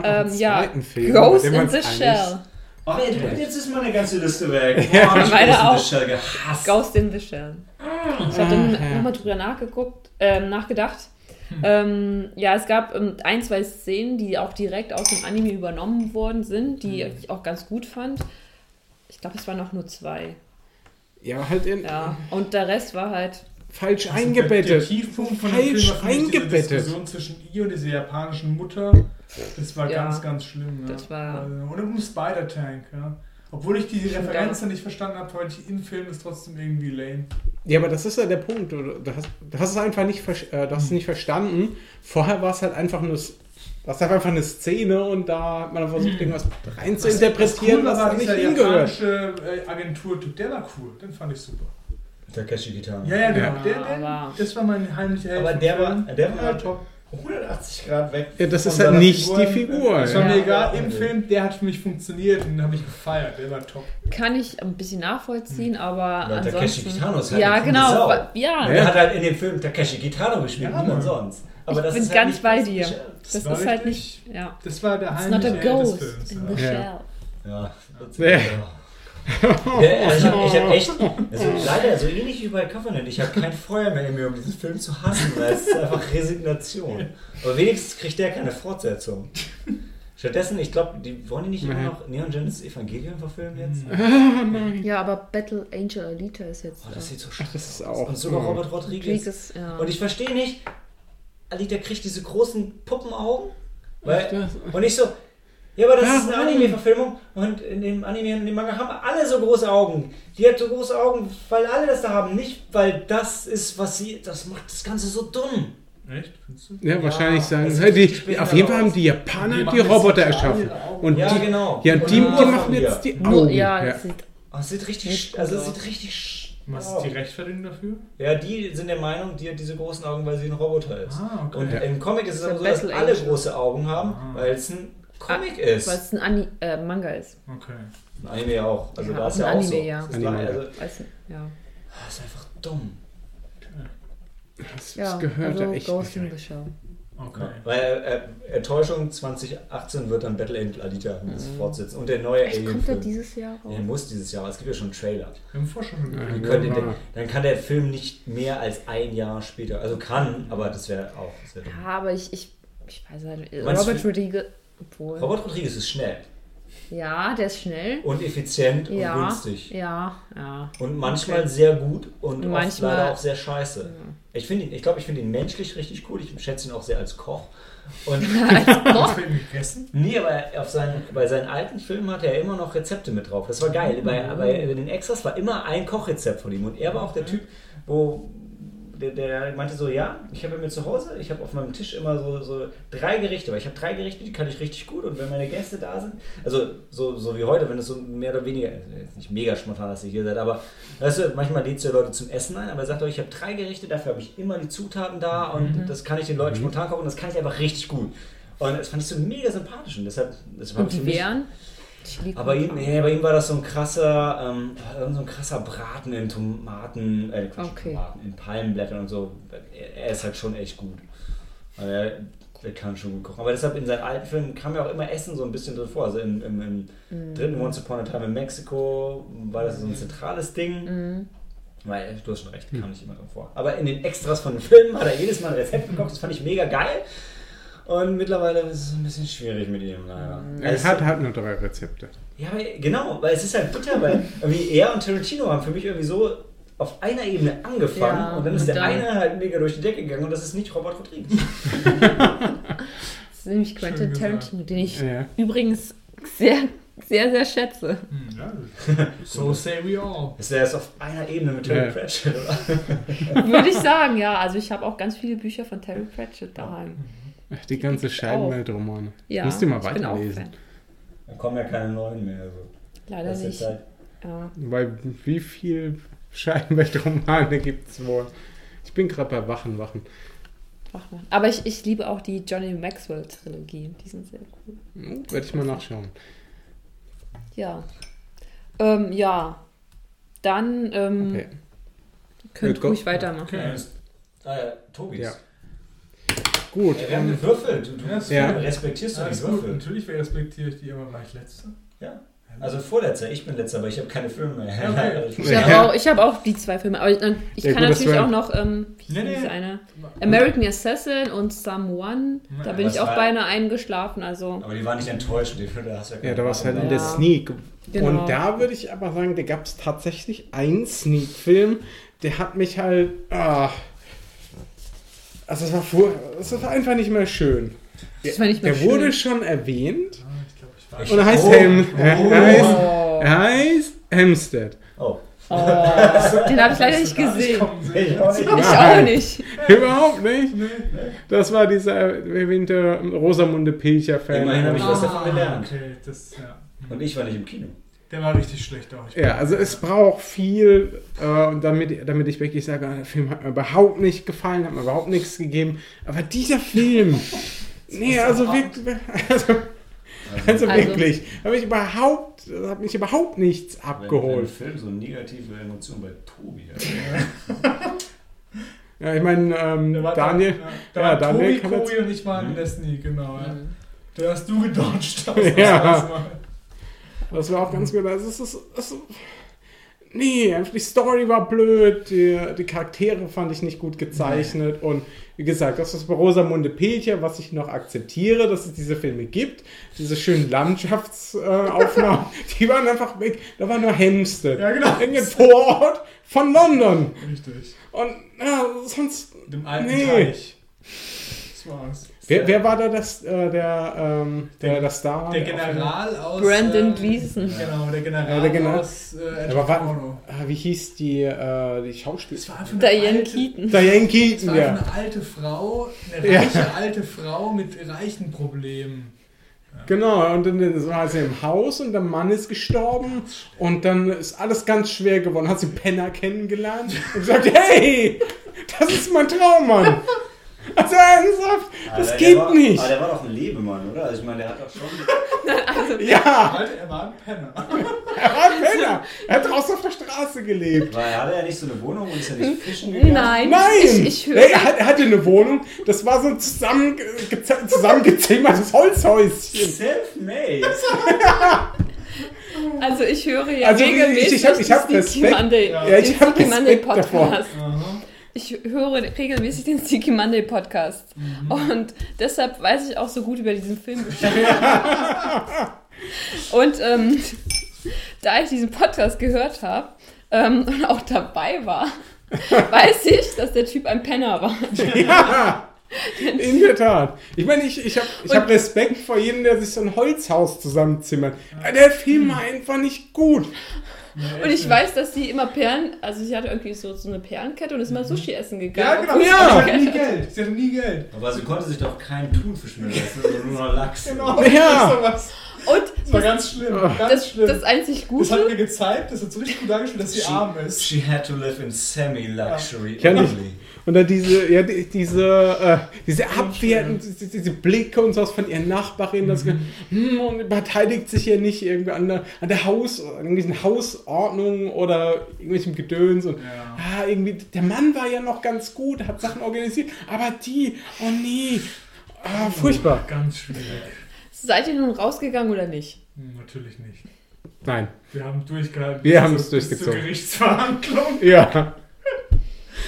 Ähm, ja, Film. Ghost in the Shell. Ach, jetzt, jetzt ist meine ganze Liste weg. <laughs> Meine Ghost in auch. the Shell gehasst. Ghost in the Shell. Ich habe dann Ah, ja. nochmal drüber nachgeguckt, ähm, nachgedacht. Ähm, ja, es gab ähm, ein, zwei Szenen, die auch direkt aus dem Anime übernommen worden sind, die ich auch ganz gut fand. Ich glaube, es waren auch nur zwei. Ja, halt in, Ja. Und der Rest war halt. Falsch Also Der, der eingebettet. Tiefpunkt von dem Falsch Film war für mich diese eingebettet. Diskussion zwischen ihr und dieser japanischen Mutter. Das war Ja. ganz, ganz schlimm. Ja. Das war- Also, Und um Spider-Tank, ja. Obwohl ich die Stimmt, Referenzen nicht verstanden habe, weil ich im Film ist trotzdem irgendwie lame. Ja, aber das ist ja der Punkt. Du, du, hast, du hast es einfach nicht, äh, du hast es nicht verstanden. Vorher war es halt einfach nur, das war einfach eine Szene und da hat man versucht, irgendwas rein zu interpretieren, was, war da nicht dieser hingehört. japanische äh, Agenturtyp, der war cool, den fand ich super. Takeshi Kitano. Ja, ja, genau. Ja. Der, der, das war mein heimlicher Held Aber der war- der war ja, halt- top. 180 Grad weg. Ja, das ist halt nicht Figur. die Figur. Das war Ja. mir egal im Film, der hat für mich funktioniert und den habe ich gefeiert, der war top. Kann ich ein bisschen nachvollziehen, aber Weil Takeshi ansonsten. Kitano ist halt ja, genau. Ja, Und er hat halt in dem Film Takeshi Kitano gespielt, Ja, niemand sonst. Aber Ich das bin ist halt ganz nicht bei das dir. Das war ist halt richtig- nicht. Ja. Das war der It's not a heimliche Held des ghost Films. in Ja. the Ja. shell. Ja. das- Ja. <laughs> ja. Also ich habe echt, also leider so ähnlich wie bei Covenant, ich habe kein Feuer mehr in mir, um diesen Film zu hassen, weil es ist einfach Resignation. Aber wenigstens kriegt der keine Fortsetzung. Stattdessen, ich glaube, die wollen die nicht immer noch Neon Genesis Evangelion verfilmen jetzt? <laughs> Ja, aber Battle Angel Alita ist jetzt. Oh, das sieht so scheiße das ist aus. auch Und sogar so. Robert Rodriguez. Rodriguez, ja. Und ich verstehe nicht, Alita kriegt diese großen Puppenaugen. Weil, und ich so, ja, aber das ist eine Warum? Anime-Verfilmung und in dem Anime und dem Manga haben alle so große Augen. Die hat so große Augen, weil alle das da haben, nicht weil das ist, was sie, das macht das Ganze so dumm. Echt? Findest du? Ja, Ja, wahrscheinlich sagen das sie, die, die, auf jeden Fall haben die Japaner die, jetzt Roboter die erschaffen. Und Ja, die, genau. ja, und die, die machen jetzt die Augen. ja, Ja. das sieht Oh, es sieht richtig, also es aus. sieht richtig. sch- Was ist die Rechtfertigung dafür? Ja, die sind der Meinung, die hat diese großen Augen, weil sie ein Roboter ist. Ah, okay. Und Ja. im Comic ist es aber so, dass alle große Augen haben, Ah. weil es ein Comic weil ist. es ein Ani äh, Manga ist. okay. Ein Anime auch. Also Ja, ist auch ja ein auch so. Anime, ja. Das ist, Anime, also, du, ja. das ist einfach dumm. Das, Ja, das gehört also echt Ghost nicht in rein. the Shell. Okay. Weil äh, Enttäuschung 2018 wird dann Battle Angel Alita das fortsetzen. Und der neue Mhm. Echt, kommt der dieses Jahr raus? Der muss dieses Jahr, es gibt ja schon einen Trailer. Wir haben vorher schon Ja, können, ja. den, dann kann der Film nicht mehr als ein Jahr später, also kann, aber das wäre auch sehr dumm. Ja, aber ich, ich, ich weiß halt Robert Rodriguez. Obwohl. Robert Rodriguez ist schnell Ja, der ist schnell. und effizient und Ja, günstig. ja, ja. Und manchmal Okay. sehr gut und Und oft manchmal- leider auch sehr scheiße. Ich finde ihn, ich glaube, ich finde ihn menschlich richtig cool. Ich schätze ihn auch sehr als Koch. Und <laughs> <laughs> du ihn gegessen? nee, aber auf seinen, bei seinen alten Filmen hatte er immer noch Rezepte mit drauf. Das war geil. Bei, bei den Extras war immer ein Kochrezept von ihm. Und er war auch der Typ, wo der, der meinte so, ja, ich habe mir zu Hause, ich habe auf meinem Tisch immer so, so drei Gerichte, weil ich habe drei Gerichte, die kann ich richtig gut und wenn meine Gäste da sind, also so, so wie heute, wenn es so mehr oder weniger, jetzt nicht mega spontan, dass ihr hier seid, aber weißt du, manchmal du ja Leute zum Essen ein, aber er sagt euch, ich habe drei Gerichte, dafür habe ich immer die Zutaten da und das kann ich den Leuten spontan kochen, das kann ich einfach richtig gut. Und das fand ich so mega sympathisch und deshalb, deshalb Und die wären? Aber ihm, nee, bei ihm war das so ein krasser, ähm, so ein krasser Braten in Tomaten, äh, Quatsch, Okay. Tomaten, in Palmenblättern und so. Er, er ist halt schon echt gut. Also er, er kann schon gut kochen. Aber deshalb in seinen alten Filmen kam ja auch immer Essen so ein bisschen drin vor. Also im, im, im Mhm. dritten Once Upon a Time in Mexiko war das so ein zentrales Ding. Mhm. Weil, du hast schon recht, kam nicht immer drin vor. Aber in den Extras von den Filmen hat er jedes Mal ein Rezept gekocht, das fand ich mega geil. Und mittlerweile ist es ein bisschen schwierig mit ihm, leider. Er Also- hat halt nur drei Rezepte. ja, aber genau, weil es ist halt bitter, weil irgendwie er und Tarantino haben für mich irgendwie so auf einer Ebene angefangen Ja, und dann ist und der dann- eine halt mega durch die Decke gegangen und das ist nicht Robert Rodriguez. <laughs> Das ist nämlich Quentin. Tarantino, den ich Ja. übrigens sehr, sehr, sehr schätze. Hm, ja. <laughs> So say we all. Ist der jetzt auf einer Ebene mit Terry Ja. Pratchett, oder? Würde ich sagen, ja. Also ich habe auch ganz viele Bücher von Terry Pratchett daheim. Ach, <laughs> Die ganze Scheibenweltromane. Ja, Musst du mal weiterlesen. Da kommen ja keine neuen mehr. Also. Leider Das ist nicht. halt, Ja. Weil wie viel Scheibenweltromane <laughs> gibt es wohl? Ich bin gerade bei Wachen, Wachen. Aber ich, ich liebe auch die Johnny Maxwell-Trilogien. Die sind sehr cool. Hm, Werde ich mal nachschauen. Ja. Ähm, ja. Dann ähm, Okay. könnt Go- ruhig weitermachen. Okay. ah, ja, Tobis. Ja. Gut. Ja, wir haben gewürfelt. Du, du Ja, ist Ja. gut. respektierst du die gut, Würfel. natürlich respektiere ich die, aber war ich letzter? Ja. Also vorletzter, ich bin letzter, aber ich habe keine Filme mehr. Okay. <laughs> Ich Ja. habe auch, ich hab auch die zwei Filme, aber ich, ich Ja, kann gut, natürlich auch noch, ähm, wie Nee, nee. eine? American Assassin und Someone. Da bin Was ich auch war- beinahe eingeschlafen, also Aber die waren nicht enttäuscht. Die, da hast du Ja, da war es halt in Ja. der Sneak. Genau. Und da würde ich aber sagen, da gab es tatsächlich einen Sneak-Film, der hat mich halt. Ah, also, es war, vor, es war einfach nicht mehr schön. das war nicht mehr Der schön. wurde schon erwähnt Ah, ich glaube, ich war und er heißt, Oh. Helm, er, Oh. er heißt, Oh, er heißt Hempstead. Oh. oh, den habe ich leider nicht gesehen. Ich auch nicht. Ich auch nicht. Überhaupt nicht. Nee. Das war dieser erwähnte Rosamunde Pilcher-Fan. Immerhin habe ich was Ah. davon gelernt. Okay, das, ja. Und ich war nicht im Kino. Der war richtig schlecht auch. Ich Ja, also es braucht viel, äh, damit, damit ich wirklich sage, der Film hat mir überhaupt nicht gefallen, hat mir überhaupt nichts gegeben. Aber dieser Film, <laughs> nee, also wirklich, also, also Also- wirklich, habe ich überhaupt, hat mich überhaupt nichts Wenn, wenn abgeholt. Film so negative Emotionen bei Tobi hat. <laughs> Ja, ich meine, ähm, Daniel, Da, da ja, war Daniel Tobi, kann Kobi jetzt- und ich waren in Mhm. der Sneak, genau. Ja. Mhm. Da hast du gedodged. <laughs> Ja. Das war auch ganz gut. Also es ist, es ist, nee, die Story war blöd, die, die Charaktere fand ich nicht gut gezeichnet und wie gesagt, das ist bei Rosamunde Pilcher, was ich noch akzeptiere, dass es diese Filme gibt, diese schönen Landschaftsaufnahmen, <laughs> die waren einfach weg. Da war nur Hempstead. Ja, genau. Irgendein Vorort von London. Richtig. Und ja, sonst. Dem alten Nee. Teich. Das war's. Wer, wer war da das, äh, der, ähm, der, Der- Star? Der Der General aus. Brandon äh, Gleeson. Genau, der General, Ja, der General- aus äh, Aber wa- Porno. Ah, wie hieß die, äh, die Schauspielerin? Das war Diane alte, Keaton. Diane Das Keaton, war ja. eine alte Frau, eine Ja. reiche alte Frau mit reichen Problemen. Genau, und dann dann war sie im Haus und der Mann ist gestorben und dann ist alles ganz schwer geworden. Hat sie Penner kennengelernt und gesagt, hey, das ist mein Traummann. <laughs> Also ernsthaft, das Aber geht war, nicht. Aber der war doch ein Lebemann, oder? Also ich meine, der hat doch schon. <laughs> Ja, Alter, er war ein Penner. er war ein Penner. Er hat draußen auf der Straße gelebt. Weil hatte er nicht so eine Wohnung und ist er nicht fischen gegangen? Nein, Nein, ich, ich höre. Er, hat, er hatte eine Wohnung, das war so ein zusammenge zusammengezimmertes Holzhäuschen. Self-made. Also ich höre ja Also ich- regelmäßig ich hab- ich hab den Sneaky Respekt. Monday, Ja, Ja, ich Monday Respekt davor. Podcast. Aha. Ich höre regelmäßig den Sneaky Monday Podcast. Mhm. Und deshalb weiß ich auch so gut über diesen Film Bescheid. Und ähm, da ich diesen Podcast gehört habe ähm, und auch dabei war, weiß ich, dass der Typ ein Penner war. Ja, in der Tat. Ich meine, ich, ich habe ich hab Respekt vor jedem, der sich so ein Holzhaus zusammenzimmert. Der Film war einfach nicht gut. Und ich weiß, dass sie immer Perlen, also sie hatte irgendwie so, so eine Perlenkette und ist immer Sushi essen Ja, gegangen. genau. obwohl sie Ja. Sie hatte nie. Geld. Sie hatte nie Geld. Aber sie konnte sich doch keinen Thunfisch mehr leisten, sondern nur noch Lachs. Genau. Ja. Sowas. Und das war ganz schlimm. Ganz das, schlimm. das einzig Das hat Gute, mir gezeigt, das hat so richtig gut dargestellt, dass sie She- arm ist. She had to live in semi-luxury Ja. only. Und dann diese, ja, die- diese, äh, diese Abwehr, diese, diese Blicke und sowas von ihren Nachbarinnen, das, hm, und beteiligt sich ja nicht irgendwie an der, an der Haus, an irgendwelchen Hausordnungen oder irgendwelchem Gedöns und Ja. ah, irgendwie, der Mann war ja noch ganz gut, hat Sachen organisiert, aber die, oh nee, ah, furchtbar. Ganz schwierig. seid ihr nun rausgegangen oder nicht? Hm, natürlich nicht. Nein, Wir haben durchgehalten. Wir haben es durchgezogen. Zur Gerichtsverhandlung. ja.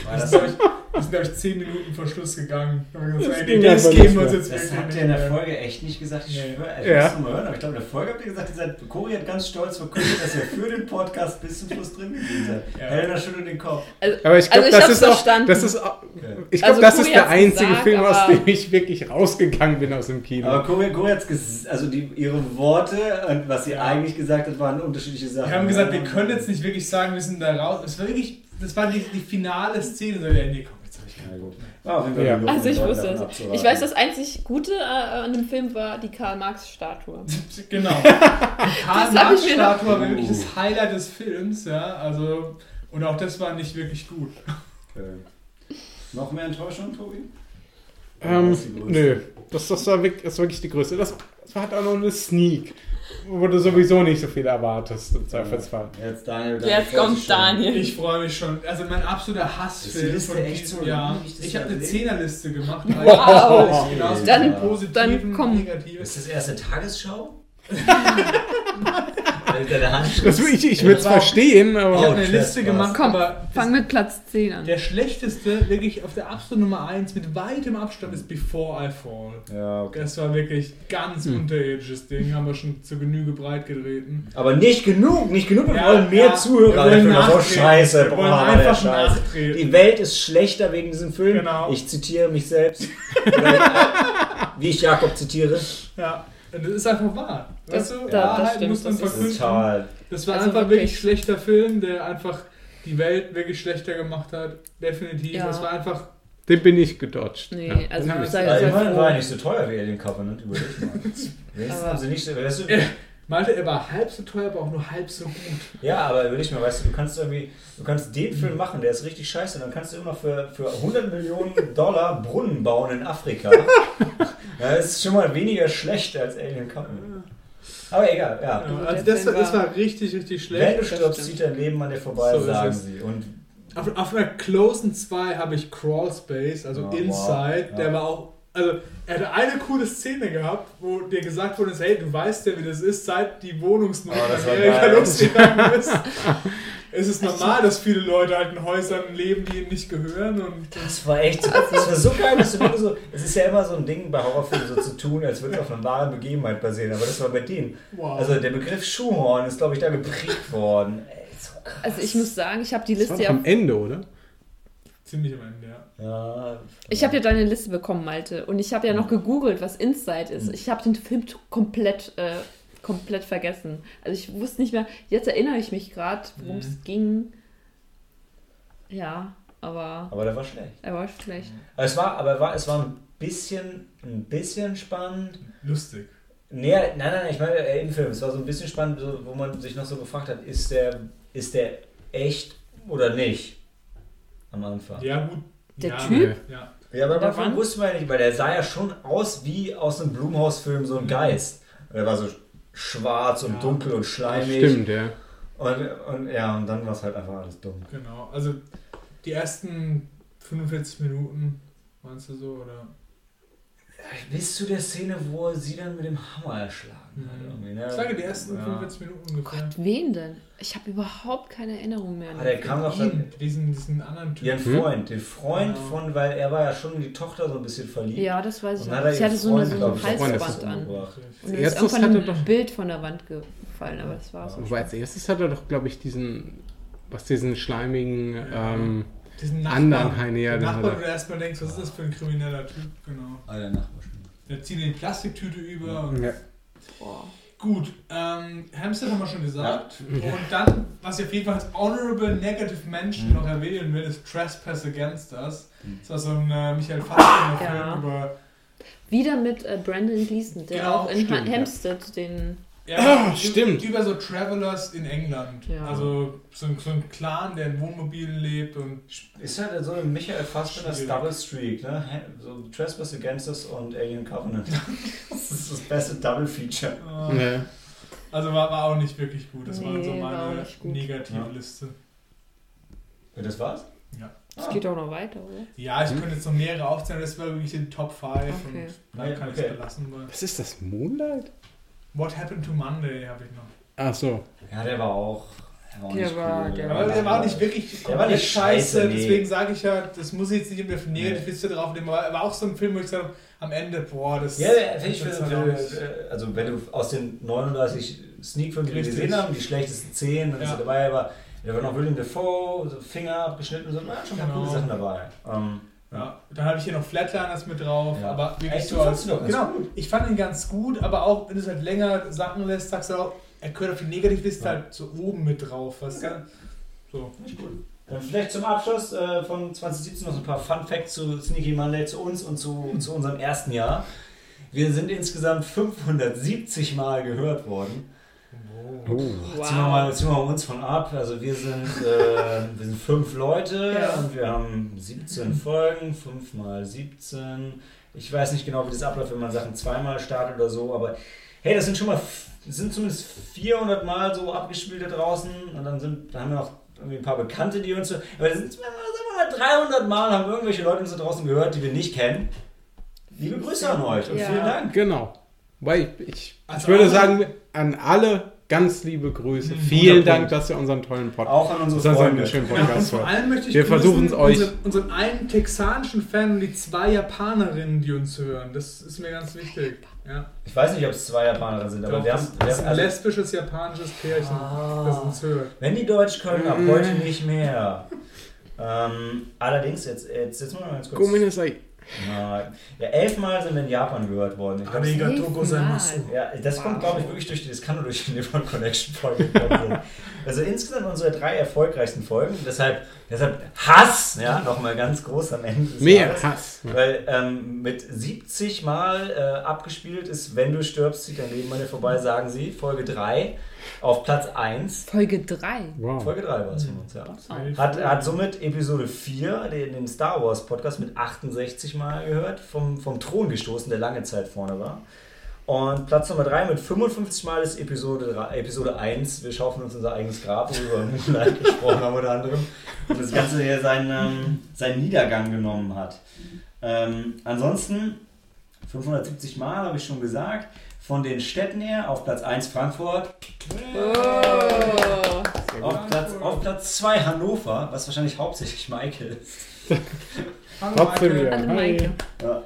War Wir das, sind, glaube ich, wir sind, glaub ich, 10 Minuten vor Schluss gegangen. Da haben wir Das gesagt, ey, das geben wir uns jetzt das wirklich habt ihr in der. Folge echt nicht gesagt. Ich schwöre, ich Ja. muss noch mal hören. Aber ich glaube, in der Folge habt ihr gesagt, ihr seid, Cory hat ganz stolz verkündet, dass er für den Podcast bis zum Schluss drin geblieben seid. Ja. Helena schüttelt den Kopf. Also, Aber ich glaube, Also ich das hab's ist auch, das ist, auch- Okay. ich glaube, Also das ist der einzige gesagt, Film, aus dem ich wirklich rausgegangen bin aus dem Kino. Aber Cory, Cory hat es also die, ihre Worte und was sie Ja. eigentlich gesagt hat, waren unterschiedliche Sachen. Wir haben gesagt, wir können jetzt nicht wirklich sagen, wir sind da raus. Es war wirklich, das war die, die finale Szene. So, ja, nee, komm, jetzt habe ich Ja, keine gut. Bock mehr. Jeden Fall Ja. also ich wusste es. abzuraten. Ich weiß, das einzig Gute äh, an dem Film war die Karl-Marx-Statue. <laughs> Genau. Die <laughs> Karl Das hab ich mir noch- Marx-Statue war wirklich das Highlight des Films, ja. Also, und auch das war nicht wirklich gut. Okay. Noch mehr Enttäuschung, Tobi? Ähm, Das ist die größte. nö, das, das, war wirklich, das war wirklich die größte. Das, das war halt auch noch eine Sneak. Wo du sowieso nicht so viel erwartest im Zweifelsfall. Jetzt Daniel. dann Jetzt kommt. Daniel. Ich freue mich schon. Also mein absoluter Ist Hassfilm Liste von echt diesem so wie ich habe eine? Zehnerliste gemacht. Wow. <laughs> Genauso Dann- mit positiven, dann komm. negativen. Ist das erste Tagesschau? <laughs> <laughs> Alter, der Hand. Das, ich ich würde es verstehen, Ich aber. habe Oh, eine Liste gemacht, Komm, aber Fang mit Platz 10 an. der schlechteste, wirklich auf der absoluten Nummer 1 mit weitem Abstand ist Before I Fall. Ja, okay. Das war wirklich ganz Hm. unterirdisches Ding, haben wir schon zur Genüge breit getreten. Aber nicht genug, nicht genug. Wir Ja, wollen mehr ja, Zuhörer. wir wollen ist nachtreten. scheiße. Wir Boah, wollen der einfach Scheiß. nachtreten. Die Welt ist schlechter wegen diesem Film. Genau. Ich zitiere mich selbst. <laughs> Äh, Wie ich Jakob zitiere. Ja, und das ist einfach wahr. Das- weißt du, da- das Wahrheit stimmt, muss man verkünden. Total. Das war Also einfach wirklich. wirklich schlechter Film, der einfach die Welt wirklich schlechter gemacht hat. Definitiv. Ja. Das war einfach. Den bin ich gedodged. Nee, Ja, also ich sei- Also immerhin froh. war er nicht so teuer wie Alien Covenant. Überleg mal. <laughs> Wenigstens Aber- haben sie nicht so. Weißt du, Malte, er war halb so teuer, aber auch nur halb so gut. Ja, aber überleg mal, weißt du, du kannst irgendwie, du kannst den Film machen, der ist richtig scheiße, und dann kannst du immer noch für, für 100 Millionen Dollar Brunnen bauen in Afrika. <laughs> ja, das ist schon mal weniger schlecht als Alien Covenant. Aber egal, ja. Ja, also das, das war- richtig, richtig Wenn schlecht. du stirbst, zieht dein Leben an dir vorbei, So sagen sie. Und Auf, auf einer Closen 2 habe ich Crawl Space, also Oh, wow. Inside. Ja. Der war auch. Also, er hatte eine coole Szene gehabt, wo dir gesagt wurde: hey, du weißt ja, wie das ist, seit die Wohnungsnot Oh, in das war Amerika losgegangen ist. <laughs> es ist normal, dass viele Leute halt in Häusern leben, die ihnen nicht gehören. Und das war echt so, das war so geil, dass du so, es ist ja immer so ein Ding bei Horrorfilmen so zu tun, als würde es auf einer wahren Begebenheit basieren, aber das war bei denen. wow. Also der Begriff Schuhhorn ist, glaube ich, da geprägt worden. Ey, so krass. Also ich muss sagen, ich habe die Das war Liste ja am Ende, oder? Ziemlich am Ende, ja. Ja, Ich habe ja deine Liste bekommen, Malte. Und ich habe ja noch gegoogelt, was Inside ist. Ich habe den Film komplett, äh, komplett vergessen. Also ich wusste nicht mehr. Jetzt erinnere ich mich gerade, worum es Mhm. ging. Ja, aber aber der war schlecht. er war schlecht. Aber es war, aber war, es war ein bisschen, ein bisschen spannend. Lustig. Nee, nein, nein, nein, ich meine äh, im Film. Es war so ein bisschen spannend, so, wo man sich noch so gefragt hat, ist der, ist der echt oder nicht? Am Anfang. Ja, gut. Der ja, Typ? Ja. aber am Der Anfang wusste man ja nicht, weil der sah ja schon aus wie aus einem Blumhaus-Film, so ein Mhm. Geist. Der war so schwarz und Ja. dunkel und schleimig. Stimmt, ja. Und, und ja, und dann war es halt einfach alles dumm. Genau. Also, die ersten 45 Minuten, meinst du so? Oder? Bis zu der Szene, wo sie dann mit dem Hammer erschlagen. Mhm. Ich sage die ersten Ja. 45 Minuten ungefähr. Gott, wen denn? Ich habe überhaupt keine Erinnerung mehr. an Ah, der kam doch dann, Ihn, diesen, diesen anderen Typ. Ihren Hm? Freund, den Freund Ja. von, weil er war ja schon in die Tochter so ein bisschen verliebt. Ja, das weiß ich Und noch. hat er Sie hatte so, eine, so Halsband ist an. Und mir ist irgendwann ein doch- Bild von der Wand gefallen, aber das war's. Wobei als erstes hat er doch, glaube ich, diesen, was diesen schleimigen, Ja. ähm, Diesen anderen Heine, ja, Nachbar, wo du erstmal denkst, was ist das für ein krimineller Typ? Genau. Ah, der Nachbar schon. Der zieht in die Plastiktüte über. Und ja. Boah. Gut, ähm, Hamster haben wir schon gesagt. Und dann, was ich auf jeden Fall als Honorable Negative Mention Mhm. noch erwähnen will, ist Trespass Against Us. Mhm. Das war so ein äh, Michael Fassbender-Film Ja. über. Wieder mit äh, Brandon Gleason, der Genau, auch in stimmt, ja. Hampstead den. Ja, Ah, stimmt. Über so Travelers in England. Ja. Also so, ein- so ein Clan, der in Wohnmobilen lebt und. Ist halt so ein Michael Fassbenders. Double Streak, ne? So Trespass Against Us und Alien Covenant. <laughs> das ist das beste Double Feature. Äh, Ja. Also war, war auch nicht wirklich gut. Das war Nee, so war auch meine nicht gut. Negativliste. Ja, das war's? Es Ah. geht auch noch weiter, oder? Ja, ich Hm? könnte jetzt noch mehrere aufzählen, das war wirklich in Top 5 Okay. und da Ja, kann ich okay. es belassen. Was ist das? Moonlight? What Happened to Monday habe ich noch. Ach so. Ja, der war auch. Der war, auch Der war- cool. der Aber der war nicht wirklich Der war nicht scheiße, nee. deswegen sage ich ja, das muss ich jetzt nicht immer für Negativliste drauf nehmen, aber er war auch so ein Film, wo ich gesagt habe, am Ende, boah, das Ja, finde ich, das für, für, also wenn du aus den 39 Sneak-Filmen, die wir gesehen haben, die schlechtesten 10, dann ist Ja. er dabei, aber da war noch William Dafoe, so Finger abgeschnitten, so, na, schon ein paar Genau. coole Sachen dabei. Ähm, Ja, dann habe ich hier noch Flatliners mit drauf, Ja. aber wirklich Echt, so als, doch genau, ich fand ihn ganz gut, aber auch wenn du es halt länger sacken lässt, sagst du auch, er gehört auf die Negativliste Ja. halt so oben mit drauf. Was Okay. So. Nicht gut. Dann vielleicht zum Abschluss äh, von 2017 noch so ein paar Fun Facts zu Sneaky Monday, zu uns und zu, zu unserem ersten Jahr. Wir sind insgesamt 570 Mal gehört worden. Oh. Ziehen, wir mal, ziehen wir mal uns von ab. Also wir sind, äh, wir sind fünf Leute Ja. und wir haben 17 Folgen, 5 mal 17. Ich weiß nicht genau, wie das abläuft, wenn man Sachen zweimal startet oder so, aber hey, das sind schon mal, sind zumindest 400 Mal so abgespielt da draußen und dann sind, da haben wir noch irgendwie ein paar Bekannte, die uns so, aber das sind, sagen wir mal, 300 Mal haben irgendwelche Leute uns da draußen gehört, die wir nicht kennen. Liebe Grüße an euch und Ja. vielen Dank. Genau. Weil ich, ich, ich Also würde auch- sagen, an alle ganz liebe Grüße. Mhm, Vielen Dank, Punkt. dass ihr unseren tollen Podcast, Auch an unsere Freunde. schönen Ja, und Podcast vor hört. allem möchte ich Wir grüßen versuchen's euch. Unseren, unseren einen texanischen Fan und die zwei Japanerinnen, die uns hören. Das ist mir ganz wichtig. Ja. Ich weiß nicht, ob es zwei Japaner sind, aber Doch, wir haben, wir haben ein also, lesbisches japanisches Pärchen, Ah. das uns hört. wenn die Deutsch können, ab Mhm. heute nicht mehr. Ähm, allerdings, jetzt, jetzt, jetzt man ganz kurz. Ja, ja, elfmal sind wir in Japan gehört worden. Ich glaub, das- Arigato gozaimasu. Ja, das kommt, glaube ich, wirklich durch die, das kann nur durch die Nippon Connection Folge kommen. <laughs> also insgesamt unsere drei erfolgreichsten Folgen. Deshalb, deshalb Hass, ja, nochmal ganz groß am Ende des Mehr Jahres. Hass. Weil ähm, mit 70 Mal äh, abgespielt ist, wenn du stirbst, zieht dein Leben an dir vorbei, sagen sie. Folge 3 auf Platz 1. Folge 3. Wow. Folge 3 war es von uns, ja. Oh. Hat, hat somit Episode 4, den, den Star Wars Podcast, mit 68 Mal gehört, vom, vom Thron gestoßen, der lange Zeit vorne war. Und Platz Nummer 3 mit 55 Mal ist Episode, 3, Episode 1. Wir schaufeln uns unser eigenes Grab, worüber wir Mitleid <laughs> gesprochen haben unter anderem. Und das Ganze hier seinen, ähm, seinen Niedergang genommen hat. Ähm, ansonsten 570 Mal, habe ich schon gesagt. Von den Städten her auf Platz 1 Frankfurt, Oh. auf Platz, auf Platz 2 Hannover, was wahrscheinlich hauptsächlich Michael ist. Hallo, Michael. Hallo. Maike. Ja.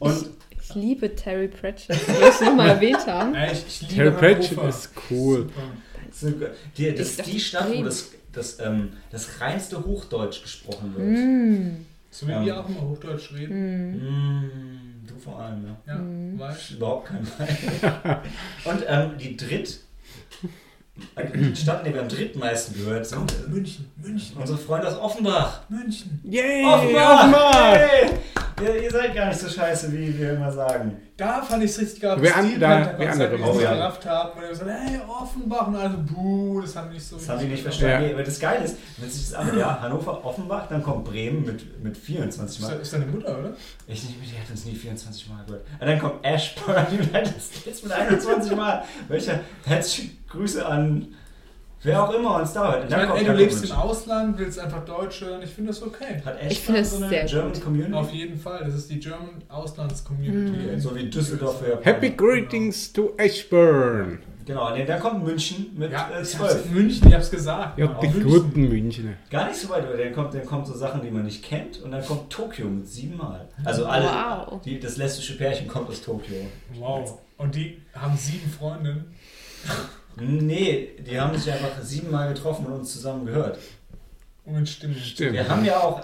Und- ich, ich liebe Terry Pratchett, wie wir es nochmal erwähnt haben. Ja, ich, ich liebe Terry Pratchett Hannover. ist cool. Super. Das die, das Ich ist die Stadt, wo das, das, ähm, das reinste Hochdeutsch gesprochen wird. Mm. So wie Ja. wir auch immer Hochdeutsch reden. Mm. Mm, du vor allem, ja. Ja, Mhm. weißt Überhaupt kein Wein. <laughs> Und ähm, die dritt. Die Stadt, in der wir am drittmeisten gehört sind, München, München, unsere Freunde aus Offenbach. München. Yay! Offenbach! Offenbach! Hey! Ihr, ihr seid gar nicht so scheiße, wie wir immer sagen. Da fand ich es richtig geil. Wir an- da- wir andere. es ja. gerafft haben. Und gesagt, hey, Offenbach. Und also, buh, das haben die nicht so Das haben die nicht verstanden. Ja. Nee, aber das Geile ist, wenn sich das an, ja, Hannover, Offenbach, dann kommt Bremen mit, mit 24 Ist, Mal. ist deine Mutter, oder? Ich nicht, die hat uns nie 24 Mal gehört. Und dann kommt Ashburn <laughs> United States mit 21 Mal. Welche herzliche Grüße an wer auch immer uns da hört. Ich meine, ey, du lebst im Ausland, willst einfach Deutsch hören. Ich finde das okay. Hat Ich finde so eine sehr German gut. Community? Auf jeden Fall. Das ist die German Auslands-Community. So wie Düsseldorf. Happy Greetings to Ashburn. Genau, nee, dann kommt München mit Ja, äh, ich hab's 12. in München, ich hab's gesagt. Ja, Mann. die München. guten Münchner. Gar nicht so weit, aber dann kommt, dann kommt so Sachen, die man nicht kennt. Und dann kommt Tokio mit sieben Mal. Also alle, Wow. die, das lesbische Pärchen kommt aus Tokio. Wow. Und die haben sieben Freundinnen. Nee, die haben sich einfach siebenmal getroffen und uns zusammen gehört. Und mit Stimmen. Stimmt. Wir haben ja auch,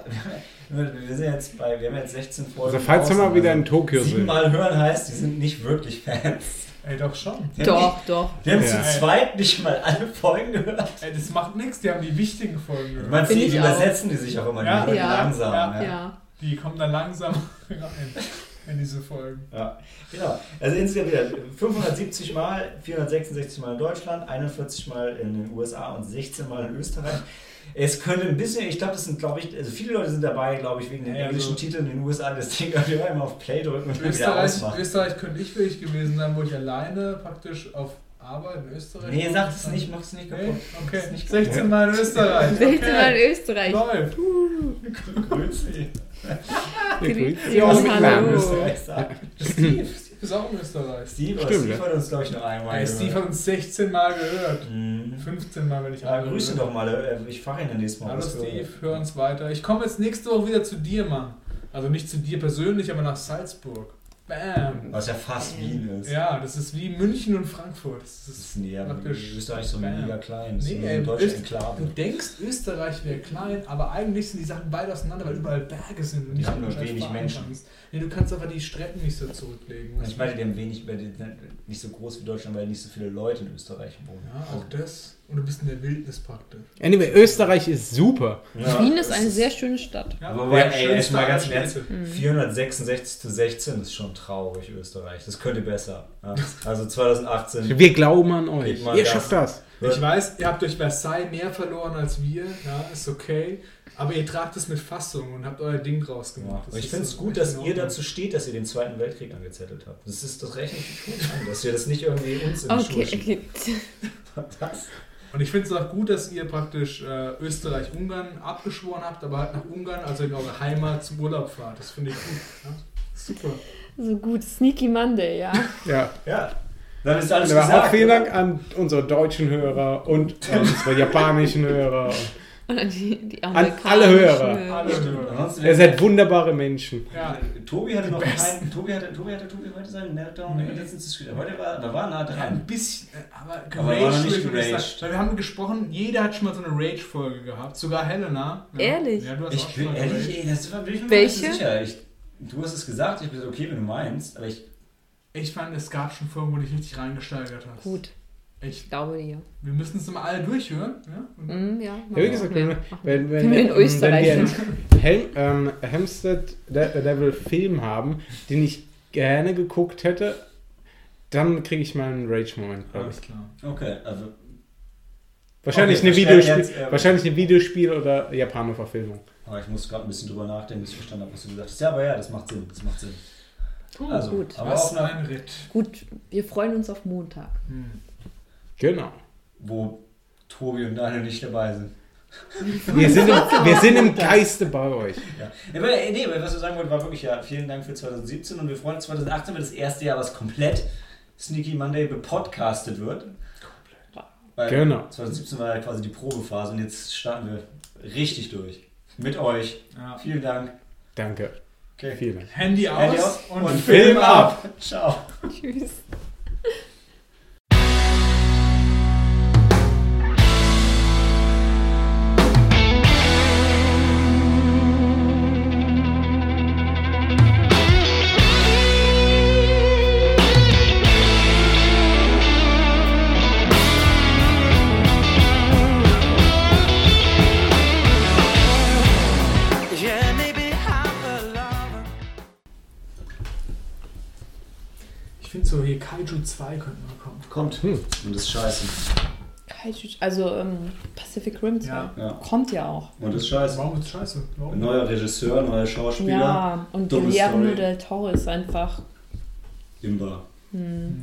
wir sind jetzt bei, wir haben jetzt 16 Folgen. Also falls wir mal wieder also in Tokio sind. Siebenmal hören heißt, die sind nicht wirklich Fans. Ey, doch schon. Die haben Doch, doch. Die haben Ja. zu zweit nicht mal alle Folgen gehört. Ey, das macht nichts, die haben die wichtigen Folgen gehört. Sieht, ich die auch. übersetzen die sich auch immer, die Ja. hören Ja. langsam. Ja. Ja. Ja. Die kommen dann langsam <laughs> rein <laughs> in diese Folgen. Ja, genau. Also insgesamt wieder 570 Mal, 466 Mal in Deutschland, 41 Mal in den USA und 16 Mal in Österreich. Es könnte ein bisschen, ich glaube, das sind, glaube ich, also viele Leute sind dabei, glaube ich, wegen den Ja, englischen also- Titeln in den USA, das Ding könnt ihr immer auf Play drücken und dann wieder Österreich, ausmachen. Österreich könnte ich wirklich gewesen sein, wo ich alleine praktisch auf Arbeit in Österreich Nee, sag es nicht, mach es nicht Nee? kaputt. Okay, Ist nicht 16 Mal in Österreich. <laughs> 16 Mal Okay. in Österreich. Läuft. Grüezi. Wir <laughs> grüßen <laughs> Ja, mit sagen. Steve, Steve ist auch in Österreich. Steve, Stimmt, Steve ja. hat uns, glaube ich, nur einmal Ey, Steve gehört. hat uns 16 Mal gehört. Mhm. 15 Mal, wenn ich Ja, alle grüße doch mal, äh, ich fahre ihn dann nächstes Mal. Hallo Steve, hör uns weiter. Ich komme jetzt nächste Woche wieder zu dir, Mann. Also nicht zu dir persönlich, aber nach Salzburg. Bam. Was ja fast Wien ist. Ja, das ist wie München und Frankfurt. Das Das ist ist näher. Praktisch. Österreich so Bam. mega klein. Das Nee, ist ey, deutsche Öst- Enklave. Du denkst, Österreich wäre klein, aber eigentlich sind die Sachen weit auseinander, weil überall Berge sind und Die nicht haben nur wenig Menschen. kannst. Nee, du kannst aber die Strecken nicht so zurücklegen. Ich meine, die haben wenig, die sind nicht so groß wie Deutschland, weil nicht so viele Leute in Österreich wohnen. ja, auch das. Und du bist in der Wildnis praktisch. Anyway, Österreich ist super. Ja, Wien ist eine sehr schöne Stadt. Ja, Aber wobei, der ey, erst mal ganz im Ernst, Städte. 466 zu 16 ist schon traurig, Österreich. Das könnte besser. Ja. Also 2018. <laughs> Wir glauben an euch. Ihr das. schafft das. Ich weiß, ihr habt durch Versailles mehr verloren als wir. Ja, ist okay. Aber ihr tragt es mit Fassung und habt euer Ding draus Ja. gemacht. Aber ich ist finde es so gut, dass ihr dazu steht, dass ihr den Zweiten Weltkrieg angezettelt habt. Das ist das rechne ich gut an, dass ihr das nicht irgendwie uns in die Okay, okay. <laughs> Was? Und ich finde es auch gut, dass ihr praktisch äh, Österreich-Ungarn abgeschworen habt, aber halt nach Ungarn, also in eure Heimat, zum Urlaub fahrt. Das finde ich gut. Ja? Super. So gut, Sneaky Monday, ja. Ja. Ja, dann ist alles Aber gesagt. auch vielen? Dank an unsere deutschen Hörer und äh, unsere japanischen Hörer. Und an die, die An alle Hörer. Alle Ihr seid wunderbare Menschen. Ja. Tobi hatte noch keinen. Tobi hatte, Tobi hatte Tobi heute seinen Meltdown. Nee. Letztens ist wieder. Heute war, da war nah Ja, ein dran. bisschen, äh, aber Aber war noch geraged. Weil wir haben gesprochen, jeder hat schon mal so eine Rage-Folge gehabt. Sogar Helena. Ja. Ehrlich? Ja, du hast Ich bin ehrlich, ey, das war bin ich mir Welche? sicher. Ich, du hast es gesagt, ich bin so, okay, wenn du meinst, aber ich. Ich fand, es gab schon Folgen, wo du dich richtig reingesteigert hast. Gut, Echt. ich glaube dir. Wir müssen es immer alle durchhören. Ja? Mhm, ja, Ja, wie gesagt, wenn, wenn, wir. wenn, Wenn wir in wenn Österreich wir einen sind. Helm, ähm, Hamstead De- Devil Film haben, den ich gerne geguckt hätte, dann kriege ich mal einen Rage-Moment, glaube ich. Alles klar. Okay, also. Wahrscheinlich, Okay, eine Videospiel, jetzt, ja. wahrscheinlich eine Videospiel- oder Japano-Verfilmung. Aber ich muss gerade ein bisschen drüber nachdenken, bis ich verstanden habe, was du gesagt hast. Ja, aber ja, das macht Sinn. Das macht Sinn. Oh, Also, gut. aber Was auch ein Ritt. Gut, wir freuen uns auf Montag. Hm. Genau. wo Tobi und Daniel nicht dabei sind. <laughs> Wir sind, im, wir sind im Geiste bei euch. Ja. Aber, nee, aber was du sagen wollte, war wirklich ja, vielen Dank für 2017 und wir freuen uns 2018 wird das erste Jahr, was komplett Sneaky Monday bepodcastet wird. Weil Genau. 2017 war ja quasi die Probephase und jetzt starten wir richtig durch. Mit euch. Ja. Vielen Dank. Danke. Okay. Vielen Dank. Handy aus Handy aus und, und Film ab. Ciao. Tschüss. Kaiju 2 könnte mal kommen. Kommt. Hm. Und das ist scheiße. Kaiju, also ähm, Pacific Rim 2. Ja. Ja. Kommt ja auch. Und das ist scheiße. Warum ist scheiße? Warum? Neuer Regisseur, neuer Schauspieler. Ja, und Guillermo del Toro ist einfach. Imba. Hm.